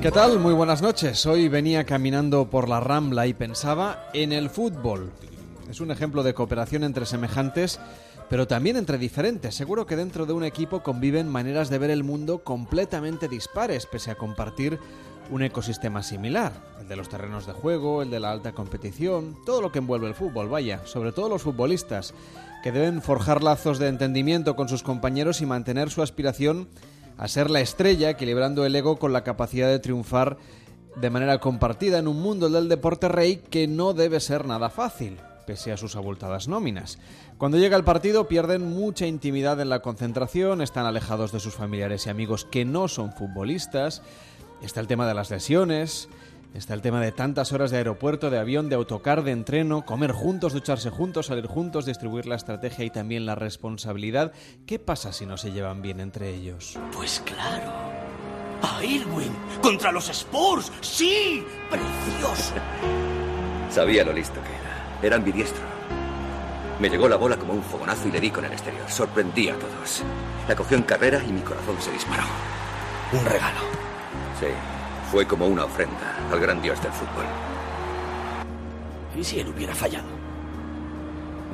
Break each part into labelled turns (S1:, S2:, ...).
S1: ¿Qué tal? Muy buenas noches. Hoy venía caminando por la Rambla y pensaba en el fútbol. Es un ejemplo de cooperación entre semejantes, pero también entre diferentes. Seguro que dentro de un equipo conviven maneras de ver el mundo completamente dispares, pese a compartir un ecosistema similar. El de los terrenos de juego, el de la alta competición, todo lo que envuelve el fútbol, vaya, sobre todo los futbolistas, que deben forjar lazos de entendimiento con sus compañeros y mantener su aspiración a ser la estrella, equilibrando el ego con la capacidad de triunfar de manera compartida en un mundo del deporte rey que no debe ser nada fácil, pese a sus abultadas nóminas. Cuando llega el partido pierden mucha intimidad en la concentración, están alejados de sus familiares y amigos que no son futbolistas, está el tema de las lesiones, Está el tema de tantas horas de aeropuerto, de avión, de autocar, de entreno, comer juntos, ducharse juntos, salir juntos, distribuir la estrategia y también la responsabilidad. ¿Qué pasa si no se llevan bien entre ellos?
S2: Pues claro. A Irwin contra los Spurs. Sí, precioso.
S3: Sabía lo listo que era. Era ambidiestro. Me llegó la bola como un fogonazo y le di con el exterior. Sorprendí a todos. La cogió en carrera y mi corazón se disparó.
S2: Un regalo.
S3: Sí, fue como una ofrenda al gran dios del fútbol.
S2: ¿Y si él hubiera fallado?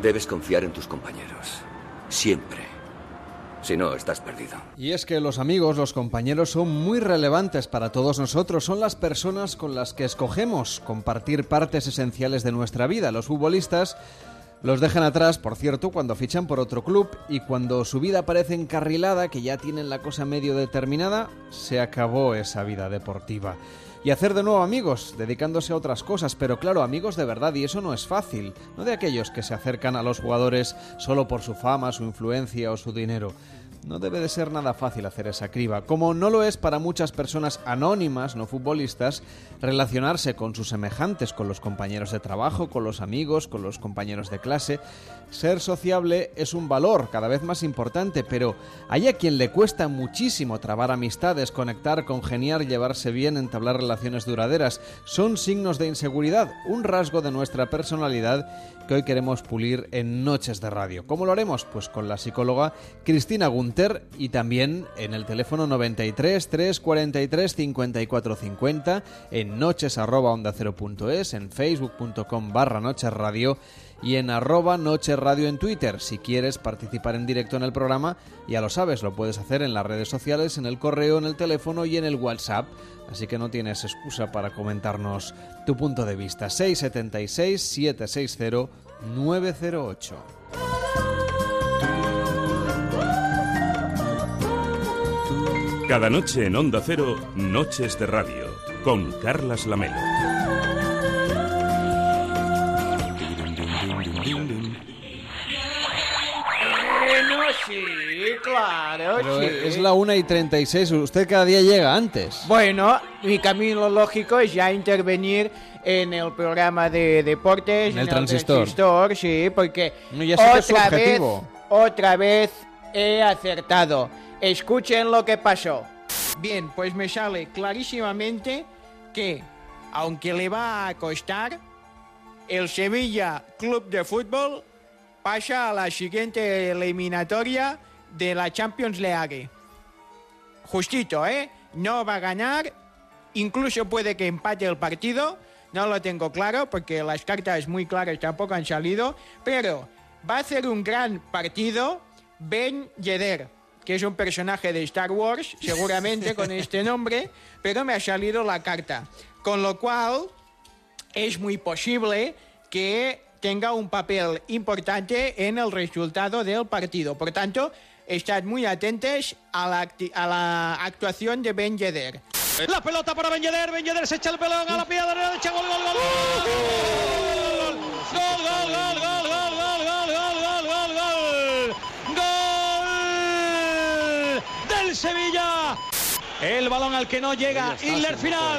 S3: Debes confiar en tus compañeros. Siempre. Si no, estás perdido.
S1: Y es que los amigos, los compañeros son muy relevantes para todos nosotros. Son las personas con las que escogemos compartir partes esenciales de nuestra vida. Los futbolistas los dejan atrás, por cierto, cuando fichan por otro club y cuando su vida parece encarrilada, que ya tienen la cosa medio determinada, se acabó esa vida deportiva. Y hacer de nuevo amigos, dedicándose a otras cosas, pero claro, amigos de verdad, y eso no es fácil, no de aquellos que se acercan a los jugadores solo por su fama, su influencia o su dinero. No debe de ser nada fácil hacer esa criba, como no lo es para muchas personas anónimas, no futbolistas, relacionarse con sus semejantes, con los compañeros de trabajo, con los amigos, con los compañeros de clase. Ser sociable es un valor cada vez más importante, pero hay a quien le cuesta muchísimo trabar amistades, conectar, congeniar, llevarse bien, entablar relaciones duraderas. Son signos de inseguridad, un rasgo de nuestra personalidad que hoy queremos pulir en Noches de Radio. ¿Cómo lo haremos? Pues con la psicóloga Cristina Gunter y también en el teléfono 93 343 54 50, en noches arroba onda en facebook.com barra noches radio y en arroba Noche Radio en Twitter. Si quieres participar en directo en el programa, ya lo sabes, lo puedes hacer en las redes sociales, en el correo, en el teléfono y en el WhatsApp. Así que no tienes excusa para comentarnos tu punto de vista. 676-760-908.
S4: Cada noche en Onda Cero, Noches de Radio, con Carlas Lamelo.
S5: Sí, claro,
S1: Pero
S5: sí.
S1: es la 1 y 36, usted cada día llega antes.
S5: Bueno, mi camino lógico es ya intervenir en el programa de deportes,
S1: En el transistor.
S5: transistor, sí, porque
S1: No, ya
S5: otra vez, otra vez he acertado. Escuchen lo que pasó. Bien, pues me sale clarísimamente que, aunque le va a costar, el Sevilla Club de Fútbol pasa a la siguiente eliminatoria de la Champions League. Justito, ¿eh? No va a ganar, incluso puede que empate el partido, no lo tengo claro porque las cartas muy claras tampoco han salido, pero va a hacer un gran partido Ben Yedder, que es un personaje de Star Wars, seguramente con este nombre, pero me ha salido la carta. Con lo cual, es muy posible que tenga un papel importante en el resultado del partido. Por tanto, estad muy atentos a la, a la actuación de Ben Yedder.
S6: La pelota para Ben Yedder, Ben Yedder se echa el pelón a la pierna derecha, gol, gol, gol, gol, gol, gol, gol, gol, gol, gol, gol, gol, gol, gol, gol del Sevilla. El balón al que no llega, Isler final.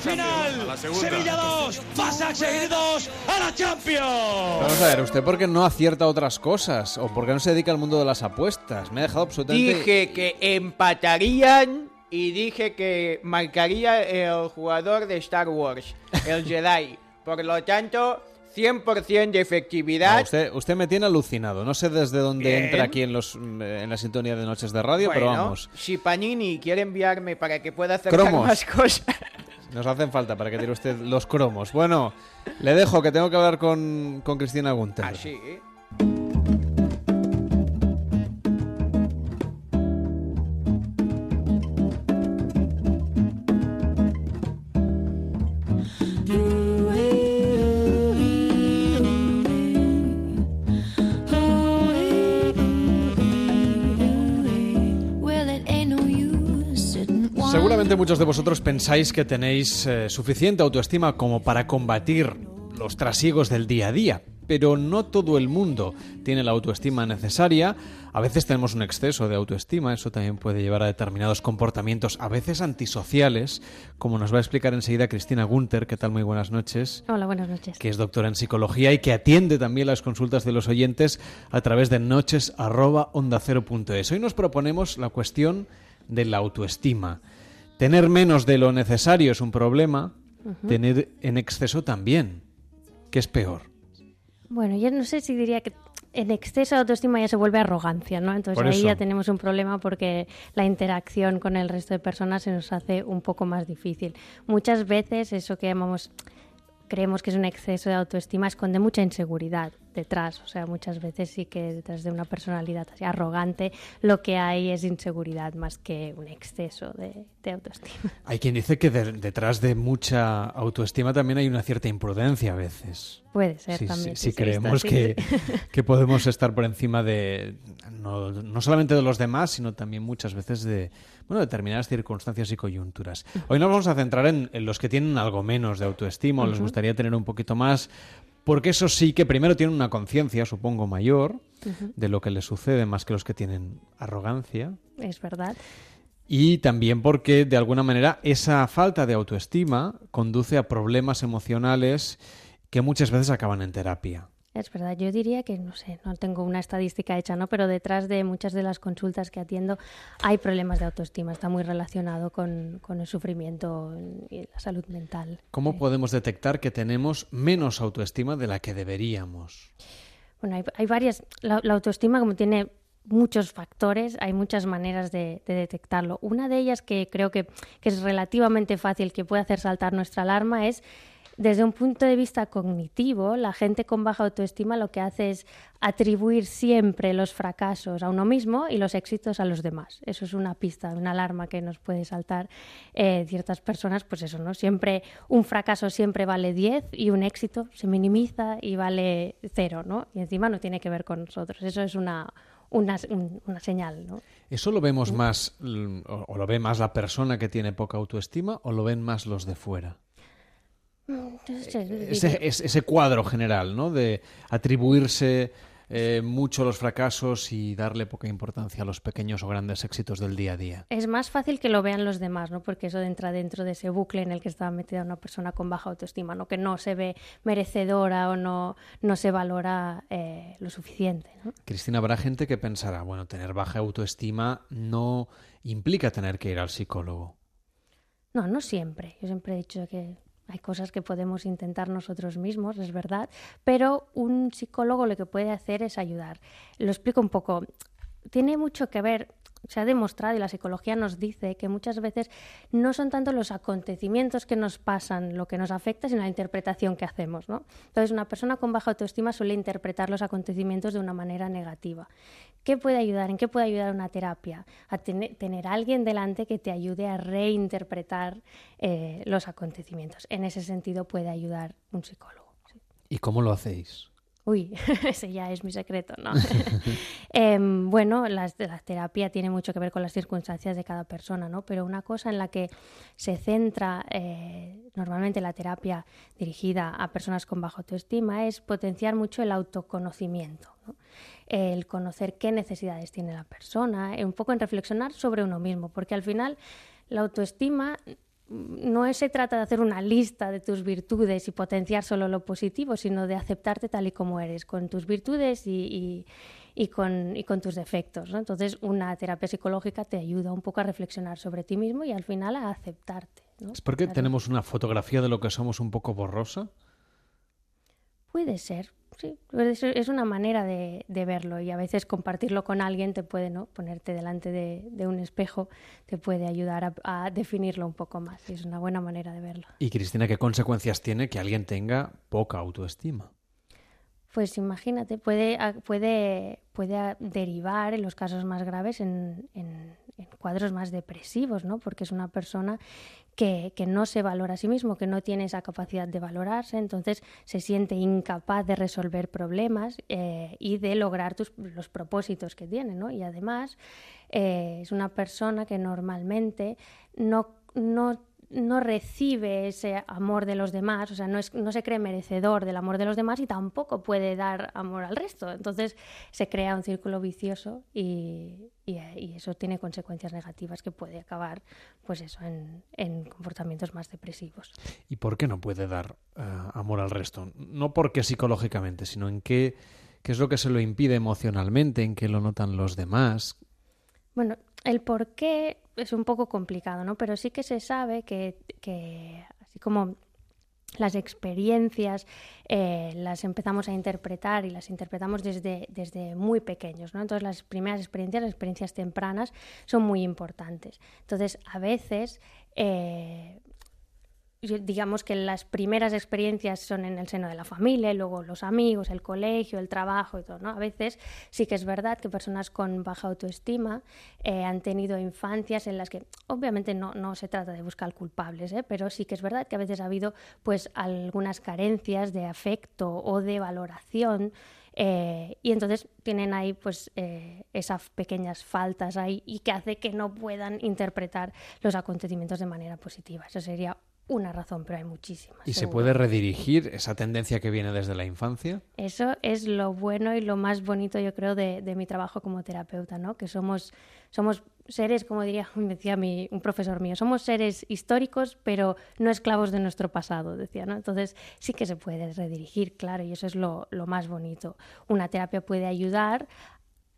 S6: final. Sevilla 2, Pasa seguir 2 a la Champions.
S1: Vamos a ver, ¿usted por qué no acierta otras cosas? ¿O por qué no se dedica al mundo de las apuestas? Me ha dejado absolutamente...
S5: Dije que empatarían y dije que marcaría el jugador de Star Wars, el Jedi. Por lo tanto, 100% de efectividad.
S1: No, usted, usted me tiene alucinado. No sé desde dónde
S5: Bien.
S1: entra aquí en, los, en la sintonía de Noches de Radio, pero
S5: Bueno,
S1: vamos.
S5: Si Panini quiere enviarme para que pueda hacer
S1: Cromos.
S5: más cosas.
S1: Nos hacen falta para que tire usted los cromos. Bueno, le dejo que tengo que hablar con, con Cristina Gunter.
S5: Así.
S7: Well,
S1: Seguramente muchos de vosotros pensáis que tenéis eh, suficiente autoestima como para combatir los trasiegos del día a día, pero no todo el mundo tiene la autoestima necesaria. A veces tenemos un exceso de autoestima, eso también puede llevar a determinados comportamientos, a veces antisociales, como nos va a explicar enseguida Cristina Gunter. ¿Qué tal? Muy buenas noches.
S8: Hola, buenas noches.
S1: que es doctora en psicología y que atiende también las consultas de los oyentes a través de noches@ondacero.es. Hoy nos proponemos la cuestión de la autoestima. Tener menos de lo necesario es un problema, tener en exceso también. ¿Qué es peor?
S8: Bueno, yo no sé si diría que en exceso de autoestima ya se vuelve arrogancia, ¿no? Entonces ahí ya tenemos un problema porque la interacción con el resto de personas se nos hace un poco más difícil. Muchas veces eso que llamamos creemos que es un exceso de autoestima esconde mucha inseguridad detrás, o sea, muchas veces sí que detrás de una personalidad así arrogante lo que hay es inseguridad más que un exceso de, de autoestima.
S1: Hay quien dice que de- detrás de mucha autoestima también hay una cierta imprudencia a veces.
S8: Puede ser
S1: Sí,
S8: también.
S1: sí,
S8: sí,
S1: sí, creemos que, que podemos estar por encima de no, no solamente de los demás, sino también muchas veces de bueno, determinadas circunstancias y coyunturas. Hoy nos vamos a centrar en, en los que tienen algo menos de autoestima o les gustaría tener un poquito más, porque eso sí que primero tienen una conciencia, supongo, mayor de lo que les sucede más que los que tienen arrogancia.
S8: Es verdad.
S1: Y también porque, de alguna manera, esa falta de autoestima conduce a problemas emocionales que muchas veces acaban en terapia.
S8: Es verdad, yo diría que, no sé, no tengo una estadística hecha, ¿no? Pero detrás de muchas de las consultas que atiendo hay problemas de autoestima, está muy relacionado con, con el sufrimiento y la salud mental.
S1: ¿Cómo podemos detectar que tenemos menos autoestima de la que deberíamos?
S8: Bueno, hay, hay varias. La, la autoestima, como tiene muchos factores, hay muchas maneras de, de detectarlo. Una de ellas que creo que, que es relativamente fácil, que puede hacer saltar nuestra alarma, es desde un punto de vista cognitivo, la gente con baja autoestima lo que hace es atribuir siempre los fracasos a uno mismo y los éxitos a los demás. Eso es una pista, una alarma que nos puede saltar eh, ciertas personas, pues eso, ¿no? Siempre un fracaso siempre vale 10 y un éxito se minimiza y vale cero, ¿no? Y encima no tiene que ver con nosotros. Eso es una, una, un- una señal, ¿no?
S1: ¿Eso lo vemos más, l- o, o lo ve más la persona que tiene poca autoestima o lo ven más los de fuera?
S8: Eh,
S1: Ese, ese cuadro general, ¿no? De atribuirse eh, mucho los fracasos y darle poca importancia a los pequeños o grandes éxitos del día a día.
S8: es más fácil que lo vean los demás, ¿no? Porque eso entra dentro de ese bucle en el que está metida una persona con baja autoestima, ¿no? Que no se ve merecedora o no, no se valora eh, lo suficiente, ¿no?
S1: Cristina, habrá gente que pensará, bueno, tener baja autoestima no implica tener que ir al psicólogo.
S8: No, no siempre. Yo siempre he dicho que hay cosas que podemos intentar nosotros mismos, es verdad, pero un psicólogo lo que puede hacer es ayudar. Lo explico un poco. Tiene mucho que ver, se ha demostrado y la psicología nos dice que muchas veces no son tanto los acontecimientos que nos pasan lo que nos afecta, sino la interpretación que hacemos, ¿no? Entonces, una persona con baja autoestima suele interpretar los acontecimientos de una manera negativa. ¿Qué puede ayudar? ¿En qué puede ayudar una terapia? A tener, alguien delante que te ayude a reinterpretar eh, los acontecimientos. En ese sentido puede ayudar un psicólogo.
S1: ¿Y cómo lo hacéis?
S8: Uy, ese ya es mi secreto, ¿no? Em, bueno, la, terapia tiene mucho que ver con las circunstancias de cada persona, ¿no? Pero una cosa en la que se centra eh, normalmente la terapia dirigida a personas con baja autoestima es potenciar mucho el autoconocimiento, ¿no? El conocer qué necesidades tiene la persona, eh, un poco en reflexionar sobre uno mismo, porque al final la autoestima no se trata de hacer una lista de tus virtudes y potenciar solo lo positivo, sino de aceptarte tal y como eres, con tus virtudes y, con, con, tus defectos. Entonces, una terapia psicológica te ayuda un poco a reflexionar sobre ti mismo y al final a aceptarte.
S1: ¿Es porque tenemos una fotografía de lo que somos un poco borrosa?
S8: Puede ser, sí. Es una manera de, verlo y a veces compartirlo con alguien te puede, ¿no? Ponerte delante de, un espejo te puede ayudar a, definirlo un poco más. es una buena manera de verlo.
S1: Y Cristina, ¿qué consecuencias tiene que alguien tenga poca autoestima?
S8: Pues imagínate, puede, puede, puede derivar en los casos más graves en, en, cuadros más depresivos, ¿no? Porque es una persona que, que, no se valora a sí mismo, que no tiene esa capacidad de valorarse, entonces se siente incapaz de resolver problemas eh, y de lograr tus, los propósitos que tiene, ¿no? Y además eh, es una persona que normalmente no, no no recibe ese amor de los demás, o sea, no, es, no se cree merecedor del amor de los demás y tampoco puede dar amor al resto. Entonces se crea un círculo vicioso y, eso tiene consecuencias negativas que puede acabar, pues eso, en, comportamientos más depresivos.
S1: ¿Y por qué no puede dar eh, amor al resto? No porque psicológicamente, sino en qué, qué es lo que se lo impide emocionalmente, en qué lo notan los demás.
S8: Bueno, el por qué es un poco complicado, ¿no? Pero sí que se sabe que, así como las experiencias eh, las empezamos a interpretar y las interpretamos desde, desde muy pequeños, ¿no? Entonces las primeras experiencias, las experiencias tempranas, son muy importantes. Entonces, a veces eh, digamos que las primeras experiencias son en el seno de la familia, luego los amigos, el colegio, el trabajo y todo, ¿no? A veces sí que es verdad que personas con baja autoestima eh, han tenido infancias en las que, obviamente no, no se trata de buscar culpables, ¿eh? pero sí que es verdad que a veces ha habido pues algunas carencias de afecto o de valoración eh, y entonces tienen ahí pues esas pequeñas faltas ahí y que hace que no puedan interpretar los acontecimientos de manera positiva. Eso sería una razón, pero hay muchísimas.
S1: ¿Y se puede redirigir esa tendencia que viene desde la infancia?
S8: Eso es lo bueno y lo más bonito, yo creo, de, mi trabajo como terapeuta, ¿no? Que somos, somos seres, como diría, decía mi, un profesor mío, somos seres históricos, pero no esclavos de nuestro pasado, decía, ¿no? Entonces sí que se puede redirigir, claro, y eso es lo, lo más bonito. Una terapia puede ayudar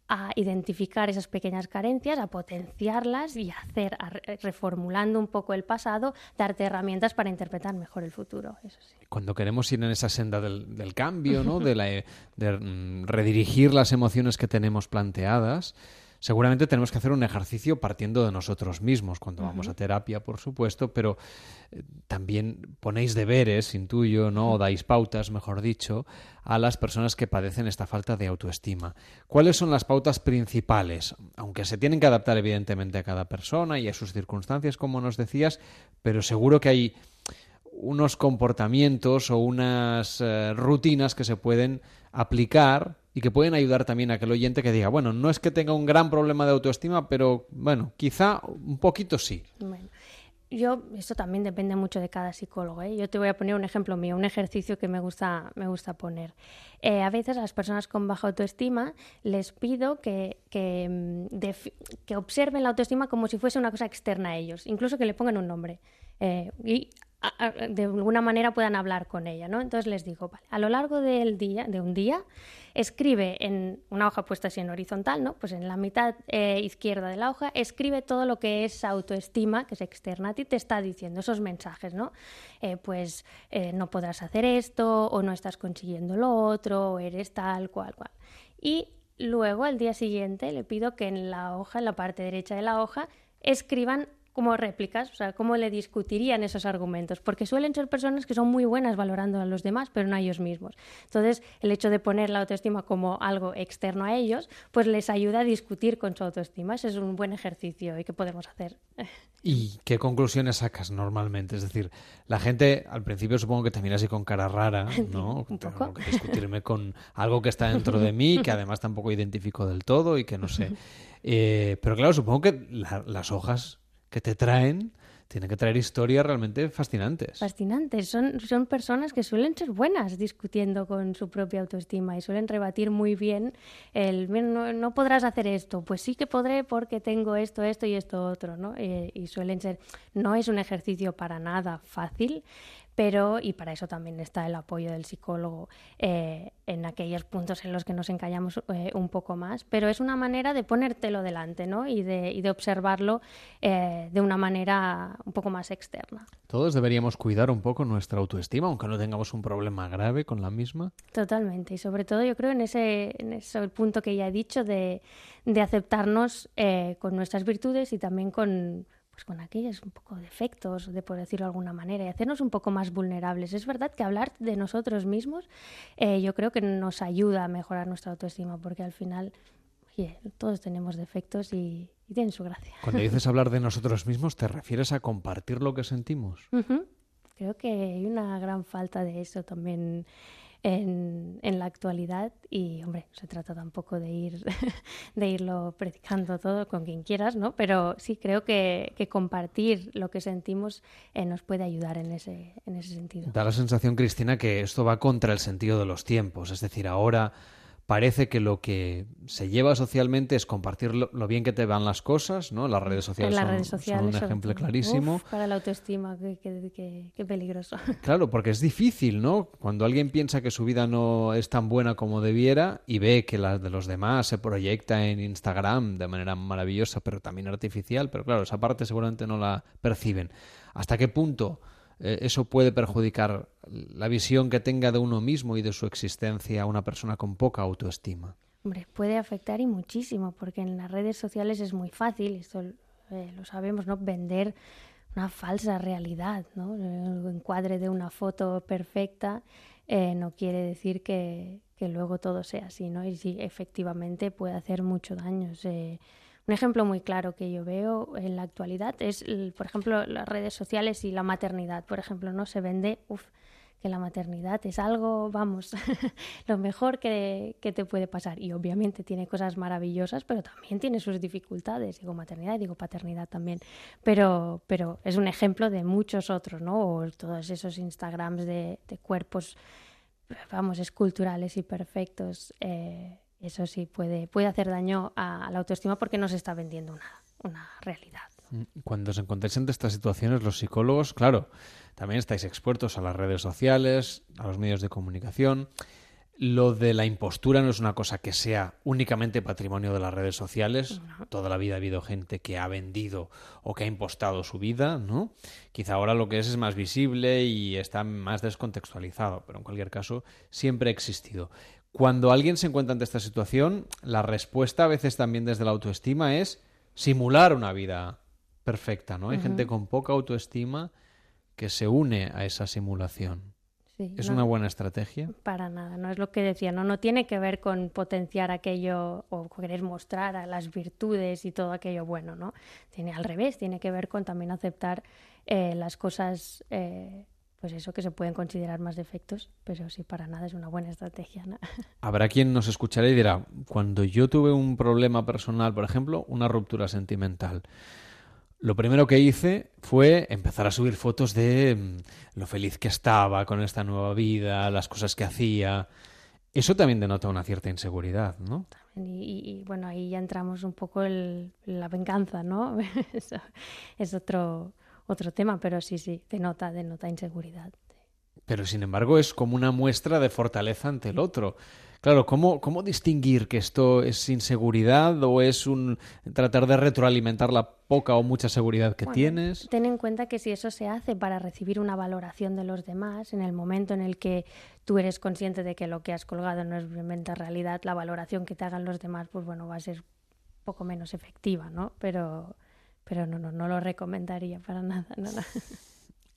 S8: a identificar esas pequeñas carencias, a potenciarlas y hacer, reformulando un poco el pasado, darte herramientas para interpretar mejor el futuro. Eso sí.
S1: Cuando queremos ir en esa senda del, cambio, ¿no? de, la, de mm, redirigir las emociones que tenemos planteadas, seguramente tenemos que hacer un ejercicio partiendo de nosotros mismos cuando vamos a terapia, por supuesto, pero eh, también ponéis deberes, intuyo, ¿no? O dais pautas, mejor dicho, a las personas que padecen esta falta de autoestima. ¿Cuáles son las pautas principales? Aunque se tienen que adaptar evidentemente a cada persona y a sus circunstancias, como nos decías, pero seguro que hay unos comportamientos o unas eh, rutinas que se pueden aplicar y que pueden ayudar también a aquel oyente que diga, bueno, no es que tenga un gran problema de autoestima, pero bueno, quizá un poquito sí.
S8: Bueno, yo, esto también depende mucho de cada psicólogo. ¿eh? Yo te voy a poner un ejemplo mío, un ejercicio que me gusta, me gusta poner. Eh, a veces a las personas con baja autoestima les pido que, que, mm, que, observen la autoestima como si fuese una cosa externa a ellos, incluso que le pongan un nombre. Eh, de alguna manera puedan hablar con ella, ¿no? Entonces les digo, vale, a lo largo del día, de un día, escribe en una hoja puesta así en horizontal, ¿no? Pues en la mitad eh, izquierda de la hoja, escribe todo lo que es autoestima, que es externa a ti, te está diciendo esos mensajes, ¿no? Eh, pues eh, no podrás hacer esto, o no estás consiguiendo lo otro, o eres tal, cual, cual. Y luego al día siguiente le pido que en la hoja, en la parte derecha de la hoja, escriban como réplicas, o sea, cómo le discutirían esos argumentos, porque suelen ser personas que son muy buenas valorando a los demás, pero no a ellos mismos. Entonces, el hecho de poner la autoestima como algo externo a ellos, pues les ayuda a discutir con su autoestima. Ese es un buen ejercicio y qué podemos hacer.
S1: ¿Y qué conclusiones sacas normalmente? Es decir, la gente al principio supongo que te mira así con cara rara, ¿no? Tengo que discutirme con algo que está dentro de mí, que además tampoco identifico del todo y que no sé. Eh, pero claro, supongo que las hojas que te traen tiene que traer historias realmente fascinantes.
S8: Fascinantes. Son, son personas que suelen ser buenas discutiendo con su propia autoestima y suelen rebatir muy bien el, "Mira, no, no podrás hacer esto. Pues sí que podré porque tengo esto, esto y esto otro, ¿no? Eh, y suelen ser, no es un ejercicio para nada fácil, pero, y para eso también está el apoyo del psicólogo eh, en aquellos puntos en los que nos encallamos eh, un poco más, pero es una manera de ponértelo delante, ¿no? Y de, y de observarlo eh, de una manera un poco más externa.
S1: Todos deberíamos cuidar un poco nuestra autoestima, aunque no tengamos un problema grave con la misma.
S8: Totalmente, y sobre todo yo creo en ese, en ese punto que ya he dicho de, de aceptarnos con nuestras virtudes y también con, pues con aquellos un poco defectos, de por decirlo de alguna manera, y hacernos un poco más vulnerables. Es verdad que hablar de nosotros mismos eh, yo creo que nos ayuda a mejorar nuestra autoestima, porque al final todos tenemos defectos y, y tienen su gracia.
S1: Cuando dices hablar de nosotros mismos, ¿te refieres a compartir lo que sentimos?
S8: Creo que hay una gran falta de eso también en, en la actualidad y, hombre, se trata tampoco de ir de irlo predicando todo con quien quieras, ¿no? Pero sí creo que, que compartir lo que sentimos eh, nos puede ayudar en ese, en ese sentido.
S1: Da la sensación, Cristina, que esto va contra el sentido de los tiempos. Es decir, ahora parece que lo que se lleva socialmente es compartir lo, lo bien que te van las cosas, ¿no? Las redes sociales,
S8: las
S1: son,
S8: redes
S1: son
S8: sociales,
S1: un ejemplo clarísimo.
S8: Uf, para la autoestima, qué, qué- qué- qué peligroso.
S1: Claro, porque es difícil, ¿no? Cuando alguien piensa que su vida no es tan buena como debiera y ve que la de los demás se proyecta en Instagram de manera maravillosa, pero también artificial, pero claro, esa parte seguramente no la perciben. ¿Hasta qué punto eh, eso puede perjudicar la visión que tenga de uno mismo y de su existencia una persona con poca autoestima?
S8: Hombre, puede afectar y muchísimo, porque en las redes sociales es muy fácil, esto eh, lo sabemos, ¿no? Vender una falsa realidad, ¿no? El encuadre de una foto perfecta eh, no quiere decir que, luego todo sea así, ¿no? Y sí, efectivamente puede hacer mucho daño. Un ejemplo muy claro que yo veo en la actualidad es, por ejemplo, las redes sociales y la maternidad. Por ejemplo, no se vende, uf, que la maternidad es algo, vamos, lo mejor que, te puede pasar. Y obviamente tiene cosas maravillosas, pero también tiene sus dificultades. Digo maternidad, digo paternidad también. Pero, pero es un ejemplo de muchos otros, ¿no? O todos esos Instagrams de, de cuerpos, vamos, esculturales y perfectos. eh, eso sí puede, puede hacer daño a, a la autoestima porque no se está vendiendo una, una realidad.
S1: Cuando os encontréis ante estas situaciones, los psicólogos, claro, también estáis expuestos a las redes sociales, a los medios de comunicación. Lo de la impostura no es una cosa que sea únicamente patrimonio de las redes sociales. Toda la vida ha habido gente que ha vendido o que ha impostado su vida, ¿no? Quizá ahora lo que es es más visible y está más descontextualizado, pero en cualquier caso siempre ha existido. Cuando alguien se encuentra ante esta situación, la respuesta a veces también desde la autoestima es simular una vida perfecta, ¿no? Hay gente con poca autoestima que se une a esa simulación.
S8: Sí,
S1: ¿Es
S8: no-
S1: una buena estrategia?
S8: Para nada, no es lo que decía, no, no tiene que ver con potenciar aquello o querer mostrar a las virtudes y todo aquello bueno, ¿no? Tiene al revés, tiene que ver con también aceptar eh, las cosas, eh, pues eso, que se pueden considerar más defectos, pero sí, para nada es una buena estrategia. ¿no?
S1: Habrá quien nos escuchará y dirá, cuando yo tuve un problema personal, por ejemplo, una ruptura sentimental, lo primero que hice fue empezar a subir fotos de mm, lo feliz que estaba con esta nueva vida, las cosas que hacía. Eso también denota una cierta inseguridad, ¿no?
S8: Y, bueno, ahí ya entramos un poco en la venganza, ¿no? Es otro, otro tema, pero sí, sí, denota, denota inseguridad.
S1: Pero sin embargo es como una muestra de fortaleza ante el otro. Claro, ¿cómo, cómo distinguir que esto es inseguridad o es un tratar de retroalimentar la poca o mucha seguridad que
S8: Bueno,
S1: tienes?
S8: Ten en cuenta que si eso se hace para recibir una valoración de los demás, en el momento en el que tú eres consciente de que lo que has colgado no es realmente realidad, la valoración que te hagan los demás, pues bueno, va a ser poco menos efectiva, ¿no? Pero, pero no, no, no lo recomendaría para nada.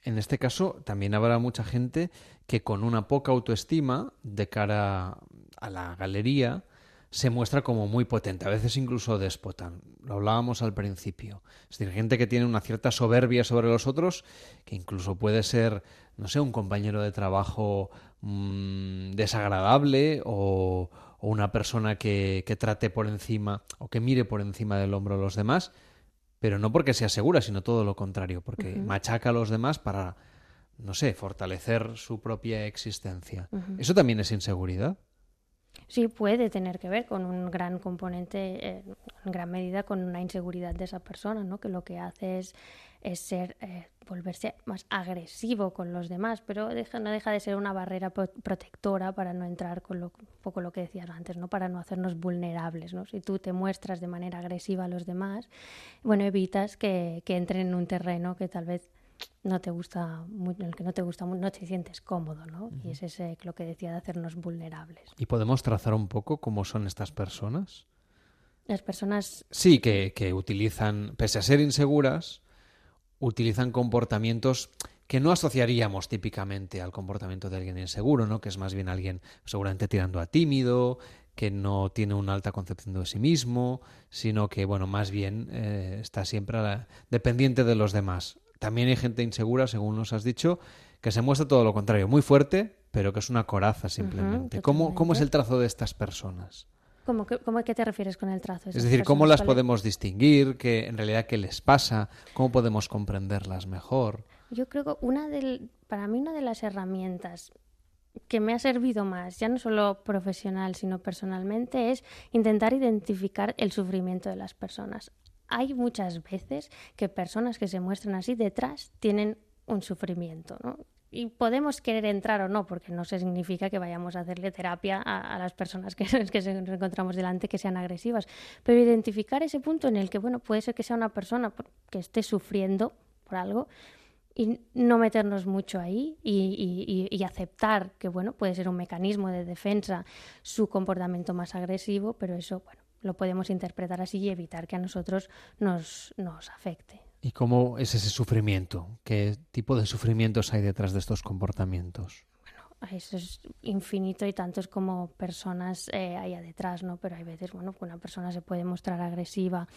S1: En este caso, también habrá mucha gente que con una poca autoestima de cara a la galería se muestra como muy potente, a veces incluso déspota. Lo hablábamos al principio. Es decir, gente que tiene una cierta soberbia sobre los otros, que incluso puede ser, no sé, un compañero de trabajo mm, desagradable o, o una persona que, que trate por encima o que mire por encima del hombro a los demás, pero no porque sea segura, sino todo lo contrario, porque machaca a los demás para, no sé, fortalecer su propia existencia. ¿Eso también es inseguridad?
S8: Sí, puede tener que ver con un gran componente, eh, en gran medida con una inseguridad de esa persona, ¿no? Que lo que hace es, es ser, eh, volverse más agresivo con los demás, pero deja, no deja de ser una barrera pro- protectora para no entrar con lo, un poco lo que decías antes, ¿no? Para no hacernos vulnerables, ¿no? Si tú te muestras de manera agresiva a los demás, bueno, evitas que, que entren en un terreno que tal vez no te gusta en el que no te gusta no te sientes cómodo, ¿no? Y es ese lo que decía de hacernos vulnerables.
S1: ¿Y podemos trazar un poco cómo son estas personas?
S8: Las personas
S1: Sí, que, que utilizan, pese a ser inseguras, utilizan comportamientos que no asociaríamos típicamente al comportamiento de alguien inseguro, ¿no? Que es más bien alguien seguramente tirando a tímido, que no tiene una alta concepción de sí mismo, sino que, bueno, más bien eh, está siempre la- dependiente de los demás. También hay gente insegura, según nos has dicho, que se muestra todo lo contrario, muy fuerte, pero que es una coraza simplemente. ¿Cómo, ¿Cómo es el trazo de estas personas?
S8: ¿Cómo, cómo qué te refieres con el trazo?
S1: Es decir, ¿cómo las podemos distinguir? ¿Qué, en realidad, ¿qué les pasa? ¿Cómo podemos comprenderlas mejor?
S8: Yo creo que una del, para mí una de las herramientas que me ha servido más, ya no solo profesional, sino personalmente, es intentar identificar el sufrimiento de las personas. Hay muchas veces que personas que se muestran así detrás tienen un sufrimiento, ¿no? Y podemos querer entrar o no, porque no se significa que vayamos a hacerle terapia a, las personas que, que nos encontramos delante que sean agresivas. Pero identificar ese punto en el que, bueno, puede ser que sea una persona que esté sufriendo por algo, y no meternos mucho ahí y- y- y aceptar que bueno puede ser un mecanismo de defensa su comportamiento más agresivo pero eso bueno lo podemos interpretar así y evitar que a nosotros nos, nos afecte
S1: ¿Y cómo es ese sufrimiento? ¿Qué tipo de sufrimientos hay detrás de estos comportamientos?
S8: eso es infinito y tantos como personas eh, haya detrás, ¿no? Pero hay veces, bueno, que una persona se puede mostrar agresiva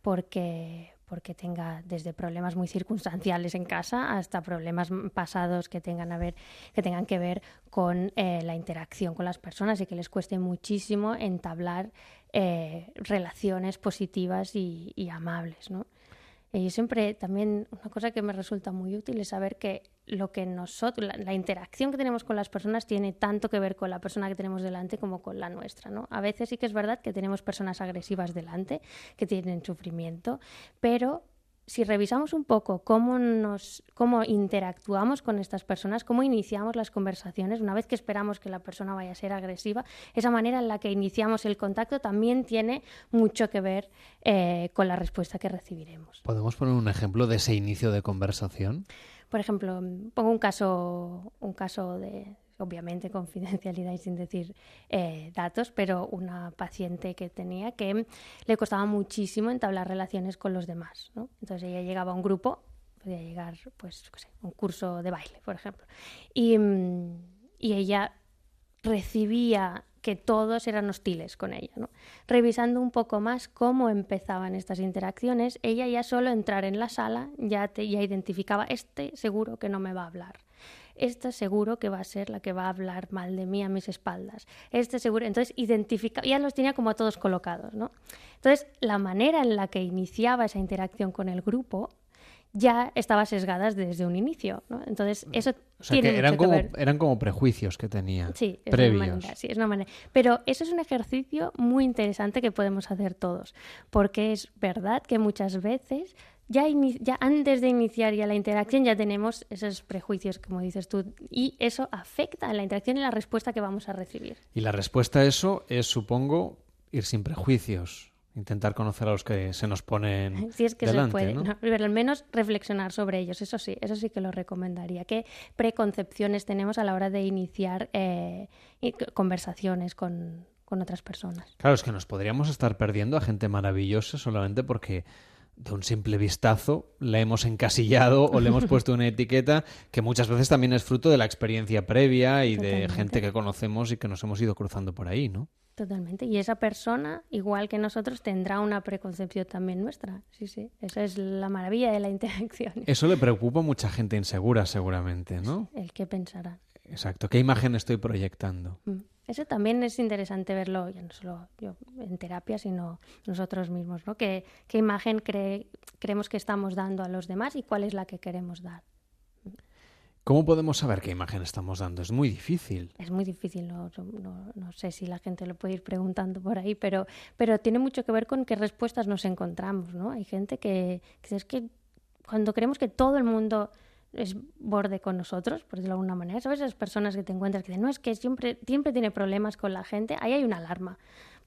S8: porque, porque tenga desde problemas muy circunstanciales en casa hasta problemas pasados que tengan, a ver, que, tengan que ver con eh, la interacción con las personas y que les cueste muchísimo entablar eh, relaciones positivas y amables, ¿no? Y yo siempre también una cosa que me resulta muy útil es saber que lo que nosotros, la, la interacción que tenemos con las personas tiene tanto que ver con la persona que tenemos delante como con la nuestra, ¿no? A veces sí que es verdad que tenemos personas agresivas delante, que tienen sufrimiento, pero si revisamos un poco cómo nos cómo interactuamos con estas personas, cómo iniciamos las conversaciones, una vez que esperamos que la persona vaya a ser agresiva, esa manera en la que iniciamos el contacto también tiene mucho que ver eh, con la respuesta que recibiremos.
S1: ¿Podemos poner un ejemplo de ese inicio de conversación?
S8: Por ejemplo, pongo un caso, un caso de, obviamente, confidencialidad y sin decir eh, datos, pero una paciente que tenía que le costaba muchísimo entablar relaciones con los demás. ¿no? Entonces ella llegaba a un grupo, podía llegar, pues, un curso de baile, por ejemplo, y, mm, y ella recibía que todos eran hostiles con ella. Revisando un poco más cómo empezaban estas interacciones, ella ya solo entrar en la sala ya, te, ya identificaba, este seguro que no me va a hablar. Esta seguro que va a ser la que va a hablar mal de mí a mis espaldas. Este seguro, entonces identifica, ya los tenía como a todos colocados, ¿no? Entonces, la manera en la que iniciaba esa interacción con el grupo ya estaba sesgada desde un inicio, ¿no? Entonces, eso
S1: O sea,
S8: tiene
S1: que eran
S8: mucho
S1: como,
S8: que ver.
S1: eran como prejuicios que tenía,
S8: Sí, es
S1: previos.
S8: una manera, sí, es una manera. Pero eso es un ejercicio muy interesante que podemos hacer todos, porque es verdad que muchas veces ya, antes de iniciar ya la interacción ya tenemos esos prejuicios, como dices tú, y eso afecta a la interacción y la respuesta que vamos a recibir.
S1: Y la respuesta a eso es, supongo, ir sin prejuicios, intentar conocer a los que se nos ponen
S8: Si es que
S1: delante,
S8: se puede,
S1: ¿no?
S8: ¿no? pero al menos reflexionar sobre ellos, eso sí, eso sí que lo recomendaría. ¿Qué preconcepciones tenemos a la hora de iniciar eh, conversaciones con, con otras personas?
S1: Claro, es que nos podríamos estar perdiendo a gente maravillosa solamente porque de un simple vistazo la hemos encasillado o le hemos puesto una etiqueta que muchas veces también es fruto de la experiencia previa y de gente que conocemos y que nos hemos ido cruzando por ahí, ¿no?
S8: Totalmente. Y esa persona, igual que nosotros, tendrá una preconcepción también nuestra. Sí, sí. Esa es la maravilla de la interacción.
S1: Eso le preocupa a mucha gente insegura seguramente, ¿no?
S8: El que pensará.
S1: Exacto. ¿Qué imagen estoy proyectando?
S8: Mm. Eso también es interesante verlo, ya no solo yo en terapia, sino nosotros mismos, ¿no? ¿Qué, qué imagen cree- creemos que estamos dando a los demás y cuál es la que queremos dar?
S1: ¿Cómo podemos saber qué imagen estamos dando? Es muy difícil.
S8: Es muy difícil, no, no- no sé si la gente lo puede ir preguntando por ahí, pero, pero tiene mucho que ver con qué respuestas nos encontramos, ¿no? Hay gente que, que dice, es que cuando creemos que todo el mundo es borde con nosotros, por decirlo de alguna manera, ¿sabes? Esas personas que te encuentras que dicen, no, es que siempre, siempre tiene problemas con la gente, ahí hay una alarma.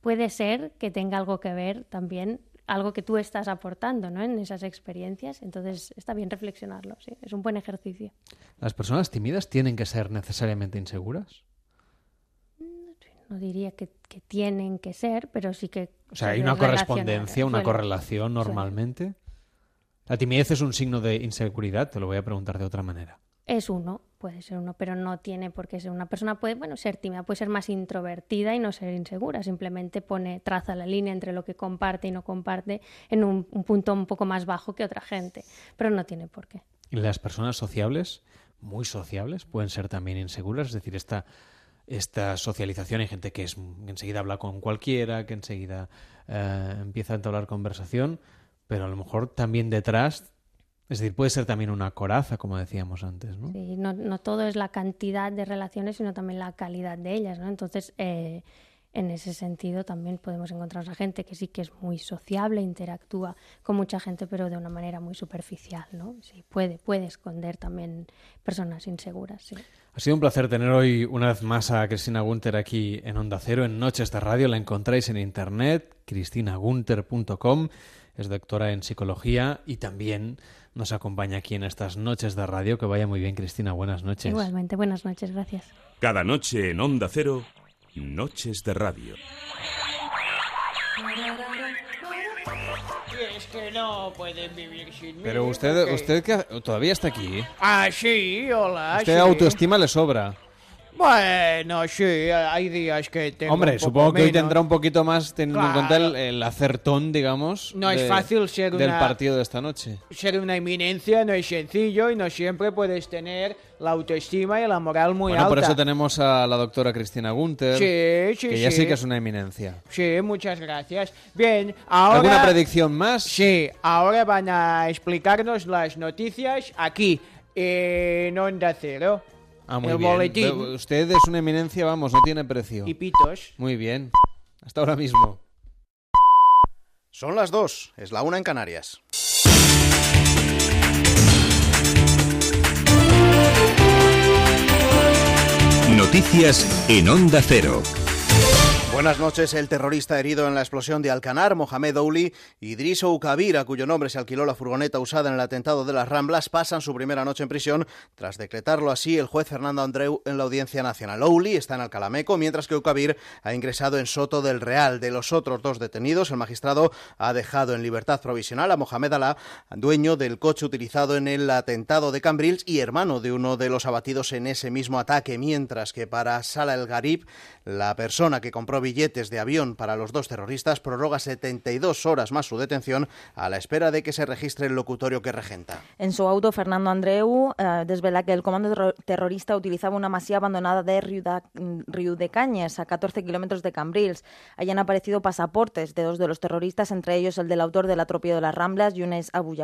S8: Puede ser que tenga algo que ver también algo que tú estás aportando ¿no? en esas experiencias, entonces está bien reflexionarlo, sí, es un buen ejercicio.
S1: ¿Las personas tímidas tienen que ser necesariamente inseguras?
S8: no diría que, que tienen que ser, pero sí que...
S1: O sea, hay una correspondencia, una
S8: suele-
S1: correlación normalmente. ¿La timidez es un signo de inseguridad? Te lo voy a preguntar de otra manera.
S8: Es uno, puede ser uno, pero no tiene por qué ser una persona. Puede, bueno, ser tímida, puede ser más introvertida y no ser insegura. Simplemente pone, traza la línea entre lo que comparte y no comparte en un, un punto un poco más bajo que otra gente, pero no tiene por qué.
S1: ¿Y las personas sociables, muy sociables, pueden ser también inseguras? Es decir, esta, esta socialización, hay gente que, es, que enseguida habla con cualquiera, que enseguida eh, empieza a entablar conversación, pero a lo mejor también detrás, es decir, puede ser también una coraza, como decíamos antes, ¿no?
S8: Sí, no, no todo es la cantidad de relaciones, sino también la calidad de ellas, ¿no? Entonces, eh, en ese sentido también podemos encontrar a gente que sí que es muy sociable, interactúa con mucha gente, pero de una manera muy superficial, ¿no? Sí, puede, puede esconder también personas inseguras, sí.
S1: Ha sido un placer tener hoy una vez más a Cristina Gunter aquí en Onda Cero, en Noches de Radio. La encontráis en internet, cristinagunter.com. Es doctora en psicología y también nos acompaña aquí en estas Noches de Radio. Que vaya muy bien, Cristina. Buenas noches.
S8: Igualmente, buenas noches, gracias.
S4: Cada noche en Onda Cero, Noches de Radio.
S5: Y es que no pueden vivir sin mí.
S1: Pero usted,
S5: porque-
S1: usted que todavía está aquí.
S5: Ah, sí, hola.
S1: Usted
S5: sí.
S1: autoestima le sobra.
S5: Bueno, sí, hay días que tengo
S1: Hombre,
S5: un poco
S1: supongo que hoy
S5: menos.
S1: tendrá un poquito más teniendo en cuenta el, el acertón, digamos,
S5: No es
S1: de-
S5: fácil ser
S1: del
S5: una-
S1: partido de esta noche.
S5: Ser una eminencia no es sencillo y no siempre puedes tener la autoestima y la moral muy
S1: bueno,
S5: alta.
S1: por eso tenemos a la doctora Cristina Gunter,
S5: Sí, sí,
S1: que ya sí
S5: sí.
S1: que es una eminencia.
S5: Sí, muchas gracias. Bien, ahora...
S1: ¿Alguna predicción más?
S5: Sí, ahora van a explicarnos las noticias aquí, en Onda Cero.
S1: Ah, muy
S5: el
S1: bien.
S5: boletín.
S1: Usted es una eminencia, vamos, no tiene precio.
S5: Y pitos.
S1: Muy bien. Hasta ahora mismo.
S9: Son las dos, es la una en Canarias.
S10: Noticias en Onda Cero.
S9: Buenas noches. El terrorista herido en la explosión de Alcanar, Mohamed Ouli, Idris Oukabir, a cuyo nombre se alquiló la furgoneta usada en el atentado de las Ramblas, pasan su primera noche en prisión tras decretarlo así el juez Fernando Andreu en la Audiencia Nacional. Ouli está en Alcalameco, mientras que Oukabir ha ingresado en Soto del Real. De los otros dos detenidos, el magistrado ha dejado en libertad provisional a Mohamed Alá, dueño del coche utilizado en el atentado de Cambrils y hermano de uno de los abatidos en ese mismo ataque, mientras que para Salah El Garib, la persona que compró billetes de avión para los dos terroristas prorroga 72 horas más su detención a la espera de que se registre el locutorio que regenta.
S11: En su auto, Fernando Andreu eh, desvela que el comando terro- terrorista utilizaba una masía abandonada de Riudecañes, a 14 kilómetros de Cambrils. Han aparecido pasaportes de dos de los terroristas, entre ellos el del autor del atropello de las Ramblas, Younes Abu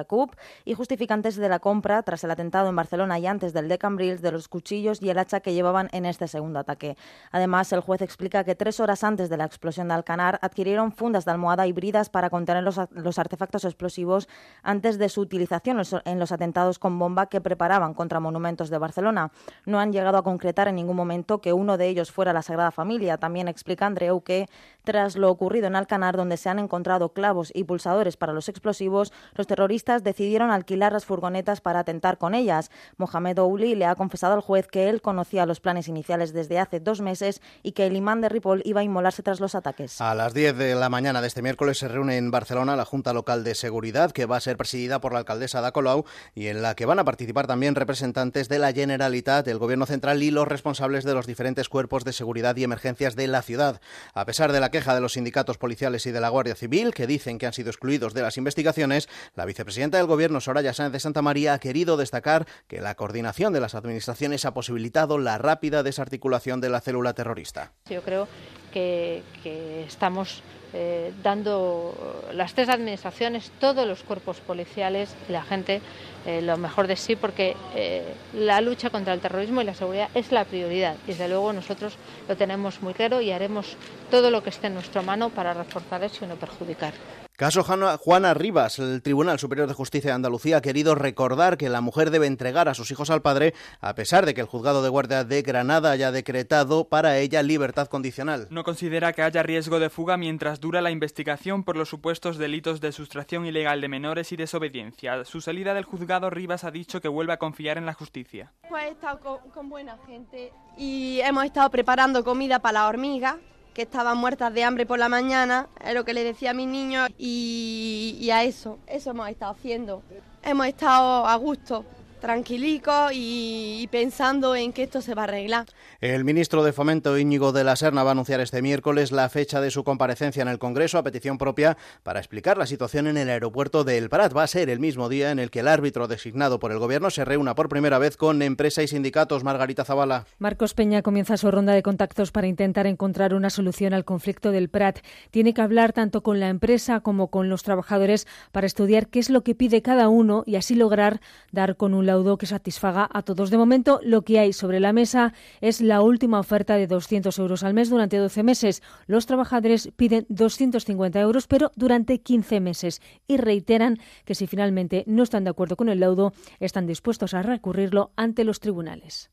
S11: y justificantes de la compra, tras el atentado en Barcelona y antes del de Cambrils, de los cuchillos y el hacha que llevaban en este segundo ataque. Además, el juez explica que tres horas antes de la explosión de Alcanar adquirieron fundas de almohada híbridas para contener los, los artefactos explosivos antes de su utilización en los- en los atentados con bomba que preparaban contra monumentos de Barcelona. No han llegado a concretar en ningún momento que uno de ellos fuera la Sagrada Familia. También explica Andreu que, tras lo ocurrido en Alcanar, donde se han encontrado clavos y pulsadores para los explosivos, los terroristas decidieron alquilar las furgonetas para atentar con ellas. Mohamed Ouli le ha confesado al juez que él conocía los planes iniciales desde hace dos meses y que el imán de Ripoll iba a inmolarse tras los ataques.
S9: A las 10 de la mañana de este miércoles se reúne en Barcelona la Junta Local de Seguridad, que va a ser presidida por la alcaldesa Ada Colau y en la que van a participar también representantes de la Generalitat, del Gobierno Central y los responsables de los diferentes cuerpos de seguridad y emergencias de la ciudad. A pesar de la queja de los sindicatos policiales y de la Guardia Civil, que dicen que han sido excluidos de las investigaciones, la vicepresidenta del Gobierno, Soraya Sáenz de Santa María, ha querido destacar que la coordinación de las administraciones ha posibilitado la rápida desarticulación de la célula terrorista.
S12: Yo creo que, estamos eh, dando las tres administraciones, todos los cuerpos policiales y la gente eh, lo mejor de sí, porque eh, la lucha contra el terrorismo y la seguridad es la prioridad. Y desde luego nosotros lo tenemos muy claro y haremos todo lo que esté en nuestra mano para reforzar eso y no perjudicar.
S9: Caso Juana Rivas. El Tribunal Superior de Justicia de Andalucía ha querido recordar que la mujer debe entregar a sus hijos al padre, a pesar de que el juzgado de guardia de Granada haya decretado para ella libertad condicional.
S13: No considera que haya riesgo de fuga mientras dura la investigación por los supuestos delitos de sustracción ilegal de menores y desobediencia. Su salida del juzgado, Rivas ha dicho que vuelve a confiar en la justicia.
S14: Pues he estado con, con buena gente y hemos estado preparando comida para la hormiga que estaban muertas de hambre por la mañana, es lo que le decía a mis niños y, y a eso, eso hemos estado haciendo. Hemos estado a gusto tranquilico y, y, pensando en que esto se va a arreglar.
S9: El ministro de Fomento Íñigo de la Serna va a anunciar este miércoles la fecha de su comparecencia en el Congreso a petición propia para explicar la situación en el aeropuerto del Prat. Va a ser el mismo día en el que el árbitro designado por el Gobierno se reúna por primera vez con empresa y sindicatos. Margarita Zavala.
S15: Marcos Peña comienza su ronda de contactos para intentar encontrar una solución al conflicto del Prat. Tiene que hablar tanto con la empresa como con los trabajadores para estudiar qué es lo que pide cada uno y así lograr dar con un laudo que satisfaga a todos. De momento, lo que hay sobre la mesa es la última oferta de 200 euros al mes durante 12 meses. Los trabajadores piden 250 euros, pero durante 15 meses. Y reiteran que si finalmente no están de acuerdo con el laudo, están dispuestos a recurrirlo ante los tribunales.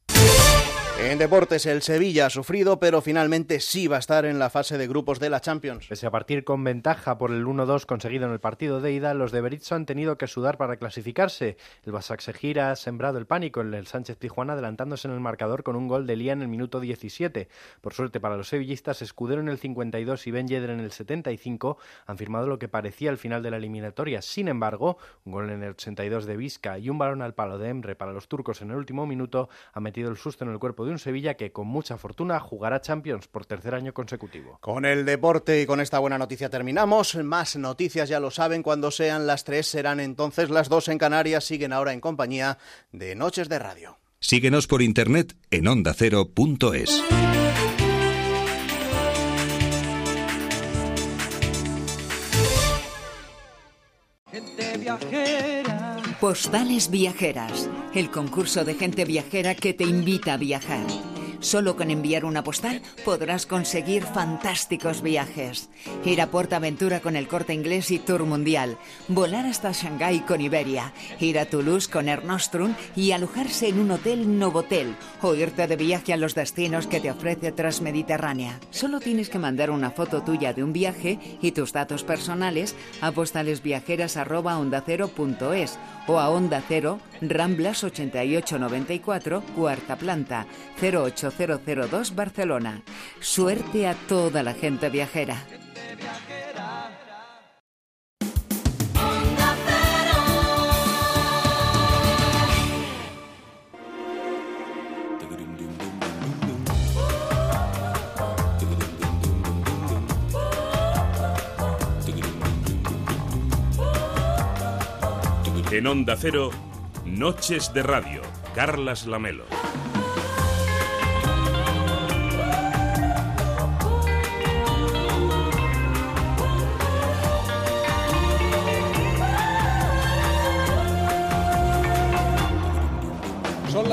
S9: En deportes, el Sevilla ha sufrido, pero finalmente sí va a estar en la fase de grupos de la Champions.
S16: Pese a partir con ventaja por el 1-2 conseguido en el partido de ida, los de Berizzo han tenido que sudar para clasificarse. El Basaksehir ha sembrado el pánico en el Sánchez Tijuana, adelantándose en el marcador con un gol de Lía en el minuto 17. Por suerte para los sevillistas, Escudero en el 52 y Ben Yedder en el 75 han firmado lo que parecía el final de la eliminatoria. Sin embargo, un gol en el 82 de Vizca y un balón al palo de Emre para los turcos en el último minuto ha metido el susto en el cuerpo de un Sevilla que con mucha fortuna jugará Champions por tercer año consecutivo.
S9: Con el deporte y con esta buena noticia terminamos. Más noticias ya lo saben, cuando sean las tres serán entonces las dos en Canarias. Siguen ahora en compañía de Noches de Radio.
S10: Síguenos por internet en ondacero.es.
S17: Gente viajera.
S18: Postales Viajeras, el concurso de gente viajera que te invita a viajar. Solo con enviar una postal podrás conseguir fantásticos viajes. Ir a Portaventura con el corte inglés y Tour Mundial. Volar hasta Shanghái con Iberia. Ir a Toulouse con Air Nostrum y alojarse en un hotel Novotel. O irte de viaje a los destinos que te ofrece Transmediterránea. Solo tienes que mandar una foto tuya de un viaje y tus datos personales a postalesviajeras.ondacero.es o a Onda Cero, Ramblas 8894, cuarta planta, 08002 Barcelona. Suerte a toda la gente viajera.
S4: En Onda Cero, Noches de Radio, Carlas Lamelo.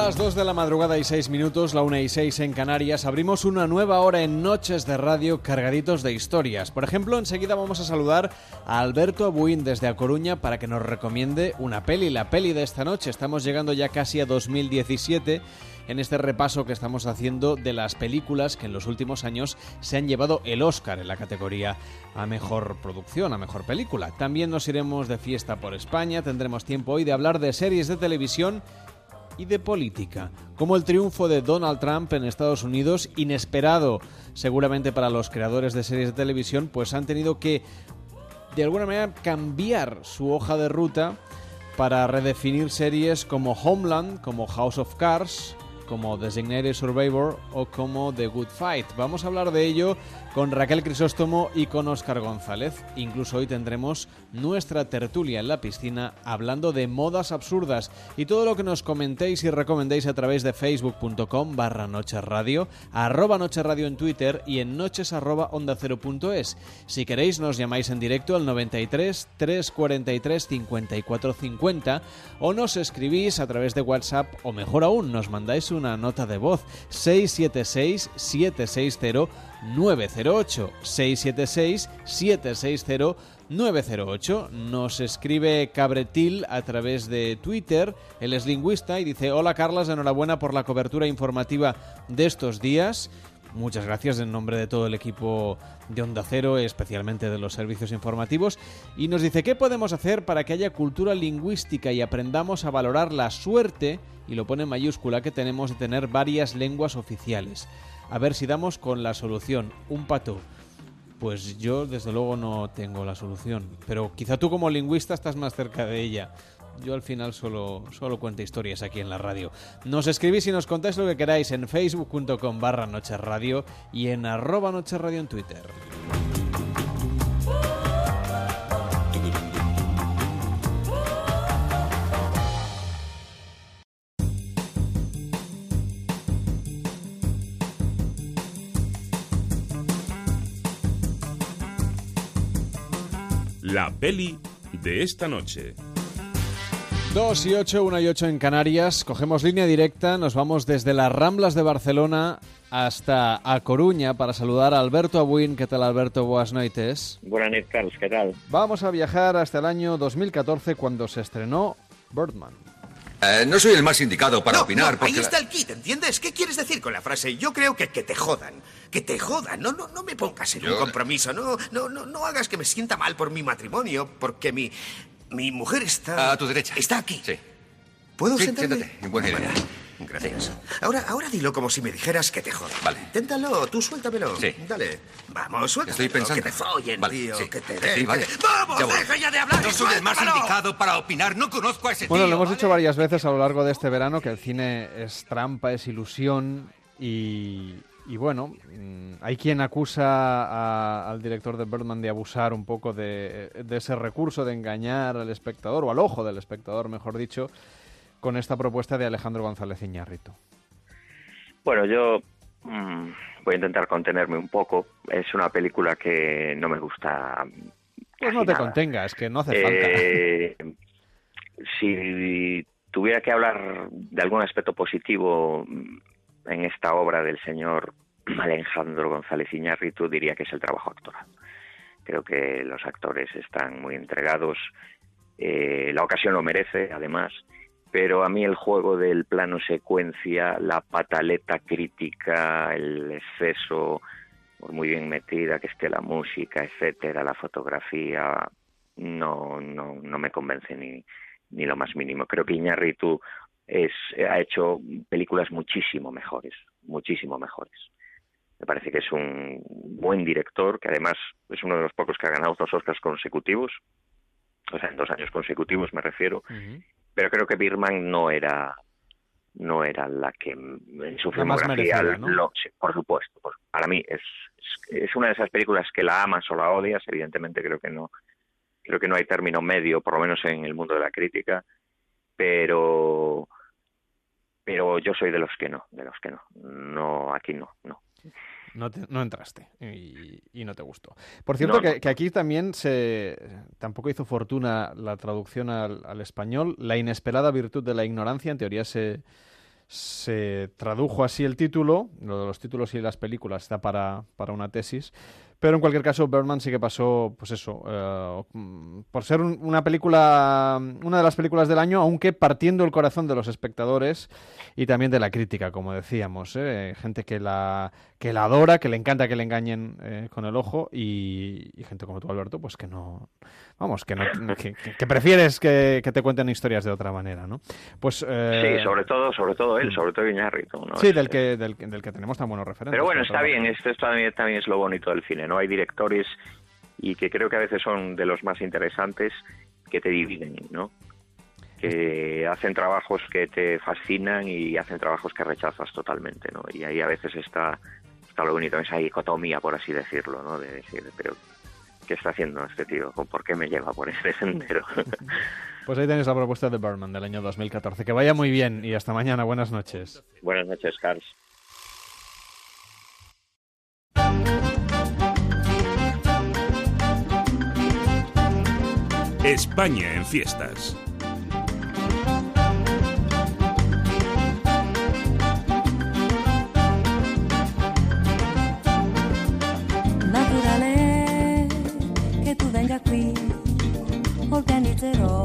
S1: Las 2 de la madrugada y 6 minutos, la 1 y 6 en Canarias. Abrimos una nueva hora en Noches de Radio cargaditos de historias. Por ejemplo, enseguida vamos a saludar a Alberto Abuín desde A Coruña para que nos recomiende una peli, la peli de esta noche. Estamos llegando ya casi a 2017 en este repaso que estamos haciendo de las películas que en los últimos años se han llevado el Oscar en la categoría a mejor producción, a mejor película. También nos iremos de fiesta por España, tendremos tiempo hoy de hablar de series de televisión y de política, como el triunfo de Donald Trump en Estados Unidos, inesperado seguramente para los creadores de series de televisión, pues han tenido que de alguna manera cambiar su hoja de ruta para redefinir series como Homeland, como House of Cards, como Designated Survivor o como The Good Fight. Vamos a hablar de ello con Raquel Crisóstomo y con Óscar González. Incluso hoy tendremos nuestra tertulia en la piscina hablando de modas absurdas y todo lo que nos comentéis y recomendéis a través de facebook.com barra noches radio, arroba noches radio en Twitter y en noches arroba onda punto es. Si queréis nos llamáis en directo al 93 343 54 50 o nos escribís a través de WhatsApp o mejor aún nos mandáis una nota de voz 676 760 908 676 760 908. Nos escribe Cabretil a través de Twitter. Él es lingüista y dice: Hola Carlas, enhorabuena por la cobertura informativa de estos días. Muchas gracias en nombre de todo el equipo de Onda Cero, especialmente de los servicios informativos. Y nos dice, ¿qué podemos hacer para que haya cultura lingüística y aprendamos a valorar la suerte, y lo pone en mayúscula, que tenemos de tener varias lenguas oficiales? A ver si damos con la solución. Un pato. Pues yo desde luego no tengo la solución, pero quizá tú como lingüista estás más cerca de ella. Yo al final solo, solo cuento historias aquí en la radio. Nos escribís y nos contáis lo que queráis en facebook.com barra Noche Radio y en arroba Noche Radio en Twitter.
S4: La peli de esta noche.
S1: 2 y 8, 1 y 8 en Canarias. Cogemos línea directa, nos vamos desde las Ramblas de Barcelona hasta A Coruña para saludar a Alberto Abuin. ¿Qué tal, Alberto? Buenas noches.
S19: Buenas noches, Carlos. ¿Qué tal?
S1: Vamos a viajar hasta el año 2014 cuando se estrenó Birdman.
S20: Eh, no soy el más indicado para
S21: No,
S20: opinar
S21: no,
S20: porque...
S21: ahí está el kit, ¿entiendes? ¿Qué quieres decir con la frase? Yo creo que que te jodan. Que te jodan. No, no, no me pongas en un compromiso. No, no, no, no hagas que me sienta mal por mi matrimonio, porque mi, mi mujer está...
S20: A tu derecha.
S21: Está aquí.
S20: Sí.
S21: ¿Puedo
S20: Sí,
S21: sentarme?
S20: siéntate. Buena idea.
S21: Gracias. Ahora, ahora dilo como si me dijeras que te jodan.
S20: Vale.
S21: Inténtalo, tú suéltamelo.
S20: Sí.
S21: Dale. Vamos, suéltamelo.
S20: Estoy pensando.
S21: Que te follen,
S20: Vale,
S21: tío.
S20: sí.
S21: Que te
S20: Sí,
S21: den.
S20: vale.
S21: que- ¡Vamos,
S20: Ya voy.
S21: deja ya de hablar!
S20: No soy el más indicado para opinar. No conozco a ese
S1: Bueno,
S20: tío.
S1: lo hemos
S20: ¿vale?
S1: dicho varias veces a lo largo de este verano que el cine es trampa, es ilusión y, y bueno, mm, hay quien acusa a- al director de Birdman de abusar un poco de, de ese recurso de engañar al espectador o al ojo del espectador, mejor dicho, con esta propuesta de Alejandro González Iñárritu.
S19: Bueno, yo mm, voy a intentar contenerme un poco. Es una película que no me gusta.
S1: Pues no te
S19: nada.
S1: contengas, que no hace
S19: Eh, si tuviera que hablar de algún aspecto positivo mm, en esta obra del señor Alejandro González Iñárritu, diría que es el trabajo actoral. Creo que los actores están muy entregados. eh, la ocasión lo merece, además. Pero a mí el juego del plano secuencia, la pataleta crítica, el exceso, por muy bien metida que esté la música, etcétera, la fotografía, no, no, no me convence ni, ni lo más mínimo. Creo que Iñárritu es, ha hecho películas muchísimo mejores, muchísimo mejores. Me parece que es un buen director, que además es uno de los pocos que ha ganado dos Oscars consecutivos, o sea, en dos años consecutivos me refiero, pero creo que Birman no era no era la que en su
S1: La
S19: filmografía
S1: merecida, ¿no?
S19: lo- sí, por supuesto pues, para mí es, es es una de esas películas que la amas o la odias evidentemente creo que no creo que no hay término medio por lo menos en el mundo de la crítica pero pero yo soy de los que no de los que no no aquí no no
S1: No, te- no entraste y, y no te gustó. Por cierto,
S19: No,
S1: que, aquí también se tampoco hizo fortuna la traducción al, al español. La inesperada virtud de la ignorancia, en teoría se, se tradujo así el título. Lo de los títulos y las películas está para, para una tesis. Pero en cualquier caso, Birdman sí que pasó, pues eso, eh, por ser un- una película, una de las películas del año, aunque partiendo el corazón de los espectadores y también de la crítica, como decíamos. ¿eh? Gente que la, que la adora, que le encanta que le engañen eh, con el ojo y, y gente como tú, Alberto, pues que no, vamos, que, no, que, que- prefieres que, que te cuenten historias de otra manera, ¿no? Pues, eh,
S19: Sí, sobre todo, sobre todo él, sobre todo Iñárritu, ¿no?
S1: Sí, del que, del, del que tenemos tan buenos referentes.
S19: Pero bueno, está bien, esto, esto también, también es lo bonito del cine, ¿no? Hay directores y que creo que a veces son de los más interesantes que te dividen, ¿no? Que hacen trabajos que te fascinan y hacen trabajos que rechazas totalmente, ¿no? Y ahí a veces está, está lo bonito, esa dicotomía, por así decirlo, ¿no? De decir, pero ¿qué está haciendo este tío? ¿Por qué me lleva por ese sendero?
S1: Pues ahí tenéis la propuesta de Birdman del año 2014. Que vaya muy bien y hasta mañana. Buenas noches.
S19: Buenas noches, Carlos.
S10: España en fiestas.
S22: Naturale che tu venga qui, organizzerò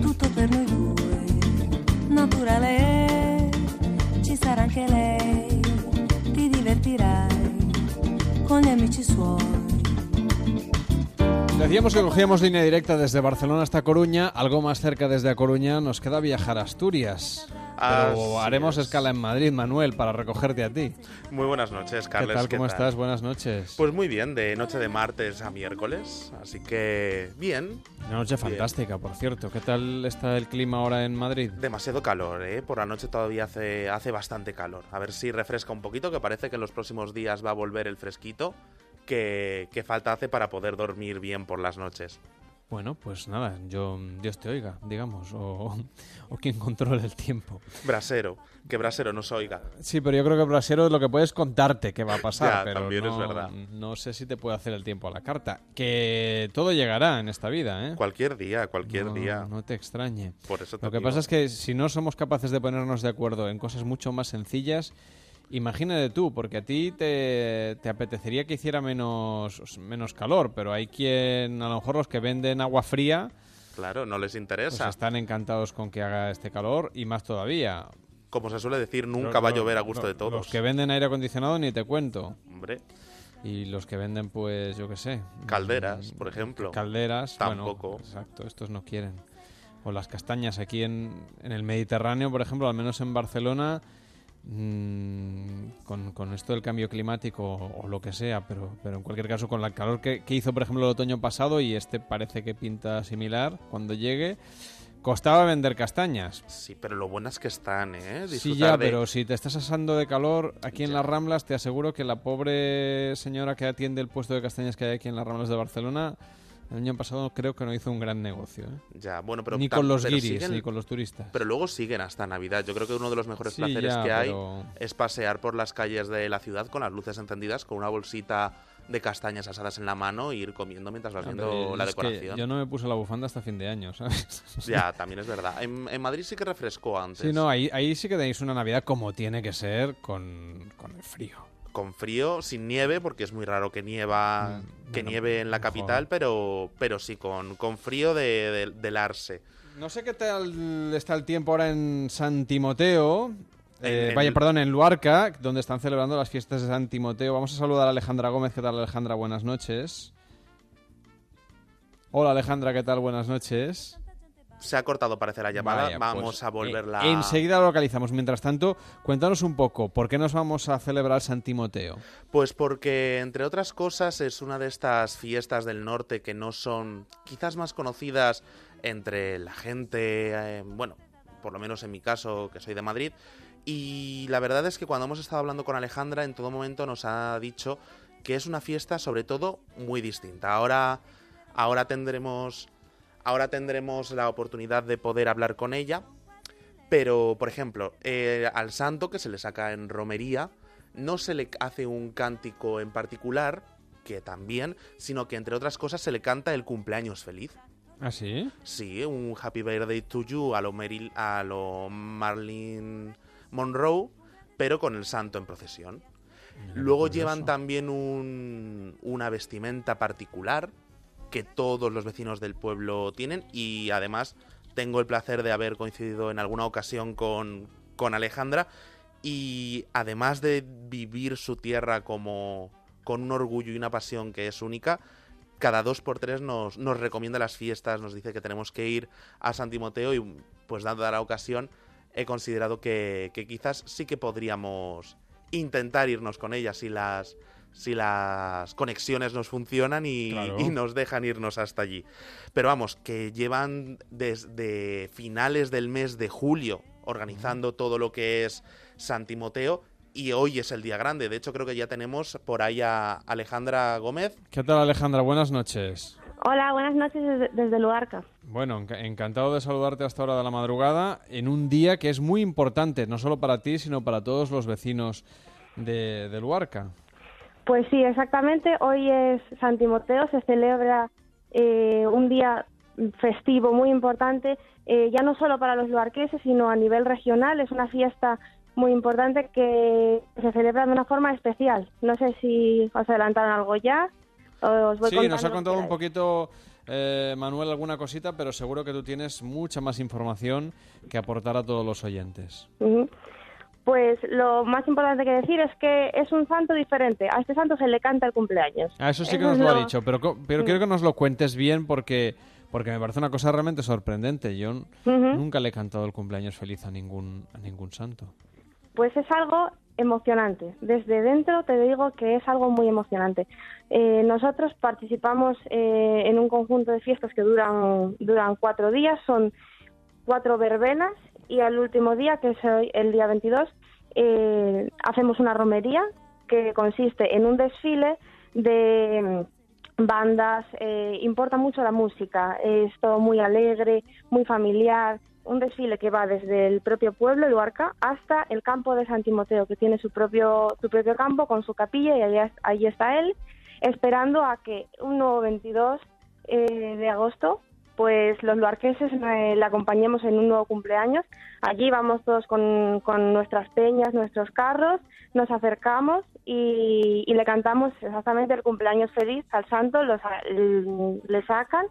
S22: tutto per noi due. Naturale ci sarà anche lei, ti divertirai con gli amici suoi.
S1: Decíamos que cogíamos línea directa desde Barcelona hasta Coruña. Algo más cerca desde A Coruña nos queda viajar a Asturias. Pero
S23: Así
S1: haremos
S23: es.
S1: escala en Madrid, Manuel, para recogerte a ti.
S23: Muy buenas noches, Carles.
S1: ¿Qué tal? ¿Cómo estás? Buenas noches.
S23: Pues muy bien, de noche de martes a miércoles, así que bien.
S1: Una noche
S23: Bien.
S1: fantástica, por cierto. ¿Qué tal está el clima ahora en Madrid?
S23: Demasiado calor, ¿eh? Por la noche todavía hace, hace bastante calor. A ver si refresca un poquito, que parece que en los próximos días va a volver el fresquito que, que falta hace para poder dormir bien por las noches.
S1: Bueno, pues nada, yo Dios te oiga, digamos, o, o quien controle el tiempo.
S23: Brasero, que Brasero nos oiga.
S1: Sí, pero yo creo que Brasero lo que puede es contarte qué va a pasar,
S23: Ya,
S1: pero
S23: también es
S1: no,
S23: verdad.
S1: no sé si te puede hacer el tiempo a la carta. Que todo llegará en esta vida, ¿eh?
S23: Cualquier día, cualquier
S1: No,
S23: día.
S1: No te extrañe.
S23: Por eso te
S1: Lo que
S23: digo.
S1: pasa es que si no somos capaces de ponernos de acuerdo en cosas mucho más sencillas, imagínate tú, porque a ti te, te apetecería que hiciera menos, menos calor, pero hay quien, a lo mejor los que venden agua fría,
S23: Claro, no les
S1: pues
S23: interesa.
S1: están encantados con que haga este calor y más todavía.
S23: Como se suele decir, nunca va a
S1: lo-
S23: llover a gusto
S1: lo-
S23: de todos.
S1: Los que venden aire acondicionado ni te cuento.
S23: Hombre.
S1: Y los que venden, pues, yo qué sé.
S23: Calderas,
S1: mm,
S23: por ejemplo.
S1: Calderas, bueno,
S23: Tampoco.
S1: exacto, estos no quieren. O las castañas aquí en, en el Mediterráneo, por ejemplo, al menos en Barcelona, mm, con, con esto del cambio climático o, lo que sea, pero, pero en cualquier caso con el calor que, que hizo, por ejemplo, el otoño pasado, y este parece que pinta similar cuando llegue, costaba vender castañas.
S23: Sí, pero lo buenas que están, ¿eh?
S1: Sí, ya,
S23: de-
S1: pero si te estás asando de calor aquí en las Ramblas, te aseguro que la pobre señora que atiende el puesto de castañas que hay aquí en las Ramblas de Barcelona, el año pasado creo que no hizo un gran negocio. ¿eh?
S23: Ya, bueno, pero
S1: ni con los
S23: pero
S1: guiris,
S23: siguen-
S1: ni con los turistas.
S23: Pero luego siguen hasta Navidad. Yo creo que uno de los mejores
S1: Sí,
S23: placeres
S1: ya,
S23: que hay es pasear por las calles de la ciudad con las luces encendidas, con una bolsita de castañas asadas en la mano e ir comiendo mientras vas viendo la decoración.
S1: yo no me puse la bufanda hasta fin de año, ¿sabes?
S23: Ya, también es verdad. En, en Madrid sí que refrescó antes.
S1: Sí, no, ahí, ahí sí que tenéis una Navidad como tiene que ser con, con el frío.
S23: Con frío, sin nieve, porque es muy raro que nieva, que
S1: bueno,
S23: nieve en la capital, pero, pero sí, con, con frío de, de, del arse.
S1: No sé qué tal está el tiempo ahora en San Timoteo. Eh, vaya, perdón, en Luarca, donde están celebrando las fiestas de San Timoteo. Vamos a saludar a Alejandra Gómez. ¿Qué tal, Alejandra? Buenas noches. Hola, Alejandra. ¿Qué tal? Buenas noches.
S23: Se ha cortado, parece, la llamada.
S1: Vaya,
S23: Vamos
S1: pues,
S23: a volverla
S1: eh, enseguida lo localizamos. Mientras tanto, cuéntanos un poco, ¿por qué nos vamos a celebrar San Timoteo?
S23: Pues porque, entre otras cosas, es una de estas fiestas del norte que no son quizás más conocidas entre la gente, eh, bueno, por lo menos en mi caso, que soy de Madrid. Y la verdad es que cuando hemos estado hablando con Alejandra, en todo momento nos ha dicho que es una fiesta, sobre todo, muy distinta. Ahora, ahora tendremos, ahora tendremos la oportunidad de poder hablar con ella. Pero, por ejemplo, eh, al santo que se le saca en romería, no se le hace un cántico en particular, que también, sino que entre otras cosas se le canta el cumpleaños feliz.
S1: ¿Ah, sí?
S23: Sí, un Happy Birthday to You a lo, Meryl- a lo Marilyn Monroe, pero con el santo en procesión. Luego llevan también un- una vestimenta particular que todos los vecinos del pueblo tienen y además tengo el placer de haber coincidido en alguna ocasión con, con Alejandra y además de vivir su tierra como con un orgullo y una pasión que es única, cada dos por tres nos, nos recomienda las fiestas, nos dice que tenemos que ir a San Timoteo y pues dada la ocasión he considerado que, quizás sí que podríamos intentar irnos con ella si las, si las conexiones nos funcionan y,
S1: Claro.
S23: y nos dejan irnos hasta allí. Pero vamos, que llevan desde finales del mes de julio organizando todo lo que es San Timoteo y hoy es el día grande. De hecho, creo que ya tenemos por ahí a Alejandra Gómez.
S1: ¿Qué tal Alejandra? Buenas noches.
S24: Hola, buenas noches desde, desde Luarca.
S1: Bueno, enca- encantado de saludarte hasta hora de la madrugada en un día que es muy importante, no solo para ti, sino para todos los vecinos de, de Luarca.
S24: Pues sí, exactamente. Hoy es San Timoteo, se celebra eh, un día festivo muy importante, eh, ya no solo para los luarqueses, sino a nivel regional. Es una fiesta muy importante que se celebra de una forma especial. No sé si os adelantaron algo ya. o Os voy
S1: Sí, nos ha contado un poquito eh, Manuel alguna cosita, pero seguro que tú tienes mucha más información que aportar a todos los oyentes.
S24: Ujú. Pues lo más importante que decir es que es un santo diferente. A este santo se le canta el cumpleaños.
S1: Ah, eso sí que
S24: Eso
S1: nos lo ha dicho, pero, pero
S24: Sí.
S1: quiero que nos lo cuentes bien porque, porque me parece una cosa realmente sorprendente. Yo nunca le he cantado el cumpleaños feliz a ningún, a ningún santo.
S24: Pues es algo emocionante. Desde dentro te digo que es algo muy emocionante. Eh, nosotros participamos eh, en un conjunto de fiestas que duran, duran cuatro días, son cuatro verbenas y al último día, que es hoy, el día 22, eh, hacemos una romería que consiste en un desfile de mm, bandas, eh, importa mucho la música, es todo muy alegre, muy familiar, un desfile que va desde el propio pueblo, Luarca, hasta el campo de San Timoteo, que tiene su propio, su propio campo con su capilla y allá, ahí está él, esperando a que un nuevo 22 eh, de agosto, pues los luarqueses eh, le acompañemos en un nuevo cumpleaños. Allí vamos todos con, con nuestras peñas, nuestros carros, nos acercamos y, y le cantamos exactamente el cumpleaños feliz al santo, los, le sacan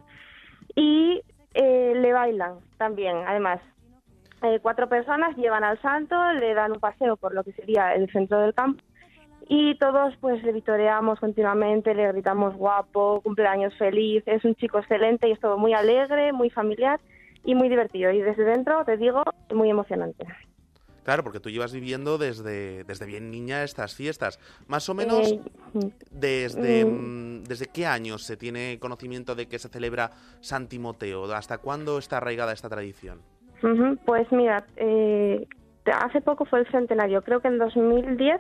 S24: y eh, le bailan también, además. Eh, cuatro personas llevan al santo, le dan un paseo por lo que sería el centro del campo y todos pues le vitoreamos continuamente, le gritamos guapo, cumpleaños feliz, es un chico excelente y es todo muy alegre, muy familiar y muy divertido y desde dentro, te digo, muy emocionante.
S23: Claro, porque tú llevas viviendo desde, desde bien niña estas fiestas. Más o menos,
S24: Eh,
S23: desde,
S24: mm.
S23: mm, ¿desde qué años se tiene conocimiento de que se celebra San Timoteo? ¿Hasta cuándo está arraigada esta tradición?
S24: Pues mira, eh, hace poco fue el centenario, creo que en 2010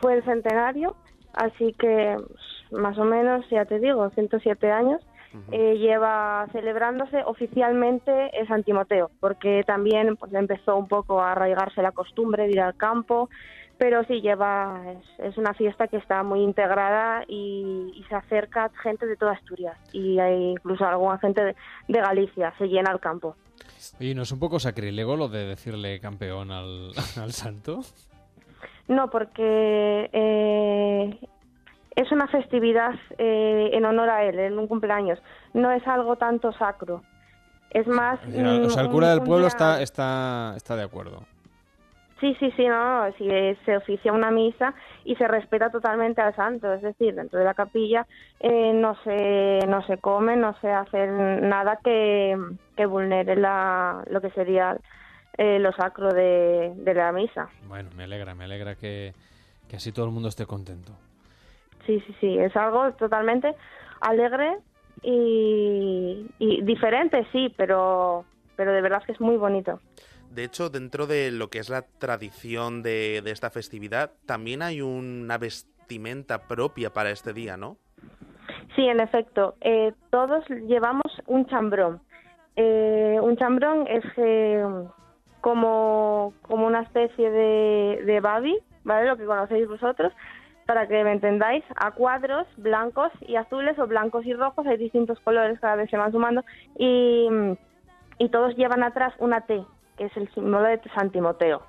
S24: fue el centenario, así que pues, más o menos, ya te digo, 107 años. eh, lleva celebrándose oficialmente San Timoteo, porque también pues, empezó un poco a arraigarse la costumbre de ir al campo, pero sí lleva, es, es una fiesta que está muy integrada y, y se acerca gente de toda Asturias y hay incluso alguna gente de, de Galicia, se llena el campo.
S1: Oye, ¿no es un poco sacrílego lo de decirle campeón al, al santo?
S24: No, porque eh, es una festividad eh, en honor a él, en un cumpleaños. No es algo tanto sacro. Es más.
S1: O sea, el cura del pueblo
S24: día-
S1: está, está, está de acuerdo.
S24: Sí, sí, sí, no, no, sí, se oficia una misa y se respeta totalmente al santo, es decir, dentro de la capilla eh, no se no se come, no se hace nada que, que vulnere la, lo que sería eh, lo sacro de, de la misa.
S1: Bueno, me alegra, me alegra que, que así todo el mundo esté contento.
S24: Sí, sí, sí, es algo totalmente alegre y, y diferente, sí, pero, pero de verdad que es muy bonito.
S23: De hecho, dentro de lo que es la tradición de, de esta festividad, también hay una vestimenta propia para este día, ¿no?
S24: Sí, en efecto, eh, todos llevamos un chambrón. Eh, un chambrón es eh, como, como una especie de, de babi, ¿vale? Lo que conocéis vosotros, para que me entendáis, a cuadros blancos y azules o blancos y rojos, hay distintos colores, cada vez se van sumando, y, y todos llevan atrás una T, que es el símbolo de San Timoteo.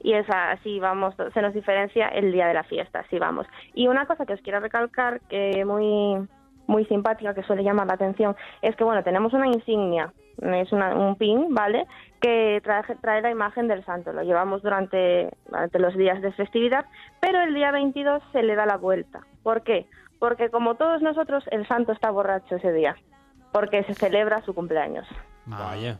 S24: y es así vamos, se nos diferencia el día de la fiesta, así vamos. Y una cosa que os quiero recalcar, que muy muy simpática que suele llamar la atención es que bueno tenemos una insignia es una- un pin vale que trae, trae la imagen del santo lo llevamos durante, durante los días de festividad pero el día 22 se le da la vuelta ¿por qué? porque como todos nosotros el santo está borracho ese día porque se celebra su cumpleaños
S1: Vaya.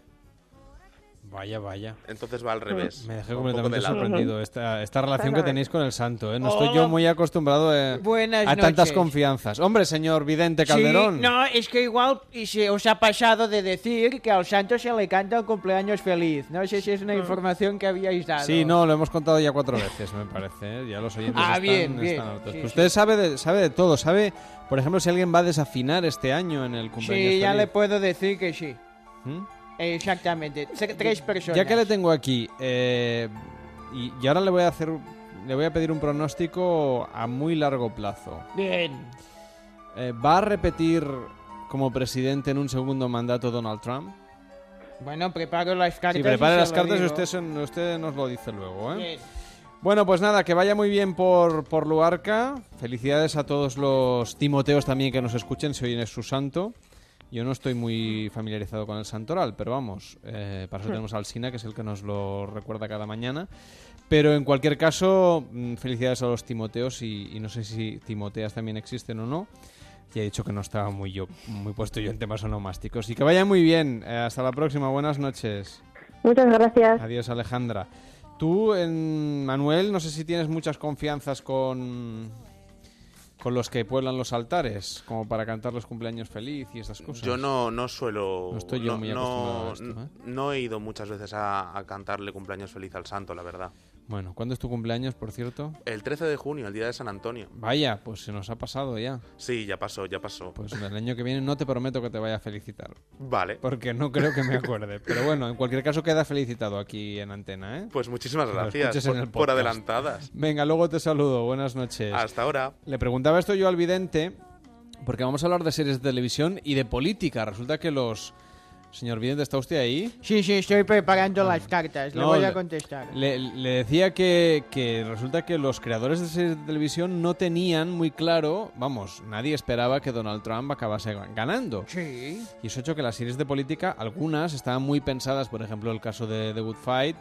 S1: Vaya, vaya.
S23: Entonces va al revés.
S1: Me dejé
S23: un
S1: completamente
S23: de
S1: sorprendido esta, esta relación que tenéis con el santo. ¿eh? No
S25: Hola.
S1: estoy yo muy acostumbrado eh, a tantas confianzas. Hombre, señor Vidente Calderón.
S25: Sí, no, es que igual y se os ha pasado de decir que al santo se le canta el cumpleaños feliz. No sé si es una información que habíais dado.
S1: Sí, no, lo hemos contado ya cuatro veces, me parece. ¿eh? Ya los oyentes
S25: Ah,
S1: están,
S25: bien, bien.
S1: están hartos.
S25: Sí,
S1: Pues
S25: sí.
S1: usted sabe de, sabe de todo. Sabe, por ejemplo, si alguien va a desafinar este año en el cumpleaños
S25: Sí, ya
S1: feliz.
S25: le puedo decir que sí.
S1: ¿Mm?
S25: Exactamente. Tre- Tres personas.
S1: Ya que le tengo aquí, eh, y, y ahora le voy a hacer, le voy a pedir un pronóstico a muy largo plazo.
S25: Bien.
S1: Eh, ¿Va a repetir como presidente en un segundo mandato Donald Trump?
S25: Bueno, preparo las cartas.
S1: Si
S25: y
S1: prepare las cartas y usted, usted nos lo dice luego, ¿eh?
S25: Bien.
S1: Bueno, pues nada, que vaya muy bien por, por Luarca. Felicidades a todos los Timoteos también que nos escuchen, si hoy es su santo. Yo no estoy muy familiarizado con el santoral, pero vamos, eh, para eso tenemos al Sina, que es el que nos lo recuerda cada mañana. Pero en cualquier caso, mm, felicidades a los Timoteos y, y no sé si Timoteas también existen o no. Ya he dicho que no estaba muy yo muy puesto yo en temas onomásticos. Y que vaya muy bien. Eh, hasta la próxima. Buenas noches.
S24: muchas gracias
S1: Adiós, Alejandra. Tú, en Manuel, no sé si tienes muchas confianzas con, con los que pueblan los altares, como para cantar los cumpleaños feliz y esas cosas.
S23: Yo no, no suelo.
S1: No estoy yo muy acostumbrado a esto,
S23: no-
S1: ¿eh?
S23: no he ido muchas veces a, a cantarle cumpleaños feliz al santo, la verdad.
S1: Bueno, ¿cuándo es tu cumpleaños, por cierto?
S23: El 13 de junio, el día de San Antonio.
S1: Vaya, pues se nos ha pasado ya.
S23: Sí, ya pasó, ya pasó.
S1: Pues el año que viene no te prometo que te vaya a felicitar.
S23: Vale.
S1: Porque no creo que me acuerde. Pero bueno, en cualquier caso queda felicitado aquí en antena, ¿eh?
S23: Pues muchísimas gracias por, por adelantadas.
S1: Venga, luego te saludo. Buenas noches.
S23: Hasta ahora.
S1: Le preguntaba esto yo al vidente, porque vamos a hablar de series de televisión y de política. Resulta que los... Señor vidente, ¿está usted ahí?
S25: Sí, sí, estoy preparando las cartas. Le voy a contestar.
S1: Le, le decía que, que resulta que los creadores de series de televisión no tenían muy claro, vamos, nadie esperaba que Donald Trump acabase ga- ganando.
S25: Sí.
S1: Y eso ha hecho que las series de política, algunas estaban muy pensadas, por ejemplo el caso de The Good Fight,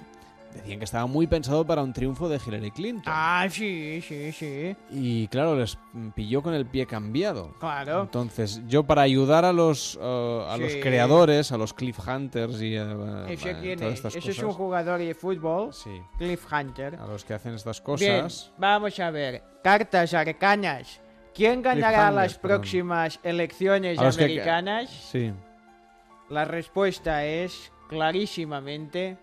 S1: decían que estaba muy pensado para un triunfo de Hillary Clinton.
S25: Ah, sí, sí, sí.
S1: Y claro, les pilló con el pie cambiado.
S25: Claro.
S1: Entonces, yo para ayudar a los, uh, a los creadores, a los Cliffhunters y uh,
S25: ¿Ese
S1: uh,
S25: quién
S1: todas
S25: es?
S1: estas
S25: Ese es un jugador de fútbol.
S1: Sí.
S25: Cliff Hunter.
S1: a los que hacen estas
S25: Bien,
S1: cosas.
S25: vamos a ver. Cartas arcanas. ¿Quién ganará las
S1: perdón.
S25: próximas elecciones
S1: que-
S25: americanas?
S1: Sí.
S25: La respuesta es clarísimamente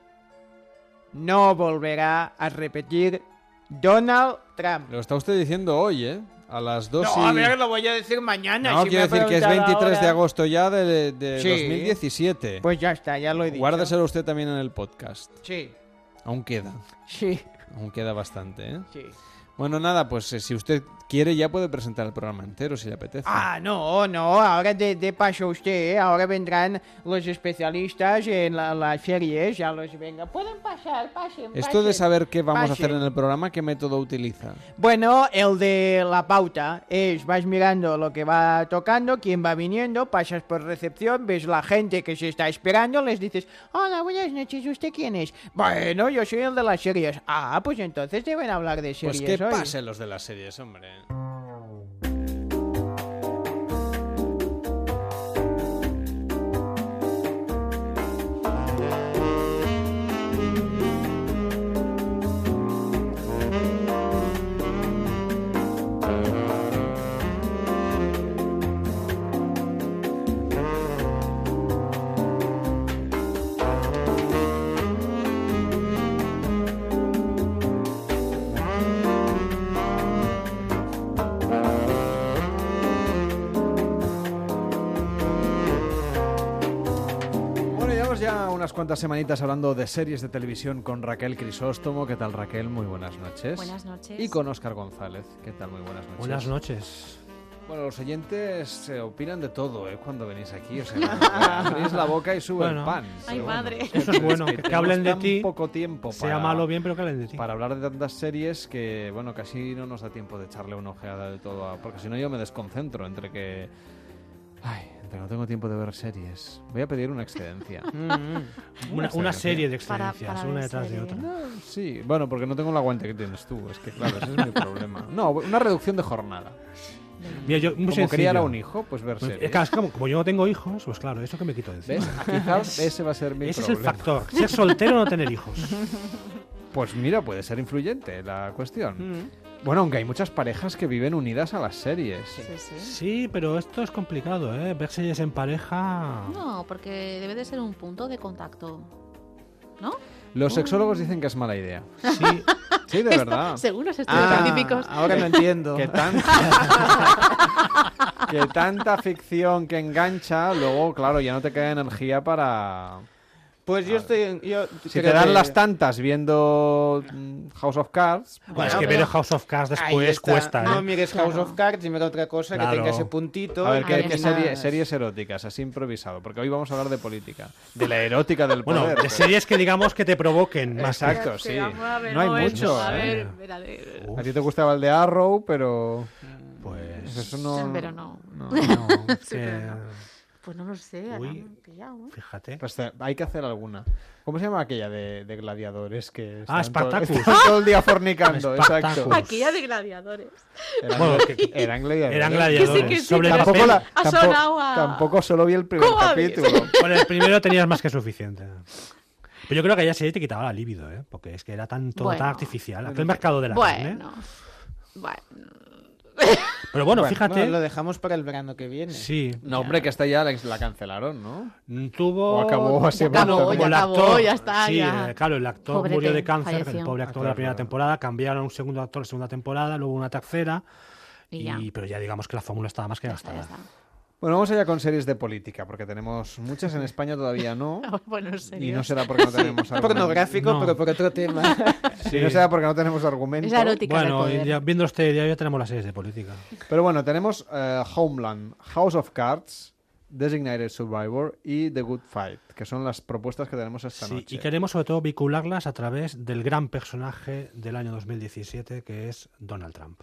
S25: no volverá a repetir Donald Trump.
S1: Lo está usted diciendo hoy, ¿eh? A las 2
S25: No,
S1: y...
S25: a ver, lo voy a decir mañana.
S1: No,
S25: si
S1: quiero decir que es
S25: preguntado
S1: 23 de agosto ya de, de
S25: Sí.
S1: 2017.
S25: Pues ya está, ya lo he dicho.
S1: Guárdeselo usted también en el podcast.
S25: Sí,
S1: Aún queda.
S25: sí,
S1: Aún queda bastante, ¿eh?
S25: sí.
S1: Bueno, nada, pues eh, si usted quiere ya puede presentar el programa entero si le apetece.
S25: Ah, no, no, ahora de, de paso usted, ¿eh? ahora vendrán los especialistas en la- las series, ya los venga. Pueden pasar, pasen,
S1: Esto de saber qué vamos a hacer en el programa, ¿qué método utiliza?
S25: Bueno, el de la pauta es vas mirando lo que va tocando, quién va viniendo, pasas por recepción, ves la gente que se está esperando, les dices, hola, buenas noches, ¿usted quién es? Bueno, yo soy el de las series. Ah, pues entonces deben hablar de
S1: Pues
S25: series
S1: que
S25: hoy.
S1: pasen los de las series, hombre. Unas cuantas semanitas hablando de series de televisión con Raquel Crisóstomo. ¿Qué tal, Raquel? Muy buenas noches.
S26: Buenas noches.
S1: Y con Óscar González. ¿Qué tal? Muy buenas noches.
S27: Buenas noches.
S1: Bueno, los oyentes se opinan de todo, ¿eh? Cuando venís aquí. O sea, abrís la boca y sube
S27: Bueno.
S1: el pan.
S27: Ay,
S1: pero
S27: madre.
S1: bueno.
S27: Eso es bueno,
S1: que
S27: que hablen de ti,
S1: poco tiempo
S27: sea
S1: para-
S27: malo o bien, pero que hablen de ti.
S1: Para hablar de tantas series que, bueno, casi no nos da tiempo de echarle una ojeada de todo. a- Porque si no, yo me desconcentro entre que. Ay, que no tengo tiempo de ver series. Voy a pedir una excedencia.
S27: Mm, Una- una serie de
S1: Para-
S27: excedencias,
S1: para
S27: una
S1: ver
S27: detrás de
S1: series.
S27: otra.
S1: No, sí, bueno, porque no tengo el aguante que tienes tú. Es que, claro, ese es mi problema. No, una reducción de jornada.
S27: Mira, yo, muy
S1: como
S27: sencillo.
S1: criar a un hijo, pues ver
S27: Pues,
S1: series.
S27: claro, es como, como yo no tengo hijos, pues claro, eso que me quito de encima.
S1: ¿Ves? Quizás ese va a ser mi
S27: Ese es
S1: problema.
S27: el factor. Ser soltero o no tener hijos.
S1: Pues mira, puede ser influyente la cuestión.
S27: Mm.
S1: Bueno, aunque hay muchas parejas que viven unidas a las series.
S27: Sí, pero esto es complicado, ¿eh? Ver series en pareja...
S26: No, porque debe de ser un punto de contacto. ¿No?
S1: Los
S26: Oh.
S1: sexólogos dicen que es mala idea.
S27: Sí,
S1: sí, de
S26: Esto-
S1: verdad.
S26: según los estudios
S1: Ah,
S26: científicos.
S1: ahora lo entiendo. Que tanta, que tanta ficción que engancha, luego, claro, ya no te queda energía para...
S5: Pues yo estoy. Yo
S1: Si te dan
S5: que-
S1: las tantas viendo mm, House of Cards...
S27: Bueno, es
S1: pues-
S27: que ver House of Cards después cuesta, ¿eh?
S5: No mires House of Cards y mira otra cosa
S1: Claro.
S5: que tenga ese puntito.
S1: A ver,
S5: y
S1: ¿qué,
S5: que tenga-
S1: serie- series eróticas? Así improvisado. Porque hoy vamos a hablar de política. De la erótica del
S27: Bueno,
S1: poder.
S27: de
S1: pero-
S27: series que digamos que te provoquen más.
S1: Exacto, sí.
S26: a ver,
S1: No hay
S26: no,
S1: mucho,
S26: a
S1: ¿eh?
S26: ver, ver, a ver.
S1: A ti te gustaba el de Arrow, pero...
S27: Pues...
S1: Eso no...
S26: Pero no.
S1: no.
S26: Sí, pero no. Pues no lo sé. ahora
S27: Uy,
S26: me pillado, ¿eh?
S27: Fíjate.
S1: Pues te- hay que hacer alguna. ¿Cómo se llama aquella de, de gladiadores que
S27: Ah,
S1: estaban todo- todo el día fornicando?
S27: Spartacus.
S1: Exacto.
S26: Aquella de gladiadores.
S1: Eran,
S27: Bueno,
S1: gla-
S27: que-
S1: eran gladiadores.
S27: eran gladiadores.
S26: Que sí, que sí,
S27: Sobre
S1: Tampoco, la- tampoco,
S26: a-
S1: tampoco solo vi el primer capítulo.
S27: Con el primero tenías más que suficiente. Pero yo creo que aquella serie te quitaba la libido, ¿eh? Porque es que era tan, todo tan
S26: Bueno.
S27: artificial. Aquel mercado de la carne.
S26: Bueno.
S27: Pero bueno, fíjate.
S5: Bueno, lo dejamos para el verano que viene.
S27: Sí.
S1: No, hombre, que esta ya la, la cancelaron, ¿no?
S27: Mm, Tuvo.
S1: O acabó así
S26: Ya acabó, ya
S27: como el
S26: acabó,
S27: actor.
S26: ya está,
S27: Sí,
S26: ya.
S27: eh, claro, el actor
S26: Pobrete,
S27: murió de cáncer, el pobre actor
S1: Ah,
S27: de la primera
S1: claro.
S27: temporada. Cambiaron a un segundo actor en segunda temporada, luego una tercera.
S26: Y
S27: Y,
S26: ya.
S27: pero ya digamos que la fórmula estaba más que
S26: Ya está, ya
S27: gastada.
S1: Bueno, vamos allá con series de política, porque tenemos muchas en España todavía no.
S26: Bueno, en
S1: Y no será porque no tenemos argumentos.
S5: Pornográfico,
S27: No.
S5: pero por otro tema.
S1: Y no será porque no tenemos argumentos.
S26: Es erótica
S27: Bueno, ya, viendo este día ya tenemos las series de política.
S1: Pero bueno, tenemos eh, Homeland, House of Cards, Designated Survivor y The Good Fight, que son las propuestas que tenemos esta
S27: Sí,
S1: noche.
S27: y queremos sobre todo vincularlas a través del gran personaje del año 2017 que es Donald Trump.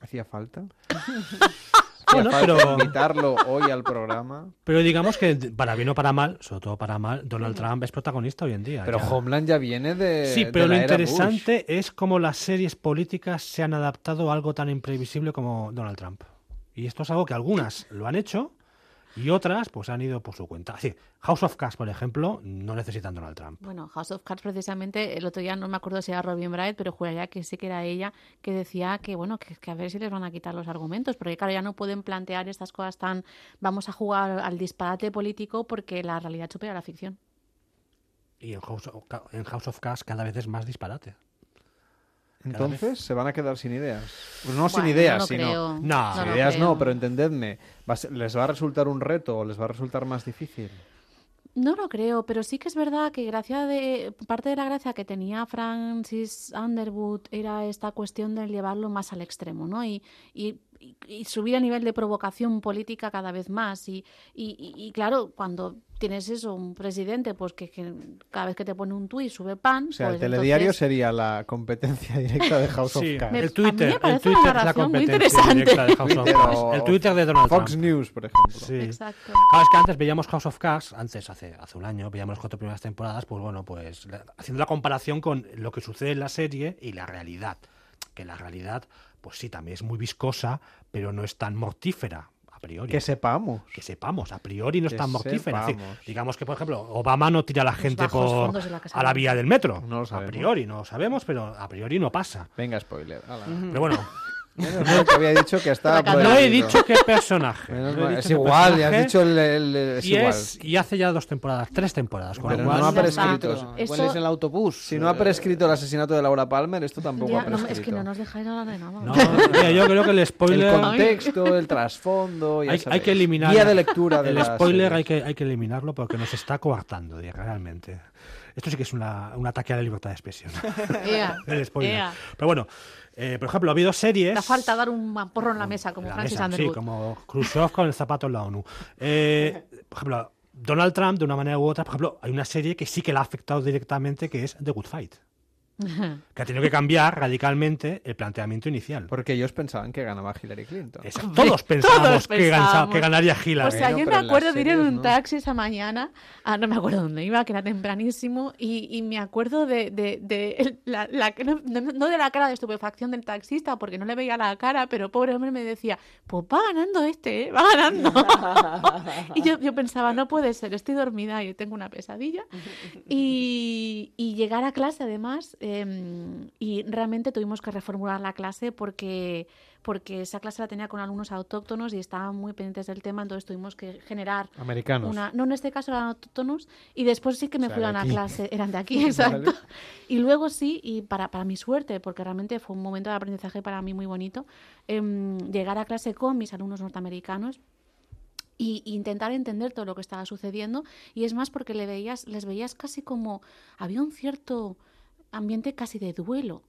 S1: ¿Hacía falta?
S27: Bueno,
S1: ¿Hacía falta
S27: pero-
S1: invitarlo hoy al programa.
S27: Pero digamos que para bien o para mal, sobre todo para mal, Donald Trump es protagonista hoy en día.
S1: Pero
S27: ya.
S1: Homeland ya viene de.
S27: Sí,
S1: de
S27: pero lo
S1: era
S27: interesante es cómo las series políticas se han adaptado a algo tan imprevisible como Donald Trump. Y esto es algo que algunas lo han hecho y otras pues han ido por su cuenta. Sí, House of Cards, por ejemplo, no necesitan Donald Trump.
S26: Bueno, House of Cards precisamente, el otro día no me acuerdo si era Robin Bright, pero juraría que sí que era ella, que decía que, bueno, que, que a ver si les van a quitar los argumentos, porque claro, ya no pueden plantear estas cosas tan, vamos a jugar al disparate político porque la realidad supera la ficción.
S27: Y en House of, en House of Cards cada vez es más disparate.
S1: Entonces se van a quedar sin ideas. Pues no sin ideas,
S26: no
S1: sino.
S26: creo.
S27: No.
S1: Sin ideas
S26: creo.
S1: no, pero entendedme. va a ser- ¿Les va a resultar un reto o les va a resultar más difícil?
S26: No lo creo, pero sí que es verdad que gracia de parte de la gracia que tenía Francis Underwood era esta cuestión de llevarlo más al extremo, ¿no? Y, y, y- y subir a nivel de provocación política cada vez más. Y, y, y- y claro, cuando tienes eso, un presidente, pues que, que cada vez que te pone un tuit sube pan.
S1: O sea,
S26: pues
S1: el telediario
S26: entonces-
S1: sería la competencia directa de House
S27: Sí,
S1: of Cards.
S27: El
S26: a mí
S27: Twitter,
S26: me
S27: el Twitter
S26: una
S27: es la competencia
S26: interesante.
S27: directa de House of Cards. El Twitter de Donald
S1: Fox
S27: Trump.
S1: News, por ejemplo.
S27: Sí.
S26: Exacto.
S27: Claro, es que antes veíamos House of Cards, antes, hace, hace un año, veíamos las cuatro primeras temporadas, pues bueno, pues la- haciendo la comparación con lo que sucede en la serie y la realidad. Que la realidad, pues sí, también es muy viscosa, pero no es tan mortífera. A priori.
S1: Que sepamos.
S27: Que sepamos, a priori no es
S1: Que
S27: tan mortífera. Es decir,
S1: sepamos.
S27: digamos que, por ejemplo, Obama no tira a la gente por,
S26: la
S27: a la vía del metro.
S1: No lo
S27: a priori, no lo sabemos, pero a priori no pasa.
S1: Venga, spoiler. ala.
S27: Pero bueno,
S1: Menos mal que había dicho que estaba
S26: No
S27: no he
S1: prohibido.
S27: dicho qué personaje.
S1: Menos
S27: no he
S1: mal.
S27: dicho
S1: Es igual, ya has
S27: personaje.
S1: dicho el, el- el- es
S27: y,
S1: igual.
S27: es, y hace ya dos temporadas, tres temporadas. Con
S1: Pero no ha prescrito.
S26: Eso-
S5: es el autobús.
S1: Si no ha prescrito el asesinato de Laura Palmer, esto tampoco
S26: Ya,
S1: ha
S26: no,
S1: prescrito.
S26: es que no nos dejáis hablar de nada.
S27: No, mira, yo creo que el spoiler.
S1: El contexto, el trasfondo, ya
S27: hay, hay que eliminar
S1: Guía de lectura de
S27: el
S1: las
S27: spoiler hay que, hay que eliminarlo porque nos está coartando realmente Esto sí que es una- un ataque a la libertad de expresión.
S26: Ea,
S27: El spoiler.
S26: ea.
S27: Pero bueno, eh, por ejemplo, ha habido series...
S26: Da falta dar un porro en la mesa como
S27: La
S26: Francis
S27: mesa,
S26: Underwood.
S27: Sí, como Khrushchev con el zapato en la ONU. Eh, por ejemplo, Donald Trump, de una manera u otra, por ejemplo, hay una serie que sí que la ha afectado directamente, que es The Good Fight, que ha tenido que cambiar radicalmente el planteamiento inicial.
S1: Porque ellos pensaban que ganaba Hillary Clinton.
S27: Todos pensábamos
S26: Todos
S27: que,
S26: pensábamos.
S27: que ganaría Hillary.
S26: O sea, yo me acuerdo de ir en un
S1: ¿no?
S26: taxi esa mañana, ah, no me acuerdo dónde iba, que era tempranísimo, y, y me acuerdo de, de- de la, la- no, no- no de la cara de estupefacción del taxista, porque no le veía la cara, pero pobre hombre me decía, pues va ganando este, ¿eh? va ganando. y yo, yo pensaba, no puede ser, estoy dormida y tengo una pesadilla. Y, y llegar a clase, además, eh, y realmente tuvimos que reformular la clase porque, porque esa clase la tenía con alumnos autóctonos y estaban muy pendientes del tema, entonces tuvimos que generar
S1: Americanos.
S26: una... No, en este caso eran autóctonos y después sí que me
S1: O sea,
S26: fui a una clase, eran de aquí, exacto.
S1: Vale.
S26: Y luego sí, y para, para mi suerte, porque realmente fue un momento de aprendizaje para mí muy bonito, em, llegar a clase con mis alumnos norteamericanos y intentar entender todo lo que estaba sucediendo y es más porque le veías les veías casi como había un cierto ambiente casi de duelo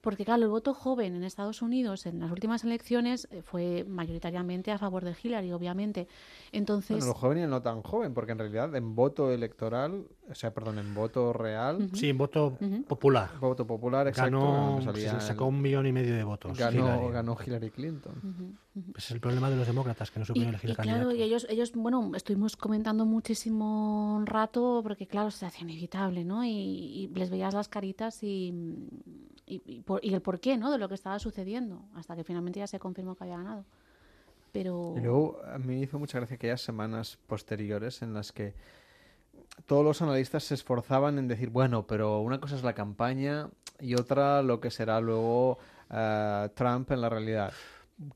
S26: porque claro el voto joven en Estados Unidos en las últimas elecciones eh, fue mayoritariamente a favor de Hillary obviamente entonces
S1: Bueno, lo joven y el no tan joven, porque en realidad en voto electoral, o sea, perdón, en voto real,
S27: Sí, en voto
S26: Ujú.
S27: popular.
S1: voto popular, exacto,
S27: Ganó, se sacó
S1: el-
S27: un millón y medio de votos.
S1: ganó,
S27: Hillary.
S1: ganó Hillary Clinton.
S26: Ujú.
S27: Es el problema de los demócratas, que no
S26: Y,
S27: supieron elegir
S26: y
S27: el
S26: claro,
S27: candidato.
S26: y ellos, ellos, bueno, estuvimos comentando muchísimo un rato porque, claro, se hacía inevitable, ¿no? Y, y les veías las caritas y, y, y por- y el porqué, ¿no? De lo que estaba sucediendo, hasta que finalmente ya se confirmó que había ganado. Pero...
S1: Y luego a mí me hizo mucha gracia aquellas semanas posteriores en las que todos los analistas se esforzaban en decir, bueno, pero una cosa es la campaña y otra lo que será luego eh, Trump en la realidad.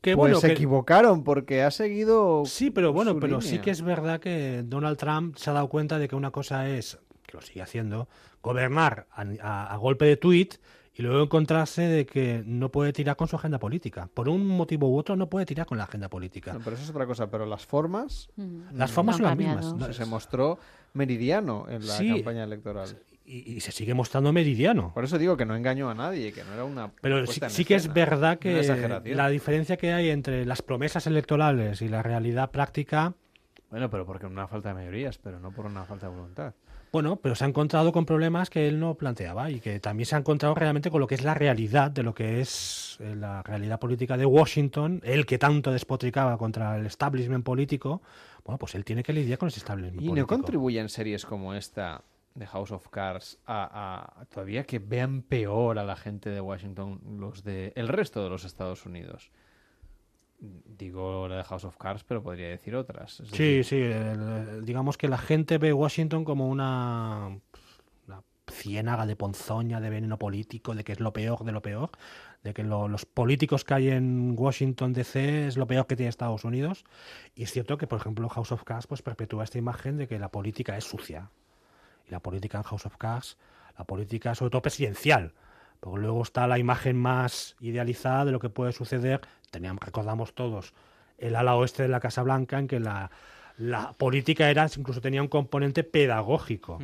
S27: Que
S1: pues
S27: bueno,
S1: se
S27: que-
S1: equivocaron porque ha seguido.
S27: Sí, pero bueno,
S1: su
S27: pero sí que es verdad que Donald Trump se ha dado cuenta de que una cosa es, que lo sigue haciendo, gobernar a, a- a golpe de tuit y luego encontrarse de que no puede tirar con su agenda política. Por un motivo u otro no puede tirar con la agenda política.
S1: No, pero eso es otra cosa, pero las formas.
S26: Mm.
S27: Las formas son las mismas.
S1: se mostró meridiano en la
S27: Sí.
S1: campaña electoral.
S27: Y, y se sigue mostrando meridiano.
S1: Por eso digo que no engañó a nadie, que no era una.
S27: Pero sí, sí que es verdad que la diferencia que hay entre las promesas electorales y la realidad práctica,
S1: Bueno, pero porque una falta de mayorías, pero no por una falta de voluntad.
S27: Bueno, pero se ha encontrado con problemas que él no planteaba y que también se ha encontrado realmente con lo que es la realidad de lo que es eh, la realidad política de Washington, él que tanto despotricaba contra el establishment político, bueno, pues él tiene que lidiar con ese establishment
S1: ¿Y no
S27: político.
S1: contribuyen series como esta de House of Cards a, a todavía que vean peor a la gente de Washington los de el resto de los Estados Unidos? Digo la de House of Cards, pero podría decir otras. Es
S27: Sí,
S1: decir,
S27: sí, el- digamos que la gente ve Washington como una, una ciénaga de ponzoña, de veneno político, de que es lo peor de lo peor, de que lo- los políticos que hay en Washington DC es lo peor que tiene Estados Unidos. Y es cierto que, por ejemplo, House of Cards pues perpetúa esta imagen de que la política es sucia. Y la política en House of Cards, la política sobre todo presidencial. Luego está la imagen más idealizada de lo que puede suceder. Teníamos, recordamos todos el ala oeste de la Casa Blanca, en que la, la política era, incluso tenía un componente pedagógico,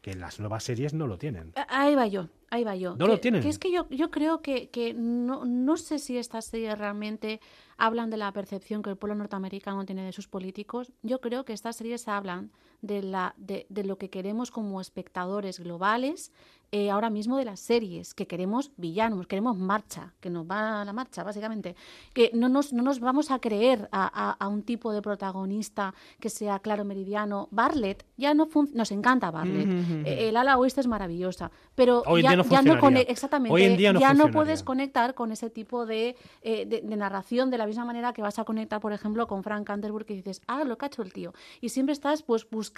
S27: que en las nuevas series no lo tienen.
S26: Ah, Ahí va yo, ahí va yo.
S27: No lo
S26: Que-
S27: tienen.
S26: Que es que yo, yo creo que, que no, no sé si estas series realmente hablan de la percepción que el pueblo norteamericano tiene de sus políticos. Yo creo que estas series hablan de, la, de, de lo que queremos como espectadores globales eh, ahora mismo de las series, que queremos villanos, queremos marcha, que nos va a la marcha, básicamente. Que no nos, no nos vamos a creer a, a- a un tipo de protagonista que sea claro meridiano. Bartlett ya no nos encanta Bartlett. Eh, el ala oeste es maravillosa, pero
S27: Hoy
S26: ya,
S27: no
S26: ya exactamente,
S27: Hoy en día no
S26: ya no puedes conectar con ese tipo de, eh, de, de narración de la misma manera que vas a conectar, por ejemplo, con Frank Underwood que dices, ah, lo hecho el tío. Y siempre estás pues buscando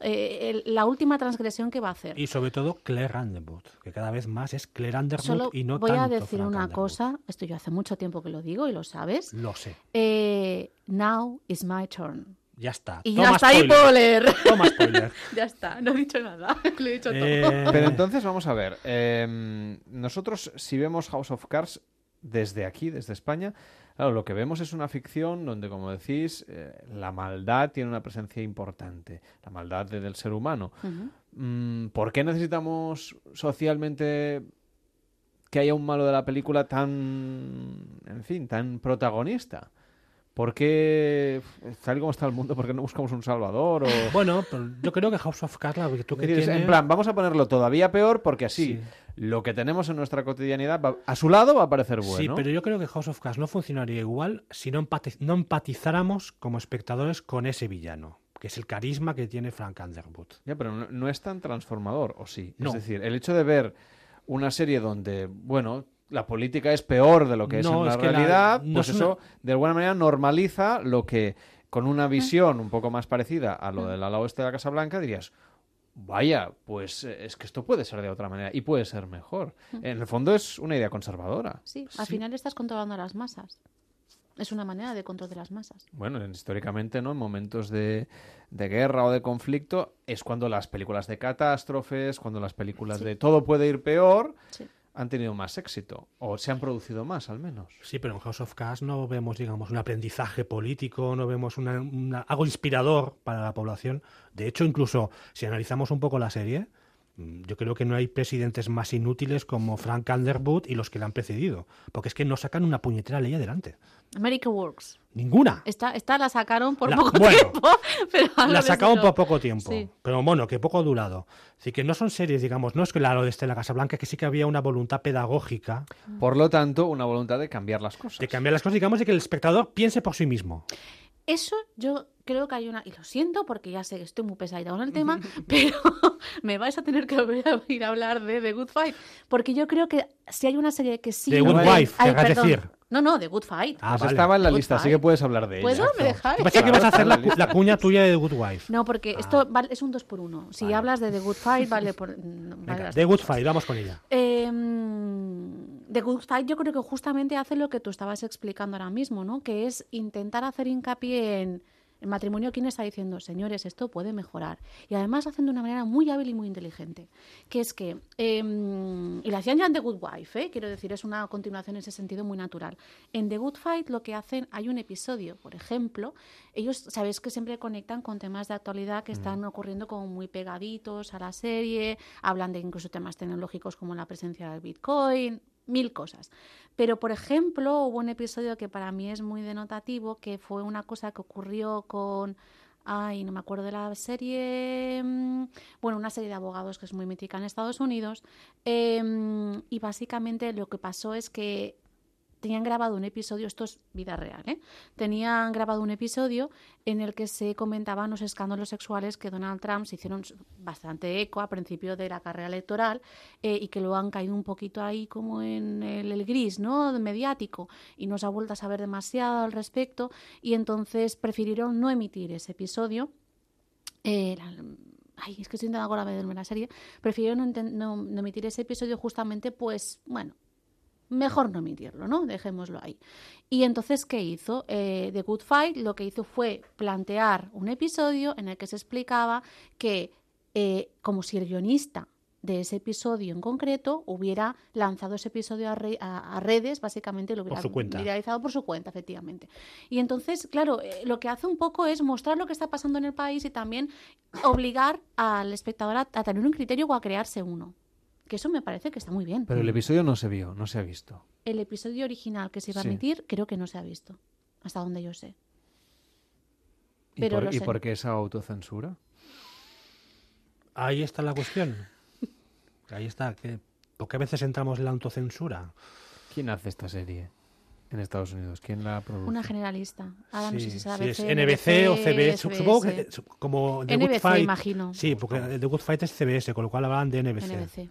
S26: eh, el- la última transgresión que va a hacer.
S27: Y sobre todo Claire Underwood, que cada vez más es Claire Underwood
S26: Solo
S27: y no
S26: voy a
S27: tanto
S26: decir
S27: Frank
S26: una
S27: Underwood.
S26: cosa, esto yo hace mucho tiempo que lo digo y lo sabes.
S27: Lo sé.
S26: Eh, now is my turn.
S27: Ya está.
S26: Y
S27: Toma
S26: ya está ahí,
S27: spoiler.
S26: puedo leer.
S27: Toma spoiler.
S26: ya está, no he dicho nada, lo he dicho
S27: Eh,
S26: todo.
S1: Pero entonces vamos a ver. em, nosotros, si vemos House of Cards, desde aquí, desde España, claro, lo que vemos es una ficción donde, como decís, eh, la maldad tiene una presencia importante, la maldad de- del ser humano. Mm, ¿Por qué necesitamos socialmente que haya un malo de la película tan, en fin, tan protagonista? ¿Por qué, tal y como está el mundo, por qué no buscamos un salvador? O...
S27: Bueno, pero yo creo que House of Cards, la virtud que
S1: decir,
S27: tiene...
S1: En plan, vamos a ponerlo todavía peor porque así lo que tenemos en nuestra cotidianidad va- a su lado va a parecer bueno.
S27: Sí, pero yo creo que House of Cards no funcionaría igual si no, no empatizáramos como espectadores con ese villano, que es el carisma que tiene Frank Underwood.
S1: Ya, pero no, no es tan transformador, ¿o sí?
S27: No.
S1: Es decir, el hecho de ver una serie donde, bueno, la política es peor de lo que es
S27: No,
S1: en la
S27: es que la-
S1: realidad,
S27: no
S1: pues
S27: es una-
S1: eso de alguna manera normaliza lo que con una visión un poco más parecida a lo del ala oeste de la Casa Blanca dirías, vaya, pues eh, es que esto puede ser de otra manera y puede ser mejor. En el fondo es una idea conservadora.
S26: Sí, al final estás controlando a las masas. Es una manera de control de las masas.
S1: Bueno, en- históricamente, ¿no? En momentos de, de guerra o de conflicto es cuando las películas de catástrofes, cuando las películas
S26: Sí.
S1: de todo puede ir peor,
S26: Sí.
S1: Han tenido más éxito. O se han producido más, al menos.
S27: Sí, pero en House of Cards no vemos, digamos, un aprendizaje político, no vemos una- una- algo inspirador para la población. De hecho, incluso si analizamos un poco la serie, yo creo que no hay presidentes más inútiles como Frank Underwood y los que le han precedido. Porque es que no sacan una puñetera ley adelante.
S26: America Works.
S27: Ninguna.
S26: Esta, esta la sacaron por
S27: La-
S26: poco
S27: bueno,
S26: tiempo, pero
S27: La sacaron por poco tiempo.
S26: Sí.
S27: Pero bueno, que poco ha durado. Así que no son series, digamos, no es que la lo de Estela Casablanca, que sí que había una voluntad pedagógica
S1: Por lo tanto, una voluntad de cambiar las cosas.
S27: de cambiar las cosas, digamos, de que el espectador piense por sí mismo.
S26: Eso yo creo que hay una, y lo siento porque ya sé que estoy muy pesadita con el tema, pero me vais a tener que volver a oír hablar de The Good Fight, porque yo creo que si hay una serie que sí...
S27: The Good Wife,
S26: ay,
S27: querrás
S26: perdón.
S27: decir.
S26: No, no, The Good Fight.
S27: Ah,
S1: Pues
S27: vale.
S1: estaba en la
S26: Good
S1: lista, así que puedes hablar de ella.
S26: ¿Puedo? ¿Me dejáis?
S27: Pensaba que ibas a hacer la, la cuña tuya de The Good Wife.
S26: No, porque
S27: Ah.
S26: esto vale- es un dos por uno. Si hablas de The Good Fight, vale por... no, vale
S27: The Good
S26: cosas.
S27: Fight, vamos con ella.
S26: Eh, The Good Fight yo creo que justamente hace lo que tú estabas explicando ahora mismo, ¿no? Que es intentar hacer hincapié en el matrimonio. ¿Quién está diciendo, señores, esto puede mejorar? Y además lo hacen de una manera muy hábil y muy inteligente. Que es que, eh, y lo hacían ya en The Good Wife, ¿eh? quiero decir, es una continuación en ese sentido muy natural. En The Good Fight lo que hacen, hay un episodio, por ejemplo, ellos, sabéis que siempre conectan con temas de actualidad que están ocurriendo como muy pegaditos a la serie, hablan de incluso temas tecnológicos como la presencia del Bitcoin, mil cosas. Pero, por ejemplo, hubo un episodio que para mí es muy denotativo, que fue una cosa que ocurrió con... Ay, no me acuerdo de la serie. mm, Bueno, una serie de abogados que es muy mítica en Estados Unidos. em, y básicamente lo que pasó es que tenían grabado un episodio, esto es vida real, ¿eh? Tenían grabado un episodio en el que se comentaban los escándalos sexuales que Donald Trump se hicieron bastante eco a principio de la carrera electoral eh, y que luego han caído un poquito ahí como en el, gris, ¿no? Mediático y no se ha vuelto a saber demasiado al respecto y entonces prefirieron no emitir ese episodio. Eh, Ay, es que estoy intentando acordarme de la serie. Prefirieron no emitir ese episodio justamente, pues, bueno, mejor no emitirlo, ¿no? Dejémoslo ahí. Y entonces, ¿qué hizo? Eh, The Good Fight lo que hizo fue plantear un episodio en el que se explicaba que, eh, como si el guionista de ese episodio en concreto hubiera lanzado ese episodio a, re- a- a redes, básicamente lo hubiera viralizado por su cuenta, efectivamente. Y entonces, claro, eh, lo que hace un poco es mostrar lo que está pasando en el país y también obligar al espectador a, a tener un criterio o a crearse uno. Que eso me parece que está muy bien.
S1: Pero el episodio no se vio, no se ha visto.
S26: El episodio original que se iba
S1: Sí.
S26: a emitir creo que no se ha visto, hasta donde yo sé.
S1: ¿Y,
S26: Pero
S1: por,
S26: lo
S1: ¿y
S26: sé.
S1: por qué esa autocensura?
S27: Ahí está la cuestión. Ahí está. Que, porque a veces entramos en la autocensura.
S1: ¿Quién hace esta serie en Estados Unidos? ¿Quién la produce?
S26: Una generalista. Ahora no sé si
S27: Sí,
S26: será
S27: sí, es
S26: ABC,
S27: NBC o CBS. Supongo que como The Good
S26: NBC,
S27: Fight.
S26: imagino.
S27: Sí, porque The Good Fight es CBS, con lo cual hablan de NBC.
S26: NBC.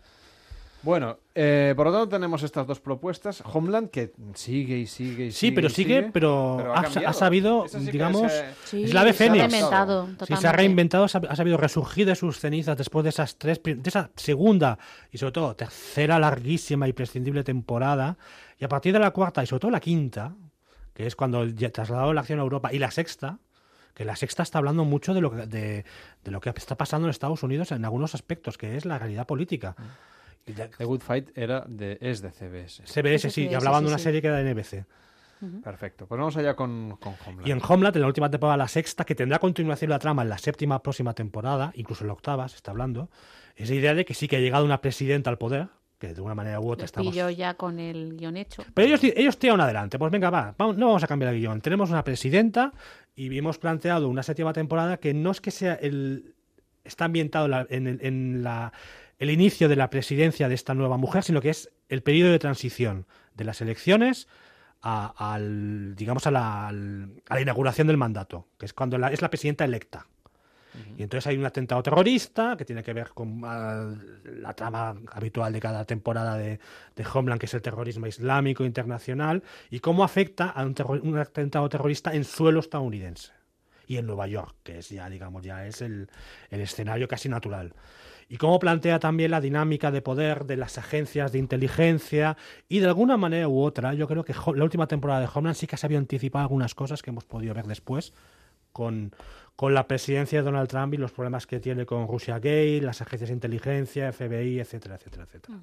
S1: Bueno, eh, por lo tanto tenemos estas dos propuestas. Homeland, que sigue y sigue y
S27: Sí,
S1: sigue.
S27: pero
S1: y
S27: sigue, pero,
S1: Pero ha
S27: ha,
S1: cambiado.
S27: ha sabido,
S1: sí
S27: digamos,
S1: se-
S26: Sí,
S27: es la de
S26: se ha
S27: Fénix.
S26: reinventado,
S27: Sí, se ha reinventado, ha sabido resurgir de sus cenizas después de esas tres, de esa segunda y sobre todo tercera larguísima y prescindible temporada. Y a partir de la cuarta y sobre todo la quinta, que es cuando ya trasladó la acción a Europa, y la sexta, que la sexta está hablando mucho de lo que, de, de lo que está pasando en Estados Unidos en algunos aspectos, que es la realidad política.
S1: The Good Fight era de, es de CBS.
S27: CBS, sí, y hablaban de una serie que era de NBC.
S1: Perfecto. Pues vamos allá con, con Homeland.
S27: Y en Homeland, en la última temporada, la sexta, que tendrá continuación la trama en la séptima próxima temporada, incluso en la octava, se está hablando, es la idea de que sí que ha llegado una presidenta al poder, que de una manera u otra estamos...
S26: pillo ya con el guion hecho.
S27: Pero ellos, ellos tiran adelante. Pues venga, va, vamos- no vamos a cambiar el guion. Tenemos una presidenta y hemos planteado una séptima temporada que no es que sea el... Está ambientado en, la- en el, en la- el inicio de la presidencia de esta nueva mujer, sino que es el periodo de transición de las elecciones a, al, digamos, a la, al- a la inauguración del mandato, que es cuando la- es la presidenta electa. Y entonces hay un atentado terrorista que tiene que ver con ah, la trama habitual de cada temporada de, de Homeland, que es el terrorismo islámico internacional, y cómo afecta a un, terror- un atentado terrorista en suelo estadounidense y en Nueva York, que es ya, digamos, ya es el, el escenario casi natural. Y cómo plantea también la dinámica de poder de las agencias de inteligencia y de alguna manera u otra, yo creo que la última temporada de Homeland sí que se había anticipado algunas cosas que hemos podido ver después con, con la presidencia de Donald Trump y los problemas que tiene con Rusia Gay, las agencias de inteligencia, FBI, etcétera, etcétera, etcétera.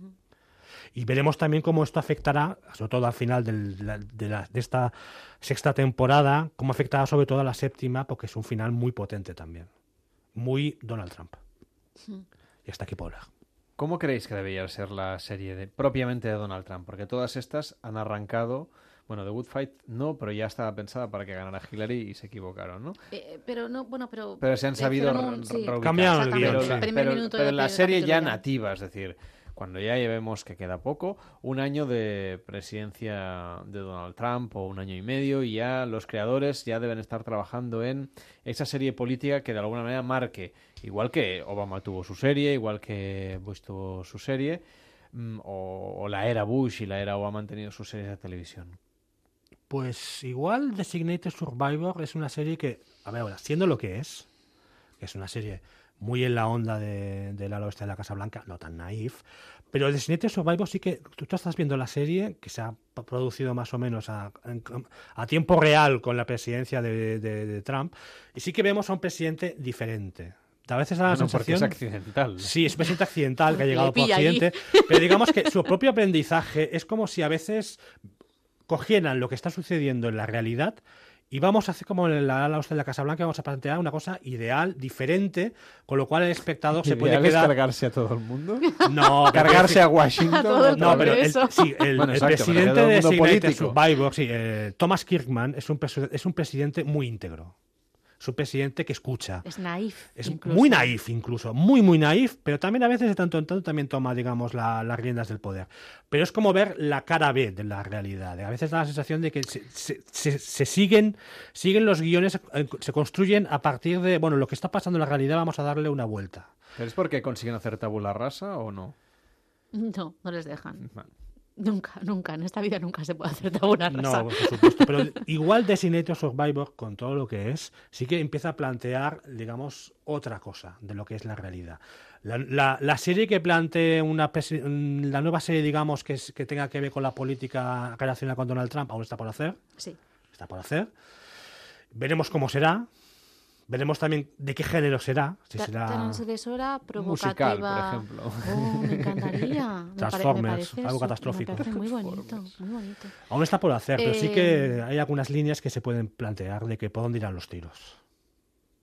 S27: Y veremos también cómo esto afectará, sobre todo al final del- la- de, la- de esta sexta temporada, cómo afectará sobre todo a la séptima, porque es un final muy potente también. Muy Donald Trump. Y hasta aquí Paula.
S1: ¿Cómo creéis que debería ser la serie de, propiamente de Donald Trump? Porque todas estas han arrancado. Bueno, The Good Fight no, pero ya estaba pensada para que ganara Hillary y se equivocaron, ¿no?
S26: Eh, pero no, bueno, pero.
S1: Pero se han sabido
S26: un- sí.
S27: Cambiaron el
S26: guion,
S27: sí.
S1: pero, la serie ya nativa, es decir, cuando ya vemos que queda poco, un año de presidencia de Donald Trump o un año y medio, y ya los creadores ya deben estar trabajando en esa serie política que de alguna manera marque, igual que Obama tuvo su serie, igual que Bush tuvo su serie, mm, o, la era Bush y la era Obama han tenido sus series de televisión.
S27: Pues igual Designated Survivor es una serie que, a ver, ahora, siendo lo que es, que es una serie muy en la onda de, ala oeste de la Casa Blanca, no tan naif, pero Designated Survivor sí que tú, estás viendo la serie que se ha producido más o menos a, a tiempo real con la presidencia de, de- de Trump, y sí que vemos a un presidente diferente. A veces da la
S1: Bueno, porque
S27: sensación...
S1: es accidental.
S27: Sí, es un presidente accidental que ha
S1: Le
S27: llegado por
S1: allí.
S27: accidente, pero digamos que su propio aprendizaje es como si a veces cogieran lo que está sucediendo en la realidad y vamos a hacer como en la ala de la Casa Blanca, vamos a plantear una cosa ideal, diferente, con lo cual el espectador se puede
S1: ¿Ideal es
S27: quedar...
S1: cargarse a todo el mundo?
S27: No,
S1: cargarse a Washington.
S26: A
S27: no, pero el,
S26: Congreso.
S27: sí, el,
S1: Bueno,
S27: el
S1: exacto, pero
S27: presidente de
S1: político.
S27: Survivor, sí, eh, Thomas Kirkman, es un, es un presidente muy íntegro. Es un presidente que escucha.
S26: Es naif.
S27: Es
S26: incluso.
S27: muy naif incluso, muy muy naif, pero también a veces de tanto en tanto también toma, digamos, la- las riendas del poder. Pero es como ver la cara B de la realidad. A veces da la sensación de que se, se- se- se siguen, siguen los guiones, eh, se construyen a partir de, bueno, lo que está pasando en la realidad vamos a darle una vuelta.
S1: ¿Pero es porque consiguen hacer tabula rasa o no?
S26: No, no les dejan. Nunca, nunca. En esta vida nunca se puede hacer tabula rasa.
S27: No, por supuesto. Pero igual Designated Survivor, con todo lo que es, sí que empieza a plantear, digamos, otra cosa de lo que es la realidad. La, la- la serie que plantee una mm, la nueva serie, digamos, que, es- que tenga que ver con la política relacionada con Donald Trump, aún está por hacer.
S26: Sí.
S27: Está por hacer. Veremos cómo será. Veremos también de qué género será. Si será
S26: Transgresora,
S1: Musical, por ejemplo.
S26: Oh, me encantaría.
S27: Transformers,
S26: me parece
S27: algo catastrófico.
S26: Me parece muy bonito, muy bonito.
S27: Aún está por hacer, pero sí que
S26: Eh,
S27: hay algunas líneas que se pueden plantear de que por dónde irán los tiros.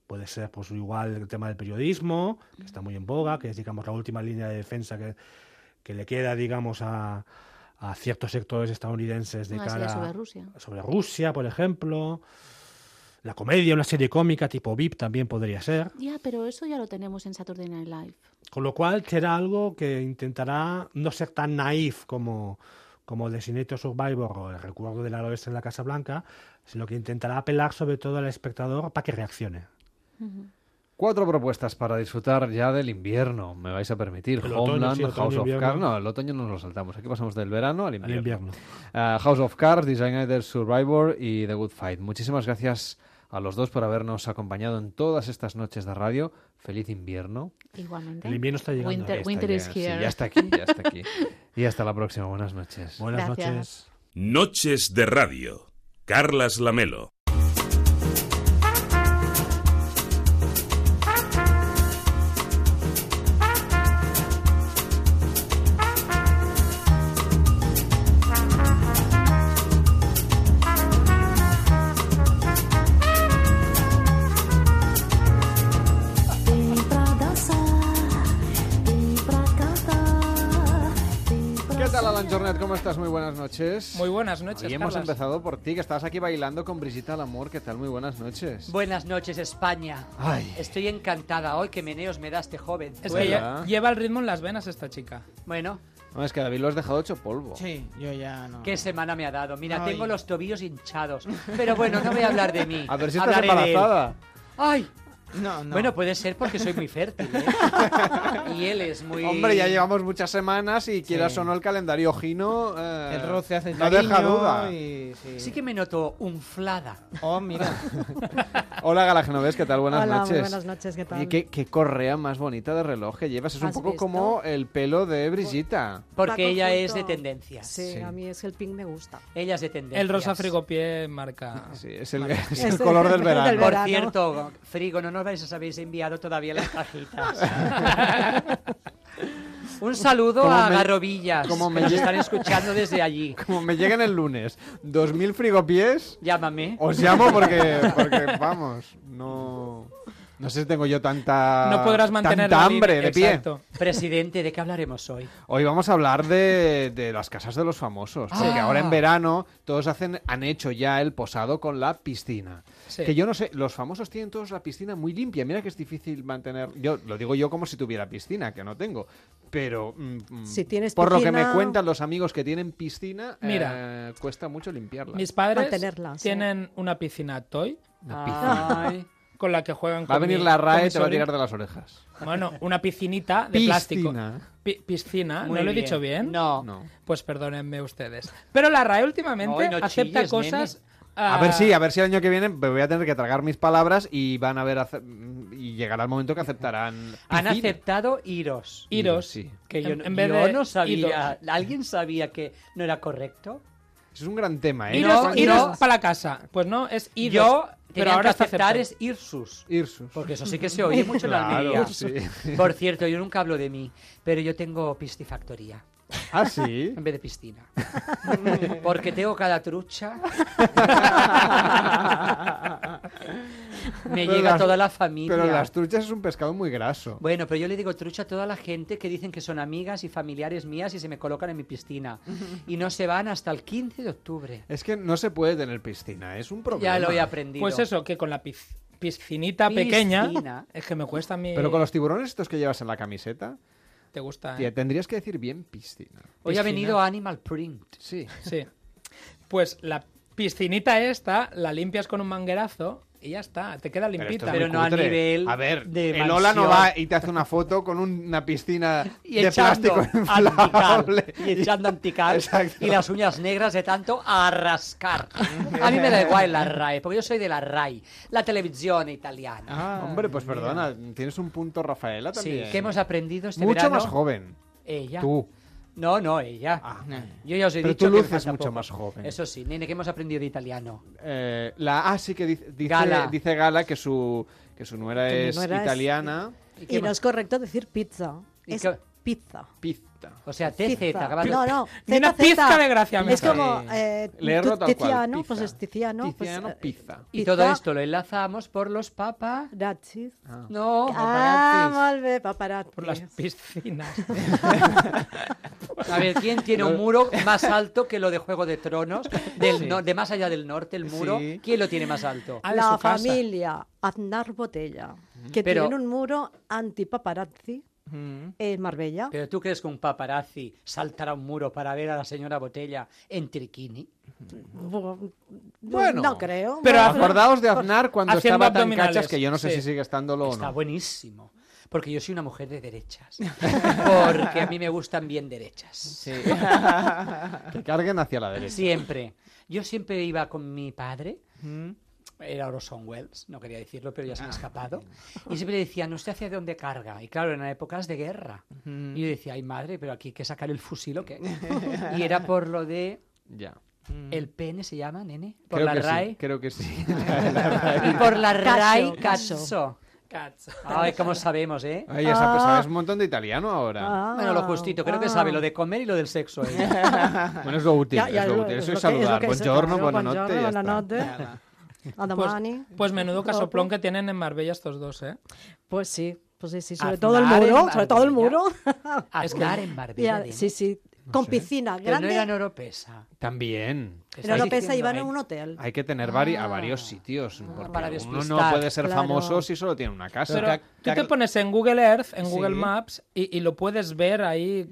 S27: Puede ser, pues igual el tema del periodismo, que está muy en boga, que es, digamos, la última línea de defensa que, que le queda, digamos, a, a ciertos sectores estadounidenses de
S26: Una
S27: cara
S26: serie sobre Rusia.
S27: sobre Rusia, por ejemplo. La comedia, una serie cómica tipo VIP también podría ser.
S26: Ya, pero eso ya lo tenemos en Saturday Night Live.
S27: Con lo cual será algo que intentará no ser tan naif como, como Designated Survivor o el recuerdo del oeste en la Casa Blanca, sino que intentará apelar sobre todo al espectador para que reaccione.
S1: Cuatro propuestas para disfrutar ya del invierno, me vais a permitir.
S27: El otoño,
S1: Homeland,
S27: sí, otoño,
S1: House of. Cards. No, el otoño nos lo saltamos. Aquí pasamos del verano al invierno.
S27: invierno.
S1: Ah, House of Cards, Designated Survivor y The Good Fight. Muchísimas gracias a los dos por habernos acompañado en todas estas noches de radio. Feliz invierno.
S26: Igualmente.
S27: El invierno está llegando.
S26: Winter,
S1: Está
S26: winter
S1: ya-
S26: is
S1: sí,
S26: here.
S1: ya está aquí, ya está aquí. y hasta la próxima. Buenas noches.
S27: Buenas
S26: Gracias.
S27: noches.
S4: Noches de Radio. Carlas Lamelo.
S1: Buenas noches.
S28: Muy buenas noches,
S1: Y hemos empezado por ti, que estabas aquí bailando con Brigitte Amor. ¿Qué tal? Muy buenas noches.
S29: Buenas noches, España.
S1: Ay.
S29: Estoy encantada hoy que meneos me da este joven.
S28: Es que lle- lleva el ritmo en las venas esta chica.
S29: Bueno,
S1: No, es que David lo has dejado hecho polvo.
S28: Sí, yo ya no.
S29: qué semana me ha dado. Mira,
S28: Ay.
S29: tengo los tobillos hinchados. Pero bueno, no voy a hablar de mí.
S1: A ver si estás
S29: Hablaré de él.
S1: embarazada.
S29: Ay.
S28: No, no.
S29: Bueno, puede ser porque soy muy fértil. ¿eh? y él es muy.
S1: Hombre, ya llevamos muchas semanas y quieras
S29: Sí.
S1: o no el calendario gino. eh,
S28: El roce hace
S1: No deja duda.
S28: y- sí.
S29: Sí que me noto unflada.
S28: Oh, mira.
S1: Hola, Gala Genovés, ¿qué tal? Buenas
S30: Hola, muy
S1: noches.
S30: buenas noches, ¿qué tal?
S1: Y qué, qué correa más bonita de reloj que llevas. Es un
S30: ¿Has
S1: poco
S30: visto?
S1: como el pelo de Brigitta.
S29: Porque ella es de tendencias.
S30: Sí,
S1: Sí.
S30: a mí es que el pink me gusta.
S29: Ella es de tendencias.
S28: El rosa frigopié marca.
S1: Sí, es el,
S28: marca.
S1: es el color del verano.
S29: Por cierto, Frigo, no nos a habéis enviado todavía las cajitas. Un saludo
S1: Como
S29: a
S1: me-
S29: Garrobillas,
S1: como me
S29: que nos están escuchando desde allí.
S1: Como me lleguen el lunes 2.000 frigopiés,
S29: Llámame.
S1: os llamo porque, porque vamos, no... No sé si tengo yo tanta,
S28: No podrás mantener
S1: tanta hambre de pie.
S28: Exacto.
S29: Presidente, ¿de qué hablaremos hoy?
S1: Hoy vamos a hablar de, de las casas de los famosos. Porque
S29: Ah.
S1: ahora en verano todos hacen, han hecho ya el posado con la piscina.
S28: Sí.
S1: Que yo no sé, los famosos tienen todos la piscina muy limpia. Mira que es difícil mantener. Yo lo digo yo como si tuviera piscina, que no tengo. Pero mm, mm,
S30: Si tienes
S1: por lo que me cuentan los amigos que tienen piscina,
S28: Mira.
S1: eh, cuesta mucho limpiarla.
S28: Mis padres
S30: Mantenerla, sí.
S28: tienen una piscina toy
S1: Una piscina.
S29: Ay,
S28: con la que juegan
S1: Va a
S28: con
S1: venir
S28: mi-
S1: la
S28: con
S1: RAE y te va a tirar de las orejas.
S28: Bueno, una piscinita de plástico.
S1: Piscina.
S28: Pi- piscina,
S29: Muy
S28: ¿no lo he
S29: bien.
S28: dicho bien?
S29: No.
S1: No.
S28: Pues perdónenme ustedes. Pero la RAE últimamente
S29: no
S28: acepta
S29: chilles,
S28: cosas...
S1: A
S28: ah,
S1: ver si, a ver si el año que viene me voy a tener que tragar mis palabras y van a ver y llegará el momento que aceptarán.
S29: Han aceptado iros.
S28: Iros.
S1: Sí.
S29: Que yo,
S28: En-
S29: no-
S28: en vez
S29: yo
S28: de
S29: no sabía.
S28: idos.
S29: ¿Alguien sabía que no era correcto?
S1: Es un gran tema, ¿eh?
S28: Iros,
S29: No,
S28: iros
S29: no.
S28: para la casa. Pues no, es iros.
S29: Yo
S28: pero
S29: tenía
S28: ahora
S29: que aceptar es Irsus.
S1: Irsus.
S29: Porque eso sí que se oye mucho en la
S1: Claro, sí.
S29: Por cierto, yo nunca hablo de mí, pero yo tengo piscifactoría
S1: Ah, sí.
S29: en vez de piscina. Porque tengo cada trucha. Me
S1: Pero
S29: llega
S1: las-
S29: toda la familia.
S1: Pero las truchas es un pescado muy graso.
S29: Bueno, pero yo le digo trucha a toda la gente que dicen que son amigas y familiares mías y se me colocan en mi piscina. Y no se van hasta el 15 de octubre.
S1: Es que no se puede tener piscina, es un problema.
S29: Ya lo he aprendido.
S28: Pues eso, que con la piz- piscinita
S29: Piscina.
S28: pequeña, es que me cuesta a mí...
S1: Pero con los tiburones estos que llevas en la camiseta,
S28: Te gusta, ¿eh?
S1: tía, tendrías que decir bien piscina.
S29: Hoy ha venido Animal Print.
S1: Sí.
S28: Sí. Pues la piscinita esta la limpias con un manguerazo y ya está, te queda
S1: Pero
S28: limpita.
S1: es
S29: Pero
S1: muy
S29: no a
S1: cutre.
S29: nivel
S1: A ver,
S29: de
S1: el Ola no va y te hace una foto con una piscina
S29: Y
S1: de
S29: echando
S1: plástico
S29: antical.
S1: inflable.
S29: Y echando antical.
S1: Exacto.
S29: Y las uñas negras de tanto a rascar. A mí me da igual la RAE, porque yo soy de la RAI, la televisión italiana.
S1: Ah, Hombre, pues perdona, tienes un punto Rafaela también.
S29: Sí, ¿qué hemos aprendido este
S1: Mucho
S29: verano?
S1: más joven.
S29: Ella.
S1: Tú.
S29: No, no, ella. Yo ya os he
S1: Pero
S29: dicho
S1: tú
S29: que me
S1: luces
S29: falta
S1: mucho
S29: poco.
S1: más joven.
S29: Eso sí, nene, que hemos aprendido de italiano.
S1: Eh, la, ah, sí que dice, dice
S29: Gala.
S1: dice Gala que su, que su nuera
S30: Que mi
S1: es
S30: nuera es-
S1: italiana.
S30: Y no es correcto decir pizza.
S29: ¿Y
S30: Es
S29: qué-
S30: pizza.
S1: Pizza.
S29: O sea, TZ.
S30: No, no.
S28: Ni una pizca de gracia me
S30: Es como eh,
S1: Leerlo tal cual,
S30: Tiziano, pues es Tiziano. pues,
S1: Tiziano,
S30: eh,
S1: pizza.
S29: Y todo esto lo enlazamos por los papas.
S30: Paparazzi.
S29: No,
S30: Ah,
S28: paparazzis.
S30: molt bé, paparazzi.
S28: Por las piscinas.
S29: A ver, ¿quién tiene un muro más alto que lo de Juego de Tronos? Del
S28: Sí.
S29: no- de más allá del norte, el muro.
S1: Sí.
S29: ¿Quién lo tiene más alto?
S28: Ah, de
S30: La
S28: su casa.
S30: familia Aznar Botella, que
S29: Pero-
S30: tiene un muro anti-paparazzi en Marbella.
S29: ¿Pero tú crees que un paparazzi saltará un muro para ver a la señora Botella en triquini?
S30: Bu-
S1: Bueno,
S30: no creo.
S28: pero
S30: Bueno,
S1: Acordaos de Aznar cuando
S28: Haciendo
S1: estaba tan cachas que yo no sé
S28: sí.
S1: si sigue estándolo o
S29: Está
S1: no.
S29: buenísimo. Porque yo soy una mujer de derechas. Porque a mí me gustan bien derechas.
S1: que carguen hacia la derecha.
S29: Siempre. Yo siempre iba con mi padre. Era Orson Welles, no quería decirlo, pero ya se me ha escapado. Y siempre decía, no sé hacia dónde carga. Y claro, en épocas de guerra. Y yo decía, ay madre, pero aquí hay que sacar el fusil o qué. y era por lo de.
S1: Ya.
S29: El pene se llama, nene. Por
S1: Creo
S29: la
S1: que
S29: RAE.
S1: sí, creo que sí.
S29: Y por la RAI,
S30: cacho.
S29: cazzo.
S28: Cazzo.
S29: Ay, cómo sabemos, ¿eh?
S1: Ay, ya sabes, sabes un montón de italiano ahora.
S30: Ah,
S29: Bueno, lo justito. Creo que
S30: ah.
S29: sabe lo de comer y lo del sexo. ella.
S1: Bueno, es lo útil,
S30: Ya- ya
S1: es lo útil.
S30: es
S1: Eso es
S30: que- es
S1: saludar.
S30: que
S1: Buongiorno,
S30: claro,
S1: buena
S28: Pues, pues menudo casoplón que tienen en Marbella estos dos, ¿eh?
S30: Pues sí, pues sí, sí, sobre
S29: Aznar
S30: todo el muro, sobre todo el muro.
S29: Aznar en Marbella,
S30: sí, sí, con
S1: sé.
S30: piscina
S29: Pero no
S30: grande.
S29: era en Oropesa.
S1: También.
S30: en Oropesa iban a un hotel.
S1: Hay que tener vari- a
S30: Ah.
S1: varios sitios. Porque
S29: para
S1: uno no puede ser
S30: claro.
S1: famoso si solo tiene una casa.
S28: Pero tú te pones en Google Earth, en Google. Maps, y, y lo puedes ver ahí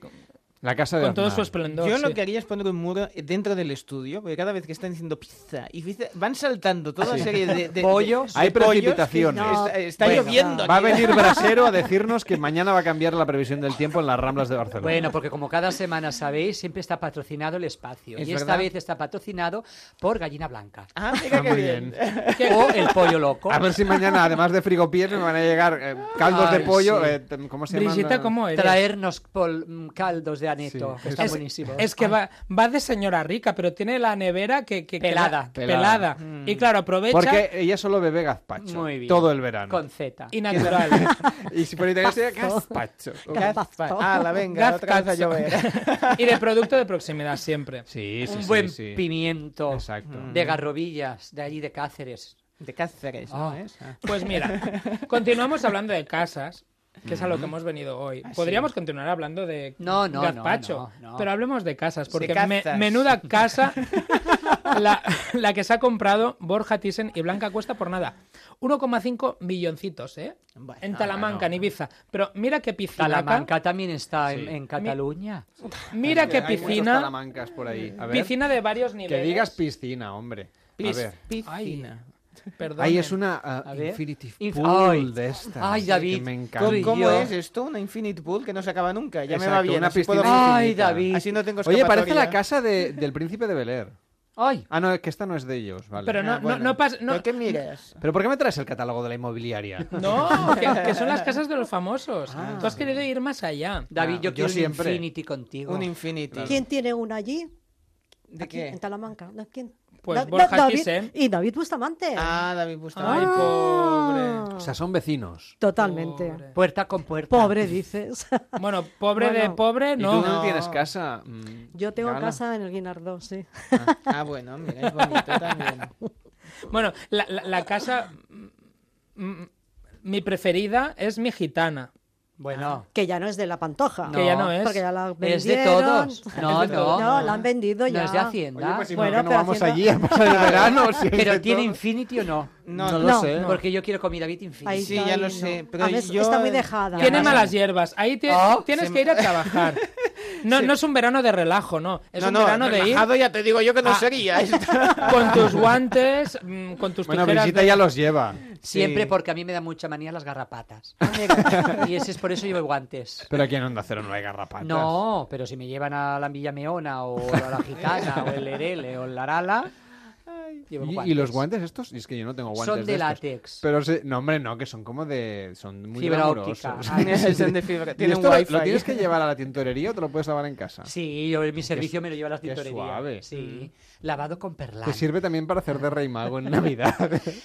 S1: La casa de
S28: con todo su esplendor.
S31: Yo
S28: sí.
S31: lo que haría es poner un muro dentro del estudio, porque cada vez que están diciendo pizza y pizza, van saltando toda
S1: Sí.
S31: una serie de, de-
S29: Pollos.
S31: de
S1: Hay precipitaciones.
S31: está está
S29: Bueno,
S31: lloviendo.
S1: Va a venir Brasero a decirnos que mañana va a cambiar la previsión del tiempo en las Ramblas de Barcelona.
S29: Bueno, porque como cada semana sabéis, siempre está patrocinado el espacio.
S31: Es
S29: y esta
S31: verdad.
S29: vez está patrocinado por Gallina Blanca.
S31: Ah, mira
S1: Ah,
S31: qué
S1: muy
S31: bien.
S1: bien.
S29: O el pollo loco.
S1: A ver si mañana, además de frigopiés, me van a llegar eh, caldos de
S29: Ay,
S1: pollo.
S29: sí.
S1: eh, ¿Cómo se Eh,
S28: ¿cómo eres?
S29: Traernos pol- mm, caldos de aneto,
S1: Sí.
S29: que están
S28: es,
S29: buenísimos.
S28: es que va, va de señora rica, pero tiene la nevera que, que- que
S29: Pelada.
S28: da-
S1: Pelada.
S28: Y claro, aprovecha
S1: Porque ella solo bebe gazpacho.
S29: Muy bien.
S1: Todo el verano.
S29: Con Z.
S28: y natural.
S1: Y si por italiano sería gazpacho.
S31: Gazpa- Ah, la venga, otra vez a
S28: Gazpacho.
S31: llover.
S28: y de producto de proximidad siempre.
S1: Sí, sí,
S29: un
S1: sí,
S29: buen
S1: sí.
S29: pimiento
S1: Exacto.
S29: de garrobillas, de allí de Cáceres.
S31: De Cáceres, ¿no
S29: Ah.
S31: es? Ah.
S28: Pues mira, continuamos hablando de casas, que es a lo que hemos venido hoy.
S31: Ah.
S28: Podríamos continuar hablando de
S29: No,
S28: gazpacho,
S29: no, no.
S28: pero hablemos de casas,
S31: De
S28: porque me- menuda casa la, la que se ha comprado Borja Thyssen y Blanca Cuesta por nada. 1,5 milloncitos, ¿eh?
S31: Bueno,
S28: en Talamanca, en Ibiza. Pero mira qué piscina.
S29: Talamanca también está en,
S1: Sí.
S29: en Cataluña.
S28: Mira qué
S1: Hay
S28: piscina.
S1: talamancas por ahí. A ver.
S28: Piscina de varios niveles.
S1: Que digas piscina, hombre. A
S31: Pis-
S1: ver.
S31: Piscina.
S28: Perdón.
S1: Ahí es una ah. Infinity
S29: Inf-
S1: Pool
S29: Ay.
S1: de estas.
S29: Ay, David.
S1: me
S31: ¿Cómo,
S1: encanta.
S31: cómo
S29: yo.
S31: es esto? Una Infinite Pool que no se acaba nunca. Ya me va bien.
S1: una
S31: así puedo-
S1: piscina
S29: Ay. David.
S31: Así no tengo
S1: Oye, parece la casa de- del príncipe de Bel Air.
S29: Ay,
S1: Ah, no, que esta no es de ellos, vale.
S28: Pero no,
S31: Ah,
S28: no,
S31: bueno.
S28: no pasa. No,
S31: ¿Pero qué miras?
S1: ¿Pero por qué me traes el catálogo de la inmobiliaria?
S28: no, que, que son las casas de los famosos.
S1: Ah.
S28: Tú has querido ir más allá.
S29: David, yo
S1: yo
S29: quiero un
S1: siempre.
S29: Infinity contigo.
S31: Un Infinity.
S30: ¿Quién tiene una allí?
S31: ¿De
S30: Aquí,
S31: qué?
S30: En Talamanca. ¿Quién?
S28: Pues
S30: Da-
S28: Borja
S30: David-
S28: Thyssen.
S30: Y David Bustamante.
S31: Ah, David Bustamante.
S28: Ay, pobre.
S30: Ah,
S1: O sea, son vecinos.
S30: Totalmente.
S28: Pobre.
S29: Puerta con puerta.
S30: Pobre, dices.
S28: Bueno, pobre de pobre,
S1: ¿Y tú
S28: no.
S1: no tienes casa? Mm,
S30: Yo tengo
S1: Gala.
S30: casa en el Guinardó, sí.
S31: Ah, bueno, mira, es bonito también.
S28: Bueno, la, la- la casa. mm, mm, Mi preferida es mi gitana.
S29: Bueno,
S30: Que ya no es de la Pantoja.
S28: Que ya no es.
S30: Porque ya la vendieron.
S29: es de todos. No, no.
S30: No, la han vendido
S29: No
S30: ya.
S29: es de Hacienda.
S1: Oye, pues si
S30: Bueno,
S1: no, no
S30: pero
S1: vamos
S30: haciendo-
S1: allí a pasar el verano. si
S29: Pero ¿tiene
S1: todo.
S29: Infinity o no?
S31: No,
S1: No
S31: no,
S1: lo sé.
S29: Porque yo quiero comida Bit Infinity.
S30: Ahí
S31: Sí, ya lo
S30: no.
S31: sé, pero
S30: A
S31: yo-
S30: Está muy dejada.
S28: Tiene malas hierbas. Ahí te-
S29: Oh,
S28: tienes
S31: se
S28: que ir a trabajar. No, no es un verano de relajo, no. Es
S31: no,
S28: un
S31: no,
S28: verano de ir
S31: relajado ya te digo yo que no
S28: Ah.
S31: sería.
S28: con tus guantes, mm, con tus
S1: Bueno,
S28: tijeras. De-
S1: ya los lleva.
S29: Siempre
S31: Sí.
S29: porque a mí me da mucha manía las garrapatas. y ese es por eso llevo guantes.
S1: Pero aquí en Onda Cero no hay garrapatas.
S29: No, pero si me llevan a la Villa Meona o a la Gitana o el Lerele o el Larala, llevo
S1: ¿Y,
S29: guantes.
S1: y los guantes estos? Y es que yo no tengo guantes
S29: Son de
S1: estos.
S29: látex.
S1: Pero se- no, hombre, no, que son como de... Son muy
S29: Fibra óptica.
S31: Son de fibra.
S1: ¿Y
S31: Tienen
S1: esto lo-
S31: wifi.
S1: lo tienes que llevar a la tintorería o te lo puedes lavar en casa?
S29: Sí, yo mi servicio me lo lleva a las
S1: qué
S29: tintorerías.
S1: suave.
S29: Sí, lavado con perlán.
S1: Te sirve también para hacer de rey mago en Navidad.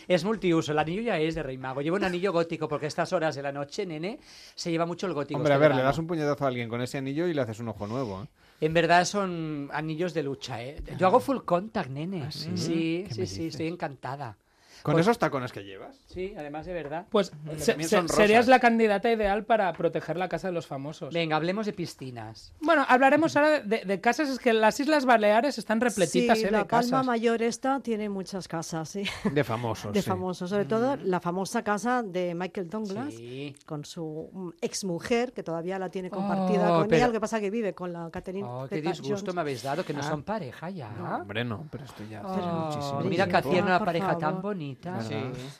S29: Es multiuso, el anillo ya es de Rey Mago. Llevo un anillo gótico porque a estas horas de la noche, nene, se lleva mucho el gótico.
S1: Hombre, a
S29: este
S1: ver, le das un puñetazo a alguien con ese anillo y le haces un ojo nuevo. ¿eh?
S29: En verdad son anillos de lucha, ¿eh? Yo hago full contact, nene.
S1: ¿Ah, sí?
S29: Sí,
S1: ¿Qué
S29: sí, estoy encantada.
S1: ¿Con
S29: Pues-
S1: esos tacones que llevas?
S29: Sí, además de verdad.
S28: Pues se- se- serías la candidata ideal para proteger la casa de los famosos.
S29: Venga, hablemos de piscinas.
S28: Bueno, hablaremos ahora de, de casas. Es que las Islas Baleares están repletitas
S30: Sí,
S28: eh,
S30: la
S28: de
S30: Palma. Mayor esta tiene muchas casas, sí.
S1: De famosos.
S30: De
S1: sí.
S30: famosos, sobre todo la famosa casa de Michael Douglas
S29: Sí.
S30: con su exmujer que todavía la tiene compartida
S29: Oh,
S30: con
S29: pero-
S30: ella, lo que pasa que vive con la Catherine
S29: Oh, qué disgusto me habéis dado, que no
S30: Ah.
S29: son pareja ya.
S1: Hombre, no, pero esto ya hace
S29: Oh,
S1: muchísimo
S29: mira que hacían una pareja tan
S30: favor.
S29: Bonita.
S1: Sí.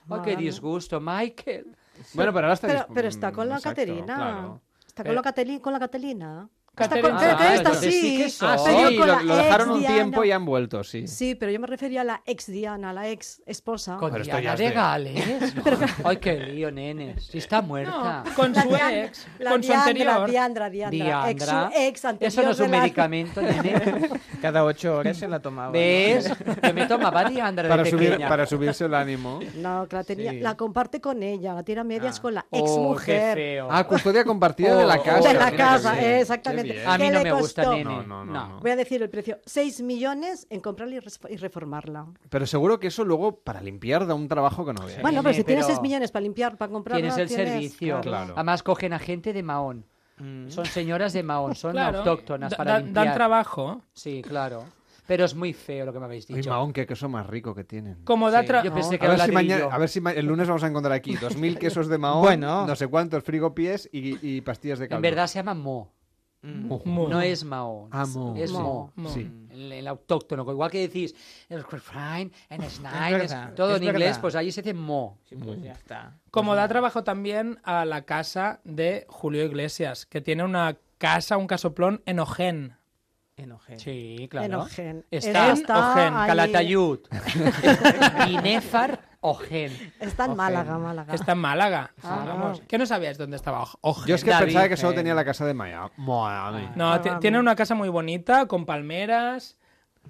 S29: Oh, qué disgusto, Michael.
S1: Bueno, pero ahora está
S30: Pero,
S1: dispu-
S30: pero está con la Caterina.
S1: claro.
S30: Está con la, Cateli- con la Catalina.
S28: Caterina-
S30: Está con-
S28: Ah,
S29: entonces sí
S30: sí.
S29: que son.
S1: Ah, lo, dejaron un tiempo y han vuelto, sí.
S30: Sí, pero yo me refería a la ex Diana, la ex esposa.
S29: Con
S1: Pero
S29: Diana de Gales. Ay, qué lío, nenes. Si está muerta.
S28: No, con
S30: La
S28: su ex,
S30: la
S28: con su
S30: Diandra,
S28: anterior.
S30: Diandra, Diandra, ex, su
S29: Diandra.
S30: ex anterior
S29: Eso no es un
S30: la-
S29: medicamento, nene.
S31: Cada ocho horas se la tomaba.
S29: ¿Ves? Yo me tomaba Diandra
S1: Para,
S29: de
S1: subir,
S29: pequeña.
S1: para subirse el ánimo.
S30: No, que la, tenía,
S1: Sí.
S30: la comparte con ella, la tira a medias
S1: Ah.
S30: con la
S29: Oh,
S30: ex
S29: qué
S30: mujer.
S29: feo.
S1: Ah, custodia compartida de la
S29: Oh,
S1: casa.
S30: de la casa,
S1: bien.
S30: Exactamente.
S29: A mí
S30: ¿Qué
S29: no me gusta, nene.
S1: No, no, no, no.
S30: Voy a decir el precio: 6 millones en comprarla y, y reformarla.
S1: Pero seguro que eso luego para limpiar da un trabajo que no veas.
S30: Bueno, pero si tienes
S29: pero
S30: 6 millones para limpiar, para comprarla,
S29: Tienes el servicio.
S1: Claro.
S29: Además, cogen a gente de Mahón. Son señoras de Mahón, son
S28: Claro,
S29: autóctonas
S28: da-
S29: para
S28: da-
S29: limpiar.
S28: dan trabajo.
S29: Sí, claro. Pero es muy feo lo que me habéis dicho.
S1: Mahón, qué queso más rico que tienen.
S28: Como da
S29: Sí, yo pensé que
S1: a, ver
S29: era
S1: si mañana, a ver si el lunes vamos a encontrar aquí 2.000 quesos de Mahón,
S31: Bueno.
S1: no sé cuántos frigopies y, y pastillas de
S29: En
S1: caldo.
S29: verdad se llama Mo.
S1: Mo.
S29: No es Mao.
S1: Ah, Mo.
S29: Es
S1: Mo.
S29: Mo.
S1: Sí.
S29: El, el autóctono. Igual que decís el refrain, en Snide, todo
S31: es
S29: en inglés,
S31: verdad.
S29: pues allí se dice Mo.
S31: Sí, pues ya está.
S28: Como da trabajo también a la casa de Julio Iglesias, que tiene una casa, un casoplón en Ojén.
S31: En Ojén.
S29: Sí, claro.
S30: En Ojén.
S29: Está, Ojén,
S30: ahí-
S29: Calatayud. y Ojén.
S30: Está en. Málaga, Málaga.
S28: Está en Málaga.
S30: Ah.
S28: Vamos, ¿Qué no sabíais dónde estaba Oj- Ojén?
S1: Yo es que
S29: David,
S1: pensaba que solo
S29: eh.
S1: tenía la casa de Miami.
S28: No, ti- tiene una casa muy bonita, con palmeras.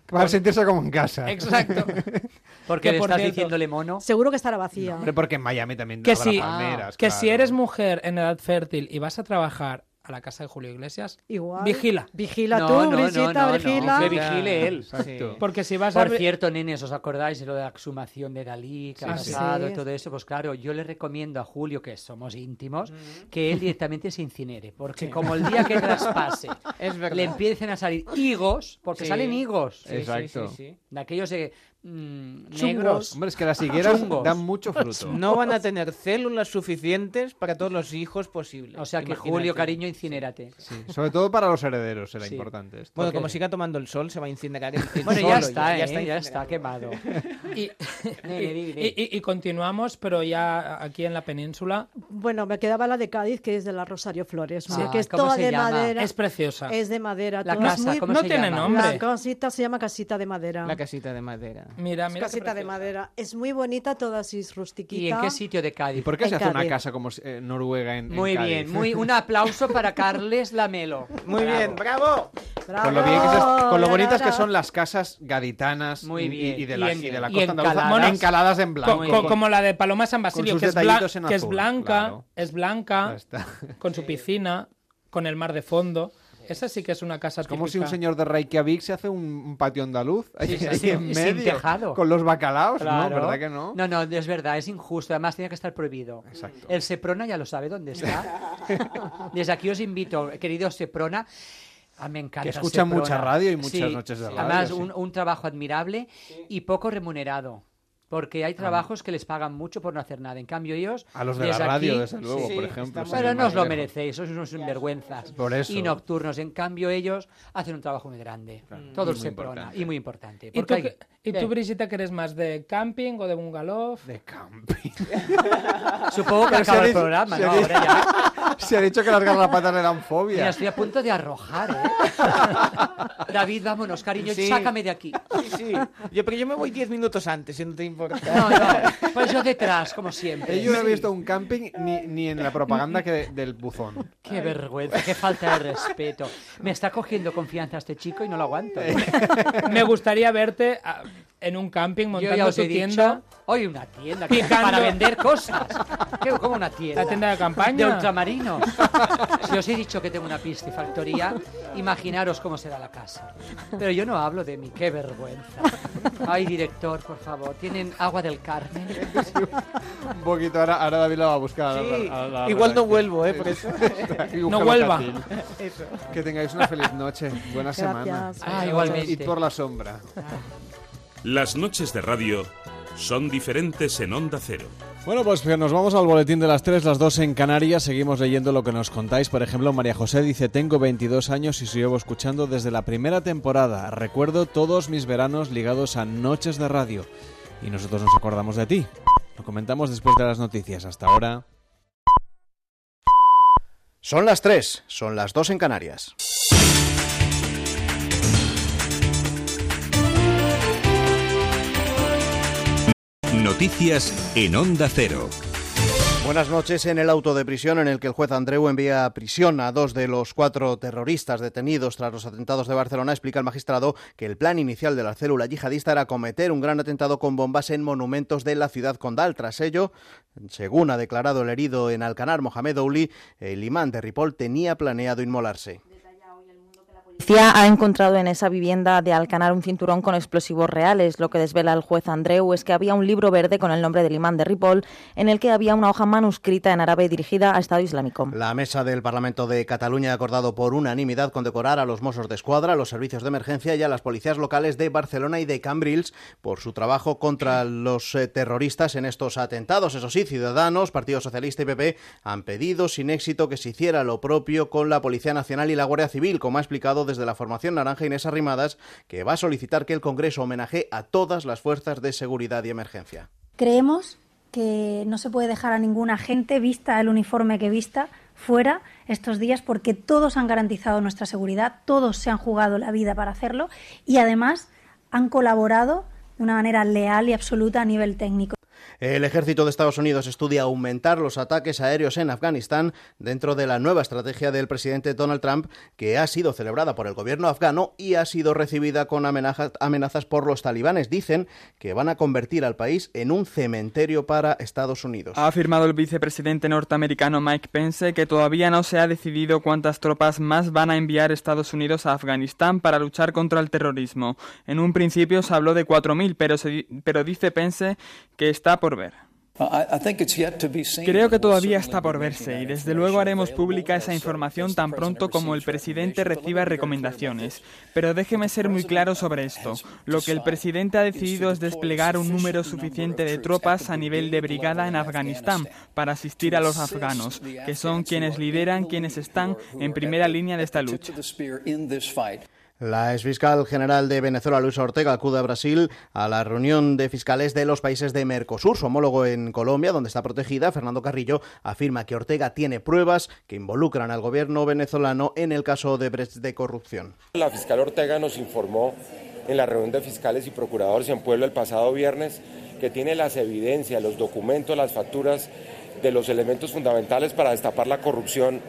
S1: Para sentirse como en casa.
S28: Exacto.
S29: Porque
S28: Que,
S29: le
S28: por
S29: estás
S28: cierto,
S29: diciéndole mono.
S30: Seguro que estará vacía.
S1: Hombre, porque en Miami también
S28: Que
S1: habrá
S28: si,
S1: palmeras.
S28: que
S1: claro.
S28: si eres mujer en edad fértil y vas a trabajar a la casa de Julio Iglesias,
S30: Igual.
S28: vigila.
S30: Vigila
S29: No,
S30: tú,
S29: no, no,
S30: Brisita,
S29: no, no,
S30: vigila.
S29: que vigile él.
S1: Exacto.
S28: Porque si vas a...
S29: Por cierto, nenes, ¿os acordáis de lo de la exhumación de Dalí, que ha
S30: Sí, sí.
S29: pasado y
S30: Sí.
S29: todo eso? Pues claro, yo le recomiendo a Julio, que somos íntimos, que él directamente se incinere, porque como el día que traspase
S31: Es verdad.
S29: le empiecen a salir higos, porque
S31: Sí.
S29: salen higos,
S31: Sí, sí,
S1: Exacto.
S31: sí, sí.
S29: de aquellos de, mm,
S30: Chungos.
S29: negros.
S1: Hombre, es que las higueras
S29: Chungos.
S1: dan mucho fruto.
S31: No van a tener células suficientes para todos los hijos posibles.
S29: O sea que
S31: Imagínate.
S29: Julio, cariño, incinérate.
S1: Sí, Sobre todo para los herederos era
S29: Sí.
S1: importante esto.
S31: Bueno,
S29: Porque-
S31: como siga tomando el sol, se va a incinerar el, el
S29: Bueno,
S31: solo,
S29: ya está, ¿eh? ya,
S31: incinerado.
S29: está quemado.
S28: Y, y- y- y continuamos, pero ya aquí en la península.
S30: Bueno, me quedaba la de Cádiz, que es de la Rosario Flores,
S29: Sí.
S30: que es
S29: ¿Cómo
S30: toda
S29: se
S30: de
S29: llama?
S30: madera.
S28: Es preciosa.
S30: Es de madera.
S29: La casa,
S30: muy-
S29: ¿cómo
S28: no
S29: se
S28: tiene
S29: llama?
S28: nombre.
S30: La casita se llama casita de madera.
S31: La casita de madera.
S28: Mira,
S30: Es
S28: mira. qué
S30: casita de madera. Es muy bonita, toda así rustiquita.
S29: ¿Y en qué sitio de
S1: ¿Y
S29: Cádiz?
S1: por qué se
S30: En
S1: hace una casa como eh, Noruega en, en
S29: Muy
S1: Cádiz?
S29: bien, muy, un aplauso para Carles Lamelo.
S31: Muy
S29: Bravo.
S31: bien, bravo.
S30: Bravo,
S1: Con lo, bien que se- con lo bonitas que son las casas gaditanas
S29: Muy
S1: y-
S29: bien.
S1: y, y de
S29: Y
S1: la,
S29: en-
S1: y de la
S29: y
S1: costa andaluza,
S29: encaladas.
S1: encaladas en
S28: Co-
S1: blanco.
S28: Co-
S29: bien.
S28: como la de Paloma San Basilio, que, es, blan- que es blanca,
S1: claro.
S28: es blanca, con su piscina, con el mar de fondo. Esa sí que es una casa
S1: Es como si un señor de Reykjavik se hace un, un patio andaluz ahí,
S29: Sí,
S1: ahí
S29: sí,
S1: en
S29: sin
S1: medio
S29: tejado.
S1: con los bacalaos, ¿no? ¿Verdad que no?
S29: No, no, es verdad, es injusto. Además, tiene que estar prohibido.
S1: Exacto.
S29: El Seprona ya lo sabe dónde está. Desde aquí os invito, querido Seprona. Ah, me encanta.
S1: Que escuchan
S29: Seprona.
S1: mucha radio y muchas
S29: Sí,
S1: noches de radio,
S29: Además,
S1: sí.
S29: un, un trabajo admirable y poco remunerado. Porque hay trabajos que les pagan mucho por no hacer nada. En cambio, ellos.
S1: A los de la
S29: desde
S1: radio,
S29: aquí-
S1: desde luego,
S31: sí,
S1: por ejemplo.
S29: Pero no os lo merecéis, sois unos sinvergüenzas.
S1: Por eso.
S29: Y nocturnos. En cambio, ellos hacen un trabajo muy grande. Todo
S1: Y
S29: el
S1: muy
S29: Seprona.
S1: importante.
S29: Y muy importante.
S28: ¿Y tú,
S29: hay-
S28: qué- ¿Y tú, Brigitte, que eres más de camping o de bungalow?
S1: De camping.
S29: Supongo que
S1: se
S29: acaba
S1: ha
S29: el
S1: dicho-
S29: programa,
S1: se
S29: ¿no? Ahora ya.
S1: Se ha dicho que las garrapatas le dan
S29: Mira,
S1: fobia.
S29: estoy a punto de arrojar, ¿eh? David, vámonos, cariño,
S31: Sí.
S29: sácame de aquí.
S31: Sí, sí. Yo, pero yo me voy 10 minutos antes, si no te importa.
S29: No, no, pues yo detrás, como siempre.
S1: Yo no he visto un camping ni, ni en la propaganda que de- del buzón.
S29: Qué vergüenza, qué falta de respeto. Me está cogiendo confianza este chico y no lo aguanto.
S28: Me gustaría verte ah, en un camping
S29: Yo
S28: montando
S29: ya os
S28: tu
S29: he
S28: tienda.
S29: hoy una tienda
S28: Picando.
S29: para vender cosas. ¿Qué, ¿Cómo una tienda?
S28: La tienda de campaña.
S29: De ultramarinos. Si os he dicho que tengo una piscifactoría, imaginaros cómo será la casa. Pero yo no hablo de mí, qué vergüenza. Ay, director, por favor, ¿tienen agua del Carmen?
S1: Un poquito, ahora, ahora David la va a buscar. a la-
S31: Sí,
S1: a la
S31: igual no vuelvo, ¿eh? Por eso.
S28: No vuelva.
S31: Eso.
S1: Que tengáis una feliz noche, buena
S30: Gracias.
S1: semana.
S29: Ah, igualmente.
S1: Y por la sombra.
S4: Las noches de radio son diferentes en Onda Cero.
S1: Bueno, pues nos vamos al boletín de las 3, las 2 en Canarias. Seguimos leyendo lo que nos contáis. Por ejemplo, María José dice, tengo 22 años y llevo escuchando desde la primera temporada. Recuerdo todos mis veranos ligados a noches de radio. Y nosotros nos acordamos de ti. Lo comentamos después de las noticias. Hasta ahora. Son las 3, son las 2 en Canarias.
S10: Noticias en Onda Cero.
S9: Buenas noches. En el auto de prisión en el que el juez Andreu envía a prisión a dos de los cuatro terroristas detenidos tras los atentados de Barcelona, explica el magistrado que el plan inicial de la célula yihadista era cometer un gran atentado con bombas en monumentos de la ciudad condal. Tras ello, según ha declarado el herido en Alcanar, Mohamed Ouli, el imán de Ripoll tenía planeado inmolarse.
S32: Policía ha encontrado en esa vivienda de Alcanar un cinturón con explosivos reales. Lo que desvela el juez Andreu es que había un libro verde con el nombre del imán de Ripoll en el que había una hoja manuscrita en árabe dirigida a Estado Islámico.
S9: La mesa del Parlamento de Cataluña ha acordado por unanimidad condecorar a los Mossos de Escuadra, a los servicios de emergencia y a las policías locales de Barcelona y de Cambrils por su trabajo contra los eh, terroristas en estos atentados. Eso sí, Ciudadanos, Partido Socialista y PP han pedido sin éxito que se hiciera lo propio con la Policía Nacional y la Guardia Civil, como ha explicado desde la formación naranja Inés Arrimadas, que va a solicitar que el Congreso homenaje a todas las fuerzas de seguridad y emergencia.
S33: Creemos que no se puede dejar a ningún agente, vista el uniforme que vista, fuera estos días porque todos han garantizado nuestra seguridad, todos se han jugado la vida para hacerlo y además han colaborado de una manera leal y absoluta a nivel técnico.
S9: El ejército de Estados Unidos estudia aumentar los ataques aéreos en Afganistán dentro de la nueva estrategia del presidente Donald Trump, que ha sido celebrada por el gobierno afgano y ha sido recibida con amenazas por los talibanes. Dicen que van a convertir al país en un cementerio para Estados Unidos.
S34: Ha afirmado el vicepresidente norteamericano Mike Pence que todavía no se ha decidido cuántas tropas más van a enviar Estados Unidos a Afganistán para luchar contra el terrorismo. En un principio se habló de 4.000, pero, pero dice Pence que está por ver. Creo que todavía está por verse y desde luego haremos pública esa información tan pronto como el presidente reciba recomendaciones. Pero déjeme ser muy claro sobre esto. Lo que el presidente ha decidido es desplegar un número suficiente de tropas a nivel de brigada en Afganistán para asistir a los afganos, que son quienes lideran, quienes están en primera línea de esta lucha.
S9: La exfiscal general de Venezuela, Luis Ortega, acude a Brasil a la reunión de fiscales de los países de Mercosur. Su homólogo en Colombia, donde está protegida, Fernando Carrillo, afirma que Ortega tiene pruebas que involucran al gobierno venezolano en el caso de de corrupción.
S35: La fiscal Ortega nos informó en la reunión de fiscales y procuradores en Puebla el pasado viernes que tiene las evidencias, los documentos, las facturas de los elementos fundamentales para destapar la corrupción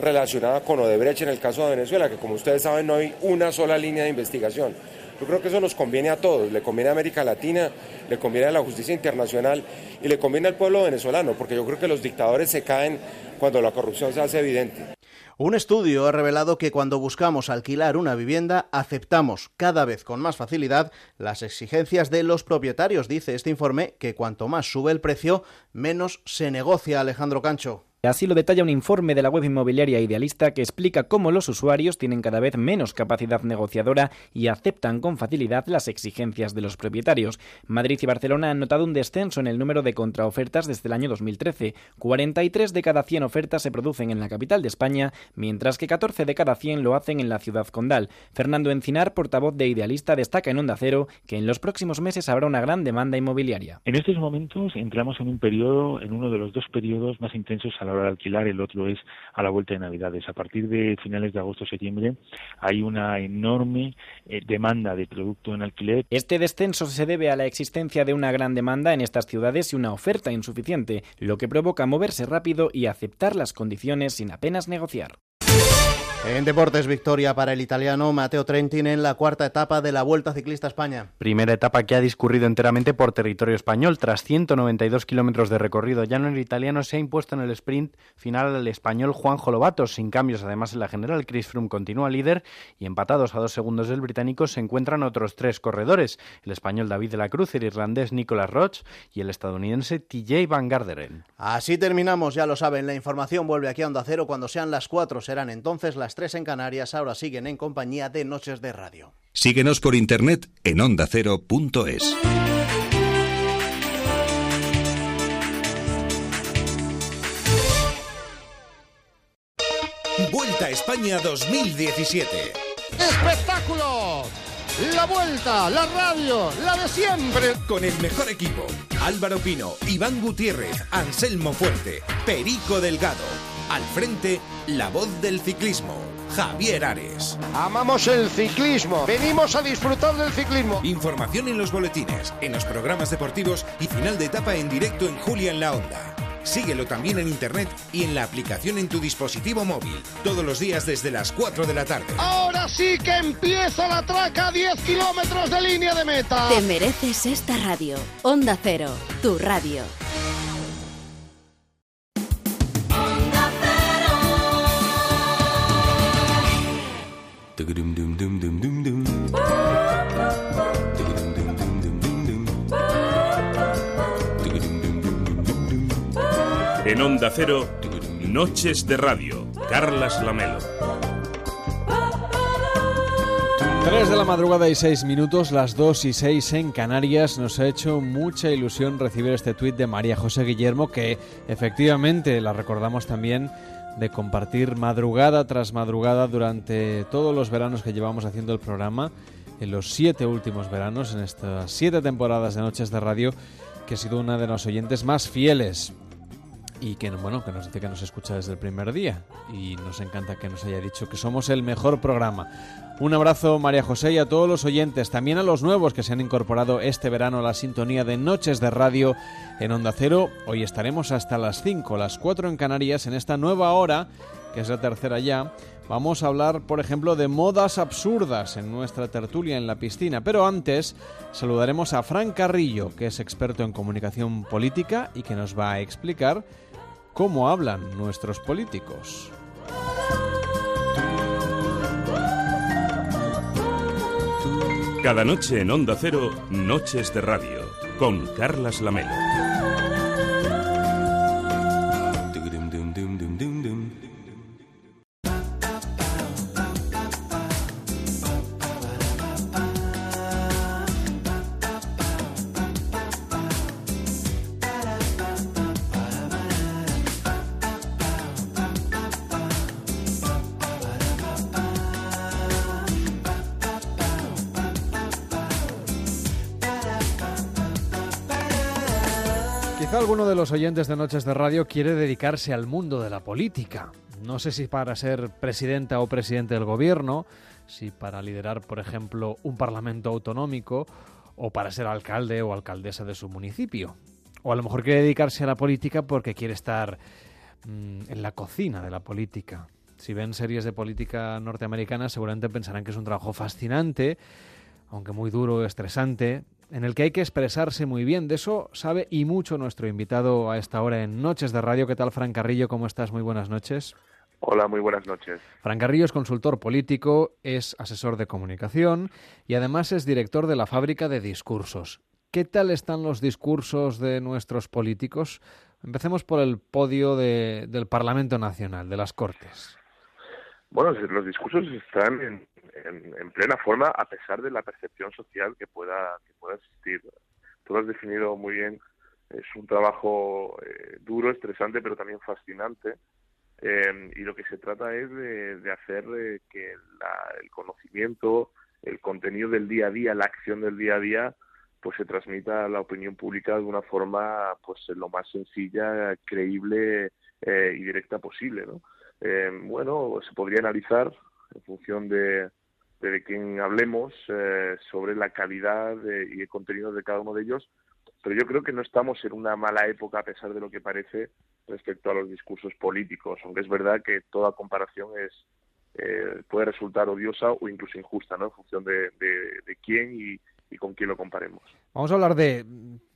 S35: relacionada con Odebrecht en el caso de Venezuela, que como ustedes saben no hay una sola línea de investigación. Yo creo que eso nos conviene a todos, le conviene a América Latina, le conviene a la justicia internacional y le conviene al pueblo venezolano, porque yo creo que los dictadores se caen cuando la corrupción se hace evidente.
S9: Un estudio ha revelado que cuando buscamos alquilar una vivienda aceptamos cada vez con más facilidad las exigencias de los propietarios. Dice este informe que cuanto más sube el precio, menos se negocia Alejandro Cancho.
S36: Así lo detalla un informe de la web inmobiliaria Idealista que explica cómo los usuarios tienen cada vez menos capacidad negociadora y aceptan con facilidad las exigencias de los propietarios. Madrid y Barcelona han notado un descenso en el número de contraofertas desde el año 2013. 43 de cada 100 ofertas se producen en la capital de España, mientras que 14 de cada 100 lo hacen en la ciudad condal. Fernando Encinar, portavoz de Idealista, destaca en Onda Cero que en los próximos meses habrá una gran demanda inmobiliaria.
S37: En estos momentos entramos en un periodo, en uno de los dos periodos más intensos a la hora de alquilar, el otro es a la vuelta de Navidades. A partir de finales de agosto-septiembre hay una enorme eh, demanda de producto en alquiler.
S36: Este descenso se debe a la existencia de una gran demanda en estas ciudades y una oferta insuficiente, lo que provoca moverse rápido y aceptar las condiciones sin apenas negociar.
S9: En deportes, victoria para el italiano Matteo Trentin en la cuarta etapa de la Vuelta Ciclista España.
S16: Primera etapa que ha discurrido enteramente por territorio español. Tras 192 kilómetros de recorrido llano, el italiano se ha impuesto en el sprint final al español Juan Jolobato. Sin cambios, además, en la general, Chris Froome continúa líder y empatados a dos segundos del británico se encuentran otros tres corredores. El español David de la Cruz, el irlandés Nicolas Roch y el estadounidense TJ Van Garderen.
S9: Así terminamos, ya lo saben. La información vuelve aquí a Onda Cero cuando sean las cuatro. Serán entonces las tres en Canarias. Ahora siguen en compañía de Noches de Radio.
S10: Síguenos por internet en ondacero.es.
S38: Vuelta a España 2017.
S39: ¡Espectáculo! La vuelta, la radio, la de siempre.
S38: Con el mejor equipo. Álvaro Pino, Iván Gutiérrez, Anselmo Fuerte, Perico Delgado. Al frente, la voz del ciclismo. Javier Ares.
S39: Amamos el ciclismo. Venimos a disfrutar del ciclismo.
S38: Información en los boletines, en los programas deportivos y final de etapa en directo en Julia en la Onda. Síguelo también en internet y en la aplicación en tu dispositivo móvil. Todos los días desde las 4 de la tarde.
S39: Ahora sí que empieza la traca a 10 kilómetros de línea de meta.
S40: Te mereces esta radio. Onda Cero, tu radio.
S4: En Onda Cero, Noches de Radio, Carlas Lamelo.
S1: 3 de la madrugada y 6 minutos, las 2 y 6 en Canarias. Nos ha hecho mucha ilusión recibir este tuit de María José Guillermo, que efectivamente la recordamos también de compartir madrugada tras madrugada durante todos los veranos que llevamos haciendo el programa, en los siete últimos veranos, en estas siete temporadas de Noches de Radio, que ha sido una de los oyentes más fieles y que bueno que nos dice que nos escucha desde el primer día y nos encanta que nos haya dicho que somos el mejor programa. Un abrazo María José y a todos los oyentes, también a los nuevos que se han incorporado este verano a la sintonía de Noches de Radio en Onda Cero. Hoy estaremos hasta las 5, las 4 en Canarias en esta nueva hora, que es la tercera ya. Vamos a hablar, por ejemplo, de modas absurdas en nuestra tertulia en la piscina. Pero antes saludaremos a Fran Carrillo, que es experto en comunicación política y que nos va a explicar cómo hablan nuestros políticos.
S4: Cada noche en Onda Cero, Noches de Radio, con Carlas Lamelo.
S1: Los oyentes de Noches de Radio quiere dedicarse al mundo de la política. No sé si para ser presidenta o presidente del gobierno, si para liderar, por ejemplo, un parlamento autonómico o para ser alcalde o alcaldesa de su municipio. O a lo mejor quiere dedicarse a la política porque quiere estar mm, en la cocina de la política. Si ven series de política norteamericana, seguramente pensarán que es un trabajo fascinante, aunque muy duro, estresante, en el que hay que expresarse muy bien. De eso sabe y mucho nuestro invitado a esta hora en Noches de Radio. ¿Qué tal, Fran Carrillo? ¿Cómo estás? Muy buenas noches.
S41: Hola, muy buenas noches.
S1: Fran Carrillo es consultor político, es asesor de comunicación y además es director de la fábrica de discursos. ¿Qué tal están los discursos de nuestros políticos? Empecemos por el podio de, del Parlamento Nacional, de las Cortes.
S41: Bueno, los discursos están en, en, en, plena forma a pesar de la percepción social que pueda que pueda existir. Tú lo has definido muy bien. Es un trabajo eh, duro, estresante, pero también fascinante. Eh, y lo que se trata es de, de hacer eh, que la, el conocimiento, el contenido del día a día, la acción del día a día, pues se transmita a la opinión pública de una forma, pues lo más sencilla, creíble y directa posible, ¿no? bueno, se podría analizar en función de, de quién hablemos eh, sobre la calidad de, y el contenido de cada uno de ellos, pero yo creo que no estamos en una mala época a pesar de lo que parece respecto a los discursos políticos, aunque es verdad que toda comparación es eh, puede resultar odiosa o incluso injusta, ¿no? En función de, de, de quién y, y, con quién lo comparemos.
S1: Vamos a hablar de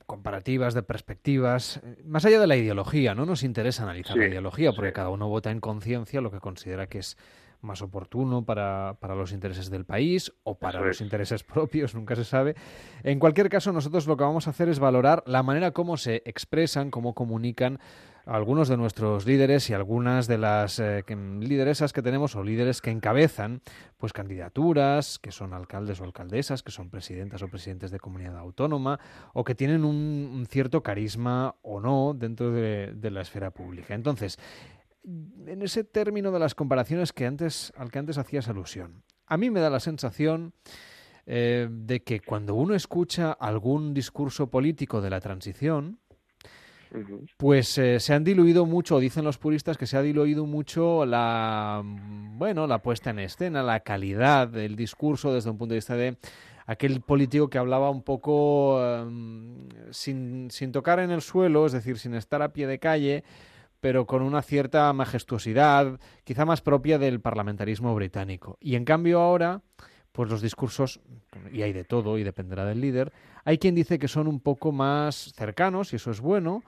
S1: comparativas, de perspectivas, más allá de la ideología, ¿no? Nos interesa analizar sí, la ideología porque sí. cada uno vota en conciencia lo que considera que es más oportuno para, para, los intereses del país o para los es. intereses propios, nunca se sabe. En cualquier caso, nosotros lo que vamos a hacer es valorar la manera como se expresan, cómo comunican algunos de nuestros líderes y algunas de las eh, que, lideresas que tenemos o líderes que encabezan pues candidaturas, que son alcaldes o alcaldesas, que son presidentas o presidentes de comunidad autónoma o que tienen un, un cierto carisma o no dentro de, de la esfera pública. Entonces, en ese término de las comparaciones que antes, al que antes hacías alusión. A mí me da la sensación eh, de que cuando uno escucha algún discurso político de la transición, pues eh, se han diluido mucho, dicen los puristas que se ha diluido mucho la bueno, la puesta en escena, la calidad del discurso desde un punto de vista de aquel político que hablaba un poco um, sin, sin tocar en el suelo, es decir, sin estar a pie de calle, pero con una cierta majestuosidad, quizá más propia del parlamentarismo británico. Y en cambio ahora, pues los discursos, y hay de todo y dependerá del líder, hay quien dice que son un poco más cercanos, y eso es bueno,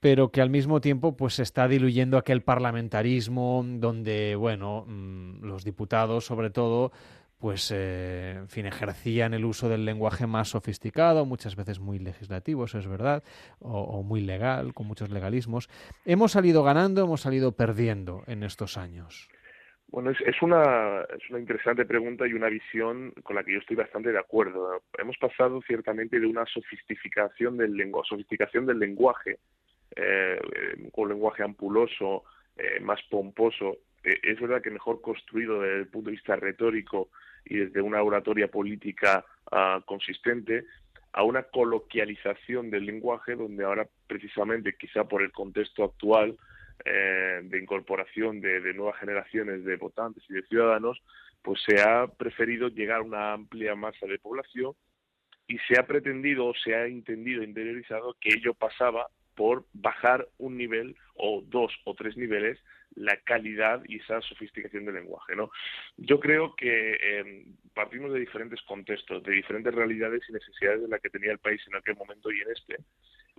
S1: pero que al mismo tiempo pues se está diluyendo aquel parlamentarismo donde, bueno, mm, los diputados sobre todo pues, eh, en fin, ejercían el uso del lenguaje más sofisticado, muchas veces muy legislativo, eso es verdad, o, muy legal, con muchos legalismos. ¿Hemos salido ganando, hemos salido perdiendo en estos años?
S41: Bueno, es, es, una, es una interesante pregunta y una visión con la que yo estoy bastante de acuerdo. Hemos pasado ciertamente de una sofisticación del, lenguaje, sofisticación del lenguaje, eh, un lenguaje ampuloso, eh, más pomposo. Eh, es verdad que mejor construido desde el punto de vista retórico y desde una oratoria política ah, consistente a una coloquialización del lenguaje donde ahora precisamente quizá por el contexto actual eh, de incorporación de, nuevas generaciones de votantes y de ciudadanos pues se ha preferido llegar a una amplia masa de población y se ha pretendido o se ha entendido interiorizado que ello pasaba por bajar un nivel o dos o tres niveles la calidad y esa sofisticación del lenguaje. ¿no? Yo creo que eh, partimos de diferentes contextos, de diferentes realidades y necesidades de la que tenía el país en aquel momento y en este,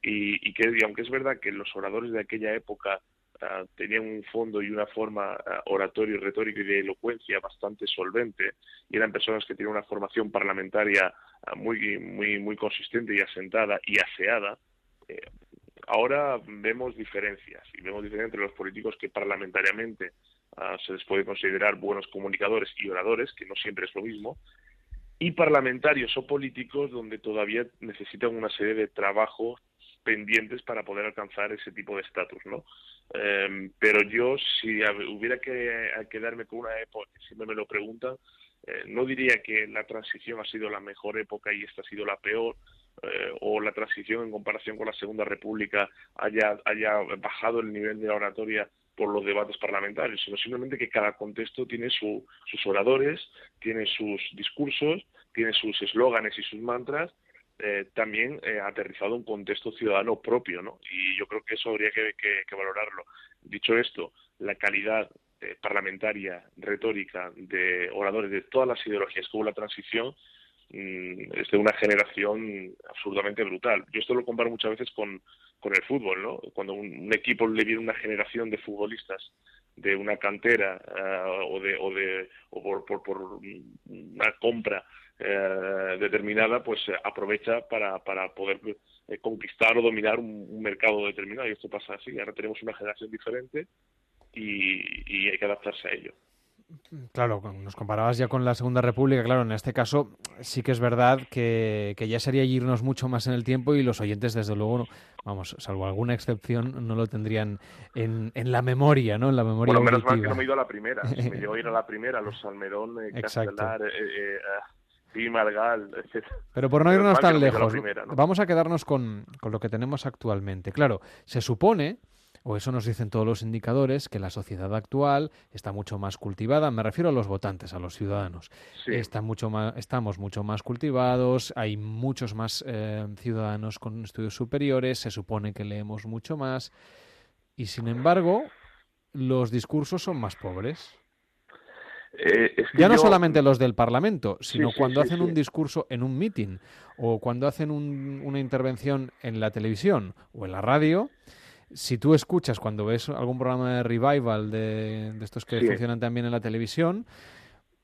S41: y, que aunque es verdad que los oradores de aquella época ah, tenían un fondo y una forma uh, oratorio, retórica y de elocuencia bastante solvente y eran personas que tenían una formación parlamentaria ah, muy, muy, muy consistente y asentada y aseada, eh, Ahora vemos diferencias y vemos diferencias entre los políticos que parlamentariamente ah, se les puede considerar buenos comunicadores y oradores, que no siempre es lo mismo, y parlamentarios o políticos donde todavía necesitan una serie de trabajos pendientes para poder alcanzar ese tipo de estatus, ¿no? Em, pero yo, si hubiera que quedarme con una época, siempre me lo preguntan, eh, no diría que la transición ha sido la mejor época y esta ha sido la peor, eh, o la transición en comparación con la Segunda República haya, haya bajado el nivel de oratoria por los debates parlamentarios, sino simplemente que cada contexto tiene sus oradores, tiene sus discursos, tiene sus eslóganes y sus mantras, eh, también eh, aterrizado un contexto ciudadano propio, ¿no? Y yo creo que eso habría que, que valorarlo. Dicho esto, la calidad parlamentaria, retórica de oradores de todas las ideologías que hubo la transición es de una generación absurdamente brutal. Yo esto lo comparo muchas veces con, con el fútbol, ¿no? Cuando un, equipo le viene una generación de futbolistas de una cantera eh, o de o de o por, por, una compra eh, determinada pues eh, aprovecha para, para poder conquistar o dominar un, mercado determinado y esto pasa así ahora tenemos una generación diferente y hay que adaptarse a ello
S1: Claro, nos comparabas ya con la Segunda República, claro, en este caso sí que es verdad que, ya sería irnos mucho más en el tiempo y los oyentes, desde luego, vamos, salvo alguna excepción, no lo tendrían en, en la memoria, ¿no? En la memoria
S41: Bueno, menos mal que no me he ido a la primera. Si me llegó a ir a la primera, los Salmerón, eh, Castelar, eh, eh, eh Margal, etc.
S1: Pero por no irnos tan lejos, vamos a quedarnos con, con lo que tenemos actualmente. Claro, se supone o eso nos dicen todos los indicadores, que la sociedad actual está mucho más cultivada, me refiero a los votantes, a los ciudadanos. Está mucho más, estamos mucho más cultivados, hay muchos más eh, ciudadanos con estudios superiores, se supone que leemos mucho más, y sin embargo, los discursos son más pobres.
S41: Eh,
S1: ya no solamente los del Parlamento, sino cuando hacen un discurso en un meeting o cuando hacen una intervención en la televisión o en la radio, si tú escuchas cuando ves algún programa de revival de, estos que funcionan también en la televisión,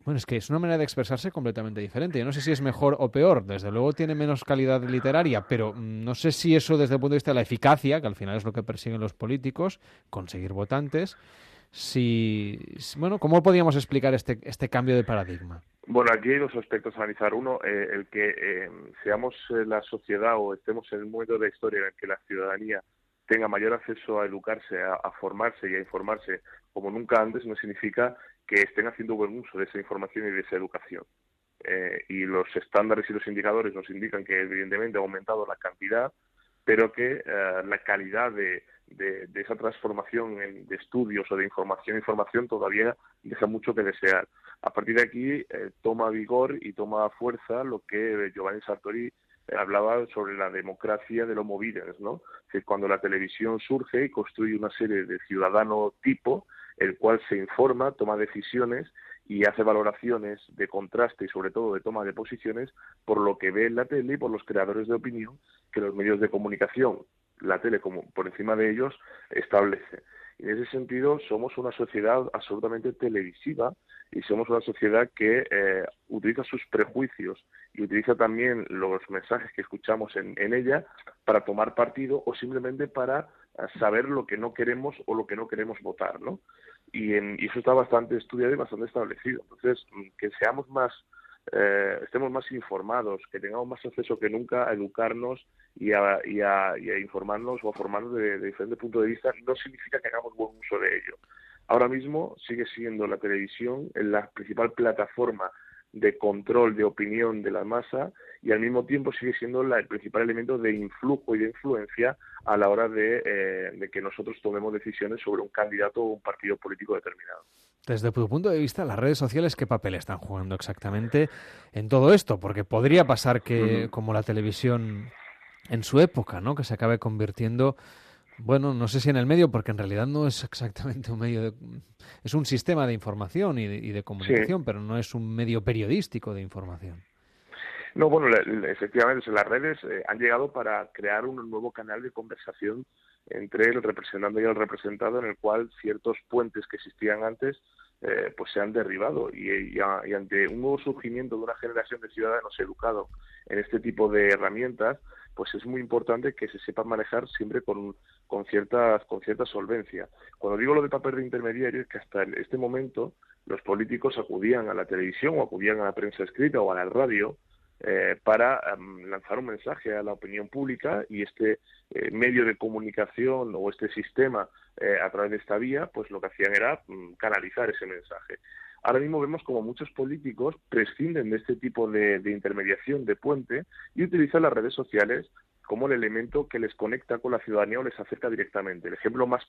S1: bueno, es que es una manera de expresarse completamente diferente. Yo no sé si es mejor o peor. Desde luego tiene menos calidad literaria, pero no sé si eso desde el punto de vista de la eficacia, que al final es lo que persiguen los políticos, conseguir votantes, si, bueno, ¿cómo podríamos explicar este, este cambio de paradigma?
S41: Bueno, aquí hay dos aspectos a analizar. Uno, eh, el que eh, seamos eh, la sociedad o estemos en el momento de la historia en el que la ciudadanía tenga mayor acceso a educarse, a, formarse y a informarse como nunca antes, no significa que estén haciendo buen uso de esa información y de esa educación. Eh, y los estándares y los indicadores nos indican que evidentemente ha aumentado la cantidad, pero que eh, la calidad de, de, esa transformación en, de estudios o de información información todavía deja mucho que desear. A partir de aquí eh, toma vigor y toma fuerza lo que Giovanni Sartori hablaba sobre la democracia de los móviles, ¿no? Que cuando la televisión surge y construye una serie de ciudadano tipo, el cual se informa, toma decisiones y hace valoraciones de contraste y sobre todo de toma de posiciones por lo que ve en la tele y por los creadores de opinión que los medios de comunicación, la tele como por encima de ellos, establece. En ese sentido somos una sociedad absolutamente televisiva y somos una sociedad que eh, utiliza sus prejuicios y utiliza también los mensajes que escuchamos en, en ella para tomar partido o simplemente para eh, saber lo que no queremos o lo que no queremos votar, ¿no? Y, en, y eso está bastante estudiado y bastante establecido. Entonces, mm, que seamos más eh, estemos más informados, que tengamos más acceso que nunca a educarnos y a, y a, y a informarnos o a formarnos de, diferentes puntos de vista, no significa que hagamos buen uso de ello. Ahora mismo sigue siendo la televisión la principal plataforma de control de opinión de la masa y al mismo tiempo sigue siendo la, el principal elemento de influjo y de influencia a la hora de, eh, de que nosotros tomemos decisiones sobre un candidato o un partido político determinado.
S1: Desde tu punto de vista, las redes sociales, ¿qué papel están jugando exactamente en todo esto? Porque podría pasar que, como la televisión en su época, ¿no? Que se acabe convirtiendo, bueno, no sé si en el medio, porque en realidad no es exactamente un medio de... Es un sistema de información y de, y de comunicación,
S41: Sí.
S1: pero no es un medio periodístico de información.
S41: No, bueno, efectivamente, las redes eh, han llegado para crear un nuevo canal de conversación entre el representante y el representado, en el cual ciertos puentes que existían antes eh, pues se han derribado y, a- y ante un nuevo surgimiento de una generación de ciudadanos educados en este tipo de herramientas, pues es muy importante que se sepa manejar siempre con, con cierta con cierta solvencia. Cuando digo lo de papel de intermediario es que hasta este momento los políticos acudían a la televisión o acudían a la prensa escrita o a la radio eh, para em, lanzar un mensaje a la opinión pública y este eh, medio de comunicación o este sistema eh, a través de esta vía, pues lo que hacían era mm, canalizar ese mensaje. Ahora mismo vemos como muchos políticos prescinden de este tipo de, intermediación, de puente, y utilizan las redes sociales como el elemento que les conecta con la ciudadanía o les acerca directamente. El ejemplo más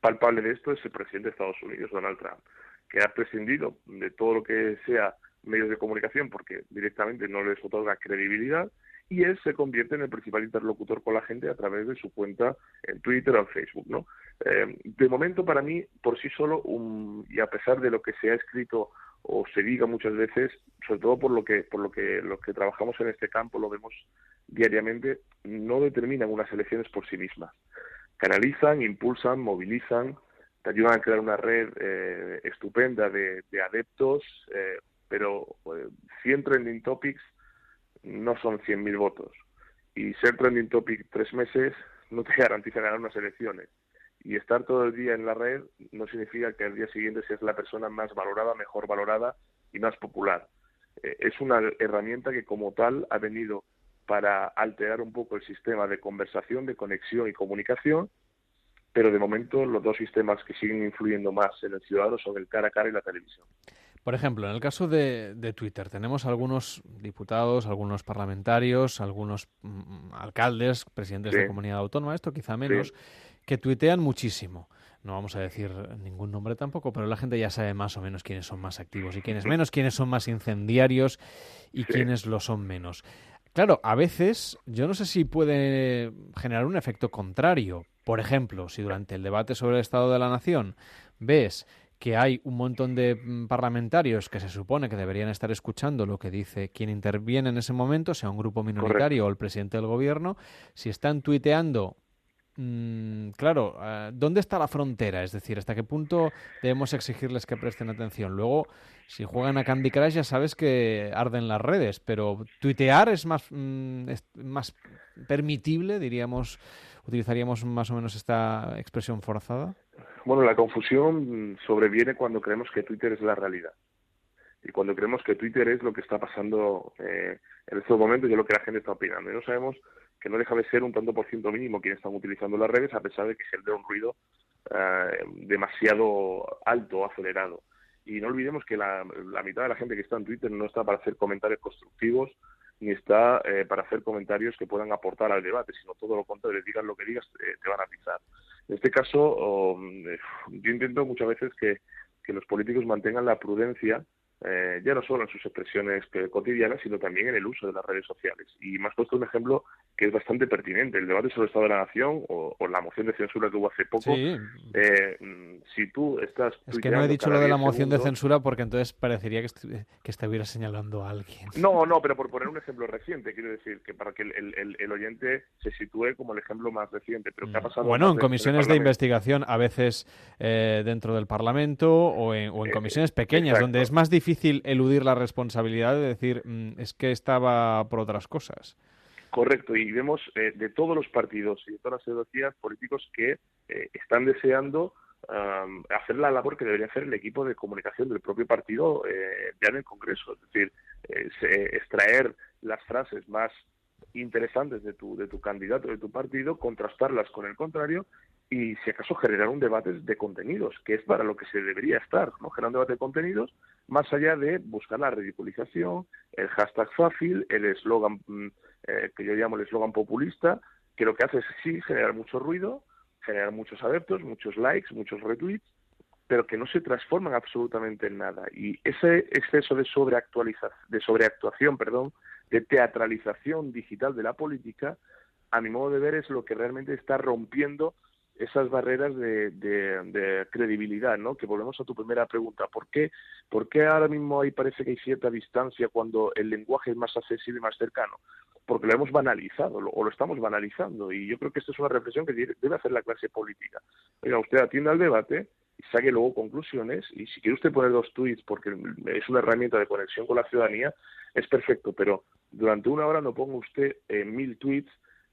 S41: palpable de esto es el presidente de Estados Unidos, Donald Trump, que ha prescindido de todo lo que sea medios de comunicación porque directamente no les otorga credibilidad y él se convierte en el principal interlocutor con la gente a través de su cuenta en Twitter o en Facebook, ¿no? Eh, de momento para mí por sí solo un- y a pesar de lo que se ha escrito o se diga muchas veces, sobre todo por lo que por lo que los que trabajamos en este campo lo vemos diariamente, no determinan unas elecciones por sí mismas. Canalizan, impulsan, movilizan, te ayudan a crear una red eh, estupenda de, de adeptos, eh, pero eh, 100 trending topics no son 100.000 votos. Y ser trending topic tres meses no te garantiza ganar unas elecciones. Y estar todo el día en la red no significa que al día siguiente seas la persona más valorada, mejor valorada y más popular. Eh, es una herramienta que como tal ha venido para alterar un poco el sistema de conversación, de conexión y comunicación, pero de momento los dos sistemas que siguen influyendo más en el ciudadano son el cara a cara y la televisión.
S1: Por ejemplo, en el caso de, de Twitter, tenemos algunos diputados, algunos parlamentarios, algunos mm, alcaldes, presidentes de
S41: Sí.
S1: comunidad autónoma, esto quizá menos, que tuitean muchísimo. No vamos a decir ningún nombre tampoco, pero la gente ya sabe más o menos quiénes son más activos y quiénes menos, quiénes son más incendiarios y quiénes lo son menos. Claro, a veces yo no sé si puede generar un efecto contrario. Por ejemplo, si durante el debate sobre el Estado de la Nación ves que hay un montón de mm, parlamentarios que se supone que deberían estar escuchando lo que dice quien interviene en ese momento, sea un grupo minoritario o el presidente del gobierno, si están tuiteando Mm, claro, eh, ¿dónde está la frontera? Es decir, ¿hasta qué punto debemos exigirles que presten atención? Luego, si juegan a Candy Crush ya sabes que arden las redes, pero tuitear es más, mm, es más permitible, diríamos, utilizaríamos más o menos esta expresión forzada.
S41: Bueno, la confusión sobreviene cuando creemos que Twitter es la realidad. Y cuando creemos que Twitter es lo que está pasando eh, en estos momentos y es lo que la gente está opinando. Y no sabemos que no deja de ser un tanto por ciento mínimo quienes están utilizando las redes, a pesar de que genera un ruido eh, demasiado alto, acelerado. Y no olvidemos que la, mitad de la gente que está en Twitter no está para hacer comentarios constructivos ni está eh, para hacer comentarios que puedan aportar al debate, sino todo lo contrario, digas lo que digas, eh, te van a pisar. En este caso, oh, eh, yo intento muchas veces que, que los políticos mantengan la prudencia eh, ya no solo en sus expresiones cotidianas, sino también en el uso de las redes sociales. Y me has puesto un ejemplo que es bastante pertinente, el debate sobre el Estado de la Nación o, la moción de censura que hubo hace poco. Eh, mm, si tú estás...
S1: Es que no he dicho lo de la moción de censura porque entonces parecería que, que estuviera señalando a alguien.
S41: No, no, pero por poner un ejemplo reciente, quiero decir, que para que el, el, oyente se sitúe como el ejemplo más reciente. Pero ¿qué ha mm. pasado
S1: bueno, en comisiones de investigación, a veces eh, dentro del Parlamento o en, o en comisiones pequeñas, donde es más difícil difícil eludir la responsabilidad de decir mm, es que estaba por otras cosas.
S41: Correcto, y vemos eh, de todos los partidos y de todas las ideologías políticos que eh, están deseando hacer la labor que debería hacer el equipo de comunicación del propio partido eh, ya en el Congreso, es decir, extraer las frases más interesantes de tu, de tu candidato, de tu partido, contrastarlas con el contrario y si acaso generar un debate de contenidos, que es para lo que se debería estar, ¿no? Generar un debate de contenidos más allá de buscar la ridiculización, el hashtag fácil, el eslogan mm, eh, que yo llamo el eslogan populista, que lo que hace es sí generar mucho ruido, generar muchos adeptos, muchos likes, muchos retweets, pero que no se transforman absolutamente en nada. Y ese exceso de de sobreactuación, perdón, de teatralización digital de la política, a mi modo de ver, es lo que realmente está rompiendo esas barreras de, de, credibilidad, ¿no? Que volvemos a tu primera pregunta. ¿Por qué, ¿Por qué ahora mismo ahí parece que hay cierta distancia cuando el lenguaje es más accesible más cercano? Porque lo hemos banalizado o lo estamos banalizando. Y yo creo que esta es una reflexión que debe hacer la clase política. Oiga, usted atienda al debate y saque luego conclusiones. Y si quiere usted poner dos tweets porque es una herramienta de conexión con la ciudadanía, es perfecto. Pero durante una hora no ponga usted eh, mil tweets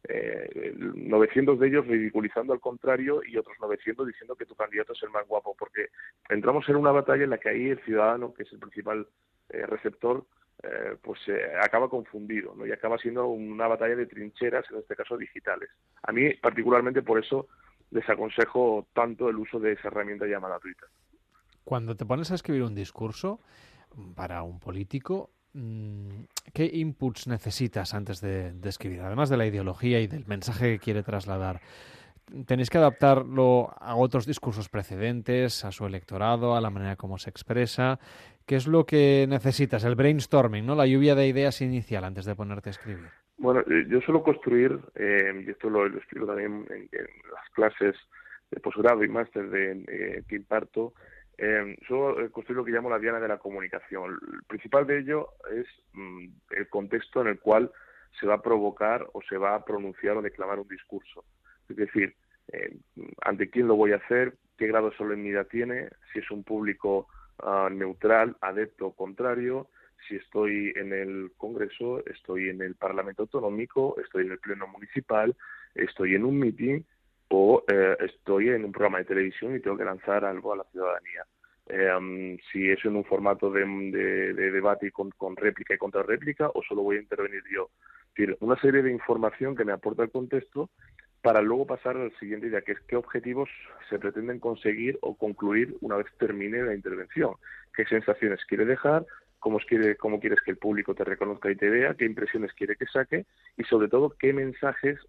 S41: eh, 900 de ellos ridiculizando al contrario y otros 900 diciendo que tu candidato es el más guapo, porque entramos en una batalla en la que ahí el ciudadano, que es el principal eh, receptor, eh, pues eh, acaba confundido ¿no? y acaba siendo una batalla de trincheras, en este caso digitales. A mí, particularmente por eso, desaconsejo tanto el uso de esa herramienta llamada Twitter.
S1: Cuando te pones a escribir un discurso para un político, ¿Qué inputs necesitas antes de, escribir? Además de la ideología y del mensaje que quiere trasladar. ¿Tenéis que adaptarlo a otros discursos precedentes, a su electorado, a la manera como se expresa? ¿Qué es lo que necesitas? El brainstorming, ¿no? La lluvia de ideas inicial antes de ponerte a escribir.
S41: Bueno, eh, yo suelo construir, eh, y esto lo, explico también en, las clases de posgrado y máster de, eh, que imparto, eh, yo eh, construir lo que llamo la diana de la comunicación. El principal de ello es mm, el contexto en el cual se va a provocar o se va a pronunciar o declamar un discurso. Es decir, eh, ante quién lo voy a hacer, qué grado de solemnidad tiene, si es un público ah, neutral, adepto o contrario, si estoy en el Congreso, estoy en el Parlamento Autonómico, estoy en el Pleno Municipal, estoy en un meeting o eh, estoy en un programa de televisión y tengo que lanzar algo a la ciudadanía. Eh, si es en un formato de, debate con, con, réplica y contrarréplica o solo voy a intervenir yo. Es decir, una serie de información que me aporta el contexto para luego pasar al siguiente idea, que es qué objetivos se pretenden conseguir o concluir una vez termine la intervención, qué sensaciones quiere dejar, cómo, quiere, cómo quieres que el público te reconozca y te vea, qué impresiones quiere que saque y sobre todo qué mensajes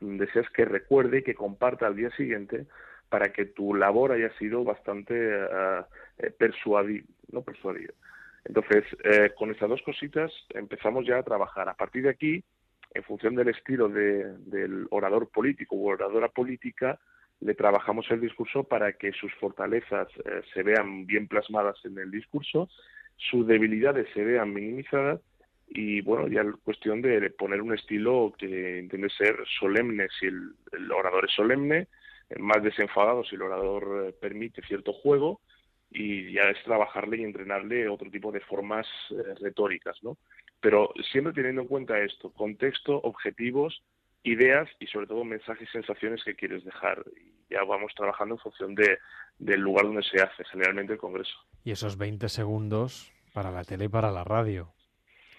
S41: deseas que recuerde y que comparta al día siguiente para que tu labor haya sido bastante uh, persuadido, no persuadido. Entonces, eh, con estas dos cositas empezamos ya a trabajar. A partir de aquí, en función del estilo del orador político u oradora política, le trabajamos el discurso para que sus fortalezas se vean bien plasmadas en el discurso, sus debilidades se vean minimizadas y bueno, ya es cuestión de poner un estilo que entiende ser solemne si el, orador es solemne, más desenfadado si el orador eh, permite cierto juego y ya es trabajarle y entrenarle otro tipo de formas eh, retóricas, ¿no? Pero siempre teniendo en cuenta esto, contexto, objetivos, ideas y sobre todo mensajes y sensaciones que quieres dejar. Y ya vamos trabajando en función de, del lugar donde se hace, generalmente el Congreso.
S1: Y esos 20 segundos para la tele y para la radio.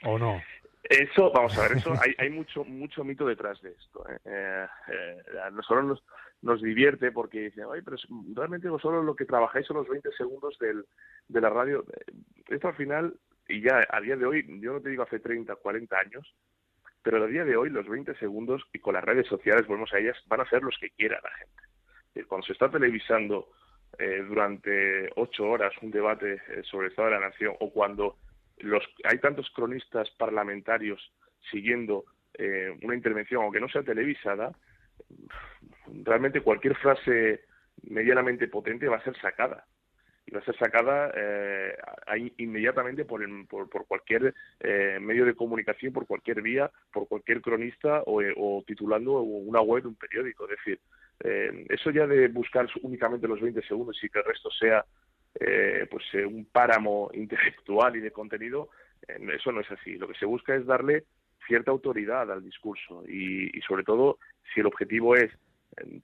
S1: ¿O no?
S41: Eso, vamos a ver, eso hay, mucho mucho mito detrás de esto. ¿eh? Eh, eh, a nosotros nos, divierte porque dicen, ay, pero realmente vosotros lo que trabajáis son los 20 segundos del, de la radio. Esto al final, y ya a día de hoy, yo no te digo hace 30, 40 años, pero a día de hoy los 20 segundos y con las redes sociales, volvemos a ellas, van a ser los que quiera la gente. Cuando se está televisando eh, durante ocho horas un debate eh, sobre el Estado de la Nación o cuando los, hay tantos cronistas parlamentarios siguiendo eh, una intervención, aunque no sea televisada, realmente cualquier frase medianamente potente va a ser sacada y va a ser sacada eh, inmediatamente por, cualquier eh, medio de comunicación, por cualquier vía, por cualquier cronista o, o titulando una web de un periódico. Es decir, eh, eso ya de buscar únicamente los 20 segundos y que el resto sea eh, pues eh, un páramo intelectual y de contenido, eso no es así. Lo que se busca es darle cierta autoridad al discurso y, y sobre todo si el objetivo es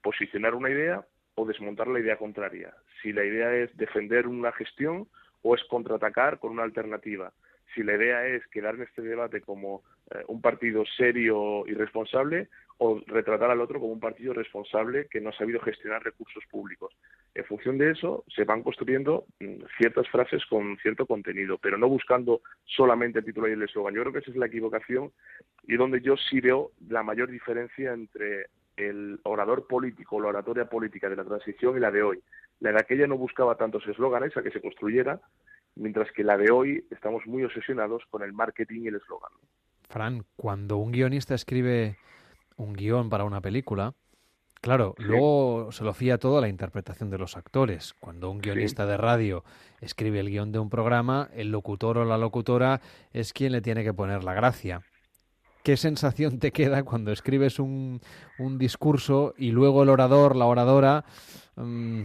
S41: posicionar una idea o desmontar la idea contraria. Si la idea es defender una gestión o es contraatacar con una alternativa. Si la idea es quedar en este debate como un partido serio y responsable o retratar al otro como un partido responsable que no ha sabido gestionar recursos públicos. En función de eso se van construyendo mm, ciertas frases con cierto contenido, pero no buscando solamente el título y el eslogan. Yo creo que esa es la equivocación y donde yo sí veo la mayor diferencia entre el orador político, la oratoria política de la transición y la de hoy. La de aquella no buscaba tantos eslóganes a que se construyera, mientras que la de hoy estamos muy obsesionados con el marketing y el eslogan.
S1: Fran, cuando un guionista escribe un guion para una película, claro, luego se lo fía todo a la interpretación de los actores. Cuando un guionista de radio escribe el guion de un programa, el locutor o la locutora es quien le tiene que poner la gracia. ¿Qué sensación te queda cuando escribes un, un discurso y luego el orador, la oradora, mm,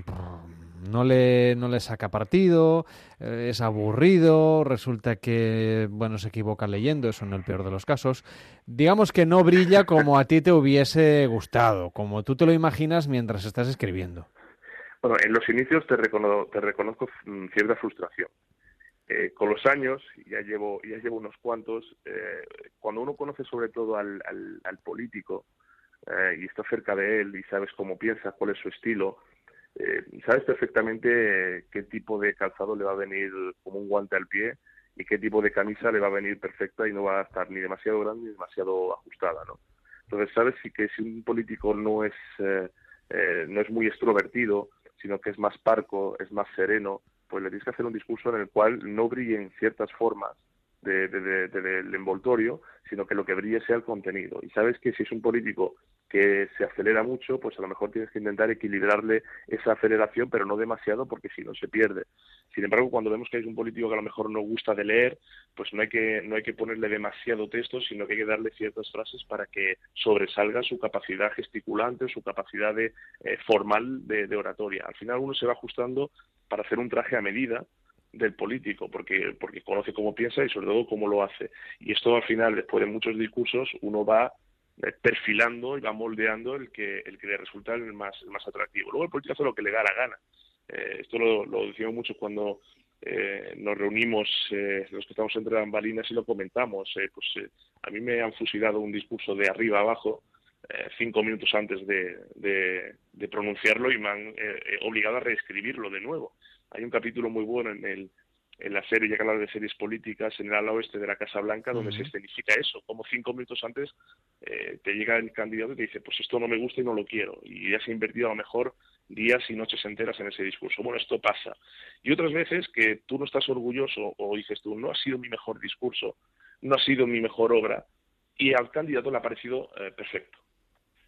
S1: no le, no le saca partido, eh, es aburrido, resulta que, bueno, se equivoca leyendo, eso en el peor de los casos. Digamos que no brilla como a ti te hubiese gustado, como tú te lo imaginas mientras estás escribiendo.
S41: Bueno, en los inicios te, te reconozco mm, cierta frustración. Eh, con los años, ya llevo, ya llevo unos cuantos, eh, cuando uno conoce sobre todo al, al, político y está cerca de él y sabes cómo piensa, cuál es su estilo, eh, sabes perfectamente qué tipo de calzado le va a venir como un guante al pie y qué tipo de camisa le va a venir perfecta y no va a estar ni demasiado grande ni demasiado ajustada, ¿no? Entonces sabes sí que si un político no es eh, eh, no es muy extrovertido, sino que es más parco, es más sereno, pues le tienes que hacer un discurso en el cual no brillen ciertas formas de, del envoltorio, sino que lo que brille sea el contenido. Y sabes que si es un político que se acelera mucho, pues a lo mejor tienes que intentar equilibrarle esa aceleración, pero no demasiado porque si no se pierde. Sin embargo, cuando vemos que hay un político que a lo mejor no gusta de leer, pues no hay que no hay que ponerle demasiado texto, sino que hay que darle ciertas frases para que sobresalga su capacidad gesticulante, su capacidad de, eh, formal de, de oratoria. Al final uno se va ajustando para hacer un traje a medida del político, porque, porque conoce cómo piensa y sobre todo cómo lo hace. Y esto al final, después de muchos discursos, uno va perfilando y va moldeando el que, el que le resulta el más, el más atractivo. Luego el político hace lo que le da la gana. Eh, esto lo, lo, decimos mucho cuando eh, nos reunimos los que estamos entre bambalinas y lo comentamos. pues a mí me han fusilado un discurso de arriba abajo cinco minutos antes de, de, de, pronunciarlo y me han obligado a reescribirlo de nuevo. Hay un capítulo muy bueno en, el, en la serie, ya que hablar de series políticas, en el ala oeste de la Casa Blanca, donde se escenifica eso. Como cinco minutos antes eh, te llega el candidato y te dice, pues esto no me gusta y no lo quiero. Y ya se ha invertido a lo mejor días y noches enteras en ese discurso. Bueno, esto pasa. Y otras veces que tú no estás orgulloso o dices tú, no ha sido mi mejor discurso, no ha sido mi mejor obra, y al candidato le ha parecido eh, perfecto.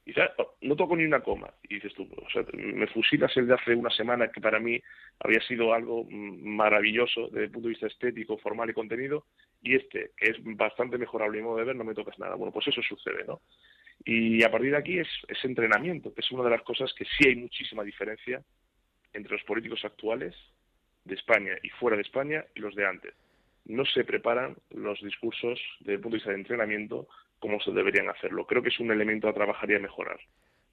S41: Y oh, no toco ni una coma. Y dices tú, o sea, me fusilas el de hace una semana que para mí había sido algo mm, maravilloso desde el punto de vista estético, formal y contenido, y este, que es bastante mejorable y modo de ver, no me tocas nada. Bueno, pues eso sucede, ¿no? Y a partir de aquí es, es entrenamiento, que es una de las cosas que sí hay muchísima diferencia entre los políticos actuales de España y fuera de España y los de antes. No se preparan los discursos desde el punto de vista de entrenamiento como se deberían hacerlo. Creo que es un elemento a trabajar y a mejorar.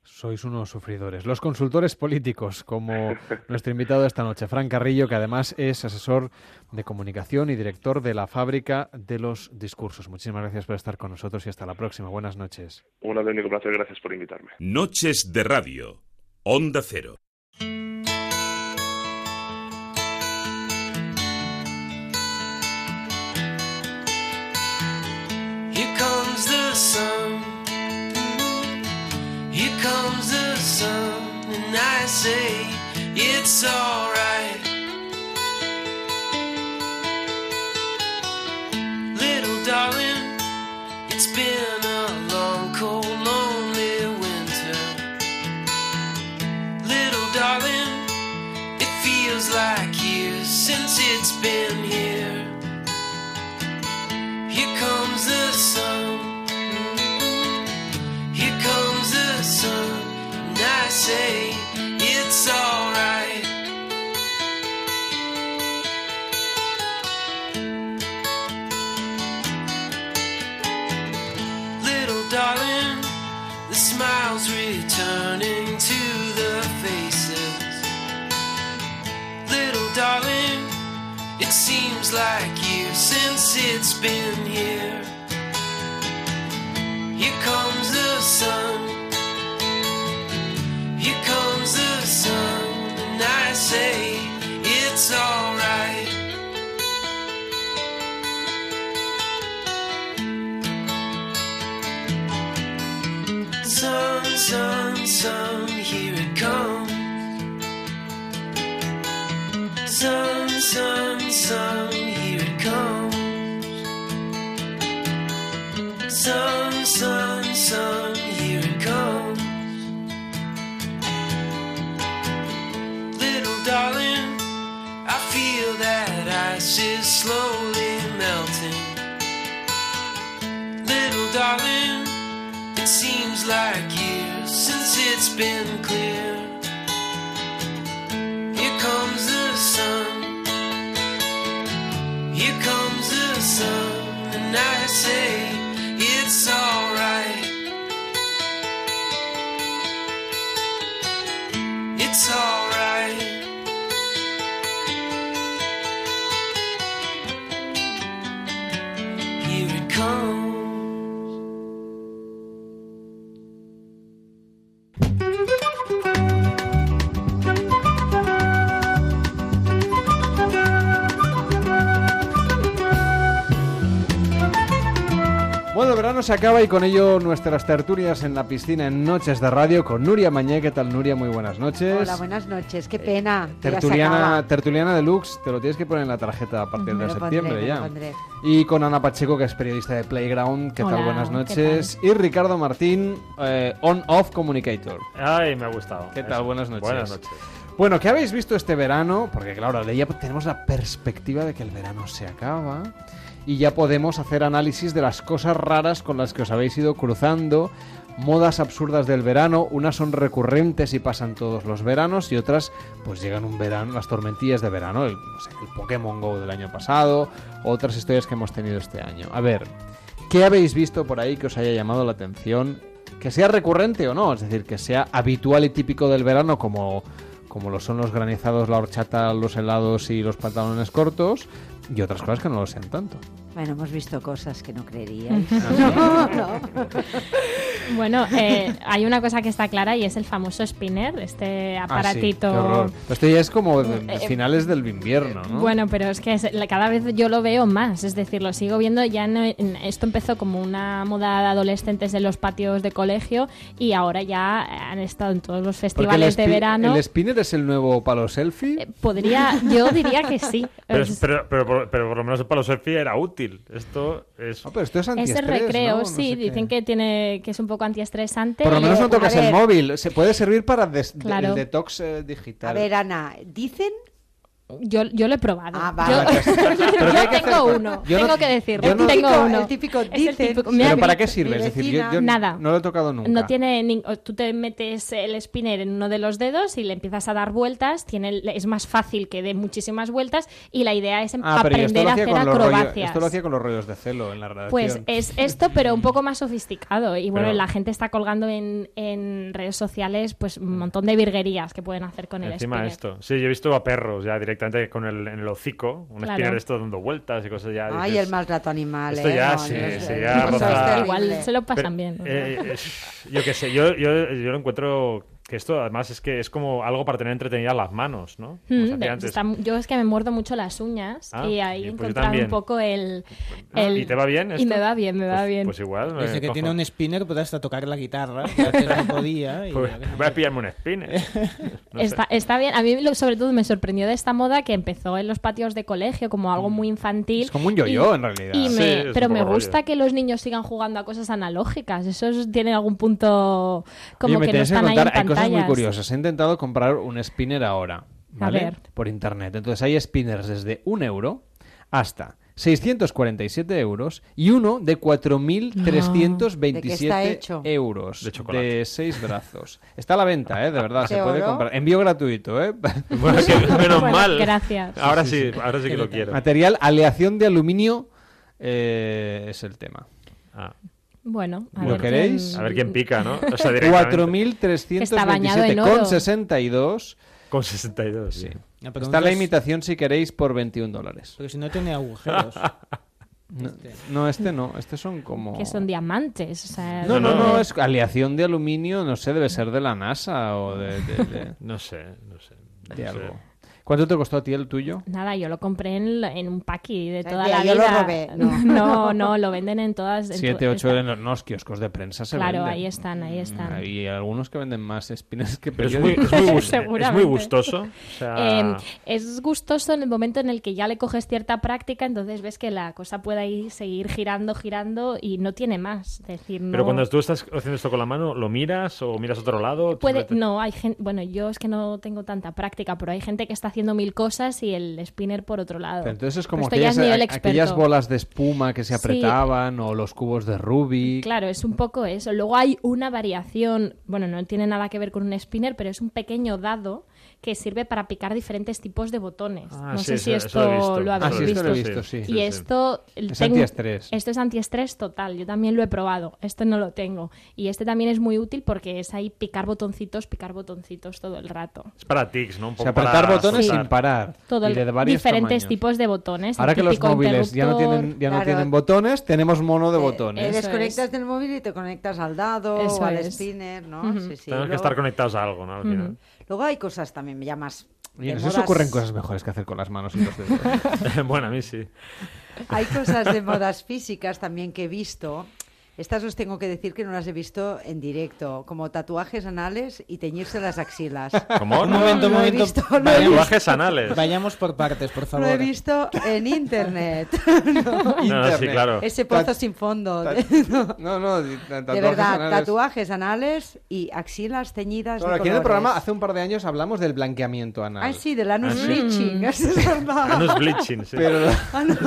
S1: Sois unos sufridores. Los consultores políticos, como nuestro invitado esta noche, Fran Carrillo, que además es asesor de comunicación y director de la fábrica de los discursos. Muchísimas gracias por estar con nosotros y hasta la próxima. Buenas noches.
S41: Un auténtico placer, gracias por invitarme.
S4: Noches de Radio, Onda Cero.
S42: And I say it's alright. Like years since it's been here. Here comes the sun. Here comes the sun. And I say, it's alright. Sun, sun, sun, here it comes. Sun, sun, sun, Sun, sun, sun, here it comes. Little darling, I feel that ice is slowly melting. Little darling, it seems like years since it's been clear. Here comes the sun. Here comes the sun. And I say,
S1: so. Verano se acaba y con ello nuestras tertulias en la piscina en Noches de Radio con Nuria Mañé. ¿Qué tal, Nuria? Muy buenas noches.
S30: Hola, buenas noches. Qué pena. se
S1: Tertuliana, tertuliana Deluxe, te lo tienes que poner en la tarjeta a partir
S30: Me
S1: de
S30: lo
S1: septiembre
S30: pondré, me
S1: ya.
S30: lo pondré.
S1: Y con Ana Pacheco, que es periodista de Playground. ¿Qué tal?
S43: Hola,
S1: Buenas
S43: ¿qué
S1: noches. Y Ricardo Martín, eh, On-Off Communicator.
S43: Ay, me ha gustado.
S1: ¿Qué tal?
S43: Eso.
S1: Buenas noches.
S43: Buenas noches.
S1: Bueno, ¿qué habéis visto este verano? Porque claro, ya tenemos la perspectiva de que el verano se acaba y ya podemos hacer análisis de las cosas raras con las que os habéis ido cruzando, modas absurdas del verano, unas son recurrentes y pasan todos los veranos y otras pues llegan un verano, las tormentillas de verano, el, Pokémon Go del año pasado, otras historias que hemos tenido este año. A ver, ¿qué habéis visto por ahí que os haya llamado la atención? Que sea recurrente o no, es decir, que sea habitual y típico del verano como como lo son los granizados, la horchata, los helados y los pantalones cortos, y otras cosas que no lo sean tanto.
S30: Bueno, hemos visto cosas que no creeríais. No, no.
S44: Bueno, eh, hay una cosa que está clara y es el famoso spinner, este
S1: Ah, sí,
S44: aparatito.
S1: qué horror. Esto ya es como de-
S44: Eh,
S1: finales del invierno, ¿no?
S44: Bueno, pero es que es- cada vez yo lo veo más, es decir, lo sigo viendo ya no, esto empezó como una moda de adolescentes en los patios de colegio y ahora ya han estado en todos los
S1: el
S44: festivales de verano.
S1: ¿El spinner es el nuevo palo selfie?
S44: Podría, yo diría que sí.
S43: Pero,
S44: Es-
S43: pero, pero, por- pero por lo menos para los selfie era útil. Esto es.
S1: pero esto es
S44: es el recreo, sí, dicen que tiene que es un poco antiestresante.
S1: Por lo menos no tocas el móvil. Se puede servir para des-
S44: Claro.
S1: el detox eh, digital.
S30: A ver, Ana, dicen
S44: Yo, yo lo he probado.
S30: Ah,
S44: Yo,
S30: vale.
S44: yo
S1: ¿qué hay que
S44: tengo
S1: hacer?
S44: uno,
S1: Yo no-
S44: tengo que decirlo.
S1: yo no-
S44: tengo
S30: típico-
S44: uno.
S30: el típico
S44: el mira,
S1: ¿Pero para qué sirve? Es decir, yo,
S44: Nada.
S1: no lo he tocado nunca.
S44: No tiene o tú te metes el spinner en uno de los dedos y le empiezas a dar vueltas, tiene el- es más fácil que dé muchísimas vueltas y la idea es em-
S1: Ah,
S44: aprender a hacer acrobacias.
S1: Esto lo hacía con los rollos de celo en la redacción.
S44: Pues es esto, pero un poco más sofisticado. Y bueno,
S43: Pero-
S44: la gente está colgando en, en redes sociales pues un montón de virguerías que pueden hacer con el
S43: Encima
S44: spinner.
S43: esto. Sí, yo he visto a perros ya directamente con el, en el hocico, un
S44: Claro.
S43: spinner esto dando vueltas y cosas ya.
S30: Ay,
S43: dices,
S30: el maltrato animal.
S43: Esto
S30: ¿eh?
S43: ya
S30: No,
S43: sí,
S30: no
S43: sí, ya roza-.
S44: Igual se lo pasan
S43: Pero,
S44: bien.
S43: eh, eh, yo qué sé, yo, yo, yo lo encuentro Que esto además es que es como algo para tener entretenidas las manos, ¿no?
S44: Mm,
S43: antes.
S44: está- yo es que me muerdo mucho las uñas
S43: Ah,
S44: y ahí
S43: y
S44: he
S43: pues
S44: encontrado un poco el,
S43: Ah,
S44: el-
S43: ¿y te va bien
S44: Y
S43: esto?
S44: me va bien, me va
S43: Pues-
S44: bien.
S43: Pues igual.
S25: Desde que
S43: cojo.
S25: tiene un spinner puede hasta tocar la guitarra, que antes no podía. Y
S43: Pues voy a pillarme un spinner. No
S44: está, está bien. A mí lo- sobre todo me sorprendió de esta moda que empezó en los patios de colegio como algo muy infantil.
S1: Es como un yo-yo,
S44: y-
S1: en realidad.
S44: y me- pero me gusta
S1: rollo.
S44: que los niños sigan jugando a cosas analógicas. Eso es- tiene algún punto como
S1: Oye,
S44: que no están ahí en
S1: cosas muy curiosas. He intentado comprar un spinner ahora, ¿vale?
S44: ver.
S1: Por internet. Entonces hay spinners desde un euro hasta 647 euros y uno de 4.327
S45: ¿De qué está hecho?
S1: euros
S43: De chocolate.
S1: de seis brazos. Está a la venta, ¿eh? De verdad, se
S45: ¿De
S1: puede
S45: oro?
S1: comprar. Envío gratuito, ¿eh?
S43: Bueno, que menos
S44: Bueno,
S43: mal.
S44: gracias.
S43: Ahora sí, ahora sí que lo quiero.
S1: Material, aleación de aluminio eh, es el tema.
S43: Ah.
S44: Bueno, a
S1: ¿Lo
S44: ver
S1: queréis?
S44: quién-
S43: A ver quién pica, ¿no? O sea, directamente.
S44: Que está bañado en
S1: 4.327
S44: oro.
S1: con 62.
S43: Con 62, sí.
S25: La pregunta
S1: Está la imitación si queréis por 21 dólares.
S25: Pero si no tiene agujeros.
S1: No, no, este no. Este son como...
S44: que son diamantes. o sea,
S1: No, no, no,
S44: de-
S1: es aleación de aluminio, no sé, debe ser de la NASA o de, de- de-
S43: No sé, no sé.
S1: de
S43: no sé.
S1: ¿Cuánto te costó a ti el tuyo?
S44: Nada, yo lo compré en, un paqui de toda
S45: Ya,
S44: la
S45: yo lo
S44: vida.
S45: robé,
S44: No.
S45: no.
S44: no, lo venden en todas. en
S1: 7,
S44: to-
S1: 8
S44: está-
S1: en los, kioscos de prensa se
S44: Claro,
S1: venden.
S44: ahí están, ahí están.
S1: Hay algunos que venden más spinners que
S43: Pero es muy, es muy, gust- es muy gustoso. O sea,
S44: Eh, es gustoso en el momento en el que ya le coges cierta práctica, entonces ves que la cosa puede ahí seguir girando, girando y no tiene más. Es decir, no...
S43: Pero cuando tú estás haciendo esto con la mano, ¿lo miras o miras a otro lado?
S44: Puede, no, hay gente, bueno, yo es que no tengo tanta práctica, pero hay gente que está haciendo mil cosas y el spinner por otro lado.
S1: Pero entonces es como aquellas,
S44: es nivel
S1: a- aquellas bolas de espuma que se
S44: Sí.
S1: apretaban o los cubos de Rubik.
S44: Claro, es un poco eso. Luego hay una variación, bueno, no tiene nada que ver con un spinner, pero es un pequeño dado que sirve para picar diferentes tipos de botones.
S43: Ah,
S44: no
S43: sí,
S44: sé si
S43: eso-
S44: esto
S43: eso lo
S44: lo habéis
S1: Ah, sí, esto
S44: visto.
S1: lo he visto, sí.
S44: Y
S1: Sí, sí.
S44: esto
S1: Es
S44: tengo-
S1: antiestrés.
S44: Esto es antiestrés total. Yo también lo he probado. Esto no lo tengo. Y este también es muy útil porque es ahí picar botoncitos, picar botoncitos todo el rato.
S43: Es para tics, ¿no? Un
S1: O
S43: poco
S1: sea, apretar
S43: para
S1: botones sin parar.
S44: Todo
S1: y
S44: el-
S1: de varios
S44: diferentes
S1: tamaños.
S44: tipos de botones.
S1: Ahora que los móviles ya no tienen, ya no
S45: Claro.
S1: tienen botones, tenemos mono de
S45: Te
S1: botones.
S44: Eso
S45: desconectas
S44: es.
S45: del móvil y te conectas al dado
S44: Eso
S45: o al
S44: es.
S45: spinner, ¿no?
S44: Ujú.
S45: Sí, sí.
S43: Tenemos que estar conectados a algo, ¿no? Al final.
S45: Luego hay cosas también ya más.
S1: Y
S45: modas-
S1: ocurren cosas mejores que hacer con las manos y los dedos.
S43: bueno, a mí sí.
S45: Hay cosas de modas físicas también que he visto. Estas os tengo que decir que no las he visto en directo, como tatuajes anales y teñirse las axilas.
S43: ¿Cómo?
S25: Un momento, un
S45: Lo he
S25: momento.
S45: visto, lo
S43: Tatuajes anales.
S25: Vayamos por partes, por
S45: Lo
S25: favor.
S45: he visto en internet.
S43: No, sí,
S1: Internet.
S43: claro.
S45: Ese pozo
S1: Tat-
S45: sin fondo. No.
S1: No, no, di- ta-
S45: De
S1: tatuajes
S45: verdad,
S1: anales.
S45: tatuajes anales y axilas teñidas.
S1: Bueno,
S45: de
S1: aquí en el programa hace un par de años hablamos del blanqueamiento anal.
S45: Ah, sí, del anus
S43: Ah, sí.
S45: bleaching. Eso es verdad.
S43: Anus bleaching, sí.
S1: Pero
S45: Anus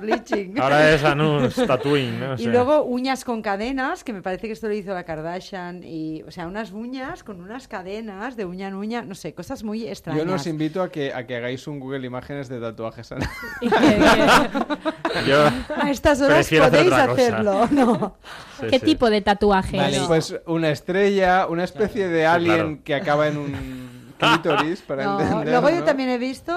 S45: bleaching.
S43: Ahora es anus tattooing, ¿no? O
S45: Y luego uñas con cadenas, que me parece que esto lo hizo la Kardashian. Y, o sea, unas uñas con unas cadenas de uña en uña, no sé, cosas muy extrañas.
S1: yo los invito a que, a que hagáis un Google Imágenes de tatuajes
S43: yo
S45: A estas horas
S43: hacer
S45: podéis hacerlo, ¿no?
S43: Sí,
S44: ¿Qué
S43: sí.
S44: tipo de tatuaje?
S25: Vale.
S1: Pues una estrella, una especie de alien
S43: claro.
S1: que acaba en un clítoris, para
S45: No,
S1: entender.
S45: luego yo también he visto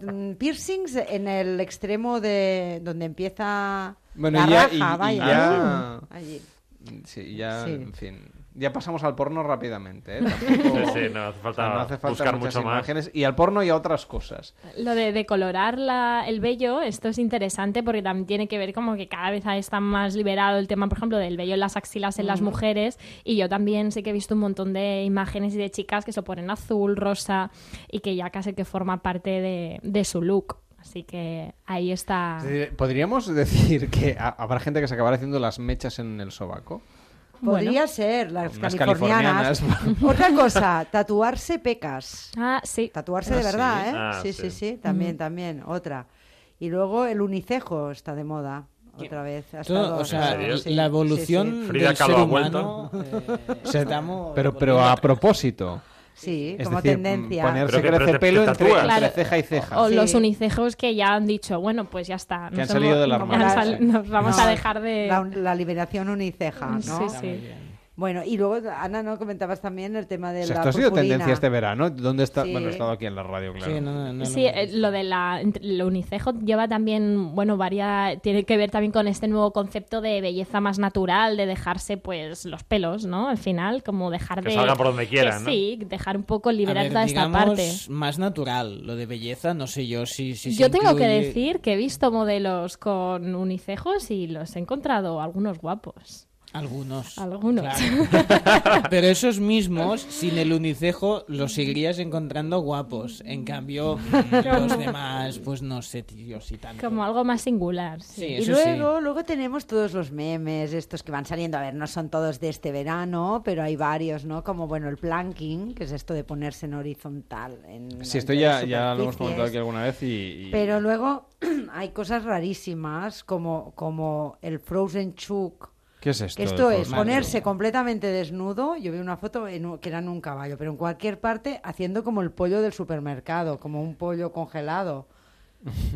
S45: mm, piercings en el extremo de donde empieza
S1: Bueno,
S45: la
S1: y ya-
S45: raja,
S1: y- y
S45: vaya.
S1: ya-
S45: Allí.
S1: Sí, ya,
S45: Sí.
S1: en fin. Ya pasamos al porno rápidamente, ¿eh?
S43: Sí,
S1: Tampoco-
S43: sí, no hace
S1: o
S43: falta,
S1: sea, no hace falta
S43: buscar
S1: muchas
S43: mucho más.
S1: imágenes. Y al porno y a otras cosas.
S44: Lo de decolorar la, el vello, esto es interesante porque también tiene que ver como que cada vez está más liberado el tema, por ejemplo, del vello en las axilas en las mujeres. Y yo también sé que he visto un montón de imágenes y de chicas que se ponen azul, rosa y que ya casi que forma parte de, de su look. Así que ahí está.
S1: Podríamos decir que ha- habrá gente que se acabará haciendo las mechas en el sobaco.
S45: Podría ser, las californianas.
S1: californianas.
S45: Otra cosa, tatuarse pecas.
S44: Ah, sí.
S45: Tatuarse
S1: Ah,
S45: de verdad,
S1: ¿sí?
S45: ¿eh?
S43: Ah,
S45: sí, sí,
S43: sí.
S45: sí, también, también, otra. Y luego el unicejo está de moda, otra vez. ha
S25: Todo,
S45: estado-
S25: o sea, la evolución
S45: sí.
S43: Frida
S25: del ser
S43: ha
S25: humano, eh,
S1: pero, pero a propósito.
S45: Sí,
S1: Es
S45: como
S1: decir,
S45: tendencia.
S1: ponerse crece
S43: te-
S1: pelo
S43: te
S1: entre,
S44: Claro.
S1: ceja y ceja.
S44: O
S45: Sí.
S44: los unicejos que ya han dicho, bueno, pues ya está.
S1: Que han
S44: nos
S1: salido
S44: hemos-
S1: del
S44: nos
S1: armario,
S44: sal-
S1: sí.
S44: Nos vamos
S45: No,
S44: a dejar de.
S45: La, la liberación uniceja, ¿no?
S44: Sí, sí.
S45: Bueno, y luego, Ana, ¿no? Comentabas también el tema de
S1: O sea,
S45: la
S1: esto ha sido tendencia este verano. ¿Dónde está?
S45: Sí.
S1: Bueno, he estado aquí en la radio, claro.
S44: Sí, eh, lo de la lo unicejo lleva también, bueno, varia, tiene que ver también con este nuevo concepto de belleza más natural, de dejarse pues los pelos, ¿no? Al final, como dejar
S43: Que
S44: de
S43: salgan por donde
S44: que
S43: quieran, ¿no?
S44: Sí, dejar un poco liberar
S25: ver,
S44: toda esta parte.
S25: más natural. Lo de belleza, no sé yo si,
S44: Yo tengo que decir que he visto modelos con unicejos y los he encontrado algunos guapos.
S25: Algunos.
S44: Algunos.
S25: Claro. Pero esos mismos, sin el unicejo, los seguirías encontrando guapos. En cambio, los demás, pues no sé, tío, si tanto.
S44: Como algo más singular. Sí,
S25: Sí,
S45: Y
S25: eso sí.
S45: luego, luego tenemos todos los memes, estos que van saliendo. A ver, no son todos de este verano, pero hay varios, ¿no? Como, bueno, el planking, que es esto de ponerse en horizontal. En,
S1: Sí, esto ya, ya lo hemos comentado aquí alguna vez y... y-
S45: Pero luego hay cosas rarísimas, como, como el Frozen Chuk.
S1: ¿Qué es esto
S45: esto es ponerse completamente desnudo. Yo vi una foto en que era en un caballo, pero en cualquier parte haciendo como el pollo del supermercado, como un pollo congelado.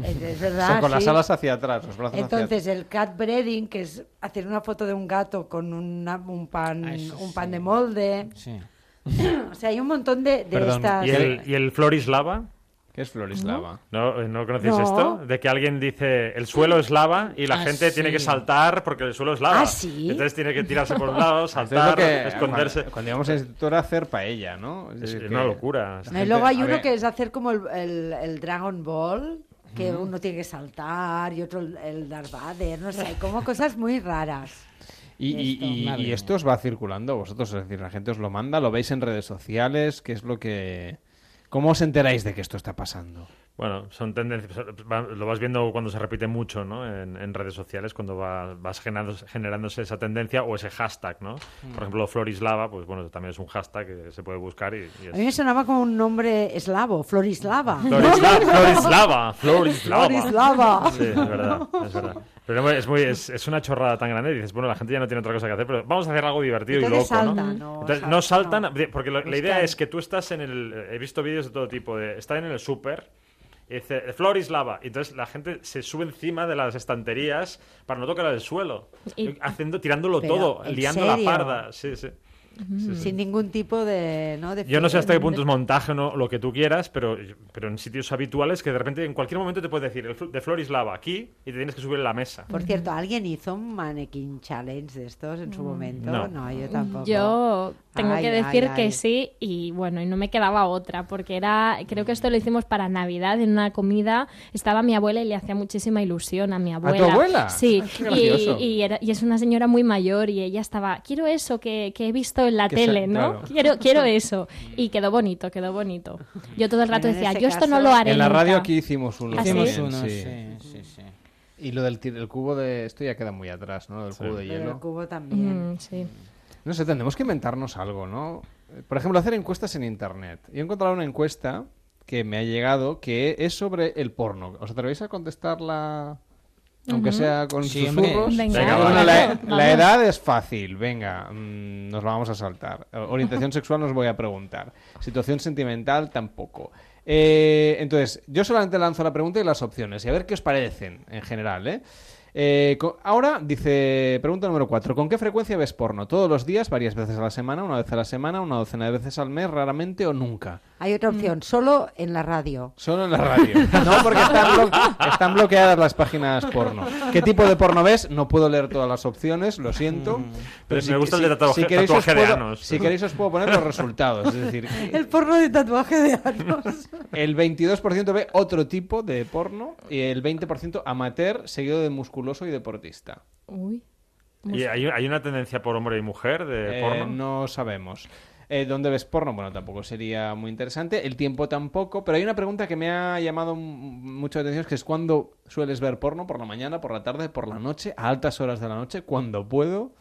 S45: Es, es
S1: O
S45: verdad.
S1: sea, con las
S45: sí.
S1: alas hacia atrás, los brazos hacia
S45: Entonces el cat breeding, que es hacer una foto de un gato con una- un pan, un pan de molde.
S25: Sí.
S45: o sea, hay un montón de, de
S43: Perdón,
S45: estas.
S43: ¿y el, ¿y el Florislava?
S1: ¿Qué es Florislava?
S43: ¿No, ¿no conocéis
S45: No.
S43: esto? De que alguien dice el suelo es lava y la
S1: Ah,
S43: gente tiene que saltar porque el suelo es lava.
S45: ¿Ah, sí?
S43: Entonces tiene que tirarse por un lado,
S1: es
S43: saltar,
S1: que-
S43: esconderse.
S1: Cuando, cuando íbamos a instituto era hacer paella, ¿no? Es
S43: Es
S1: decir,
S43: una
S1: que
S43: locura.
S45: No, y luego hay uno que es hacer como el, el- el Dragon Ball, que uno tiene que saltar, y otro el, el Darth Vader, no sé, hay como cosas muy raras.
S1: Y, y-
S45: Esto,
S1: y-
S45: madre
S1: y esto os va circulando vosotros, es decir, la gente os lo manda, lo veis en redes sociales, ¿qué es lo que... ¿Cómo os enteráis de que esto está pasando?
S43: Bueno, son tendencias. Lo vas viendo cuando se repite mucho, ¿no? En, en redes sociales, cuando va- vas generando, generándose esa tendencia o ese hashtag, ¿no?
S45: Mm.
S43: Por ejemplo, Florislava, pues bueno, también es un hashtag que se puede buscar y, y es-
S45: A mí me sonaba como un nombre eslavo, Florislava.
S43: Florisla- Florislava, Florislava.
S45: Florislava.
S43: Sí, es verdad, es verdad. Pero es, muy, es, es una chorrada tan grande y dices, bueno, la gente ya no tiene otra cosa que hacer, pero vamos a hacer algo divertido y loco, ¿no?
S45: saltan, ¿no?
S43: Entonces, no
S45: Saltan,
S43: porque lo- la idea es que tú estás en el... He visto vídeos de todo tipo, de estar en el súper y dice, Florislava, y entonces la gente se sube encima de las estanterías para no tocar el suelo,
S45: Y-
S43: haciendo, tirándolo
S45: Pero,
S43: todo,
S45: ¿en
S43: liando
S45: serio?
S43: la parda, sí, sí. Sí, sí.
S45: Sin ningún tipo de... ¿no? de
S43: Yo no sé hasta qué punto es montaje o no, lo que tú quieras, pero, pero en sitios habituales que de repente en cualquier momento te puede decir el de Florislava aquí y te tienes que subir en la mesa.
S45: Por cierto, ¿alguien hizo un mannequin challenge de estos en su momento?
S43: No.
S45: yo tampoco.
S44: Yo tengo
S45: Ay,
S44: que
S45: ay,
S44: decir
S45: ay.
S44: que sí y bueno, y no me quedaba otra porque era, creo que esto lo hicimos para Navidad en una comida, estaba mi abuela y le hacía muchísima ilusión a mi abuela.
S1: abuela?
S44: Sí,
S1: Ay, qué gracioso.
S44: y, y era- y es una señora muy mayor y ella estaba, quiero eso que, que he visto en la
S1: Que
S44: tele, ¿no?
S1: claro.
S44: Quiero, quiero eso. Y quedó bonito, quedó bonito. Yo todo el rato decía, yo esto no lo haré
S1: En la
S44: nunca".
S1: radio aquí hicimos uno.
S44: ¿Ah,
S25: Hicimos uno,
S1: sí.
S25: sí, sí, sí.
S1: Y lo del el cubo de... Esto ya queda muy atrás, ¿no? Del cubo de
S45: Pero el
S1: hielo.
S45: cubo también.
S44: Mm, sí.
S1: No sé, tendremos que inventarnos algo, ¿no? Por ejemplo, hacer encuestas en Internet. Yo he encontrado una encuesta que me ha llegado que es sobre el porno. ¿Os atrevéis a contestarla? Aunque sea con
S25: Sí,
S1: susurros.
S25: Venga, Venga,
S1: Bueno, la, edad es fácil, venga, mm, nos la vamos a saltar. Eh, Orientación sexual nos voy a preguntar. Situación sentimental tampoco. Eh, entonces, yo solamente lanzo la pregunta y las opciones y a ver qué os parecen en general, ¿eh? Eh, ahora dice, pregunta número 4, ¿con qué frecuencia ves porno? ¿Todos los días, varias veces a la semana, una vez a la semana, una docena de veces al mes, raramente o nunca?
S45: Hay otra opción, solo en la radio.
S1: Solo en la radio. No, porque están, blo- están bloqueadas las páginas porno. ¿Qué tipo de porno ves? No puedo leer todas las opciones, lo siento.
S43: Pero me gusta el de tatuaje-
S1: queréis
S43: tatuaje
S1: os
S43: de
S1: puedo-
S43: anos.
S1: Si queréis os puedo poner los resultados. Es decir,
S45: El porno de tatuaje de anos.
S1: el 22% ve otro tipo de porno y el 20% amateur, seguido de musculoso y deportista.
S44: Uy.
S43: ¿Y hay, hay una tendencia por hombre y mujer de
S1: Eh,
S43: porno?
S1: no sabemos. Eh, ¿Dónde ves porno? Bueno, tampoco sería muy interesante. El tiempo tampoco. Pero hay una pregunta que me ha llamado mucho la atención, que es ¿cuándo sueles ver porno? ¿Por la mañana, por la tarde, por la noche, a altas horas de la noche? ¿Cuándo puedo?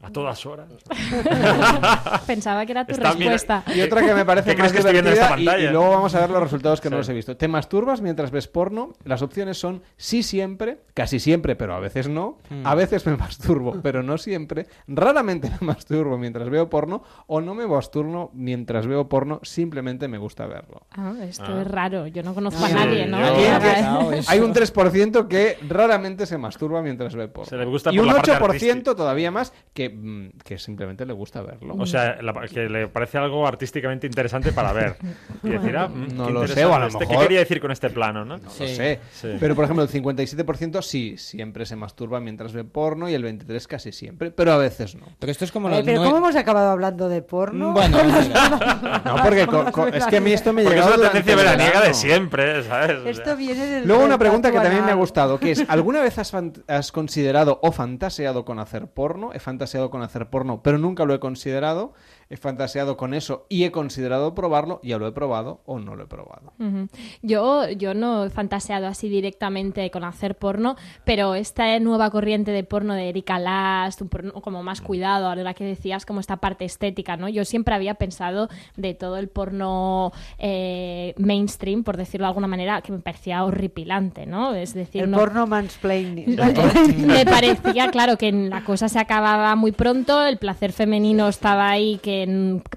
S43: A todas horas.
S44: Pensaba que era tu
S43: Está bien.
S44: respuesta.
S1: Y otra que me parece
S43: ¿Qué
S1: más
S43: que esta
S1: divertida, y-
S43: pantalla?
S1: y, luego vamos a ver los resultados que no los he visto. ¿Te masturbas mientras ves porno? Las opciones son sí siempre, casi siempre, pero a veces no.
S25: Mm.
S1: A veces me masturbo, pero no siempre. Raramente me masturbo mientras veo porno o no me masturbo mientras veo porno, simplemente me gusta verlo.
S44: Ah, esto
S1: Ah.
S44: es raro. Yo no conozco
S1: Sí,
S44: a nadie, ¿no?
S1: hay que-
S44: haga-
S1: hay un 3% que raramente se masturba mientras ve porno.
S43: Se le gusta
S1: y un
S43: la parte
S1: 8%
S43: artística.
S1: todavía más que que, mm, que simplemente le gusta verlo.
S43: O sea, la- que le parece algo artísticamente interesante para ver. Y decir, ah, mm,
S1: no lo sé, o a lo
S43: interesante. ¿Qué quería decir con este plano, no?
S1: No lo sé. Pero, por ejemplo, el 57% sí, siempre se masturba mientras ve porno y el 23% casi siempre, pero a veces no.
S25: Pero esto es como
S45: Eh, pero ¿cómo hemos acabado hablando de porno?
S1: Bueno, mira.
S45: bodas-
S1: No, porque co- co- es que a mí esto me
S43: Porque
S1: llegaba
S43: es una tendencia veraniega de siempre, ¿sabes?
S45: Esto viene del
S1: Luego una pregunta que también me ha gustado, que es, ¿alguna vez has, has considerado o fantaseado con hacer porno? He fantaseado con hacer porno, pero nunca lo he considerado. He fantaseado con eso y he considerado probarlo, ya lo he probado o no lo he probado.
S44: Yo, yo no he fantaseado así directamente con hacer porno, pero esta nueva corriente de porno de Erika Last, un porno como más cuidado, ahora que decías como esta parte estética, ¿no? Yo siempre había pensado de todo el porno eh, mainstream, por decirlo de alguna manera, que me parecía horripilante, ¿no? Es decir,
S45: El
S44: no-
S45: porno mansplaining.
S44: me parecía, claro, que la cosa se acababa muy pronto, el placer femenino estaba ahí, que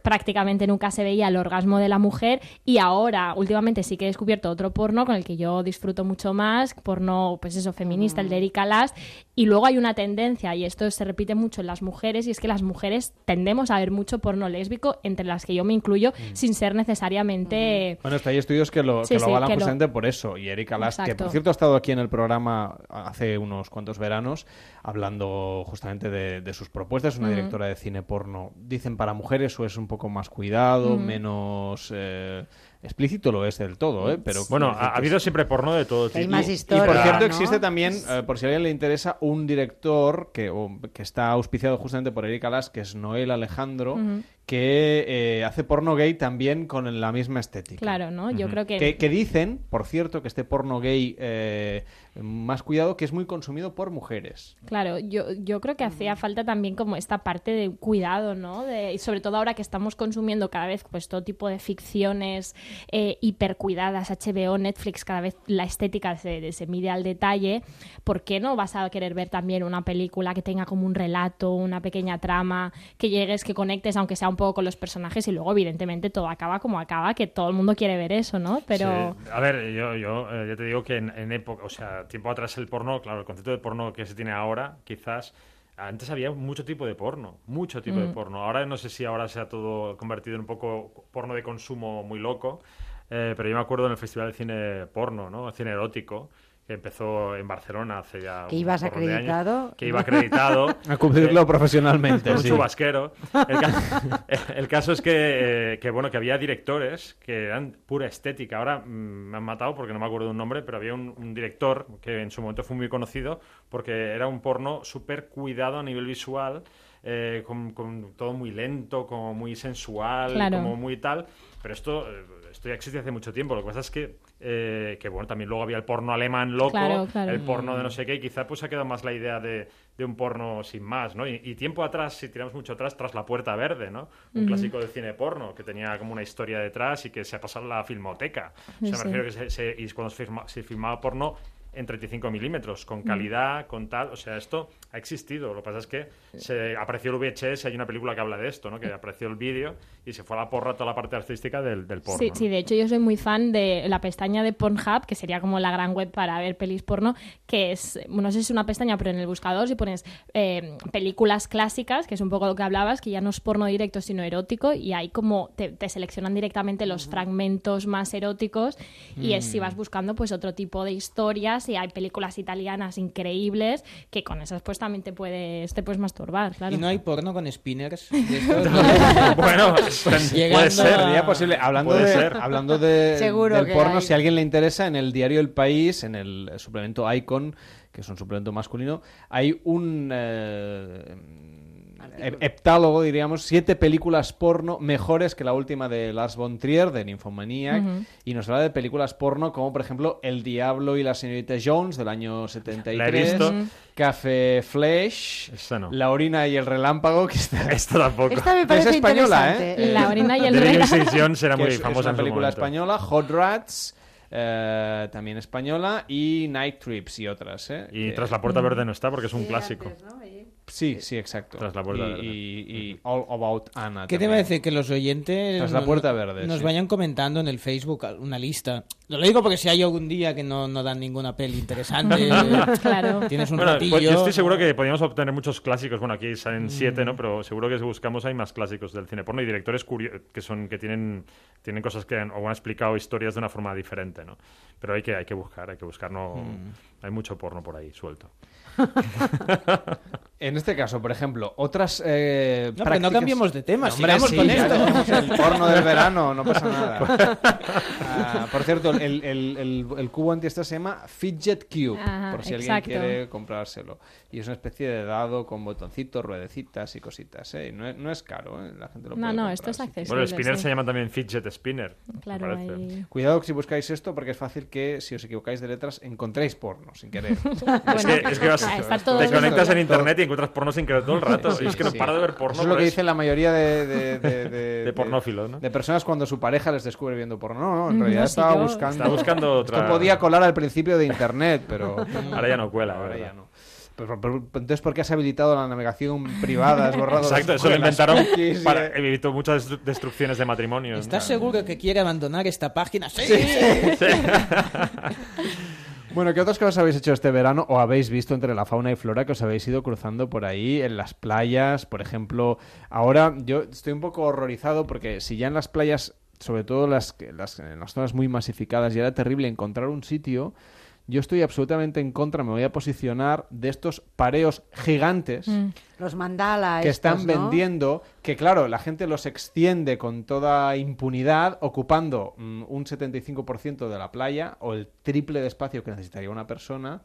S44: prácticamente nunca se veía el orgasmo de la mujer, y ahora, últimamente sí que he descubierto otro porno con el que yo disfruto mucho más, porno, pues eso, feminista, el de Erika Last, y luego hay una tendencia, y esto se repite mucho en las mujeres, y es que las mujeres tendemos a ver mucho porno lésbico, entre las que yo me incluyo, sin ser necesariamente...
S1: Bueno, está hay estudios que lo,
S44: Sí,
S1: que lo
S44: sí,
S1: avalan
S44: que lo-
S1: justamente por eso. Y Erika Last, que por cierto ha estado aquí en el programa hace unos cuantos veranos, hablando justamente de, de sus propuestas, una directora de cine porno. Dicen para mujeres o es un poco más cuidado, menos eh, explícito lo es del todo, ¿eh? Pero
S43: Bueno, ha, habido siempre porno de todo tipo.
S45: Hay más
S1: y
S45: historia,
S1: por cierto,
S45: ¿no?
S1: existe también, eh, por si a alguien le interesa, un director que, o- que está auspiciado justamente por Erika Las, que es Noel Alejandro. Que eh, hace porno gay también con la misma estética.
S44: Claro, ¿no? Yo creo que...
S1: Que, que dicen, por cierto, que este porno gay eh, más cuidado, que es muy consumido por mujeres.
S44: Claro, yo, yo creo que hacía falta también como esta parte de cuidado, ¿no? De, y sobre todo ahora que estamos consumiendo cada vez pues todo tipo de ficciones eh, hipercuidadas, HBO, Netflix, cada vez la estética se, se mide al detalle, ¿por qué no vas a querer ver también una película que tenga como un relato, una pequeña trama, que llegues, que conectes, aunque sea un poco con los personajes y luego evidentemente todo acaba como acaba, que todo el mundo quiere ver eso, ¿no? Pero...
S43: Sí. A ver, yo, yo eh, ya te digo que en, en época, o sea, tiempo atrás el porno, claro, el concepto de porno que se tiene ahora, quizás antes había mucho tipo de porno, mucho tipo de
S44: Mm.
S43: porno. Ahora no sé si ahora se ha todo convertido en un poco porno de consumo muy loco, eh, pero yo me acuerdo en el Festival de Cine Porno, ¿no? Cine erótico, que empezó en Barcelona hace ya
S45: Que
S43: un
S45: ibas
S43: porrón de años,
S45: acreditado.
S43: que iba acreditado.
S1: A cubrirlo
S43: Eh,
S1: profesionalmente,
S43: Un
S1: sí.
S43: chubasquero. El, ca- el caso es que, eh, que, bueno, que había directores que eran pura estética. Ahora mm, me han matado porque no me acuerdo de un nombre, pero había un, un director que en su momento fue muy conocido porque era un porno súper cuidado a nivel visual, eh, con, con todo muy lento, como muy sensual,
S44: Claro.
S43: como muy tal. Pero esto, esto ya existe hace mucho tiempo. Lo que pasa es que, eh, que bueno, también luego había el porno alemán loco,
S44: Claro, claro.
S43: el porno de no sé qué, y quizá pues ha quedado más la idea de, de un porno sin más, ¿no? Y, y tiempo atrás, si tiramos mucho atrás, tras la puerta verde, ¿no? Un clásico de cine porno que tenía como una historia detrás y que se ha pasado a la filmoteca. O sea,
S44: Sí.
S43: me refiero que se, se- y cuando se, firma- se filmaba porno en 35 milímetros, con calidad, con tal, o sea, esto ha existido. Lo que pasa es que se apareció el VHS, hay una película que habla de esto, ¿no? Que apareció el vídeo y se fue a la porra toda la parte artística del, del porno.
S44: Sí,
S43: ¿no?
S44: sí, de hecho yo soy muy fan de la pestaña de Pornhub, que sería como la gran web para ver pelis porno, que es, no sé si es una pestaña, pero en el buscador si pones eh, películas clásicas, que es un poco lo que hablabas, que ya no es porno directo sino erótico, y ahí como te, te seleccionan directamente los fragmentos más eróticos, y es si vas buscando pues otro tipo de historias, y hay películas italianas increíbles, que con esas pues también te puedes, te puedes masturbar, claro.
S25: Y no hay porno con spinners.
S1: Bueno,
S25: Llegando
S1: puede ser,
S25: a-
S1: sería posible. Hablando
S25: Puede
S1: de,
S25: ser.
S1: hablando de
S25: Seguro
S1: del
S25: que
S1: porno,
S25: hay.
S1: si a alguien le interesa, en el diario El País, en el suplemento Icon, que es un suplemento masculino, hay un eh, heptálogo, diríamos, siete películas porno mejores que la última de Lars von Trier, de Nymphomaniac, y nos habla de películas porno como, por ejemplo, El Diablo y la señorita Jones, del año 73.
S43: La he visto.
S1: Café Flesh, La orina y el relámpago, que está...
S43: Esto tampoco.
S45: Esta me
S1: Es
S45: parece
S1: española,
S45: interesante.
S1: ¿eh?
S44: La orina y el relámpago.
S1: Que
S43: muy
S1: es, es
S43: famosa
S1: una
S43: en su
S1: película
S43: momento.
S1: española, Hot Rats, eh, también española, y Night Trips y otras. ¿eh?
S43: Y tras la puerta verde no está porque es un clásico.
S1: Sí, sí, exacto.
S43: Tras la puerta
S1: y,
S43: verde.
S1: y- y All About Anna.
S25: ¿Qué te parece? Que los oyentes
S1: Tras la puerta verde,
S25: nos
S1: sí.
S25: vayan comentando en el Facebook una lista. Lo digo porque si hay algún día que no, no dan ninguna peli interesante,
S44: Claro.
S25: tienes un
S43: Bueno,
S25: ratillo.
S43: pues yo estoy seguro que podríamos obtener muchos clásicos. Bueno, aquí
S1: Mm.
S43: salen siete, ¿no? Pero seguro que si buscamos hay más clásicos del cine porno y directores que son que tienen tienen cosas que han, o han explicado historias de una forma diferente, ¿no? Pero hay que hay que buscar, hay que buscar. No,
S1: Mm.
S43: hay mucho porno por ahí suelto.
S1: En este caso, por ejemplo, otras. Eh,
S25: No, pero no
S1: prácticas-
S25: cambiemos de tema,
S1: Hombre,
S25: sigamos
S1: sí,
S25: con
S1: ya
S25: esto.
S1: el porno del verano, no pasa nada. Ah, por cierto, el, el- el- el cubo antiestrés se llama Fidget Cube,
S44: Ajá,
S1: por si
S44: exacto.
S1: alguien quiere comprárselo. Y es una especie de dado con botoncitos, ruedecitas y cositas. ¿eh? Y No, es, no es caro, ¿eh? la gente lo
S44: No,
S1: puede
S44: no,
S1: comprar,
S44: esto es accesible.
S43: Bueno, el spinner
S44: sí.
S43: se llama también fidget spinner.
S44: Claro, ahí-
S1: Cuidado si buscáis esto porque es fácil que si os equivocáis de letras encontréis porno sin querer.
S43: Es que, es que vas-
S44: Ah, está todo
S43: te conectas en internet y encuentras porno sin querer todo el rato.
S1: Sí,
S43: y es que no
S1: sí.
S43: paro de ver porno.
S1: Eso es lo que
S43: eso.
S1: dice la mayoría de, de, de, de-
S43: De pornófilos, ¿no?
S1: de personas cuando su pareja les descubre viendo porno. No, no, en
S44: No,
S1: realidad
S44: sí,
S1: estaba
S44: yo-
S1: buscando.
S43: Estaba buscando otra-
S1: Esto podía colar al principio de internet, pero.
S43: Ahora ya no cuela,
S1: Ahora ya no. Entonces, ¿por qué has habilitado la navegación privada? Has borrado
S43: Exacto, eso lo inventaron para evitar muchas destru- destrucciones de matrimonios.
S25: ¿Estás seguro que quiere abandonar esta página? Sí.
S1: Bueno, ¿qué otras cosas habéis hecho este verano o habéis visto entre la fauna y flora que os habéis ido cruzando por ahí en las playas? Por ejemplo, ahora yo estoy un poco horrorizado porque si ya en las playas, sobre todo las, las, en las zonas muy masificadas, ya era terrible encontrar un sitio, yo estoy absolutamente en contra, me voy a posicionar de estos pareos gigantes
S44: Mm.
S45: Los mandala
S1: que
S45: estos,
S1: están
S45: ¿no?
S1: vendiendo, que claro, la gente los extiende con toda impunidad, ocupando mm, un 75% de la playa o el triple de espacio que necesitaría una persona.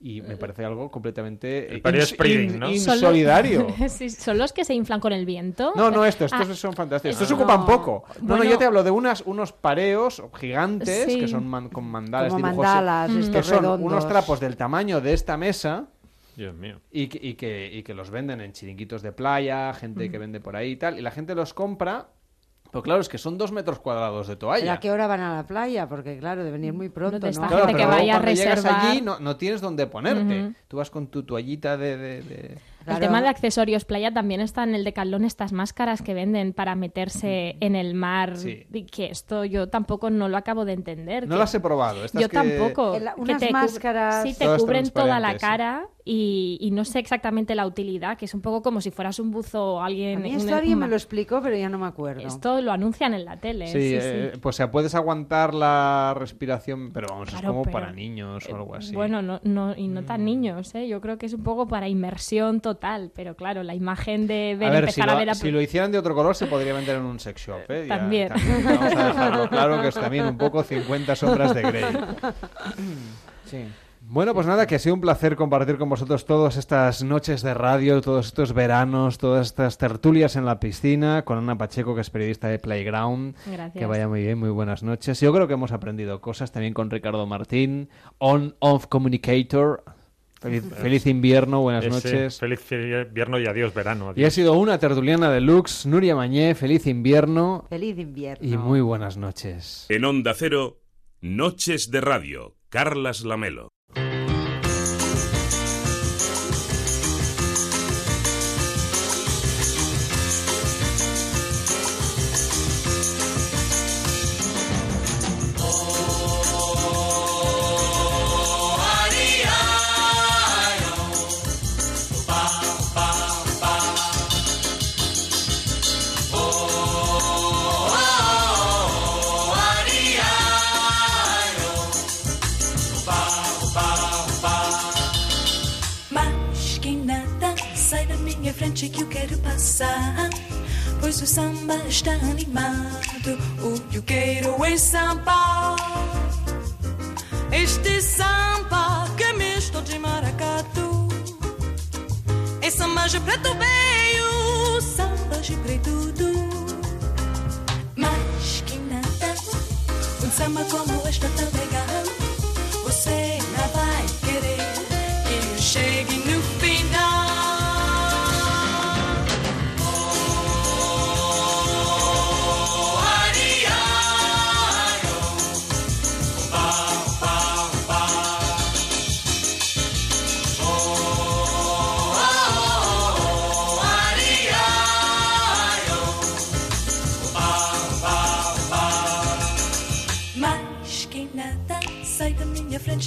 S1: Y me parece algo completamente
S43: El
S1: in-
S43: ¿no?
S1: insolidario.
S44: Sí, ¿Son los que se inflan con el viento?
S1: No, no, estos, estos
S44: Ah,
S1: son fantásticos.
S44: esto
S1: Estos ocupan
S44: no.
S1: poco. No, no,
S44: Bueno.
S1: yo te hablo de unas, unos pareos gigantes
S44: Sí.
S1: que son man- con mandales
S45: Como
S1: dibujos,
S45: mandalas,
S1: que
S45: estos
S1: son
S45: redondos.
S1: unos trapos del tamaño de esta mesa
S43: Dios mío.
S1: y que, y que, y que los venden en chiringuitos de playa, gente que vende por ahí y tal, y la gente los compra, pero claro, es que son dos metros cuadrados de
S45: ¿Pero a
S1: toalla.
S45: qué hora van a la playa? Porque claro, deben ir muy pronto,
S44: de
S45: ¿no?
S44: esta
S1: Claro,
S44: gente
S1: pero
S44: que
S1: luego
S44: vaya a
S1: cuando llegas
S44: reservar.
S1: allí no, no tienes dónde ponerte.
S44: Ujú.
S1: Tú vas con tu toallita de... de- de-
S44: El tema de accesorios playa también está en el decalón estas máscaras que venden para meterse en el mar.
S1: Sí.
S44: Que esto yo tampoco no lo acabo de entender.
S1: No
S44: que-
S1: las he probado. Estas
S44: Yo
S1: que-
S44: tampoco.
S45: El-
S44: que
S45: unas
S44: te cub-
S45: máscaras-
S44: Sí, te
S1: Todas
S44: cubren toda la cara y, y no sé exactamente la utilidad, que es un poco como si fueras un buzo o
S45: A
S44: alguien...
S45: mí
S44: un-
S45: esto alguien
S44: un-
S45: me lo explicó, pero ya no me acuerdo.
S44: Esto lo anuncian en la tele.
S1: Sí,
S44: Sí, sí.
S1: eh, pues o sea, puedes aguantar la respiración, pero vamos,
S44: Claro,
S1: es como
S44: pero-
S1: para niños o algo así.
S44: Bueno, no, no, y no
S1: Mm.
S44: tan niños, ¿eh? Yo creo que es un poco para inmersión total, pero claro, la imagen de ver,
S1: a ver, si
S44: empezar
S1: lo,
S44: a ver a...
S1: si lo hicieran de otro color se podría vender en un sex shop, ¿eh? Ya-
S44: También.
S1: Vamos a dejarlo claro que es también un poco 50 sombras de Grey.
S25: Sí.
S1: Bueno, pues nada, que ha sido un placer compartir con vosotros todas estas noches de radio, todos estos veranos, todas estas tertulias en la piscina, con Ana Pacheco, que es periodista de Playground.
S44: Gracias.
S1: Que vaya muy bien, muy buenas noches. Yo creo que hemos aprendido cosas también con Ricardo Martín, on-off communicator. Feliz, feliz invierno, buenas
S43: Ese,
S1: noches.
S43: Feliz invierno y adiós verano.
S1: Y ha sido una tertuliana deluxe, Nuria Mañé, feliz invierno
S45: Feliz invierno.
S1: y muy buenas noches.
S4: En Onda Cero, Noches de Radio, Carlas Lamelo.
S46: Frente que eu quero passar. Pois o samba está animado, o que eu quero é samba. Este samba que é misto de maracatu. É samba de preto veio, samba de preto du. Mas quem nada, um samba como este é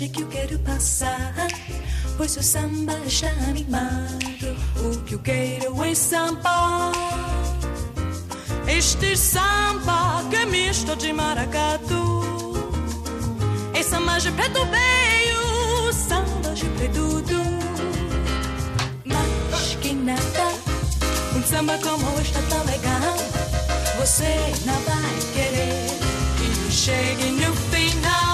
S46: frente que eu quero passar. Pois o samba está animado. O que eu quero é samba. Este samba que é misto de maracatu. É samba de preto veio, samba de preto do. Mas que nada, um samba como este é tão legal. Você não vai querer que chegue no final.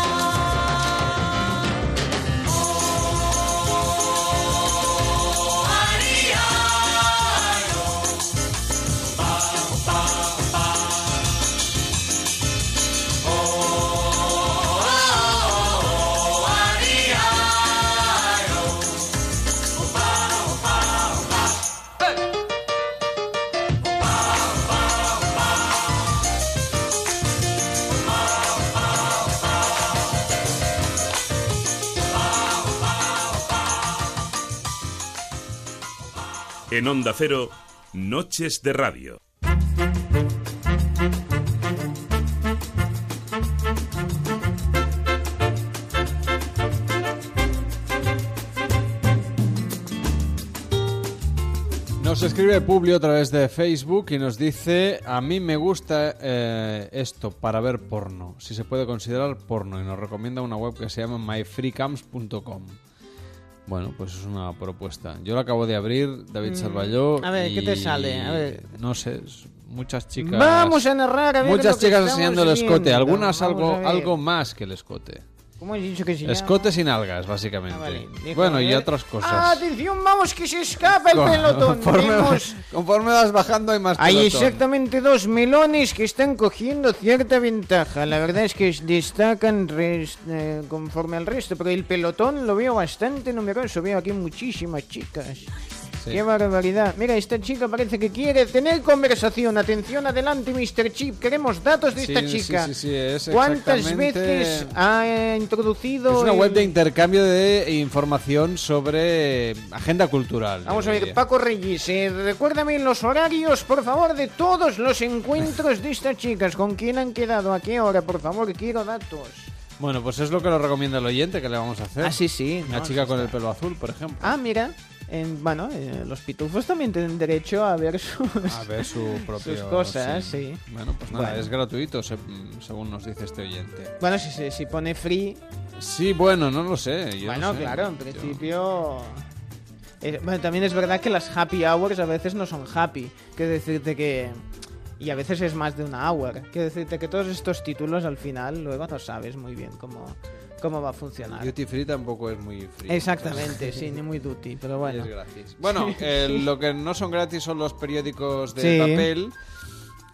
S4: En Onda Cero, Noches de Radio.
S1: Nos escribe Publio a través de Facebook y nos dice, a mí me gusta eh, esto para ver porno, si se puede considerar porno, y nos recomienda una web que se llama myfreecams.com. Bueno, pues es una propuesta. Yo la acabo de abrir, David
S25: Mm,
S1: Salvalló.
S25: a ver, ¿qué te sale? A ver.
S1: No sé, muchas chicas...
S25: Vamos a narrar a ver
S1: Muchas chicas enseñando el escote, algunas algo, algo más que el escote.
S25: ¿Cómo has dicho que se llama?
S1: Escote sin algas, básicamente.
S25: Ah, vale,
S1: bueno, y
S25: ver.
S1: otras cosas.
S25: Atención, vamos que se escapa el pelotón.
S1: Conforme,
S25: Vemos-
S1: conforme vas bajando hay más
S25: Hay
S1: pelotón.
S25: exactamente dos melones que están cogiendo cierta ventaja. La verdad es que destacan res- eh, conforme al resto, pero el pelotón lo veo bastante numeroso. Veo aquí muchísimas chicas. ¡Qué barbaridad! Mira, esta chica parece que quiere tener conversación. Atención, adelante, Mr. Chip. Queremos datos de
S1: Sí,
S25: esta
S1: sí,
S25: chica.
S1: sí, sí, es
S25: ¿Cuántas veces ha introducido
S1: Es una
S25: el-
S1: web de intercambio de información sobre agenda cultural.
S25: Vamos a ver. Paco Reyes, eh, recuérdame los horarios, por favor, de todos los encuentros de estas chicas. ¿Con quién han quedado? ¿A qué hora? Por favor, quiero datos.
S1: Bueno, pues es lo que nos recomienda el oyente que le vamos a hacer.
S25: Ah, sí, sí,
S1: Una
S25: no,
S1: chica
S25: sí
S1: con el pelo azul, por ejemplo.
S25: Ah, mira, en- bueno, eh, los pitufos también tienen derecho a ver sus,
S1: A ver su propio...
S25: sus cosas, sí.
S1: Bueno, pues nada,
S25: Bueno.
S1: es gratuito, se- según nos dice este oyente.
S25: Bueno, si, si, si pone free,
S1: Sí, bueno, no lo sé. yo
S25: bueno,
S1: no sé.
S25: claro, en
S1: Yo-
S25: principio... eh, bueno, también es verdad que las happy hours a veces no son happy. Quiero decirte que... Y a veces es más de una hour. Quiero decirte que todos estos títulos al final luego no sabes muy bien cómo, cómo va a funcionar.
S1: Duty Free tampoco es muy free.
S25: Exactamente, sí, ni muy duty, pero bueno.
S1: Es gratis. Bueno, eh, lo que no son gratis son los periódicos de
S25: Sí.
S1: papel.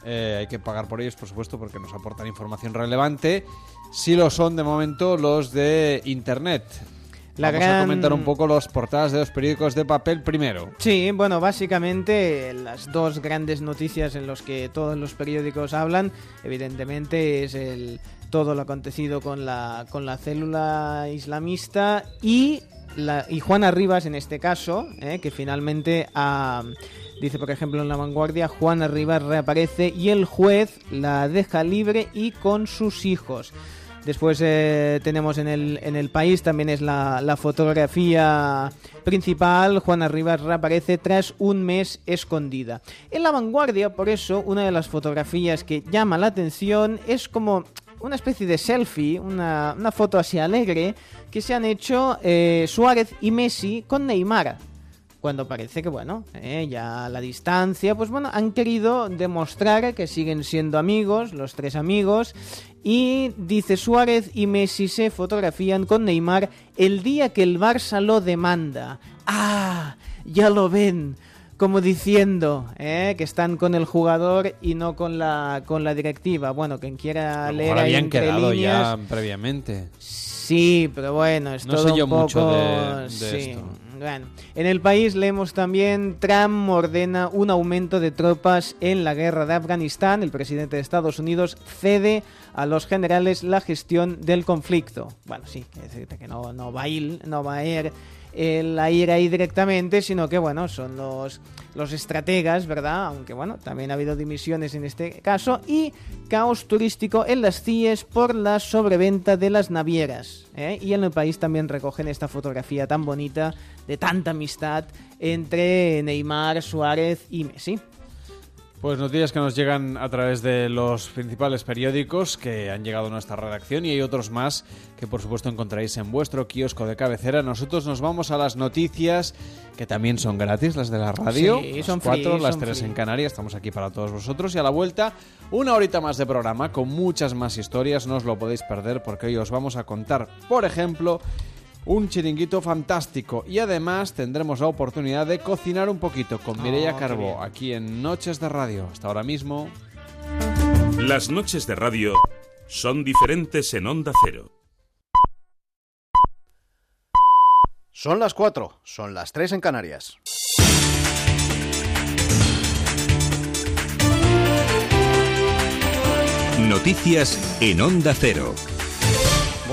S1: Eh, hay que pagar por ellos, por supuesto, porque nos aportan información relevante. Sí lo son de momento los de Internet.
S25: La
S1: Vamos a
S25: gran-
S1: comentar un poco las portadas de los periódicos de papel primero.
S25: Sí, bueno, básicamente las dos grandes noticias en las que todos los periódicos hablan, evidentemente, es el todo lo acontecido con la, con la célula islamista y, la, y Juana Rivas en este caso, eh, que finalmente ha, dice por ejemplo en La Vanguardia, Juana Rivas reaparece y el juez la deja libre y con sus hijos. Después eh, tenemos en el, en el país también es la, la fotografía principal. Juana Rivas reaparece tras un mes escondida. En la vanguardia, por eso, una de las fotografías que llama la atención es como una especie de selfie, una, una foto así alegre que se han hecho eh, Suárez y Messi con Neymar cuando parece que, bueno, eh, ya la distancia, pues bueno, han querido demostrar que siguen siendo amigos, los tres amigos, y dice Suárez y Messi se fotografían con Neymar el día que el Barça lo demanda. ¡Ah! Ya lo ven. Como diciendo eh, que están con el jugador y no con la, con la directiva. Bueno, quien quiera leer
S1: habían
S25: entre
S1: quedado
S25: líneas,
S1: ya previamente.
S25: Sí, pero bueno, es
S1: No
S25: todo
S1: sé yo
S25: un poco...
S1: mucho de- de
S25: sí.
S1: esto.
S25: Bueno, en el país leemos también Trump ordena un aumento de tropas en la guerra de Afganistán. El presidente de Estados Unidos cede a los generales la gestión del conflicto. Bueno, sí, que no, no va a ir, no va a ir el, ir ahí directamente, sino que, bueno, son los, los estrategas, ¿verdad? Aunque, bueno, también ha habido dimisiones en este caso. Y caos turístico en las CIES por la sobreventa de las navieras. ¿eh? Y en el país también recogen esta fotografía tan bonita de tanta amistad entre Neymar, Suárez y Messi.
S1: Pues noticias que nos llegan a través de los principales periódicos que han llegado a nuestra redacción y hay otros más que por supuesto encontraréis en vuestro kiosco de cabecera. Nosotros nos vamos a las noticias que también son gratis, las de la radio.
S25: Sí,
S1: las
S25: son
S1: cuatro,
S25: free,
S1: las
S25: son
S1: tres
S25: free.
S1: en Canarias. Estamos aquí para todos vosotros y a la vuelta una horita más de programa con muchas más historias. No os lo podéis perder porque hoy os vamos a contar, por ejemplo, un chiringuito fantástico y además tendremos la oportunidad de cocinar un poquito con Mireia
S4: Oh,
S1: Carbó aquí en Noches de Radio. Hasta ahora mismo.
S4: Las noches de radio son diferentes en Onda Cero.
S9: Son las 4, son las 3 en Canarias.
S10: Noticias en Onda Cero.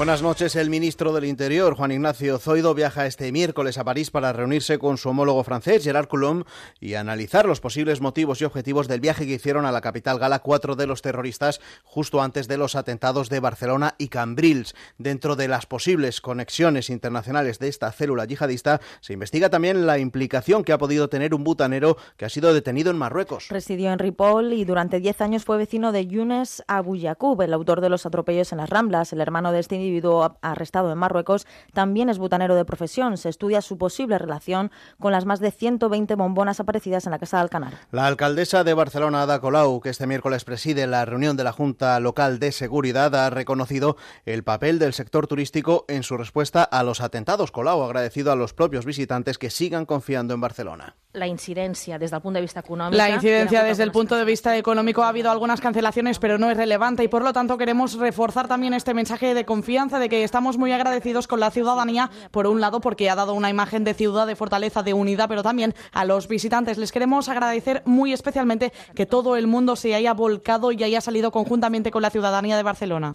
S9: Buenas noches. El ministro del Interior, Juan Ignacio Zoido, viaja este miércoles a París para reunirse con su homólogo francés, Gerard Coulomb, y analizar los posibles motivos y objetivos del viaje que hicieron a la capital gala cuatro de los terroristas justo antes de los atentados de Barcelona y Cambrils. Dentro de las posibles conexiones internacionales de esta célula yihadista, se investiga también la implicación que ha podido tener un butanero que ha sido detenido en Marruecos.
S47: Residió en Ripoll y durante 10 años fue vecino de Younes Abu Yaqub, el autor de los atropellos en las Ramblas. El hermano de este individuo arrestado en Marruecos también es butanero de profesión. Se estudia su posible relación con las más de 120 bombonas aparecidas en la Casa de Alcanar.
S9: La alcaldesa de Barcelona, Ada Colau, que este miércoles preside la reunión de la Junta Local de Seguridad, ha reconocido el papel del sector turístico en su respuesta a los atentados. Colau ha agradecido a los propios visitantes que sigan confiando en Barcelona.
S47: La incidencia desde el punto de vista económico.
S48: La incidencia desde el punto de vista económico ha habido algunas cancelaciones, pero no es relevante y por lo tanto queremos reforzar también este mensaje de confianza de que estamos muy agradecidos con la ciudadanía, por un lado porque ha dado una imagen de ciudad, de fortaleza, de unidad, pero también a los visitantes. Les queremos agradecer muy especialmente que todo el mundo se haya volcado y haya salido conjuntamente con la ciudadanía de Barcelona.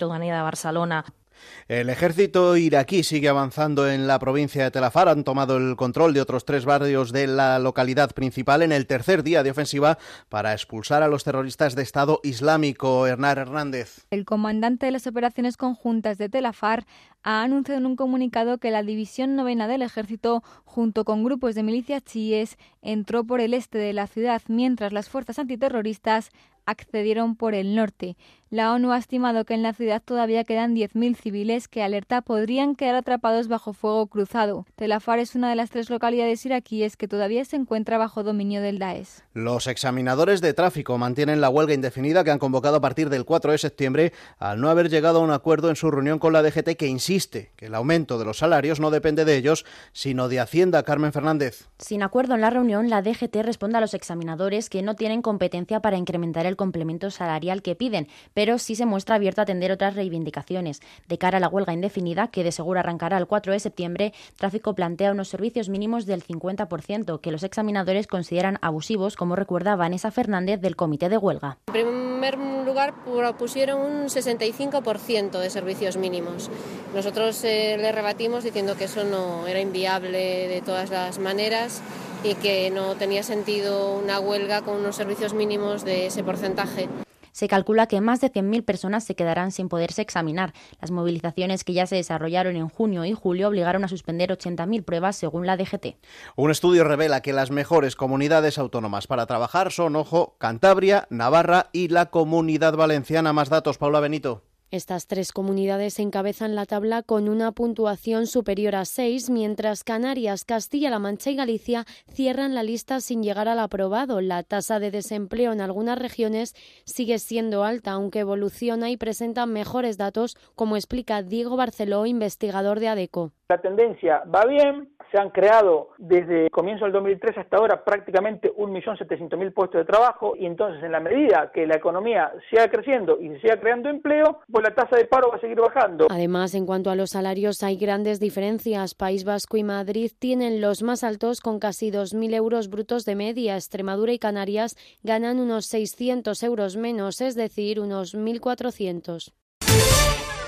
S9: El ejército iraquí sigue avanzando en la provincia de Telafar. Han tomado el control de otros tres barrios de la localidad principal en el tercer día de ofensiva para expulsar a los terroristas de Estado Islámico. Hernán Hernández.
S49: El comandante de las operaciones conjuntas de Telafar ha anunciado en un comunicado que la División Novena del Ejército, junto con grupos de milicias chiíes, entró por el este de la ciudad mientras las fuerzas antiterroristas accedieron por el norte. La ONU ha estimado que en la ciudad todavía quedan 10.000 civiles que alerta podrían quedar atrapados bajo fuego cruzado. Telafar es una de las tres localidades iraquíes que todavía se encuentra bajo dominio del Daesh.
S9: Los examinadores de tráfico mantienen la huelga indefinida que han convocado a partir del 4 de septiembre al no haber llegado a un acuerdo en su reunión con la DGT que insiste que el aumento de los salarios no depende de ellos, sino de Hacienda. Carmen Fernández.
S50: Sin acuerdo en la reunión, la DGT responde a los examinadores que no tienen competencia para incrementar el complemento salarial que piden, pero sí se muestra abierto a atender otras reivindicaciones. De cara a la huelga indefinida, que de seguro arrancará el 4 de septiembre, Tráfico plantea unos servicios mínimos del 50%, que los examinadores consideran abusivos, como recuerda Vanessa Fernández del Comité de Huelga.
S51: En primer lugar, propusieron un 65% de servicios mínimos. Nosotros eh, le rebatimos diciendo que eso no era inviable de todas las maneras y que no tenía sentido una huelga con unos servicios mínimos de ese porcentaje.
S50: Se calcula que más de 100.000 personas se quedarán sin poderse examinar. Las movilizaciones que ya se desarrollaron en junio y julio obligaron a suspender 80.000 pruebas según la DGT.
S9: Un estudio revela que las mejores comunidades autónomas para trabajar son, ojo, Cantabria, Navarra y la Comunidad Valenciana. Más datos, Paula Benito.
S52: Estas tres comunidades encabezan la tabla con una puntuación superior a 6, mientras Canarias, Castilla-La Mancha y Galicia cierran la lista sin llegar al aprobado. La tasa de desempleo en algunas regiones sigue siendo alta, aunque evoluciona y presenta mejores datos, como explica Diego Barceló, investigador de ADECO.
S53: La tendencia va bien, se han creado desde el comienzo del 2003 hasta ahora prácticamente 1.700.000 puestos de trabajo y entonces en la medida que la economía siga creciendo y se siga creando empleo, pues la tasa de paro va a seguir bajando.
S52: Además, en cuanto a los salarios hay grandes diferencias. País Vasco y Madrid tienen los más altos con casi 2.000 euros brutos de media. Extremadura y Canarias ganan unos 600 euros menos, es decir, unos 1.400.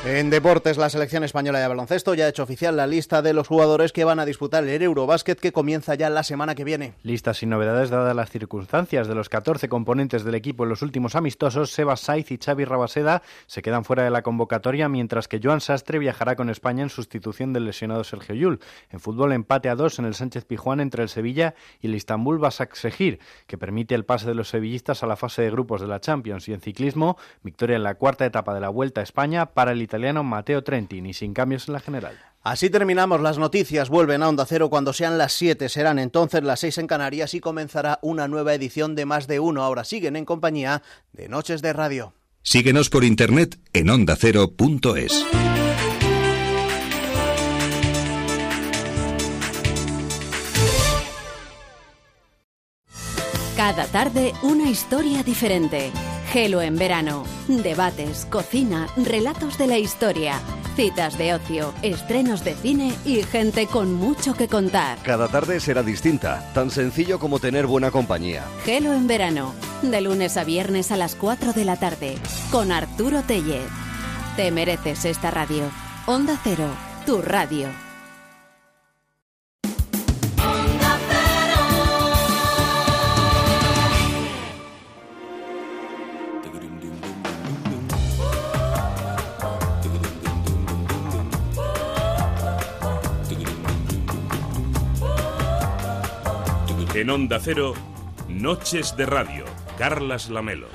S9: En deportes, la selección española de baloncesto ya ha hecho oficial la lista de los jugadores que van a disputar el Eurobásquet que comienza ya la semana que viene.
S16: Lista sin novedades dadas las circunstancias de los 14 componentes del equipo en los últimos amistosos. Sebas Saiz y Xavi Rabaseda se quedan fuera de la convocatoria, mientras que Joan Sastre viajará con España en sustitución del lesionado Sergio Yul. En fútbol, empate a dos en el Sánchez Pijuán entre el Sevilla y el Istanbul Basaksehir, que permite el pase de los sevillistas a la fase de grupos de la Champions. Y en ciclismo, victoria en la cuarta etapa de la Vuelta a España para el italiano Matteo Trentin y sin cambios en la general.
S9: Así terminamos las noticias. Vuelven a Onda Cero cuando sean las 7. Serán entonces las 6 en Canarias y comenzará una nueva edición de Más de Uno. Ahora siguen en compañía de Noches de Radio.
S54: Síguenos por internet en ondacero.es.
S49: Cada tarde una historia diferente. Gelo en verano. Debates, cocina, relatos de la historia. Citas de ocio, estrenos de cine y gente con mucho que contar.
S55: Cada tarde será distinta, tan sencillo como tener buena compañía.
S49: Gelo en verano. De lunes a viernes a las 4 de la tarde. Con Arturo Tellez. Te mereces esta radio. Onda Cero, tu radio.
S10: En Onda Cero, Noches de Radio, Carlas Lamelo.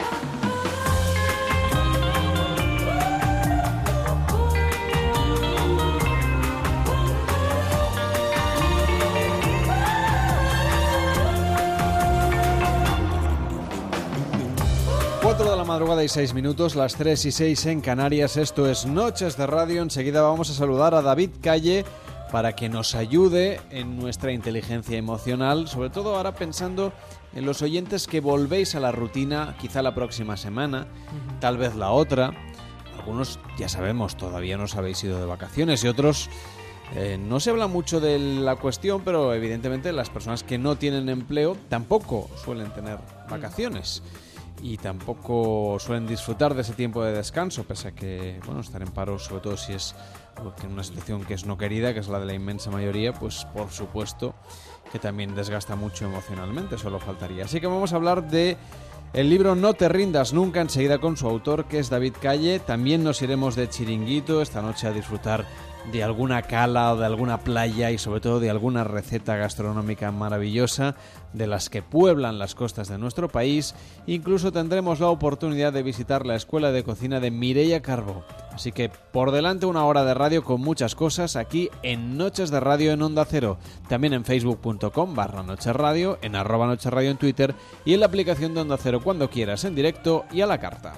S1: Cuatro de la madrugada y seis minutos, las 3 y 6 en Canarias. Esto es Noches de Radio. Enseguida vamos a saludar a David Calle para que nos ayude en nuestra inteligencia emocional, sobre todo ahora pensando en los oyentes que volvéis a la rutina, quizá la próxima semana, tal vez la otra. Algunos ya sabemos, todavía no os habéis ido de vacaciones y otros eh, no se habla mucho de la cuestión, pero evidentemente las personas que no tienen empleo tampoco suelen tener vacaciones y tampoco suelen disfrutar de ese tiempo de descanso, pese a que, bueno, estar en paro, sobre todo si es en una situación que es no querida, que es la de la inmensa mayoría, pues por supuesto que también desgasta mucho emocionalmente, solo faltaría. Así que vamos a hablar de el libro No te rindas nunca, enseguida con su autor, que es David Calle. También nos iremos de chiringuito esta noche a disfrutar de alguna cala o de alguna playa y sobre todo de alguna receta gastronómica maravillosa de las que pueblan las costas de nuestro país. Incluso tendremos la oportunidad de visitar la escuela de cocina de Mireia Carbo. Así que por delante una hora de radio con muchas cosas aquí en Noches de Radio en Onda Cero. También en facebook.com barra Noches Radio, en arroba Noches Radio en Twitter y en la aplicación de Onda Cero cuando quieras en directo y a la carta.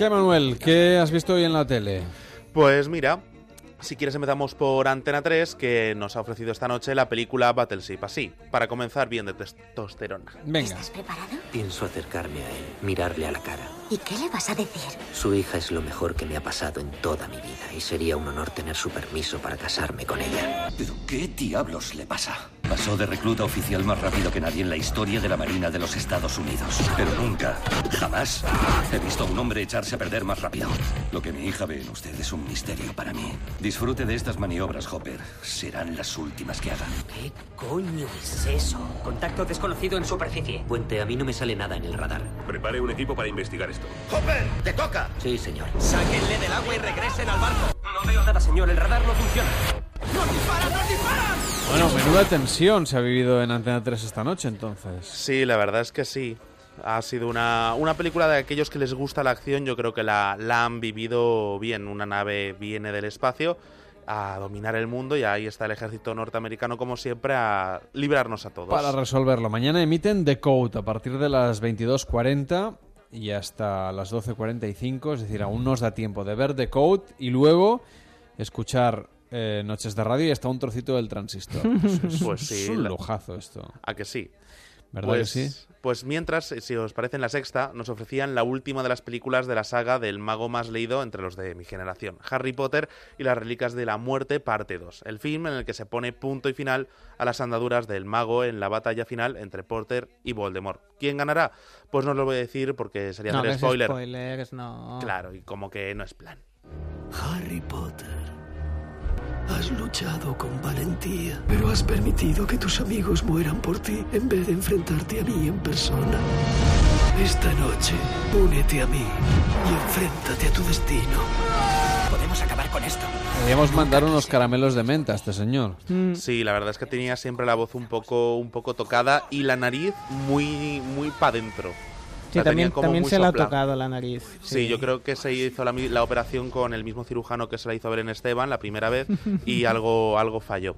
S1: ¿Qué, Manuel? ¿Qué has visto hoy en la tele?
S23: Pues mira, si quieres empezamos por Antena 3, que nos ha ofrecido esta noche la película Battleship. Así, para comenzar bien de testosterona.
S1: Venga.
S21: ¿Estás preparado?
S56: Pienso acercarme a él, mirarle a la cara.
S21: ¿Y qué le vas a decir?
S56: Su hija es lo mejor que me ha pasado en toda mi vida y sería un honor tener su permiso para casarme con ella.
S57: ¿Pero qué diablos le pasa? Pasó de recluta oficial más rápido que nadie en la historia de la Marina de los Estados Unidos. Pero nunca, jamás, he visto a un hombre echarse a perder más rápido. Lo que mi hija ve en usted es un misterio para mí. Disfrute de estas maniobras, Hopper. Serán las últimas que haga.
S56: ¿Qué coño es eso?
S21: Contacto desconocido en superficie.
S56: Puente, a mí no me sale nada en el radar.
S58: Prepare un equipo para investigar esto.
S57: ¡Hopper! ¡Te toca!
S56: Sí, señor.
S21: Sáquenle del agua y regresen al barco. No veo nada, señor. El radar no funciona. ¡Nos disparan! ¡Nos disparan!
S1: Bueno, menuda tensión se ha vivido en Antena 3 esta noche, entonces.
S23: Sí, la verdad es que sí. Ha sido una, una película de aquellos que les gusta la acción, yo creo que la, la han vivido bien. Una nave viene del espacio a dominar el mundo y ahí está el ejército norteamericano como siempre a librarnos a todos.
S1: Para resolverlo, mañana emiten The Code a partir de las 22.40 y hasta las 12.45, es decir, aún nos da tiempo de ver The Code y luego escuchar eh, Noches de Radio y hasta un trocito del transistor. Es,
S23: Pues sí,
S1: es un lujazo esto.
S23: ¿A que sí?
S1: ¿Verdad
S23: pues,
S1: que sí?
S23: Pues mientras, si os parece, en la sexta nos ofrecían la última de las películas de la saga del mago más leído entre los de mi generación, Harry Potter y las Reliquias de la Muerte, parte 2, el film en el que se pone punto y final a las andaduras del mago en la batalla final entre Potter y Voldemort. ¿Quién ganará? Pues no os lo voy a decir porque sería
S25: No,
S23: hacer spoiler.
S25: spoilers, no.
S23: Claro, y como que no es plan.
S59: Harry Potter, has luchado con valentía, pero has permitido que tus amigos mueran por ti en vez de enfrentarte a mí en persona. Esta noche, únete a mí y enfréntate a tu destino.
S60: Podemos acabar con esto.
S1: Podríamos mandar unos caramelos de menta a este señor.
S23: Sí, la verdad es que tenía siempre la voz un poco, un poco tocada y la nariz muy, muy para adentro.
S25: Sí, también, también se le ha tocado la nariz.
S23: Sí, yo creo que se hizo la, la operación con el mismo cirujano que se la hizo a Belén Esteban la primera vez y algo, algo falló.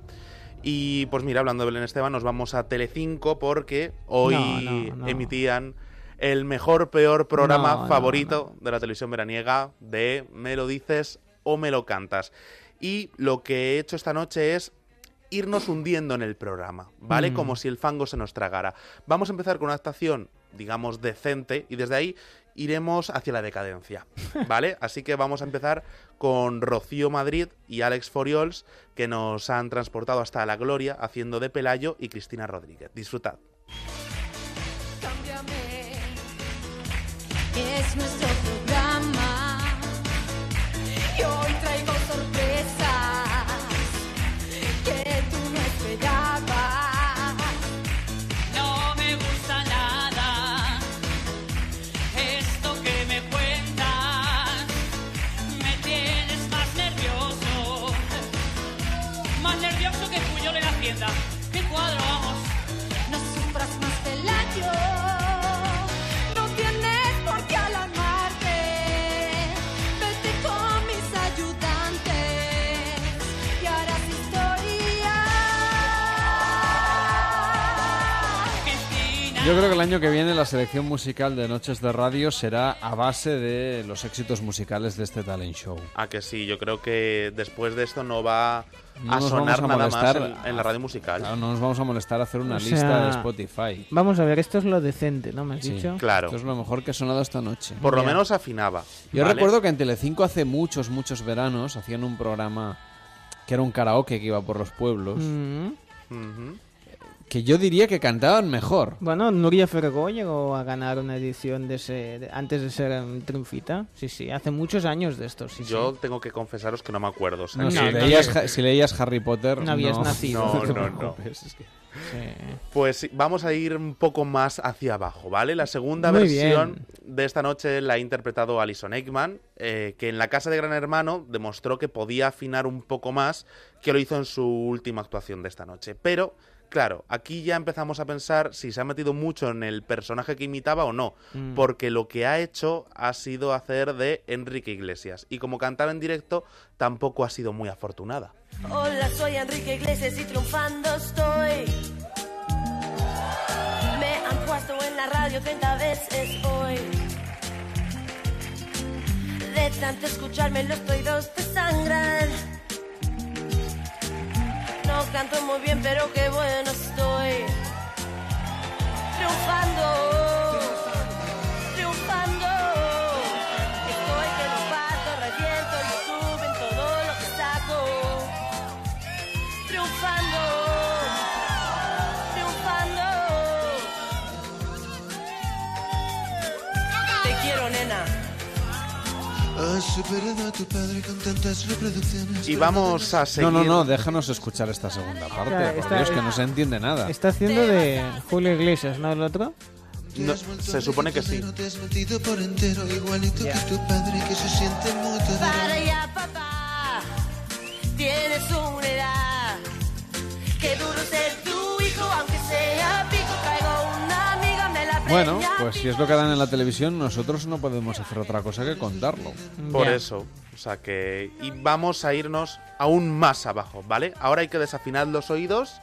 S23: Y pues mira, hablando de Belén Esteban, nos vamos a Telecinco porque hoy
S25: No, no, no.
S23: emitían el mejor, peor programa favorito de la televisión veraniega de Me lo dices o me lo cantas. Y lo que he hecho esta noche es irnos hundiendo en el programa, ¿vale?
S25: Mm.
S23: Como si el fango se nos tragara. Vamos a empezar con una actuación, digamos, decente y desde ahí iremos hacia la decadencia, ¿vale? Así que vamos a empezar con Rocío Madrid y Alex Foriols, que nos han transportado hasta la gloria haciendo de Pelayo y Cristina Rodríguez. Disfrutad.
S61: Es nuestro
S1: Yo creo que el año que viene la selección musical de Noches de Radio será a base de los éxitos musicales de este talent show.
S23: A que sí, yo creo que después de esto no va
S1: No
S23: a
S1: nos
S23: sonar
S1: vamos a
S23: nada más en, en la radio musical.
S1: Claro, no nos vamos a molestar a hacer una
S25: O
S1: lista
S25: sea,
S1: de Spotify.
S25: Vamos a ver, esto es lo decente, ¿no me has
S1: Sí,
S25: dicho?
S23: Claro.
S1: Esto es lo mejor que ha sonado esta noche.
S23: Por lo menos afinaba.
S1: Yo
S23: ¿vale?
S1: recuerdo que en Telecinco hace muchos, muchos veranos hacían un programa que era un karaoke que iba por los pueblos,
S25: Mm.
S23: Ujú.
S1: Que yo diría que cantaban mejor.
S25: Bueno, Nuria Fergó llegó a ganar una edición de ese, de- antes de ser um, triunfita. Sí, sí, hace muchos años de esto, sí,
S23: Yo
S25: sí.
S23: tengo que confesaros que no me acuerdo. o sea
S1: No,
S23: que-
S1: si,
S25: no,
S1: leías,
S25: no.
S1: Ha- si leías Harry Potter,
S25: No habías nacido.
S23: No, no, no.
S1: preocupes, es que-
S25: Sí.
S23: Pues vamos a ir un poco más hacia abajo, ¿vale? La segunda
S25: Muy
S23: versión de esta noche la ha interpretado Alison Aikman, eh, que en la casa de Gran Hermano demostró que podía afinar un poco más que lo hizo en su última actuación de esta noche. Pero, claro, aquí ya empezamos a pensar si se ha metido mucho en el personaje que imitaba o no,
S25: Mm.
S23: porque lo que ha hecho ha sido hacer de Enrique Iglesias. Y como cantaba en directo, tampoco ha sido muy afortunada.
S61: Hola, soy Enrique Iglesias y triunfando estoy. Me han puesto en la radio 30 veces hoy. De tanto escucharme los oídos te sangran. No canto muy bien, pero qué bueno estoy. Triunfando.
S23: Y vamos a seguir...
S1: No, no, no, déjanos escuchar esta segunda parte.
S25: Claro,
S1: por
S25: esta-
S1: Dios, que no se entiende nada.
S25: Está haciendo de Julio Iglesias, ¿no? El otro.
S23: No, se supone que sí.
S62: Te has metido por entero, igualito que tu padre, que se siente muy
S61: Para
S62: todero.
S61: allá, papá. Tienes una edad. Qué duro ser
S1: Bueno, pues si es lo que dan en la televisión, nosotros no podemos hacer otra cosa que contarlo.
S23: Por eso, o sea que... Y vamos a irnos aún más abajo, ¿vale? Ahora hay que desafinar los oídos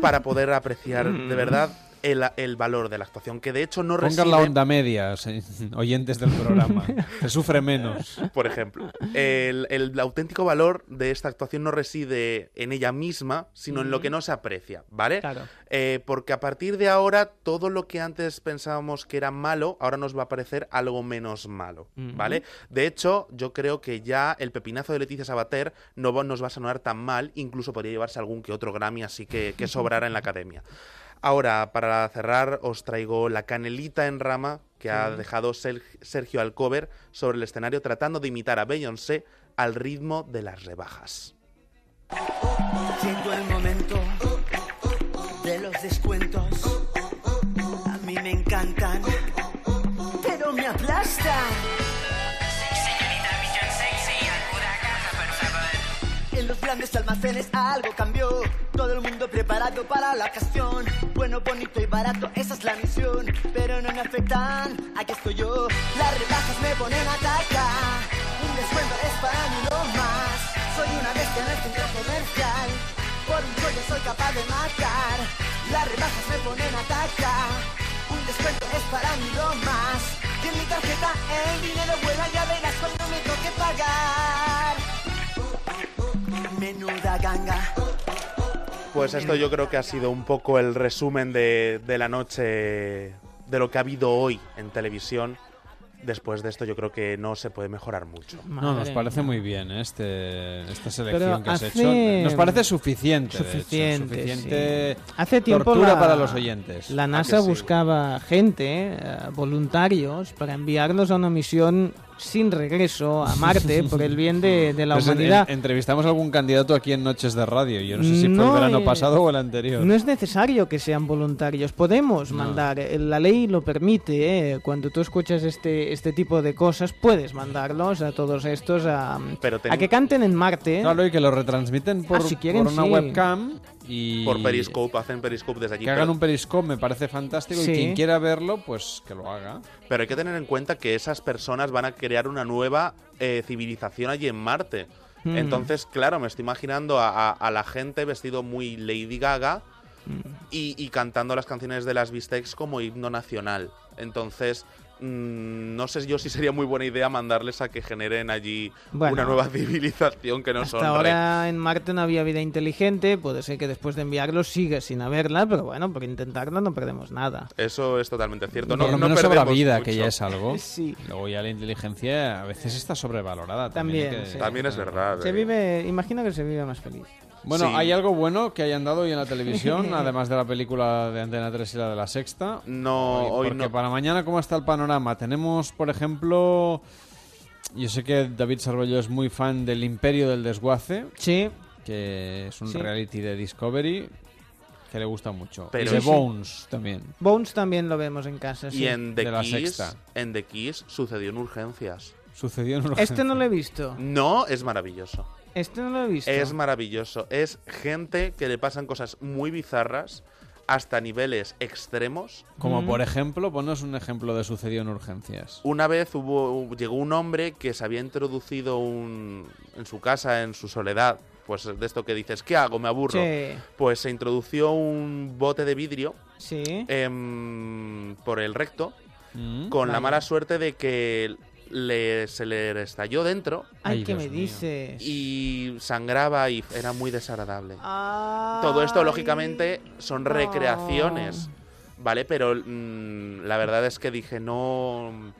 S23: para poder apreciar de verdad el, el valor de la actuación, que de hecho no
S1: Pongan la onda media, oyentes del programa. Se sufre menos.
S23: Por ejemplo, el, el auténtico valor de esta actuación no reside en ella misma, sino en lo que no se aprecia, ¿vale?
S25: Claro.
S23: Eh, porque a partir de ahora, todo lo que antes pensábamos que era malo, ahora nos va a parecer algo menos malo. ¿vale? De hecho, yo creo que ya el pepinazo de Leticia Sabater no nos va a sonar tan mal, incluso podría llevarse algún que otro Grammy, así que, que sobrará en la academia. Ahora, para cerrar, os traigo la canelita en rama que ha
S25: Sí.
S23: dejado Ser- Sergio Alcover sobre el escenario tratando de imitar a Beyoncé al ritmo de las rebajas.
S57: Llegó el momento de los descuentos. A mí me encantan, pero me aplastan. En los grandes almacenes algo cambió. Todo el mundo preparado para la ocasión. Bueno, bonito y barato, esa es la misión. Pero no me afectan, aquí estoy yo. Las rebajas me ponen a. Un descuento es para mí lo más. Soy una bestia en el centro comercial. Por un rollo soy capaz de matar. Las rebajas me ponen a atacar. Un descuento es para mí lo más. Y en mi tarjeta el dinero vuela, ya verás cuando me toque pagar. Menuda ganga.
S23: Pues esto yo creo que ha sido un poco el resumen de, de la noche, de lo que ha habido hoy en televisión. Después de esto yo creo que no se puede mejorar mucho.
S1: No, nos parece
S25: mía.
S1: muy bien ¿eh? este, esta selección
S25: Pero
S1: que has
S25: hace-
S1: hecho. Nos parece suficiente. de hecho,
S25: Suficiente, sí. Hace tiempo
S1: tortura
S25: la-
S1: para los oyentes.
S25: La
S1: ¿A
S25: NASA
S1: sí?
S25: buscaba gente, eh, voluntarios, para enviarlos a una misión sin regreso a Marte por el bien de, de la
S1: Pues
S25: humanidad.
S1: en- entrevistamos a algún candidato aquí en Noches de Radio. Yo no sé si fue
S25: No,
S1: el verano
S25: eh,
S1: pasado o el anterior.
S25: No es necesario que sean voluntarios, podemos mandar, eh, la ley lo permite, eh, cuando tú escuchas este, este tipo de cosas, puedes mandarlos a todos estos a,
S23: Pero ten-
S25: a que canten en Marte.
S1: Claro, y que lo retransmiten por,
S25: Ah, si quieren,
S1: por una
S25: sí.
S1: webcam y
S23: Por Periscope, hacen Periscope desde allí.
S1: que
S23: pero-
S1: hagan un Periscope me parece fantástico
S25: Sí.
S1: y quien quiera verlo, pues que lo haga.
S23: Pero hay que tener en cuenta que esas personas van a crear una nueva eh, civilización allí en Marte.
S25: Mm.
S23: Entonces, claro, me estoy imaginando a, a- a la gente vestido muy Lady Gaga y, y cantando las canciones de las Bistecs como himno nacional. Entonces, mm, no sé yo si sería muy buena idea mandarles a que generen allí
S25: Bueno.
S23: una nueva civilización que no
S25: Hasta
S23: son
S25: ahora en Marte no había vida inteligente, puede ser que después de enviarlos siga sin haberla, pero bueno, por intentarlo no perdemos nada.
S23: Eso es totalmente cierto.
S1: Por
S23: No,
S1: lo
S23: no
S1: menos habrá vida,
S23: mucho.
S1: que ya es algo.
S25: Sí.
S1: Luego ya la inteligencia a veces está sobrevalorada. También,
S25: También,
S1: hay que-
S25: sí.
S23: También es verdad.
S25: Se
S23: eh.
S25: vive, imagino que se vive más feliz.
S1: Bueno,
S23: Sí.
S1: ¿hay algo bueno que hayan dado hoy en la televisión, además de la película de Antena 3 y la de la Sexta?
S23: No, hoy
S1: porque
S23: no.
S1: para mañana, ¿cómo está el panorama? Tenemos, por ejemplo, yo sé que David Sarbollo es muy fan del Imperio del Desguace,
S25: Sí,
S1: que es un
S25: Sí.
S1: reality de Discovery que le gusta mucho.
S23: Pero
S1: y de
S23: sí, sí.
S1: Bones también.
S25: Bones también lo vemos en casa. sí.
S23: Y en The
S1: de la
S23: Kiss,
S1: Sexta.
S23: en The Kiss sucedió en urgencias.
S1: Sucedió en
S25: Este no lo he visto.
S23: No, es maravilloso.
S25: Este no lo he visto.
S23: Es maravilloso. Es gente que le pasan cosas muy bizarras hasta niveles extremos.
S1: Como
S25: Mm.
S1: por ejemplo, ponos un ejemplo de sucedió en urgencias.
S23: Una vez hubo, llegó un hombre que se había introducido un, en su casa, en su soledad, pues de esto que dices, ¿qué hago? Me aburro.
S25: Sí.
S23: Pues se introdució un bote de vidrio
S25: Sí.
S23: em, por el recto,
S1: Mm.
S23: con la mala suerte de que le, se le estalló dentro
S25: Ay, ¿qué
S1: Dios
S25: me
S1: mío.
S25: dices?
S23: y sangraba y era muy desagradable.
S25: Ay,
S23: Todo esto, lógicamente, son recreaciones, ¿vale? Pero mm, la verdad es que dije, no,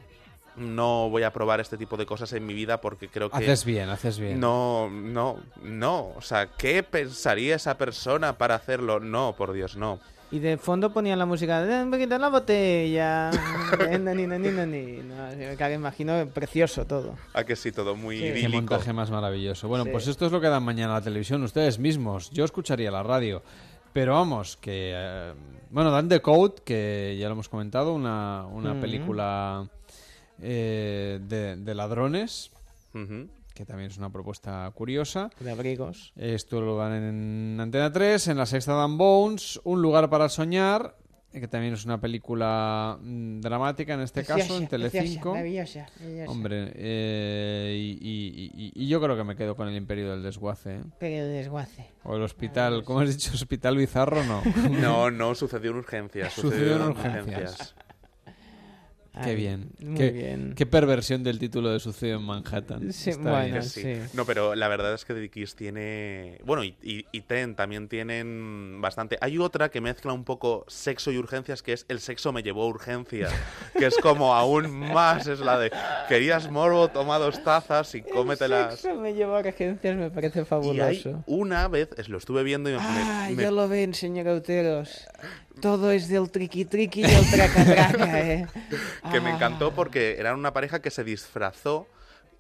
S23: no voy a probar este tipo de cosas en mi vida porque creo que...
S1: Haces bien, haces bien.
S23: No, no, no. O sea, ¿qué pensaría esa persona para hacerlo? No, por Dios, no.
S25: Y de fondo ponían la música de un poquito en la botella. No, me cago, imagino precioso todo.
S23: A que sí, todo muy
S25: Sí.
S1: Qué montaje más maravilloso. Bueno,
S25: Sí.
S1: pues esto es lo que dan mañana a la televisión ustedes mismos. Yo escucharía la radio. Pero vamos, que... eh, bueno, dan The Code, que ya lo hemos comentado, una, una
S25: Mm.
S1: película eh, de, de ladrones,
S23: Ujú.
S1: Que también es una propuesta curiosa.
S25: De abrigos.
S1: Esto lo dan en Antena 3, en la sexta dan Bones, Un lugar para soñar, que también es una película mm, dramática en este caso, en Telecinco.
S25: Maravillosa, maravillosa.
S1: Hombre, eh, y, y- y- y yo creo que me quedo con el Imperio del Desguace. ¿eh?
S25: Pero desguace.
S1: O el hospital, ¿cómo has dicho? ¿Hospital Bizarro? No.
S23: No, no, sucedió en urgencias.
S1: Sucedió en urgencias. Qué bien.
S25: muy
S1: qué,
S25: bien.
S1: qué perversión del título de Sucedió en Manhattan.
S25: Sí,
S1: Está
S25: bueno,
S1: bien.
S23: Sí. No, pero la verdad es que The Kiss tiene. Bueno, y, y, y Ten también tienen bastante. Hay otra que mezcla un poco sexo y urgencias, que es El sexo me llevó a urgencias. que es como aún más. Es la de. Querías morbo, toma dos tazas y cómetelas.
S25: Sexo me lleva a urgencias, me parece
S23: Y hay
S25: fabuloso.
S23: una vez, es- lo estuve viendo y me.
S25: Ah,
S23: me-
S25: ya lo ven, señor Auteros. Todo es del triqui triqui y el traca traca, eh.
S23: que me
S25: Ah.
S23: encantó porque eran una pareja que se disfrazó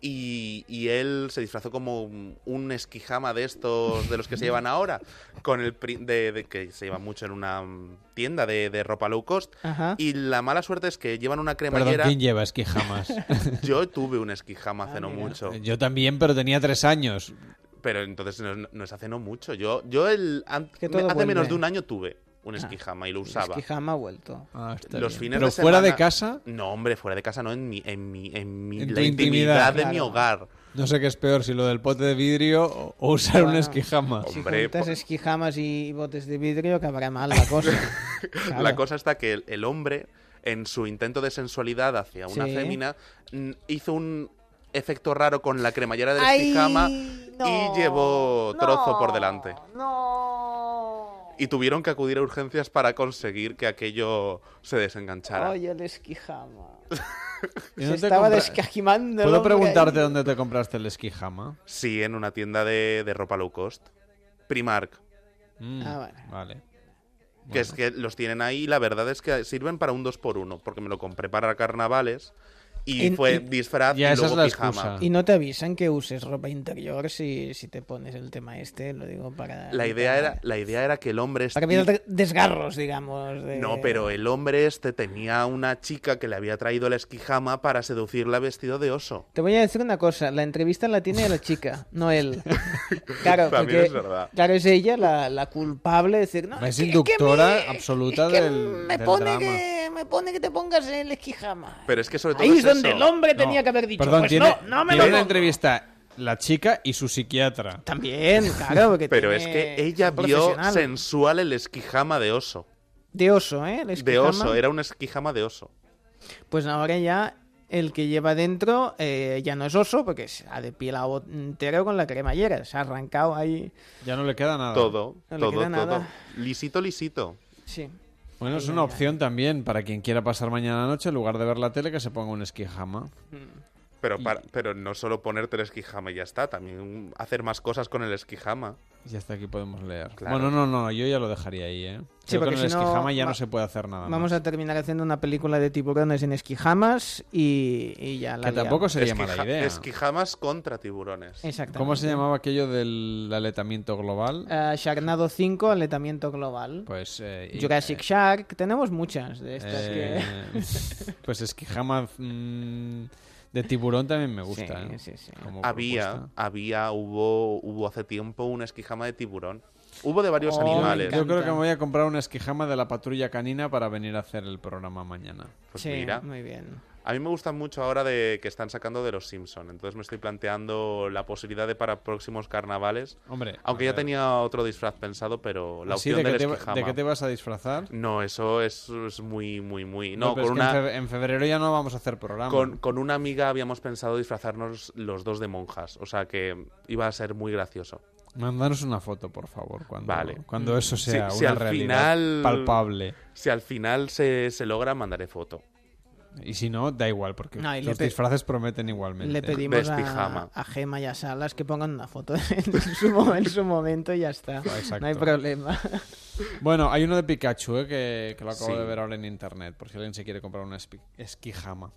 S23: y, y él se disfrazó como un, un esquijama de estos de los que se llevan ahora con el de, de que se llevan mucho en una tienda de, de ropa low cost
S25: Ajá.
S23: y la mala suerte es que llevan una
S1: Perdón,
S23: cremallera
S1: ¿quién lleva esquijamas?
S23: yo tuve un esquijama hace no mucho
S1: Yo también, pero tenía tres años.
S23: pero entonces no, no es hace no mucho yo yo el an- hace
S25: vuelve.
S23: menos de un año tuve un
S25: Ah,
S23: esquijama y lo usaba
S25: esquijama ha vuelto.
S1: Ah,
S23: los
S1: bien.
S23: fines
S1: ¿Pero
S23: de
S1: fuera de casa?
S23: No, hombre, fuera de casa no, en mi, en mi, en mi
S1: En
S23: la intimidad, de mi
S1: claro.
S23: hogar.
S1: No sé qué es peor, si lo del pote de vidrio o, usar un
S25: Bueno,
S1: esquijama.
S25: Si
S23: Hombre,
S25: juntas
S23: po-
S25: esquijamas y botes de vidrio, acabará mal la cosa. Claro.
S23: La cosa está que el, el hombre, en su intento de sensualidad hacia una
S25: Sí.
S23: fémina, hizo un efecto raro con la cremallera del
S25: Ay,
S23: esquijama
S25: no,
S23: y llevó trozo por delante.
S25: No.
S23: Y tuvieron que acudir a urgencias para conseguir que aquello se desenganchara.
S25: Oye, el esquijama.
S1: ¿Y
S25: Se
S1: no
S25: estaba
S1: compra-
S25: descajimando.
S1: ¿Puedo preguntarte
S25: ahí.
S1: dónde te compraste el esquijama?
S23: Sí, en una tienda de, de ropa low cost. Primark.
S1: Mm,
S25: Ah, vale.
S1: Vale.
S23: Que es que los tienen ahí y la verdad es que sirven para un 2 por 1 porque me lo compré para carnavales y
S25: En-
S23: fue
S25: y-
S23: disfraz
S1: Ya,
S23: y luego
S1: es
S23: pijama.
S25: Y no te avisan que uses ropa interior si, si te pones el tema este, lo digo para...
S23: La idea era la idea era que el hombre
S25: Para
S23: este-
S25: evitar desgarros, digamos. de-
S23: No, pero el hombre este tenía una chica que le había traído la esquijama para seducirla vestido de oso.
S25: Te voy a decir una cosa, la entrevista la tiene la chica, no él. Claro,
S23: También
S25: porque,
S23: es verdad.
S25: claro, es ella la, la culpable de decir, no,
S1: Es
S25: que- que
S1: inductora
S25: me-
S1: absoluta
S25: que
S1: del,
S25: me
S1: del
S25: pone
S1: drama.
S25: que me pone que te pongas el esquijama.
S23: Pero es que sobre todo
S25: Ahí
S23: es
S25: es donde
S23: eso.
S25: el hombre
S1: No,
S25: tenía que haber dicho,
S1: Perdón,
S25: pues
S1: tiene,
S25: no, no me
S1: tiene
S25: lo
S1: una entrevista la chica y su psiquiatra.
S25: También, claro, porque
S23: Pero
S25: tiene-
S23: es que ella vio sensual el esquijama de oso.
S25: De oso, ¿eh? El
S23: De oso, era un esquijama de oso.
S25: Pues ahora ya el que lleva dentro eh, ya no es oso, porque se ha depilado entero con la cremallera. Se ha arrancado ahí.
S1: Ya no le queda nada.
S23: Todo,
S25: No le
S23: todo,
S25: queda
S23: todo.
S25: nada.
S23: Lisito, lisito.
S25: Sí.
S1: Bueno, es una opción también para quien quiera pasar mañana noche, en lugar de ver la tele, que se ponga un esquijama.
S23: Pero, para- pero no solo ponerte el esquijama y ya está, también hacer más cosas con el esquijama.
S1: Y hasta aquí podemos leer.
S23: Claro.
S1: Bueno, no, no, yo ya lo dejaría ahí, ¿eh?
S25: Sí,
S1: Creo que
S25: porque
S1: con el
S25: si no,
S1: esquijama ya no se puede hacer nada
S25: Vamos
S1: más.
S25: a terminar haciendo una película de tiburones en esquijamas y, y ya la
S1: Que tampoco sería
S23: Esquija-
S1: mala idea.
S23: Esquijamas contra tiburones.
S25: Exactamente.
S1: ¿Cómo se llamaba aquello del aletamiento global?
S25: Eh, Sharknado 5, aletamiento global.
S1: Pues... eh, y-
S25: Jurassic Shark, tenemos muchas de estas
S1: eh, pues esquijama mm, de tiburón también me gusta.
S25: Sí,
S1: ¿eh?
S25: sí, sí.
S1: Como
S23: Había,
S1: propuesta.
S23: había, hubo, hubo hace tiempo un esquijama de tiburón. Hubo de varios
S25: Oh,
S23: animales.
S1: Yo creo que me voy a comprar una esquijama de la patrulla canina para venir a hacer el programa mañana.
S23: Pues
S25: Sí,
S23: mira,
S25: muy bien.
S23: a mí me gustan mucho ahora de que están sacando de los Simpson. Entonces me estoy planteando la posibilidad de para próximos carnavales.
S1: Hombre,
S23: Aunque ya
S1: ver.
S23: tenía otro disfraz pensado, pero la
S1: ¿Así
S23: opción
S1: de,
S23: del
S1: qué te,
S23: esquijama.
S1: de qué te vas a disfrazar?
S23: No, eso es, es muy, muy, muy. No,
S1: pero
S23: con
S1: es que
S23: una.
S1: en, fe- en febrero ya no vamos a hacer programa.
S23: Con, con una amiga habíamos pensado disfrazarnos los dos de monjas. O sea que iba a ser muy gracioso.
S1: Mándanos una foto, por favor, cuando,
S23: Vale.
S1: cuando eso
S23: Si-
S1: sea
S23: si
S1: una
S23: al
S1: realidad
S23: final-
S1: palpable.
S23: Si al final se, se logra, mandaré foto.
S1: Y si no, da igual, porque
S25: No,
S1: los disfraces prometen igualmente.
S25: Le pedimos a, a Gema y a Salas que pongan una foto en su, mo- en su momento y ya está.
S1: Exacto.
S25: No hay problema.
S1: Bueno, hay uno de Pikachu, ¿eh? que, que lo acabo
S23: Sí.
S1: de ver ahora en internet, por si alguien se quiere comprar una esquijama.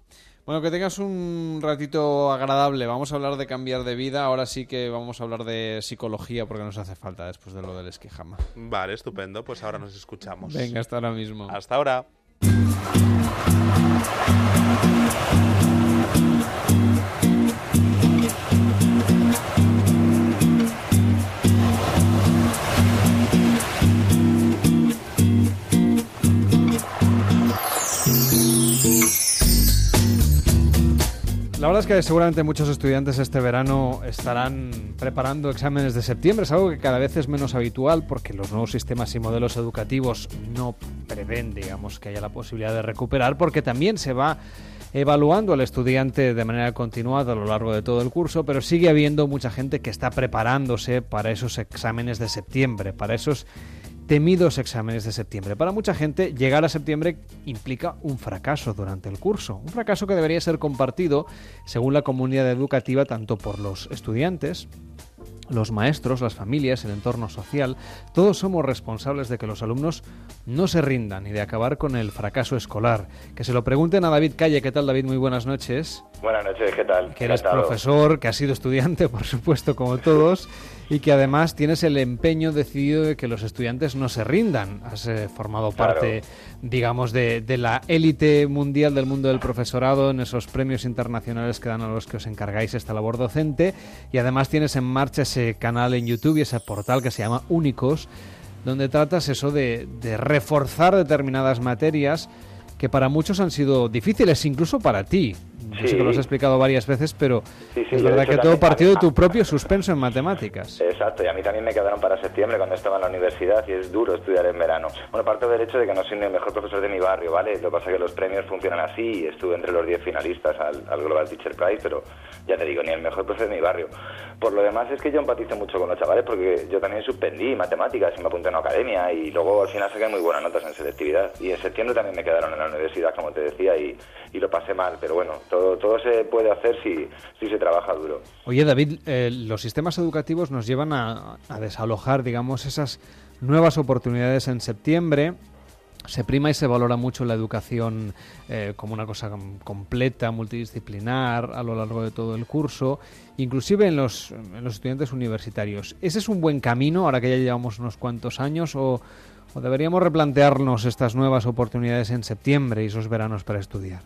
S1: Bueno, que tengas un ratito agradable. Vamos a hablar de cambiar de vida. Ahora sí que vamos a hablar de psicología porque nos hace falta después de lo del esquijama.
S23: Vale, estupendo. Pues ahora nos escuchamos.
S1: Venga, hasta ahora mismo.
S23: Hasta ahora.
S1: La verdad es que seguramente muchos estudiantes este verano estarán preparando exámenes de septiembre. Es algo que cada vez es menos habitual porque los nuevos sistemas y modelos educativos no prevén, digamos, que haya la posibilidad de recuperar porque también se va evaluando al estudiante de manera continuada a lo largo de todo el curso, pero sigue habiendo mucha gente que está preparándose para esos exámenes de septiembre, para esos temidos exámenes de septiembre. Para mucha gente, llegar a septiembre implica un fracaso durante el curso, un fracaso que debería ser compartido, según la comunidad educativa, tanto por los estudiantes, los maestros, las familias, el entorno social, todos somos responsables de que los alumnos no se rindan y de acabar con el fracaso escolar. Que se lo pregunten a David Calle. ¿Qué tal, David? Muy buenas noches.
S63: Buenas noches, ¿qué tal?
S1: Que eres profesor, que has sido estudiante, por supuesto, como todos, y que además tienes el empeño decidido de que los estudiantes no se rindan. Has eh, formado parte, digamos, de, de la élite mundial del mundo del profesorado en esos premios internacionales que dan a los que os encargáis esta labor docente, y además tienes en marcha ese canal en YouTube y ese portal que se llama Únicos, donde tratas eso de, de reforzar determinadas materias que para muchos han sido difíciles, incluso para ti. Yo sé que lo has explicado varias veces, pero
S63: Sí, sí,
S1: es verdad
S63: hecho
S1: que todo partió de tu propio suspenso en matemáticas.
S63: Exacto, y a mí también me quedaron para septiembre cuando estaba en la universidad y es duro estudiar en verano. Bueno, parto del hecho de que no soy ni el mejor profesor de mi barrio, ¿vale? Lo que pasa es que los premios funcionan así y estuve entre los 10 finalistas al, al Global Teacher Prize, pero ya te digo, ni el mejor profesor de mi barrio. Por lo demás es que yo empatizo mucho con los chavales porque yo también suspendí matemáticas y me apunté a una academia y luego al final saqué muy buenas notas en selectividad. Y en septiembre también me quedaron en la universidad, como te decía, y, y lo pasé mal. Pero bueno, todo, todo se puede hacer si, si se trabaja duro.
S1: Oye, David, eh, los sistemas educativos nos llevan a, a desalojar, digamos, esas nuevas oportunidades en septiembre. Se prima y se valora mucho la educación eh, como una cosa com- completa, multidisciplinar, a lo largo de todo el curso, inclusive en los, en los estudiantes universitarios. ¿Ese es un buen camino, ahora que ya llevamos unos cuantos años, o, o deberíamos replantearnos estas nuevas oportunidades en septiembre y esos veranos para estudiar?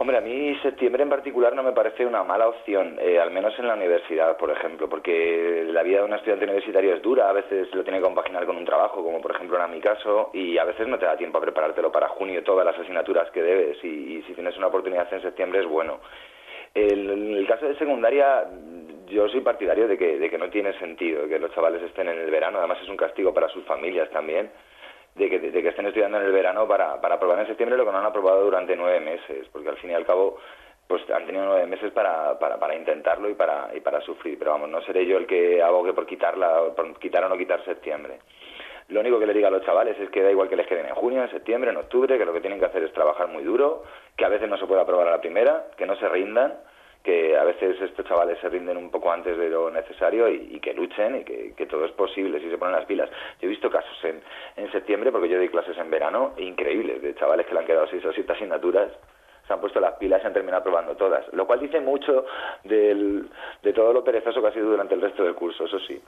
S63: Hombre, a mí septiembre en particular no me parece una mala opción, eh, al menos en la universidad, por ejemplo, porque la vida de un estudiante universitario es dura, a veces lo tiene que compaginar con un trabajo, como por ejemplo era mi caso, y a veces no te da tiempo a preparártelo para junio todas las asignaturas que debes, y, si tienes una oportunidad en septiembre es bueno. En el caso de secundaria, yo soy partidario de que, de que no tiene sentido que los chavales estén en el verano, además es un castigo para sus familias también, de que, de que estén estudiando en el verano para, para aprobar en septiembre lo que no han aprobado durante nueve meses, porque al fin y al cabo pues han tenido nueve meses para, para, para intentarlo y para, y para sufrir, pero vamos, no seré yo el que abogue por quitarla, por quitar o no quitar septiembre. Lo único que le digo a los chavales es que da igual que les queden en junio, en septiembre, en octubre, que lo que tienen que hacer es trabajar muy duro, que a veces no se puede aprobar a la primera, que no se rindan, que a veces estos chavales se rinden un poco antes de lo necesario y, y que luchen y que, que todo es posible si se ponen las pilas. Yo he visto casos en, en septiembre, porque yo doy clases en verano, increíbles, de chavales que le han quedado seis o siete asignaturas, se han puesto las pilas y han terminado aprobando todas, lo cual dice mucho del, de todo lo perezoso que ha sido durante el resto del curso, eso sí.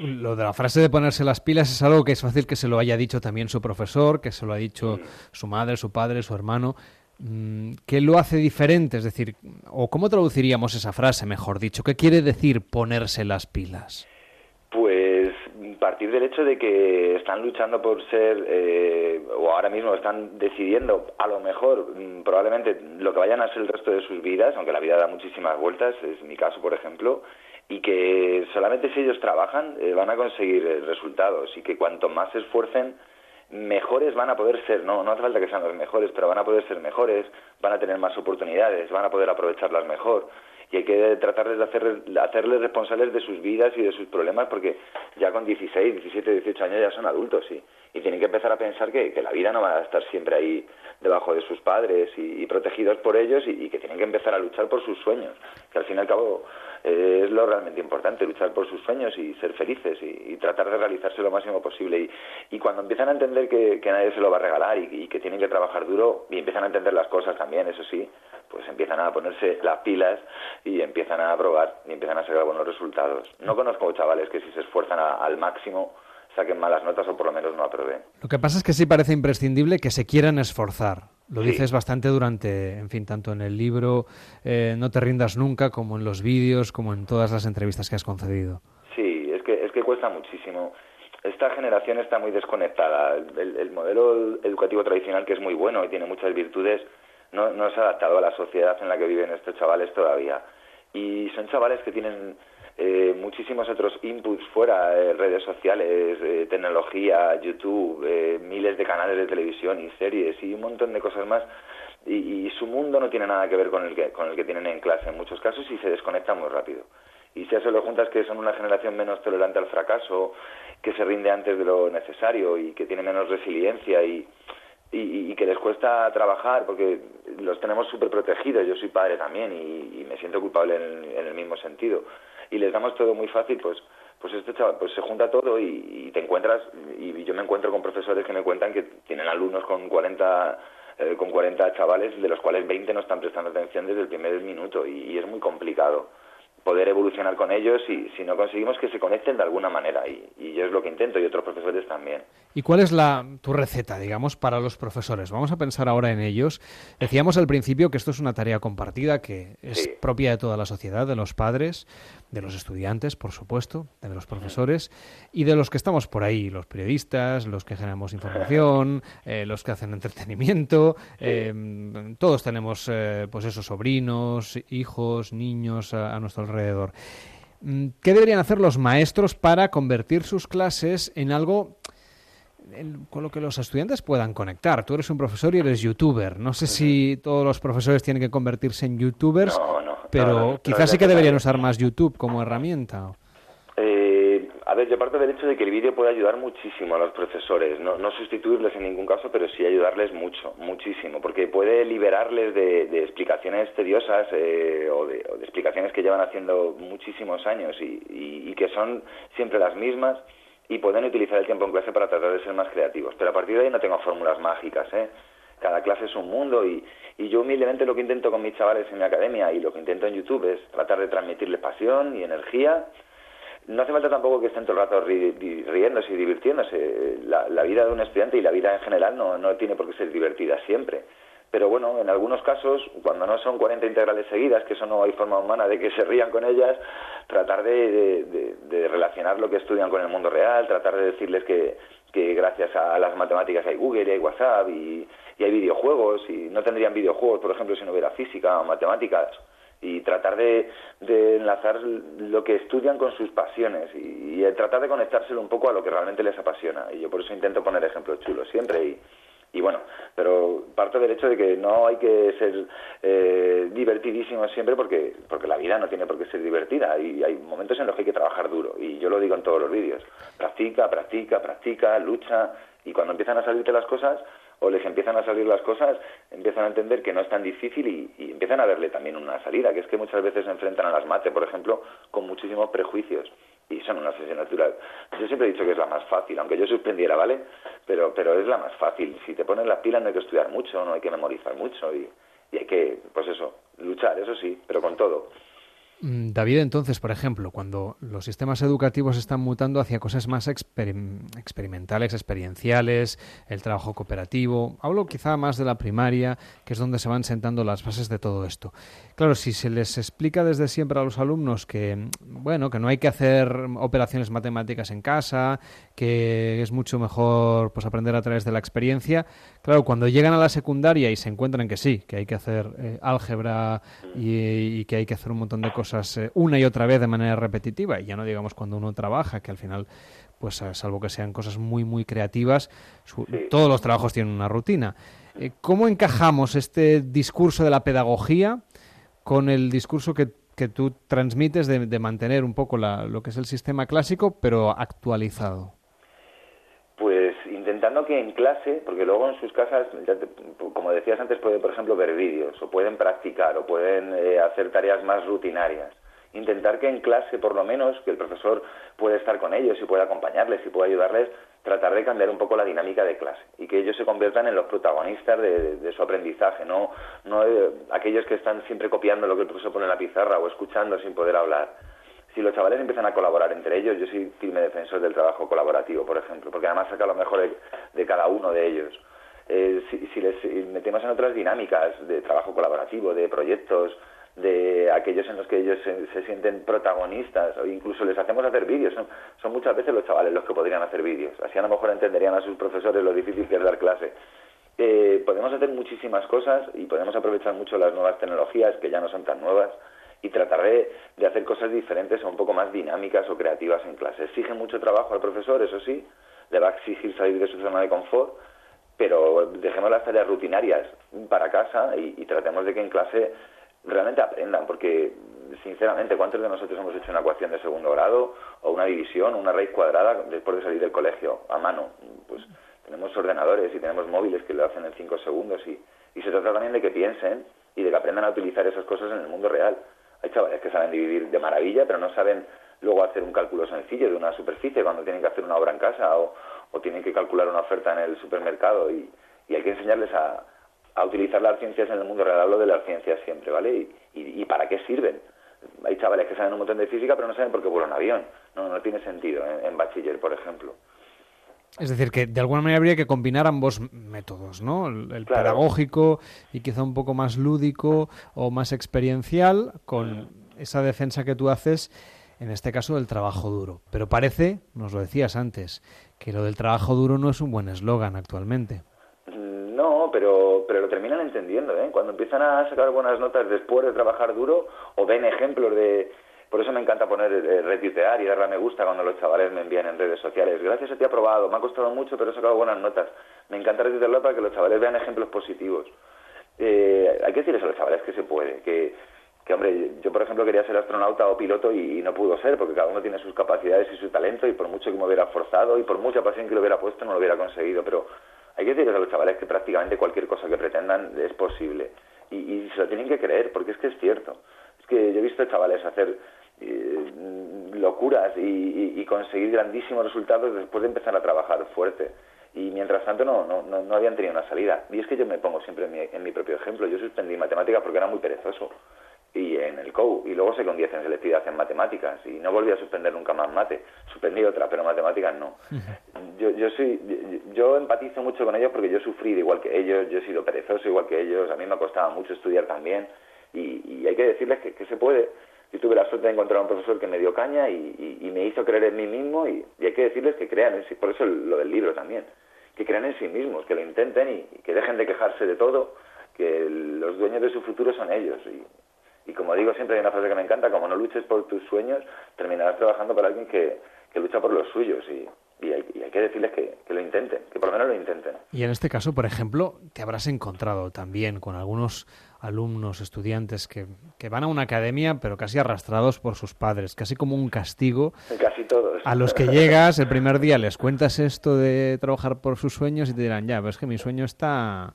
S1: Lo de la frase de ponerse las pilas es algo que es fácil que se lo haya dicho también su profesor, que se lo ha dicho su madre, su padre, su hermano. Mm, ¿Qué lo hace diferente? Es decir, o cómo traduciríamos esa frase, mejor dicho, ¿qué quiere decir ponerse las pilas?
S63: Pues partir del hecho de que están luchando por ser, eh, o ahora mismo están decidiendo, a lo mejor, mm, probablemente lo que vayan a ser el resto de sus vidas, aunque la vida da muchísimas vueltas, es mi caso, por ejemplo, y que solamente si ellos trabajan eh, van a conseguir eh, resultados y que cuanto más se esfuercen, mejores van a poder ser, no, no hace falta que sean los mejores, pero van a poder ser mejores, van a tener más oportunidades, van a poder aprovecharlas mejor. Y hay que tratar de hacer, hacerles responsables de sus vidas y de sus problemas porque ya con 16, 17, 18 años ya son adultos sí, y tienen que empezar a pensar que, que la vida no va a estar siempre ahí debajo de sus padres y, y protegidos por ellos y, y que tienen que empezar a luchar por sus sueños, que al fin y al cabo es lo realmente importante, luchar por sus sueños y ser felices y, tratar de realizarse lo máximo posible. Y, y cuando empiezan a entender que, nadie se lo va a regalar y, que tienen que trabajar duro y empiezan a entender las cosas también, eso sí, pues empiezan a ponerse las pilas y empiezan a probar y empiezan a sacar buenos resultados. No conozco chavales que si se esfuerzan al máximo saquen malas notas o por lo menos no aprueben.
S1: Lo que pasa es que sí parece imprescindible que se quieran esforzar. Lo
S63: Sí.
S1: dices bastante durante, en fin, tanto en el libro eh, No te rindas nunca, como en los vídeos, como en todas las entrevistas que has concedido.
S63: Sí, es que, es que cuesta muchísimo. esta generación está muy desconectada. El, el modelo educativo tradicional, que es muy bueno y tiene muchas virtudes, no, no se ha adaptado a la sociedad en la que viven estos chavales todavía. Y son chavales que tienen eh, muchísimos otros inputs fuera, eh, redes sociales, eh, tecnología, YouTube, eh, miles de canales de televisión y series y un montón de cosas más. Y, y, su mundo no tiene nada que ver con el que, con el que tienen en clase en muchos casos y se desconecta muy rápido. Y si a eso lo juntas que son una generación menos tolerante al fracaso, que se rinde antes de lo necesario y que tiene menos resiliencia y, y, que les cuesta trabajar porque los tenemos súper protegidos. Yo soy padre también y, y me siento culpable en el mismo sentido y les damos todo muy fácil, pues pues este chaval pues se junta todo y, y te encuentras y yo me encuentro con profesores que me cuentan que tienen alumnos con 40 eh, con 40 chavales de los cuales 20 no están prestando atención desde el primer minuto y, y es muy complicado poder evolucionar con ellos y si no conseguimos que se conecten de alguna manera y, y yo es lo que intento y otros profesores también.
S1: ¿Y cuál es la tu receta, digamos, para los profesores? Vamos a pensar ahora en ellos. Decíamos al principio que esto es una tarea compartida que es
S63: Sí.
S1: propia de toda la sociedad, de los padres, de los estudiantes, por supuesto, de los profesores y de los que estamos por ahí, los periodistas, los que generamos información, eh, los que hacen entretenimiento. eh, todos tenemos, eh, pues esos sobrinos, hijos, niños a, a nuestro alrededor. Mm, ¿Qué deberían hacer los maestros para convertir sus clases en algo en- con lo que los estudiantes puedan conectar? Tú eres un profesor y eres youtuber. No sé si todos los profesores tienen que convertirse en youtubers, pero
S63: no, no, no
S1: quizás sí que deberían usar más YouTube como herramienta.
S63: Eh, a ver, yo parto del hecho de que el vídeo puede ayudar muchísimo a los profesores, no, no sustituirles en ningún caso, pero sí ayudarles mucho, muchísimo, porque puede liberarles de, de explicaciones tediosas eh, o, de, o de explicaciones que llevan haciendo muchísimos años y, y- y que son siempre las mismas y pueden utilizar el tiempo en clase para tratar de ser más creativos. Pero a partir de ahí no tengo fórmulas mágicas, ¿eh? Cada clase es un mundo y, y yo humildemente lo que intento con mis chavales en mi academia y lo que intento en YouTube es tratar de transmitirles pasión y energía no hace falta tampoco que estén todo el rato ri- riéndose y divirtiéndose. La, la vida de un estudiante y la vida en general no, no tiene por qué ser divertida siempre. Pero bueno, en algunos casos, cuando no son 40 integrales seguidas, que eso no hay forma humana de que se rían con ellas, tratar de, de- de- de relacionar lo que estudian con el mundo real, tratar de decirles que, que gracias a las matemáticas hay Google y hay WhatsApp y, y hay videojuegos y no tendrían videojuegos, por ejemplo, si no hubiera física o matemáticas y tratar de, enlazar lo que estudian con sus pasiones y, y tratar de conectárselo un poco a lo que realmente les apasiona. Y yo por eso intento poner ejemplos chulos siempre y, y bueno, pero parto del hecho de que no hay que ser eh, divertidísimos siempre porque, porque la vida no tiene por qué ser divertida y hay momentos en los que hay que trabajar duro y yo lo digo en todos los vídeos. Practica, practica, practica, lucha y cuando empiezan a salirte las cosas o les empiezan a salir las cosas, empiezan a entender que no es tan difícil y, y empiezan a verle también una salida, que es que muchas veces se enfrentan a las mates, por ejemplo, con muchísimos prejuicios y son una asignatura. Yo siempre he dicho que es la más fácil, aunque yo suspendiera, ¿vale? Pero, pero es la más fácil. Si te pones las pilas no hay que estudiar mucho, no hay que memorizar mucho y, y hay que, pues eso, luchar, eso sí, pero con todo.
S1: Mm, David, entonces, por ejemplo, cuando los sistemas educativos están mutando hacia cosas más experim- experimentales, experienciales, el trabajo cooperativo, hablo quizá más de la primaria, que es donde se van sentando las bases de todo esto. Claro, si se les explica desde siempre a los alumnos que, mm, bueno, que no hay que hacer operaciones matemáticas en casa, que es mucho mejor pues aprender a través de la experiencia, claro, cuando llegan a la secundaria y se encuentran que sí, que hay que hacer eh, álgebra y, y que hay que hacer un montón de cosas eh, una y otra vez de manera repetitiva, y ya no digamos cuando uno trabaja, que al final, pues eh, salvo que sean cosas muy, muy creativas, su- todos los trabajos tienen una rutina. Eh, ¿Cómo encajamos este discurso de la pedagogía con el discurso que, que tú transmites de, de mantener un poco la- lo que es el sistema clásico, pero actualizado?
S63: Intentando que en clase, porque luego en sus casas, como decías antes, pueden, por ejemplo, ver vídeos, o pueden practicar, o pueden eh, hacer tareas más rutinarias. Intentar que en clase, por lo menos, que el profesor pueda estar con ellos y pueda acompañarles y pueda ayudarles, tratar de cambiar un poco la dinámica de clase y que ellos se conviertan en los protagonistas de su aprendizaje, no, no eh, aquellos que están siempre copiando lo que el profesor pone en la pizarra o escuchando sin poder hablar si los chavales empiezan a colaborar entre ellos, yo soy firme defensor del trabajo colaborativo, por ejemplo, porque además saca lo mejor de, cada uno de ellos. Eh, si, les metemos en otras dinámicas de trabajo colaborativo, de proyectos, de aquellos en los que ellos se, se sienten protagonistas o incluso les hacemos hacer vídeos. Son, son muchas veces los chavales los que podrían hacer vídeos. Así a lo mejor entenderían a sus profesores lo difícil que es dar clase. Eh, podemos hacer muchísimas cosas y podemos aprovechar mucho las nuevas tecnologías que ya no son tan nuevas y tratar de, de hacer cosas diferentes o un poco más dinámicas o creativas en clase. Exige mucho trabajo al profesor, eso sí, le va a exigir salir de su zona de confort, pero dejemos las tareas rutinarias para casa y, tratemos de que en clase realmente aprendan, porque sinceramente, ¿cuántos de nosotros hemos hecho una ecuación de segundo grado o una división, una raíz cuadrada después de salir del colegio a mano? Pues tenemos ordenadores y tenemos móviles que lo hacen en cinco segundos y, y se trata también de que piensen y de que aprendan a utilizar esas cosas en el mundo real. Hay chavales que saben dividir de maravilla, pero no saben luego hacer un cálculo sencillo de una superficie cuando tienen que hacer una obra en casa o, tienen que calcular una oferta en el supermercado y, hay que enseñarles a, utilizar las ciencias en el mundo real, hablo de las ciencias siempre, ¿vale? Y, y, y, para qué sirven. Hay chavales que saben un montón de física, pero no saben por qué vuelan avión. No, no tiene sentido en, en bachiller, por ejemplo.
S1: Es decir, que de alguna manera habría que combinar ambos métodos, ¿no? El, el
S63: Claro.
S1: pedagógico y quizá un poco más lúdico o más experiencial con esa defensa que tú haces, en este caso del trabajo duro. Pero parece, nos lo decías antes, que lo del trabajo duro no es un buen eslogan actualmente.
S63: Mm, No, pero, pero lo terminan entendiendo, ¿eh? Cuando empiezan a sacar buenas notas después de trabajar duro o ven ejemplos de... Por eso me encanta poner, eh, retuitear y darle a me gusta cuando los chavales me envían en redes sociales. Gracias a ti aprobado, me ha costado mucho, pero he sacado buenas notas. Me encanta retuitearlo para que los chavales vean ejemplos positivos. Eh, hay que decirles a los chavales que se puede, que, que hombre, yo por ejemplo quería ser astronauta o piloto y, y no pudo ser, porque cada uno tiene sus capacidades y su talento y por mucho que me hubiera forzado y por mucha pasión que lo hubiera puesto no lo hubiera conseguido, pero hay que decirles a los chavales que prácticamente cualquier cosa que pretendan es posible y, y se lo tienen que creer, porque es que es cierto. Es que yo he visto chavales hacer eh, locuras y, y- y conseguir grandísimos resultados después de empezar a trabajar fuerte. Y mientras tanto no, no, no, no habían tenido una salida. Y es que yo me pongo siempre en mi, en mi propio ejemplo. Yo suspendí matemáticas porque era muy perezoso. Y en el COU. Y luego se con 10 en selectividad en matemáticas. Y no volví a suspender nunca más mate. Suspendí otra, pero matemáticas no. Yo, yo, soy, yo, yo empatizo mucho con ellos porque yo he sufrido igual que ellos. Yo he sido perezoso igual que ellos. A mí me costaba mucho estudiar también. Y, y hay que decirles que, que se puede. Yo tuve la suerte de encontrar un profesor que me dio caña y, y- y me hizo creer en mí mismo y, y hay que decirles que crean en sí, por eso lo del libro también, que crean en sí mismos, que lo intenten y, que dejen de quejarse de todo, que los dueños de su futuro son ellos. Y, y como digo siempre hay una frase que me encanta, como no luches por tus sueños, terminarás trabajando para alguien que, que lucha por los suyos y, y hay, y hay que decirles que, que lo intenten, que por lo menos lo intenten.
S1: Y en este caso, por ejemplo, te habrás encontrado también con algunos alumnos, estudiantes que, que van a una academia pero casi arrastrados por sus padres, casi como un castigo.
S63: Casi todos.
S1: A los que llegas el primer día les cuentas esto de trabajar por sus sueños y te dirán, ya, pero es que mi sueño está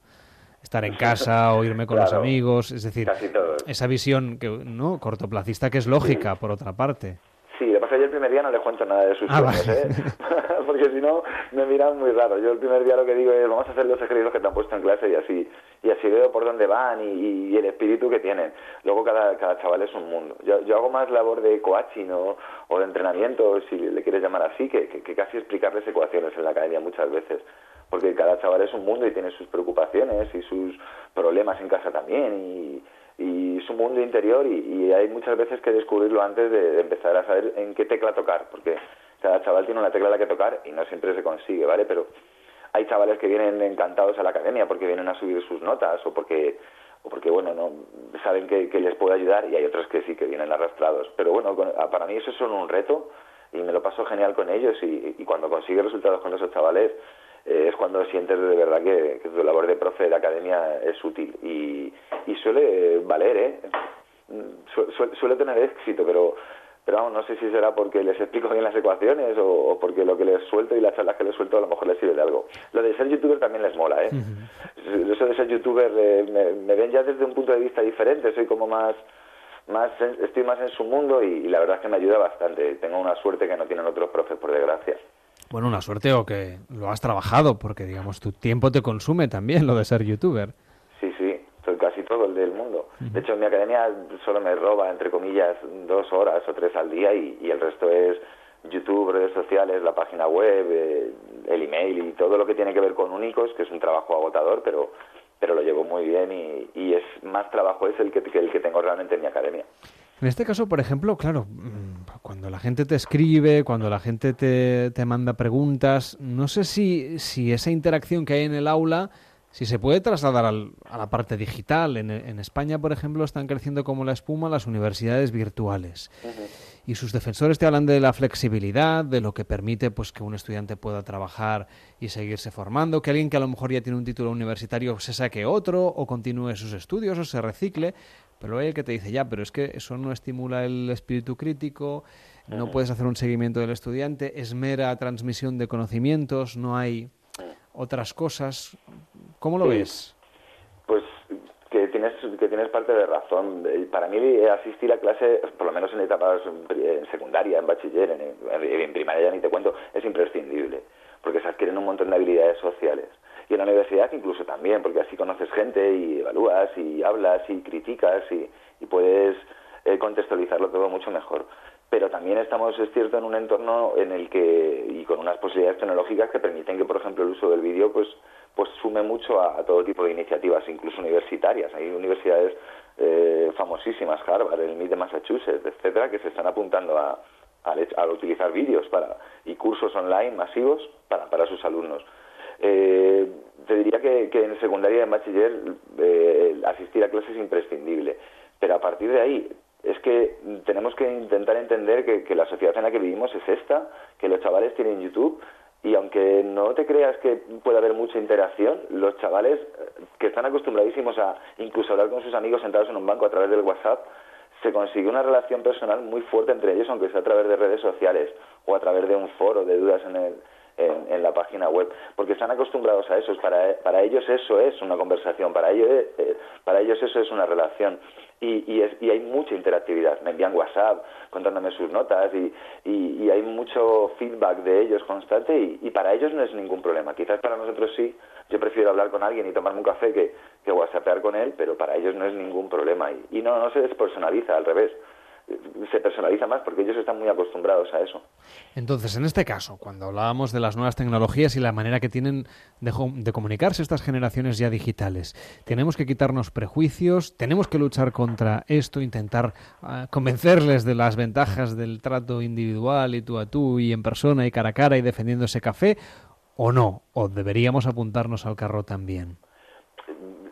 S1: estar en casa o irme con los amigos, es decir, esa visión que no cortoplacista que es lógica por otra parte.
S63: Pasa es que yo el primer día no les cuento nada de sus
S1: Ah,
S63: sueños. ¿eh? Porque si no, me miran muy raro. Yo el primer día lo que digo es, vamos a hacer los ejercicios que te han puesto en clase y así y así veo por dónde van y, y el espíritu que tienen. Luego cada, cada chaval es un mundo. Yo, yo hago más labor de coaching o, o de entrenamiento, si le quieres llamar así, que, que, que casi explicarles ecuaciones en la academia muchas veces. Porque cada chaval es un mundo y tiene sus preocupaciones y sus problemas en casa también y, y su mundo interior y, y hay muchas veces que descubrirlo antes de, empezar a saber en qué tecla tocar, porque cada chaval tiene una tecla a la que tocar y no siempre se consigue, ¿vale? Pero hay chavales que vienen encantados a la academia porque vienen a subir sus notas o porque o porque bueno no saben que, les puede ayudar y hay otros que sí que vienen arrastrados pero bueno para mí eso es solo un reto y me lo paso genial con ellos y, y cuando consigues resultados con esos chavales eh, es cuando sientes de verdad que, que tu labor de profe de academia es útil y, y suele valer eh Su- su- suele tener éxito pero pero vamos, no sé si será porque les explico bien las ecuaciones o, o porque lo que les suelto y las charlas que les suelto a lo mejor les sirve de algo. Lo de ser youtuber también les mola, ¿eh? Eso de ser youtuber eh, me, me ven ya desde un punto de vista diferente, soy como más, más estoy más en su mundo y, y la verdad es que me ayuda bastante. Tengo una suerte que no tienen otros profes, por desgracia.
S1: Bueno, una suerte o que lo has trabajado, porque digamos tu tiempo te consume también lo de ser youtuber.
S63: Sí, sí, soy casi todo el del mundo. De hecho, en mi academia solo me roba, entre comillas, dos horas o tres al día y, y el resto es YouTube, redes sociales, la página web, eh, el email y todo lo que tiene que ver con únicos, que es un trabajo agotador, pero pero lo llevo muy bien y, y es más trabajo es el que, que el que tengo realmente en mi academia.
S1: En este caso, por ejemplo, claro, mm, cuando la gente te escribe, cuando la gente te, te manda preguntas, no sé si, si esa interacción que hay en el aula si se puede trasladar al- a la parte digital. En, en España, por ejemplo, están creciendo como la espuma las universidades virtuales. Y sus defensores te hablan de la flexibilidad, de lo que permite pues que un estudiante pueda trabajar y seguirse formando, que alguien que a lo mejor ya tiene un título universitario se saque otro o continúe sus estudios o se recicle. Pero hay el que te dice, ya, pero es que eso no estimula el espíritu crítico, no puedes hacer un seguimiento del estudiante, es mera transmisión de conocimientos, no hay otras cosas. ¿Cómo lo
S63: Sí.
S1: ves?
S63: Pues que tienes que tienes parte de razón. Para mí asistir a clase, por lo menos en etapas en secundaria, en bachiller, en, en- en primaria ya ni te cuento, es imprescindible, porque se adquieren un montón de habilidades sociales. Y en la universidad incluso también, porque así conoces gente y evalúas y hablas y criticas y, puedes eh, contextualizarlo todo mucho mejor. Pero también estamos, es cierto, en un entorno en el que, y con unas posibilidades tecnológicas que permiten que, por ejemplo, el uso del vídeo, pues, pues sume mucho a, a todo tipo de iniciativas, incluso universitarias. Hay universidades eh, famosísimas, Harvard, el MIT de Massachusetts, etcétera, que se están apuntando a, hecho- a utilizar vídeos para, y cursos online masivos para, para sus alumnos. Eh, te diría que, que en secundaria y en bachiller eh, asistir a clases es imprescindible, pero a partir de ahí es que tenemos que intentar entender que, que la sociedad en la que vivimos es esta, que los chavales tienen YouTube y aunque no te creas que pueda haber mucha interacción, los chavales eh, que están acostumbradísimos a incluso hablar con sus amigos sentados en un banco a través del WhatsApp, se consigue una relación personal muy fuerte entre ellos, aunque sea a través de redes sociales o a través de un foro de dudas en, el- en, en la página web, porque están acostumbrados a eso. Para, para ellos eso es una conversación, para ellos, eh, para ellos eso es una relación. Y, y, es- y hay mucha interactividad. Me envían WhatsApp contándome sus notas y, y- y hay mucho feedback de ellos constante y, para ellos no es ningún problema. Quizás para nosotros sí. Yo prefiero hablar con alguien y tomarme un café que, que whatsappear con él, pero para ellos no es ningún problema. Y, y no, no se despersonaliza, al revés. Se personaliza más porque ellos están muy acostumbrados a eso.
S1: Entonces, en este caso, cuando hablábamos de las nuevas tecnologías y la manera que tienen de, comunicarse estas generaciones ya digitales, tenemos que quitarnos prejuicios, tenemos que luchar contra esto, intentar ah, convencerles de las ventajas del trato individual y tú a tú y en persona y cara a cara y defendiendo ese café, o no, o deberíamos apuntarnos al carro también.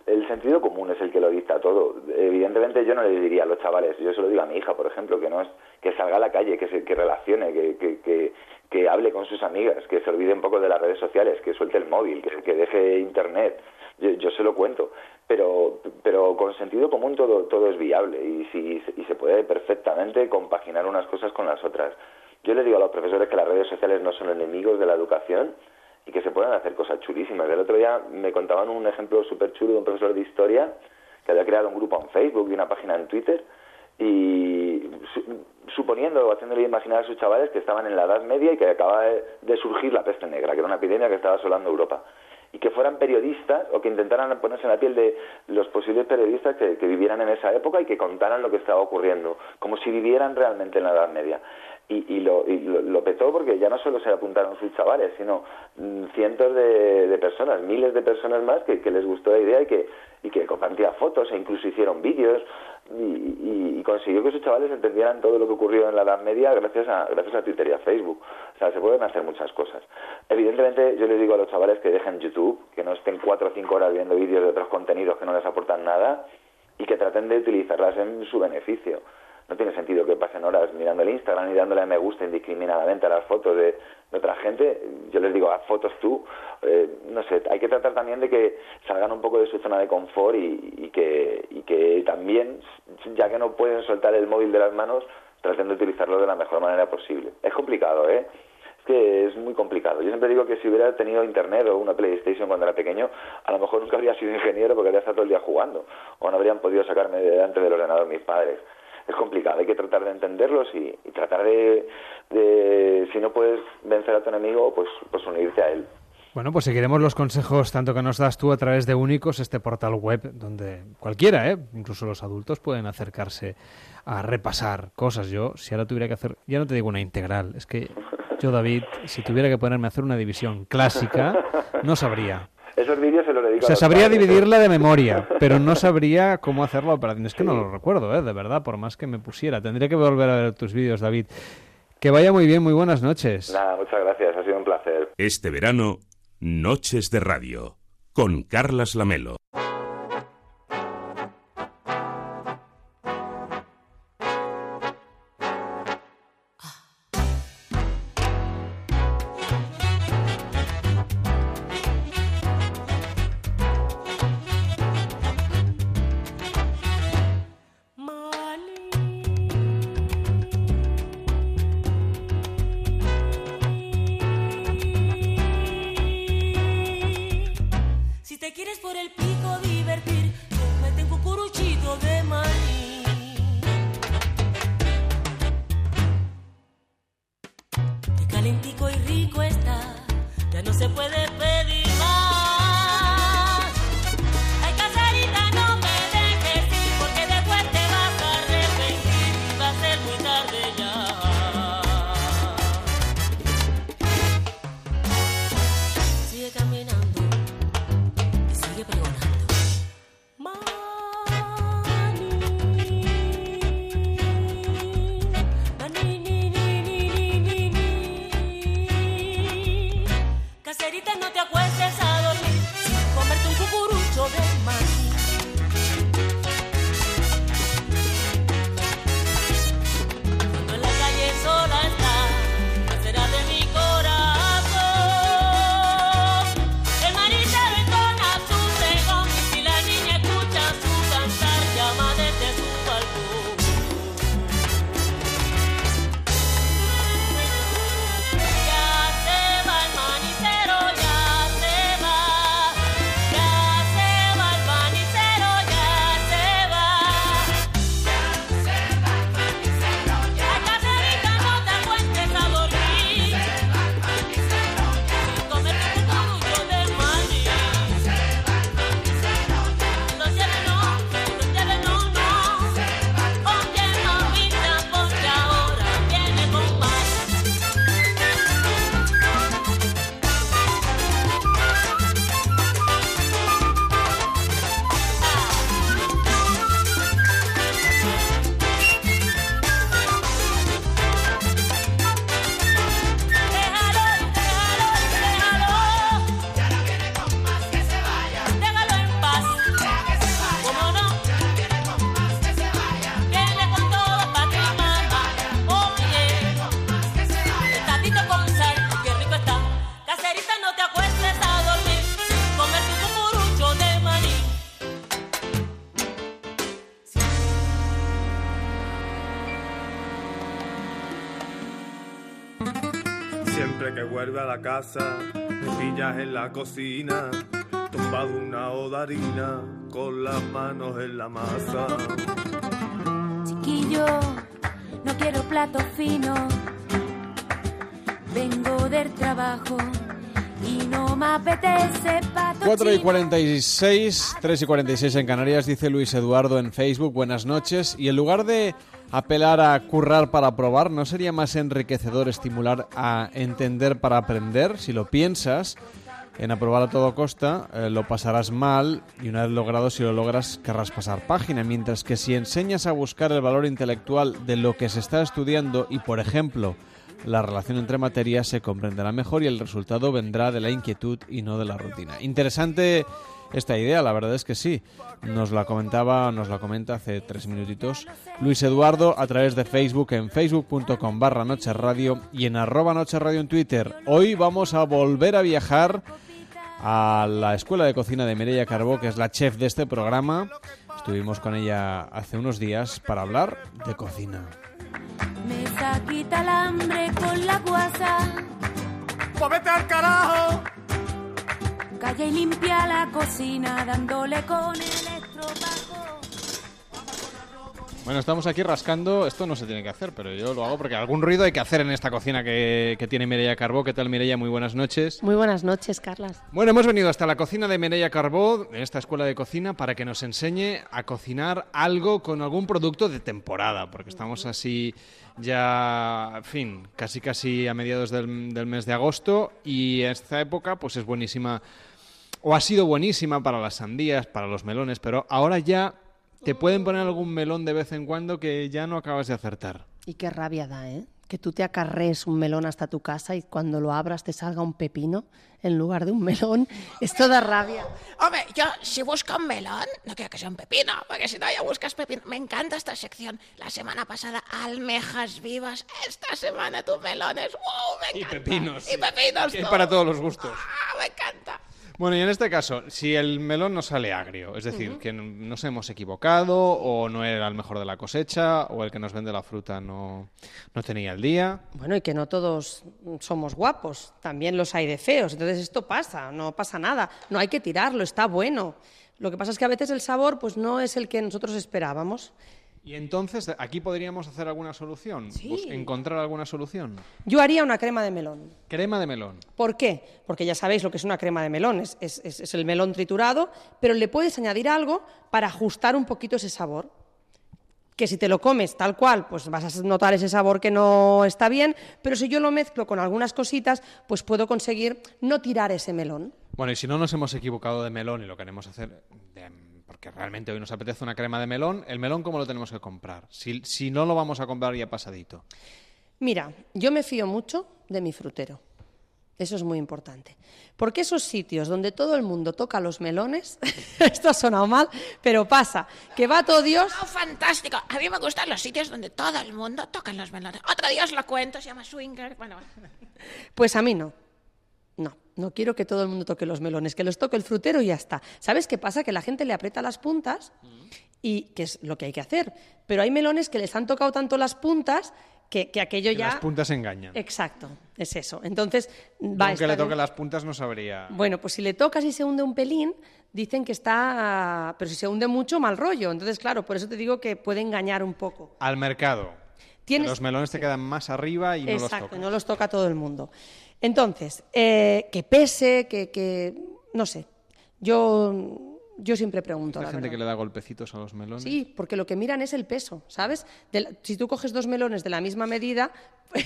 S63: el sentido común el que lo dicta todo. Evidentemente yo no le diría a los chavales, yo se lo digo a mi hija, por ejemplo, que no es que salga a la calle, que se que relacione, que, que, que, que hable con sus amigas, que se olvide un poco de las redes sociales, que suelte el móvil, que, que deje internet. Yo, yo se lo cuento, pero pero con sentido común todo todo es viable y si y se puede perfectamente compaginar unas cosas con las otras. Yo le digo a los profesores que las redes sociales no son enemigos de la educación y que se pueden hacer cosas chulísimas. El otro día me contaban un ejemplo súper chulo de un profesor de historia que había creado un grupo en Facebook y una página en Twitter y su- suponiendo o haciéndole imaginar a sus chavales que estaban en la Edad Media y que acababa de, de surgir la peste negra, que era una epidemia que estaba asolando Europa. Y que fueran periodistas o que intentaran ponerse en la piel de los posibles periodistas que, que vivieran en esa época y que contaran lo que estaba ocurriendo, como si vivieran realmente en la Edad Media. Y, y, lo, y lo, lo petó porque ya no solo se apuntaron sus chavales, sino mm, cientos de, personas, miles de personas más que, que les gustó la idea y que, y que compartían fotos e incluso hicieron vídeos y, y- y consiguió que sus chavales entendieran todo lo que ocurrió en la Edad Media gracias a, gracias a Twitter y a Facebook. O sea, se pueden hacer muchas cosas. Evidentemente, yo les digo a los chavales que dejen YouTube, que no estén cuatro o cinco horas viendo vídeos de otros contenidos que no les aportan nada y que traten de utilizarlas en su beneficio. No tiene sentido que pasen horas mirando el Instagram y dándole me gusta indiscriminadamente a las fotos de, de otra gente. Yo les digo, haz fotos tú. Eh, no sé, hay que tratar también de que salgan un poco de su zona de confort y, y que, y que también, ya que no pueden soltar el móvil de las manos, traten de utilizarlo de la mejor manera posible. Es complicado, ¿eh? Es que es muy complicado. Yo siempre digo que si hubiera tenido internet o una PlayStation cuando era pequeño, a lo mejor nunca habría sido ingeniero porque habría estado todo el día jugando. O no habrían podido sacarme de delante del ordenador mis padres. Es complicado, hay que tratar de entenderlos y, tratar de, de, si no puedes vencer a tu enemigo, pues, pues unirte a él.
S1: Bueno, pues seguiremos los consejos tanto que nos das tú a través de Únicos, este portal web donde cualquiera, ¿eh? incluso los adultos, pueden acercarse a repasar cosas. Yo, si ahora tuviera que hacer, ya no te digo una integral, es que yo, David, si tuviera que ponerme a hacer una división clásica, no sabría.
S63: Esos vídeos se los dedico
S1: O
S63: a
S1: sea,
S63: los
S1: sabría
S63: padres.
S1: dividirla de memoria, pero no sabría cómo hacer la operación. Es que no lo recuerdo, ¿eh? De verdad, por más que me pusiera. Tendría que volver a ver tus vídeos, David. Que vaya muy bien, muy buenas noches.
S63: Nada, muchas gracias, ha sido un placer.
S4: Este verano, Noches de Radio, con Carlas Lamelo.
S64: Cocina, tumbado una oda harina, con las manos en la masa.
S65: Chiquillo, no quiero plato fino. Vengo del trabajo y no me apetece pato
S1: 4 y
S65: chino.
S1: 46, 3 y 46 en Canarias, dice Luis Eduardo en Facebook, buenas noches. Y en lugar de apelar a currar para probar, ¿no sería más enriquecedor estimular a entender para aprender? Si lo piensas, en aprobar a todo costa, eh, lo pasarás mal y una vez logrado, si lo logras, querrás pasar página. Mientras que si enseñas a buscar el valor intelectual de lo que se está estudiando y, por ejemplo, la relación entre materias se comprenderá mejor y el resultado vendrá de la inquietud y no de la rutina. Interesante esta idea, la verdad es que sí. Nos la comentaba, nos la comenta hace tres minutitos Luis Eduardo a través de Facebook en facebook.com barra Noche Radio y en arroba Noche Radio en Twitter. Hoy vamos a volver a viajar a la Escuela de Cocina de Mireia Carbó, que es la chef de este programa. Estuvimos con ella hace unos días para hablar de cocina.
S65: Me quita el hambre con la guasa.
S64: ¡Pues vete al carajo!
S65: Calla y limpia la cocina dándole con el estropajo.
S1: Bueno, estamos aquí rascando. Esto no se tiene que hacer, pero yo lo hago porque algún ruido hay que hacer en esta cocina que, que tiene Mireia Carbó. ¿Qué tal, Mireia? Muy buenas noches.
S66: Muy buenas noches, Carlas.
S1: Bueno, hemos venido hasta la cocina de Mireia Carbó, en esta escuela de cocina, para que nos enseñe a cocinar algo con algún producto de temporada, porque estamos así ya, en fin, casi casi a mediados del, del mes de agosto y esta época pues es buenísima o ha sido buenísima para las sandías, para los melones, pero ahora ya te pueden poner algún melón de vez en cuando que ya no acabas de acertar.
S66: Y qué rabia da, ¿eh? Que tú te acarrees un melón hasta tu casa y cuando lo abras te salga un pepino en lugar de un melón. Esto da rabia.
S67: Hombre, yo si busco un melón, no quiero que sea un pepino, porque si no ya buscas pepino. Me encanta esta sección. La semana pasada, almejas vivas. Esta semana, tus melones. ¡Wow! Me
S1: Y
S67: encanta.
S1: pepinos.
S67: Y pepinos.
S1: Que es
S67: todo.
S1: para todos los gustos.
S67: Ah, me encanta.
S1: Bueno, y en este caso, si el melón no sale agrio, es decir, que nos hemos equivocado o no era el mejor de la cosecha o el que nos vende la fruta no, no tenía el día.
S66: Bueno, y que no todos somos guapos, también los hay de feos. Entonces esto pasa, no pasa nada. No hay que tirarlo, está bueno. Lo que pasa es que a veces el sabor pues no es el que nosotros esperábamos.
S1: Y entonces, aquí podríamos hacer alguna solución, encontrar alguna solución.
S66: Yo haría una crema de melón.
S1: Crema de melón.
S66: ¿Por qué? Porque ya sabéis lo que es una crema de melón, es, es- es- es el melón triturado, pero le puedes añadir algo para ajustar un poquito ese sabor. Que si te lo comes tal cual, pues vas a notar ese sabor que no está bien, pero si yo lo mezclo con algunas cositas, pues puedo conseguir no tirar ese melón.
S1: Bueno, y si no nos hemos equivocado de melón y lo queremos hacer, de- porque realmente hoy nos apetece una crema de melón, ¿el melón cómo lo tenemos que comprar? Si, si no lo vamos a comprar ya pasadito.
S66: Mira, yo me fío mucho de mi frutero. Eso es muy importante. Porque esos sitios donde todo el mundo toca los melones, esto ha sonado mal, pero pasa, que va todo Dios.
S67: Oh, fantástico. A mí me gustan los sitios donde todo el mundo toca los melones. Otro día os lo cuento, se llama Swinger. Bueno,
S66: Pues a mí no. No, quiero que todo el mundo toque los melones, que los toque el frutero y ya está. ¿Sabes qué pasa? Que la gente le aprieta las puntas y que es lo que hay que hacer. Pero hay melones que les han tocado tanto las puntas que, que aquello
S1: Que
S66: ya...
S1: Las puntas engañan.
S66: Exacto, es eso. Entonces, va a
S1: aunque le toque las puntas no sabría.
S66: Bueno, pues si le tocas y se hunde un pelín, dicen que está... Pero si se hunde mucho, mal rollo. Entonces, claro, por eso te digo que puede engañar un poco.
S1: Al mercado.
S66: Tienes-
S1: Los melones te quedan más arriba y no los
S66: Exacto,
S1: tocas.
S66: no los toca todo el mundo. Entonces, eh, que pese, que, que- no sé. Yo, yo siempre pregunto.
S1: Hay
S66: la
S1: gente
S66: verdad.
S1: que le da golpecitos a los melones.
S66: Sí, porque lo que miran es el peso, ¿sabes? La- si tú coges dos melones de la misma medida, pues,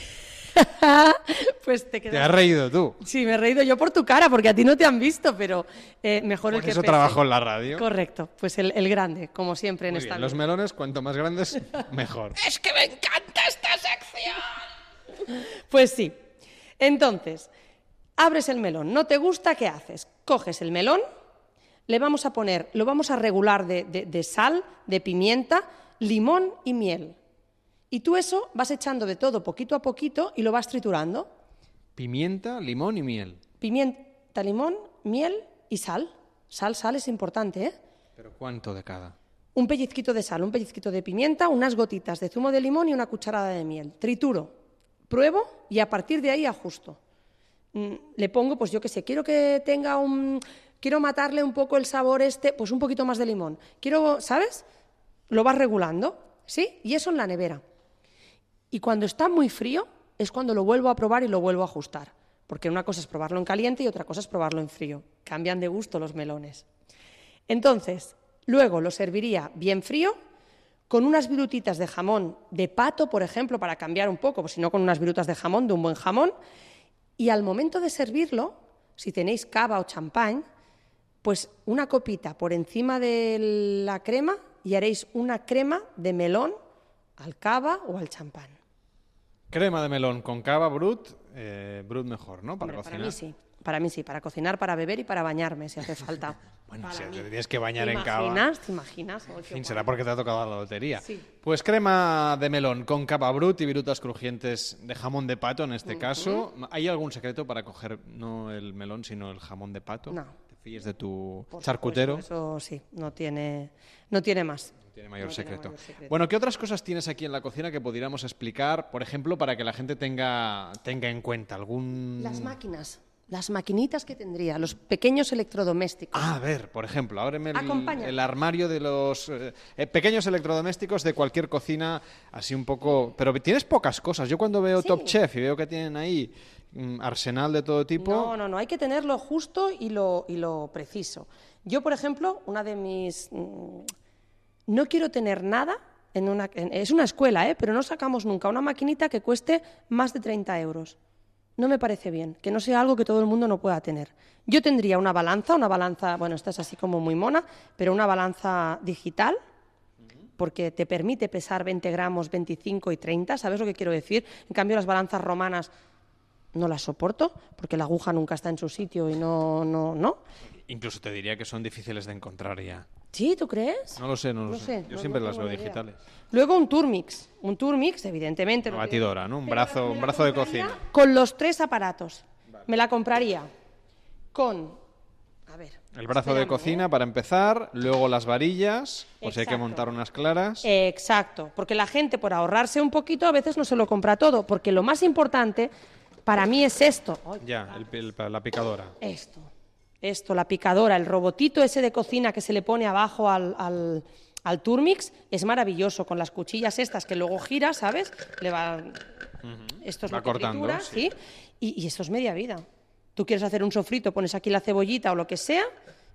S66: pues te quedas...
S1: Te has reído tú.
S66: Sí, me he reído yo por tu cara, porque a ti no te han visto, pero eh, mejor el
S1: Por
S66: que
S1: eso
S66: pese.
S1: trabajo en la radio.
S66: Correcto, pues el, el grande, como siempre en
S1: Muy
S66: esta
S1: bien, Los melones, cuanto más grandes, mejor.
S67: es que me encanta esta sección.
S66: Pues sí. Entonces, abres el melón, ¿no te gusta? ¿Qué haces? Coges el melón, le vamos a poner, lo vamos a regular de, de- de sal, de pimienta, limón y miel. Y tú eso vas echando de todo poquito a poquito y lo vas triturando.
S1: Pimienta, limón y miel.
S66: Pimienta, limón, miel y sal. Sal, sal es importante, ¿eh?
S1: ¿Pero cuánto de cada?
S66: Un pellizquito de sal, un pellizquito de pimienta, unas gotitas de zumo de limón y una cucharada de miel. Trituro, pruebo y a partir de ahí ajusto. Mm, Le pongo, pues yo qué sé, quiero que tenga un... Quiero matarle un poco el sabor este, pues un poquito más de limón. Quiero, ¿sabes? Lo vas regulando, ¿sí? Y eso en la nevera. Y cuando está muy frío es cuando lo vuelvo a probar y lo vuelvo a ajustar. Porque una cosa es probarlo en caliente y otra cosa es probarlo en frío. Cambian de gusto los melones. Entonces, luego lo serviría bien frío, con unas virutitas de jamón de pato, por ejemplo, para cambiar un poco, pues si no con unas virutas de jamón, de un buen jamón. Y al momento de servirlo, si tenéis cava o champán, pues una copita por encima de la crema y haréis una crema de melón al cava o al champán.
S1: Crema de melón con cava brut, eh, brut mejor, ¿no? Para
S66: Hombre, para
S1: cocinar.
S66: mí sí, para mí sí, para cocinar, para beber y para bañarme si hace falta.
S1: Bueno,
S66: Para
S1: si
S66: mí.
S1: te tienes que bañar
S66: ¿Te
S1: en cava.
S66: imaginas? ¿Te imaginas? Oh,
S1: En fin,
S66: guay.
S1: será porque te ha tocado la lotería.
S66: Sí.
S1: Pues crema de melón con cava brut y virutas crujientes de jamón de pato en este caso. ¿Hay algún secreto para coger no el melón, sino el jamón de pato?
S66: No.
S1: ¿Te fíes de tu
S66: Por
S1: charcutero?
S66: supuesto, Eso sí, no tiene, no tiene más.
S1: Tiene mayor
S66: No tiene
S1: secreto.
S66: mayor secreto.
S1: Bueno, ¿qué otras cosas tienes aquí en la cocina que pudiéramos explicar, por ejemplo, para que la gente tenga, tenga en cuenta algún...
S66: Las máquinas, las maquinitas que tendría, los pequeños electrodomésticos.
S1: Ah, a ver, por ejemplo, ábreme el, el armario de los eh, eh, pequeños electrodomésticos de cualquier cocina, así un poco... Pero tienes pocas cosas. Yo cuando veo
S66: Sí.
S1: Top Chef y veo que tienen ahí mm, arsenal de todo tipo...
S66: No, no, no, hay que tenerlo justo y lo, y lo preciso. Yo, por ejemplo, una de mis... mm, No quiero tener nada en una... en- es una escuela, ¿eh? pero no sacamos nunca una maquinita que cueste más de 30 euros. No me parece bien, que no sea algo que todo el mundo no pueda tener. Yo tendría una balanza, una balanza, bueno, esta es así como muy mona, pero una balanza digital, porque te permite pesar 20 gramos, 25 y 30, ¿sabes lo que quiero decir? En cambio, las balanzas romanas no las soporto, porque la aguja nunca está en su sitio y no, no, no.
S1: Incluso te diría que son difíciles de encontrar ya.
S66: ¿Sí, tú crees?
S1: No lo sé, no lo
S66: No
S1: sé.
S66: sé,
S1: Yo
S66: no-
S1: siempre
S66: no
S1: las veo digitales.
S66: Luego un Turmix, un Turmix, evidentemente.
S1: Una batidora, ¿no? Un brazo, un brazo de cocina.
S66: Con los tres aparatos. Me la compraría con, a ver,
S1: El brazo de
S66: Espérame,
S1: cocina para empezar, luego las varillas, por si hay que montar unas claras.
S66: Exacto, porque la gente por ahorrarse un poquito a veces no se lo compra todo, porque lo más importante para mí es esto, Ay,
S1: Ya, el- el- la picadora.
S66: esto, esto, la picadora, el robotito ese de cocina que se le pone abajo al, al, al Turmix es maravilloso, con las cuchillas estas que luego gira, ¿sabes? Le va... Esto es
S1: Va
S66: lo que
S1: cortando, sí.
S66: ¿sí? Y, y eso es media vida. Tú quieres hacer un sofrito, pones aquí la cebollita o lo que sea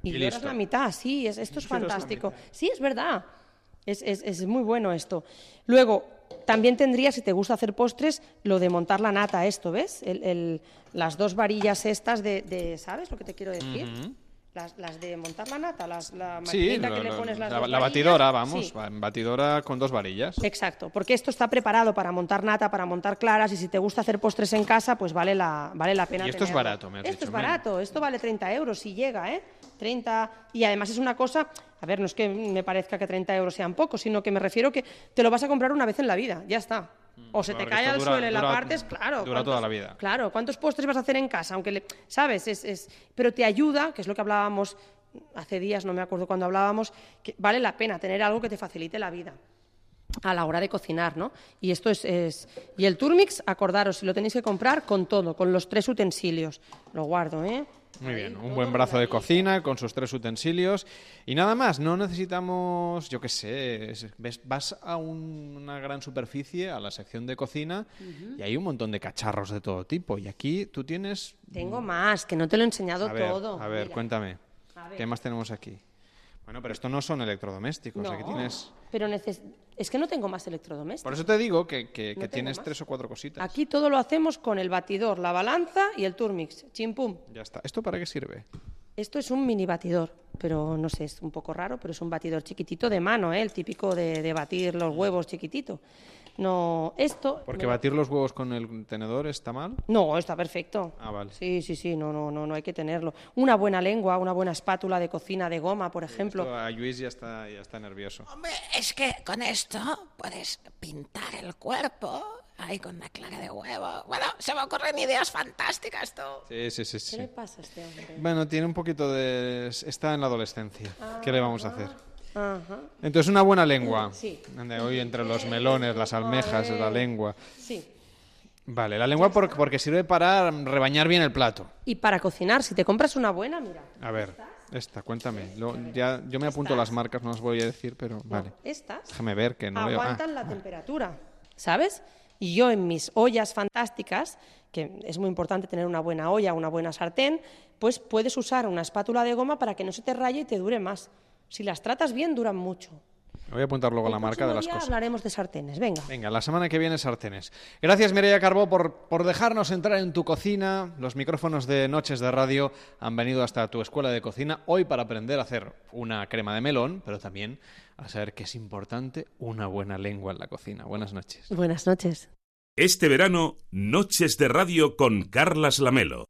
S66: y,
S1: Y
S66: la mitad, sí, es, esto es fantástico. Sí, es verdad. Es, es- es muy bueno esto. Luego, también tendría, si te gusta hacer postres, lo de montar la nata, esto, ¿ves? El- el- las dos varillas estas de, de- ¿sabes lo que te quiero decir? Las, las de montar la nata, las, la
S1: Sí,
S66: maquinita que le pones las
S1: la,
S66: dos
S1: la batidora, vamos,
S66: Sí.
S1: batidora con dos varillas.
S66: Exacto, porque esto está preparado para montar nata, para montar claras y si te gusta hacer postres en casa, pues vale la, vale la pena.
S1: Y esto es barato, me has
S66: Esto
S1: dicho,
S66: es barato, esto vale 30 euros si llega, ¿eh? 30 y además es una cosa, a ver, no es que me parezca que 30 euros sean pocos, sino que me refiero que te lo vas a comprar una vez en la vida, ya está. O se te cae al
S1: dura-
S66: suelo y la
S1: dura-
S66: partes, claro.
S1: dura
S66: ¿cuántos-
S1: toda la vida.
S66: Claro, ¿cuántos postres vas a hacer en casa? Aunque, le- ¿sabes? Es, es- pero te ayuda, que es lo que hablábamos hace días, no me acuerdo cuando hablábamos, que vale la pena tener algo que te facilite la vida a la hora de cocinar, ¿no? Y esto es, es- y el Turmix, acordaros, si lo tenéis que comprar con todo, con los tres utensilios. Lo guardo, ¿eh?
S1: Muy bien, un buen brazo de cocina con sus tres utensilios y nada más, no necesitamos, yo qué sé, es- ves- vas a un- una gran superficie, a la sección de cocina y hay un montón de cacharros de todo tipo y aquí tú tienes...
S66: Tengo más, que no te lo he enseñado
S1: A ver,
S66: todo.
S1: a ver,
S66: Mira.
S1: cuéntame,
S66: A ver.
S1: ¿qué más tenemos aquí? Bueno, pero esto no son electrodomésticos, aquí
S66: No,
S1: tienes...
S66: Pero es que no tengo más electrodomésticos.
S1: Por eso te digo que, que-
S66: No
S1: que
S66: tengo
S1: tienes
S66: más.
S1: tres o cuatro cositas.
S66: Aquí todo lo hacemos con el batidor, la balanza y el Turmix. Chimpum.
S1: Ya está. ¿Esto para qué sirve?
S66: Esto es un mini batidor, pero no sé, es un poco raro, pero es un batidor chiquitito de mano, ¿eh? el típico de, de batir los huevos chiquitito. No, esto...
S1: Porque batir los huevos con el tenedor está mal.
S66: No, está perfecto.
S1: Ah, vale.
S66: Sí, sí, sí, no, no, no, no hay que tenerlo. Una buena lengua, una buena espátula de cocina de goma, por ejemplo.
S1: Esto a Luis ya está, ya está nervioso.
S67: Es que con esto puedes pintar el cuerpo ahí con una clara de huevo. Bueno, se me ocurren ideas fantásticas, tú.
S1: Sí, sí, sí, sí.
S66: ¿Qué le pasa a este hombre?
S1: Bueno, tiene un poquito de... Está en la adolescencia. ¿Qué le vamos a hacer?
S66: Ajá.
S1: Entonces, una buena lengua.
S66: Sí.
S1: Hoy entre los melones, las almejas, la lengua.
S66: Sí.
S1: Vale, la lengua por- porque sirve para rebañar bien el plato.
S66: Y para cocinar, si te compras una buena, mira,
S1: A ver, esta, cuéntame. Lo- ya, yo me apunto las marcas, no las voy a decir, pero vale.
S66: estas
S1: Déjame ver que no veo. Ah,
S66: aguantan la temperatura, ¿sabes? Y yo en mis ollas fantásticas, que es muy importante tener una buena olla, una buena sartén, pues puedes usar una espátula de goma para que no se te raye y te dure más. Si las tratas bien, duran mucho.
S1: voy a apuntar luego
S66: El
S1: la marca de las
S66: día
S1: cosas.
S66: hablaremos de sartenes, venga.
S1: Venga, la semana que viene sartenes. Gracias Mireia Carbó por, por dejarnos entrar en tu cocina. Los micrófonos de Noches de Radio han venido hasta tu escuela de cocina hoy para aprender a hacer una crema de melón, pero también a saber que es importante una buena lengua en la cocina. Buenas noches.
S66: Buenas noches.
S4: Este verano, Noches de Radio con Carlas Lamelo.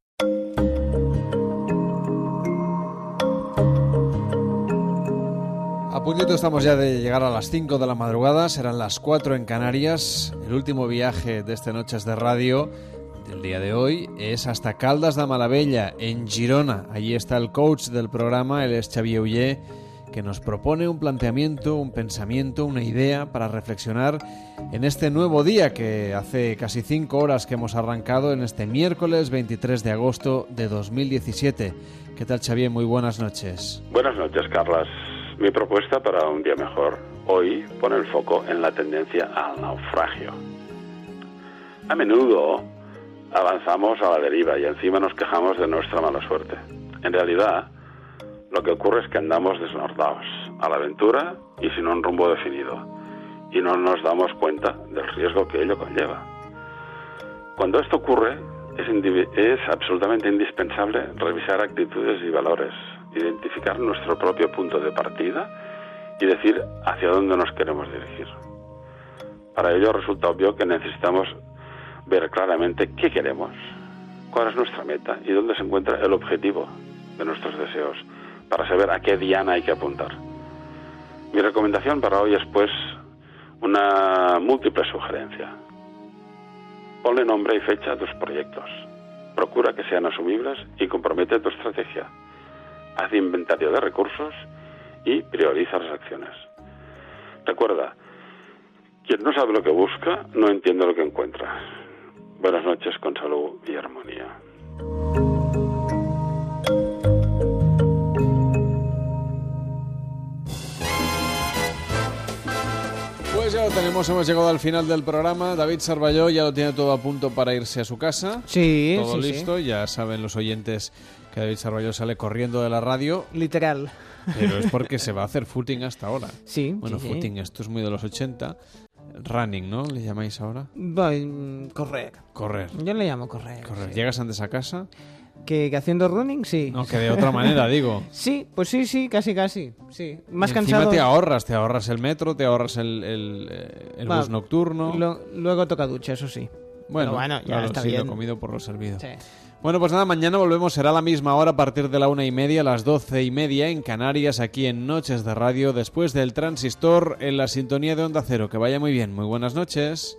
S1: A puntito estamos ya de llegar a las 5 de la madrugada, serán las 4 en Canarias. El último viaje de este Noches de Radio del día de hoy es hasta Caldas de Malavella, en Girona. Allí está el coach del programa, él es Xavier Ullé, que nos propone un planteamiento, un pensamiento, una idea para reflexionar en este nuevo día que hace casi 5 horas que hemos arrancado en este miércoles 23 de agosto de 2017. ¿Qué tal Xavier? Muy buenas noches.
S68: Buenas noches, Carlas. Mi propuesta para un día mejor hoy pone el foco en la tendencia al naufragio. A menudo avanzamos a la deriva y encima nos quejamos de nuestra mala suerte. En realidad, lo que ocurre es que andamos desnordados a la aventura y sin un rumbo definido, y no nos damos cuenta del riesgo que ello conlleva. Cuando esto ocurre, es, es absolutamente indispensable revisar actitudes y valores, identificar nuestro propio punto de partida y decir hacia dónde nos queremos dirigir. Para ello resulta obvio que necesitamos ver claramente qué queremos, cuál es nuestra meta y dónde se encuentra el objetivo de nuestros deseos, para saber a qué diana hay que apuntar. Mi recomendación para hoy es pues una múltiple sugerencia. Ponle nombre y fecha a tus proyectos. Procura que sean asumibles y compromete tu estrategia. Haz inventario de recursos y prioriza las acciones. Recuerda, quien no sabe lo que busca, no entiende lo que encuentra. Buenas noches con salud y armonía.
S1: Pues ya lo tenemos, hemos llegado al final del programa. David Sarballó ya lo tiene todo a punto para irse a su casa.
S25: Sí,
S1: Todo
S25: sí, sí.
S1: listo, ya saben los oyentes que David Sarballó sale corriendo de la radio.
S25: Literal.
S1: Pero es porque se va a hacer footing hasta ahora.
S25: Sí,
S1: Bueno,
S25: sí, sí.
S1: footing, esto es muy de los 80. Running, ¿no? ¿Le llamáis ahora?
S25: Voy, mm, correr.
S1: Correr.
S25: Yo le llamo correr.
S1: Correr.
S25: sí.
S1: ¿Llegas antes a casa?
S25: ¿Que, que haciendo running, sí.
S1: No, que de otra manera, digo.
S25: Sí, pues sí, sí, casi, casi. Sí. Más
S1: Y
S25: cansado.
S1: Encima te ahorras, te ahorras el metro, te ahorras el, el, eh, el
S25: Va,
S1: bus nocturno.
S25: lo- luego toca ducha, eso sí.
S1: Bueno,
S25: bueno, ya
S1: claro,
S25: está
S1: sí,
S25: bien.
S1: lo comido por lo servido.
S25: Sí.
S1: Bueno, pues nada, mañana volvemos, será la misma hora a partir de la una y media, las doce y media en Canarias, aquí en Noches de Radio, después del Transistor en la sintonía de Onda Cero. Que vaya muy bien, muy buenas noches.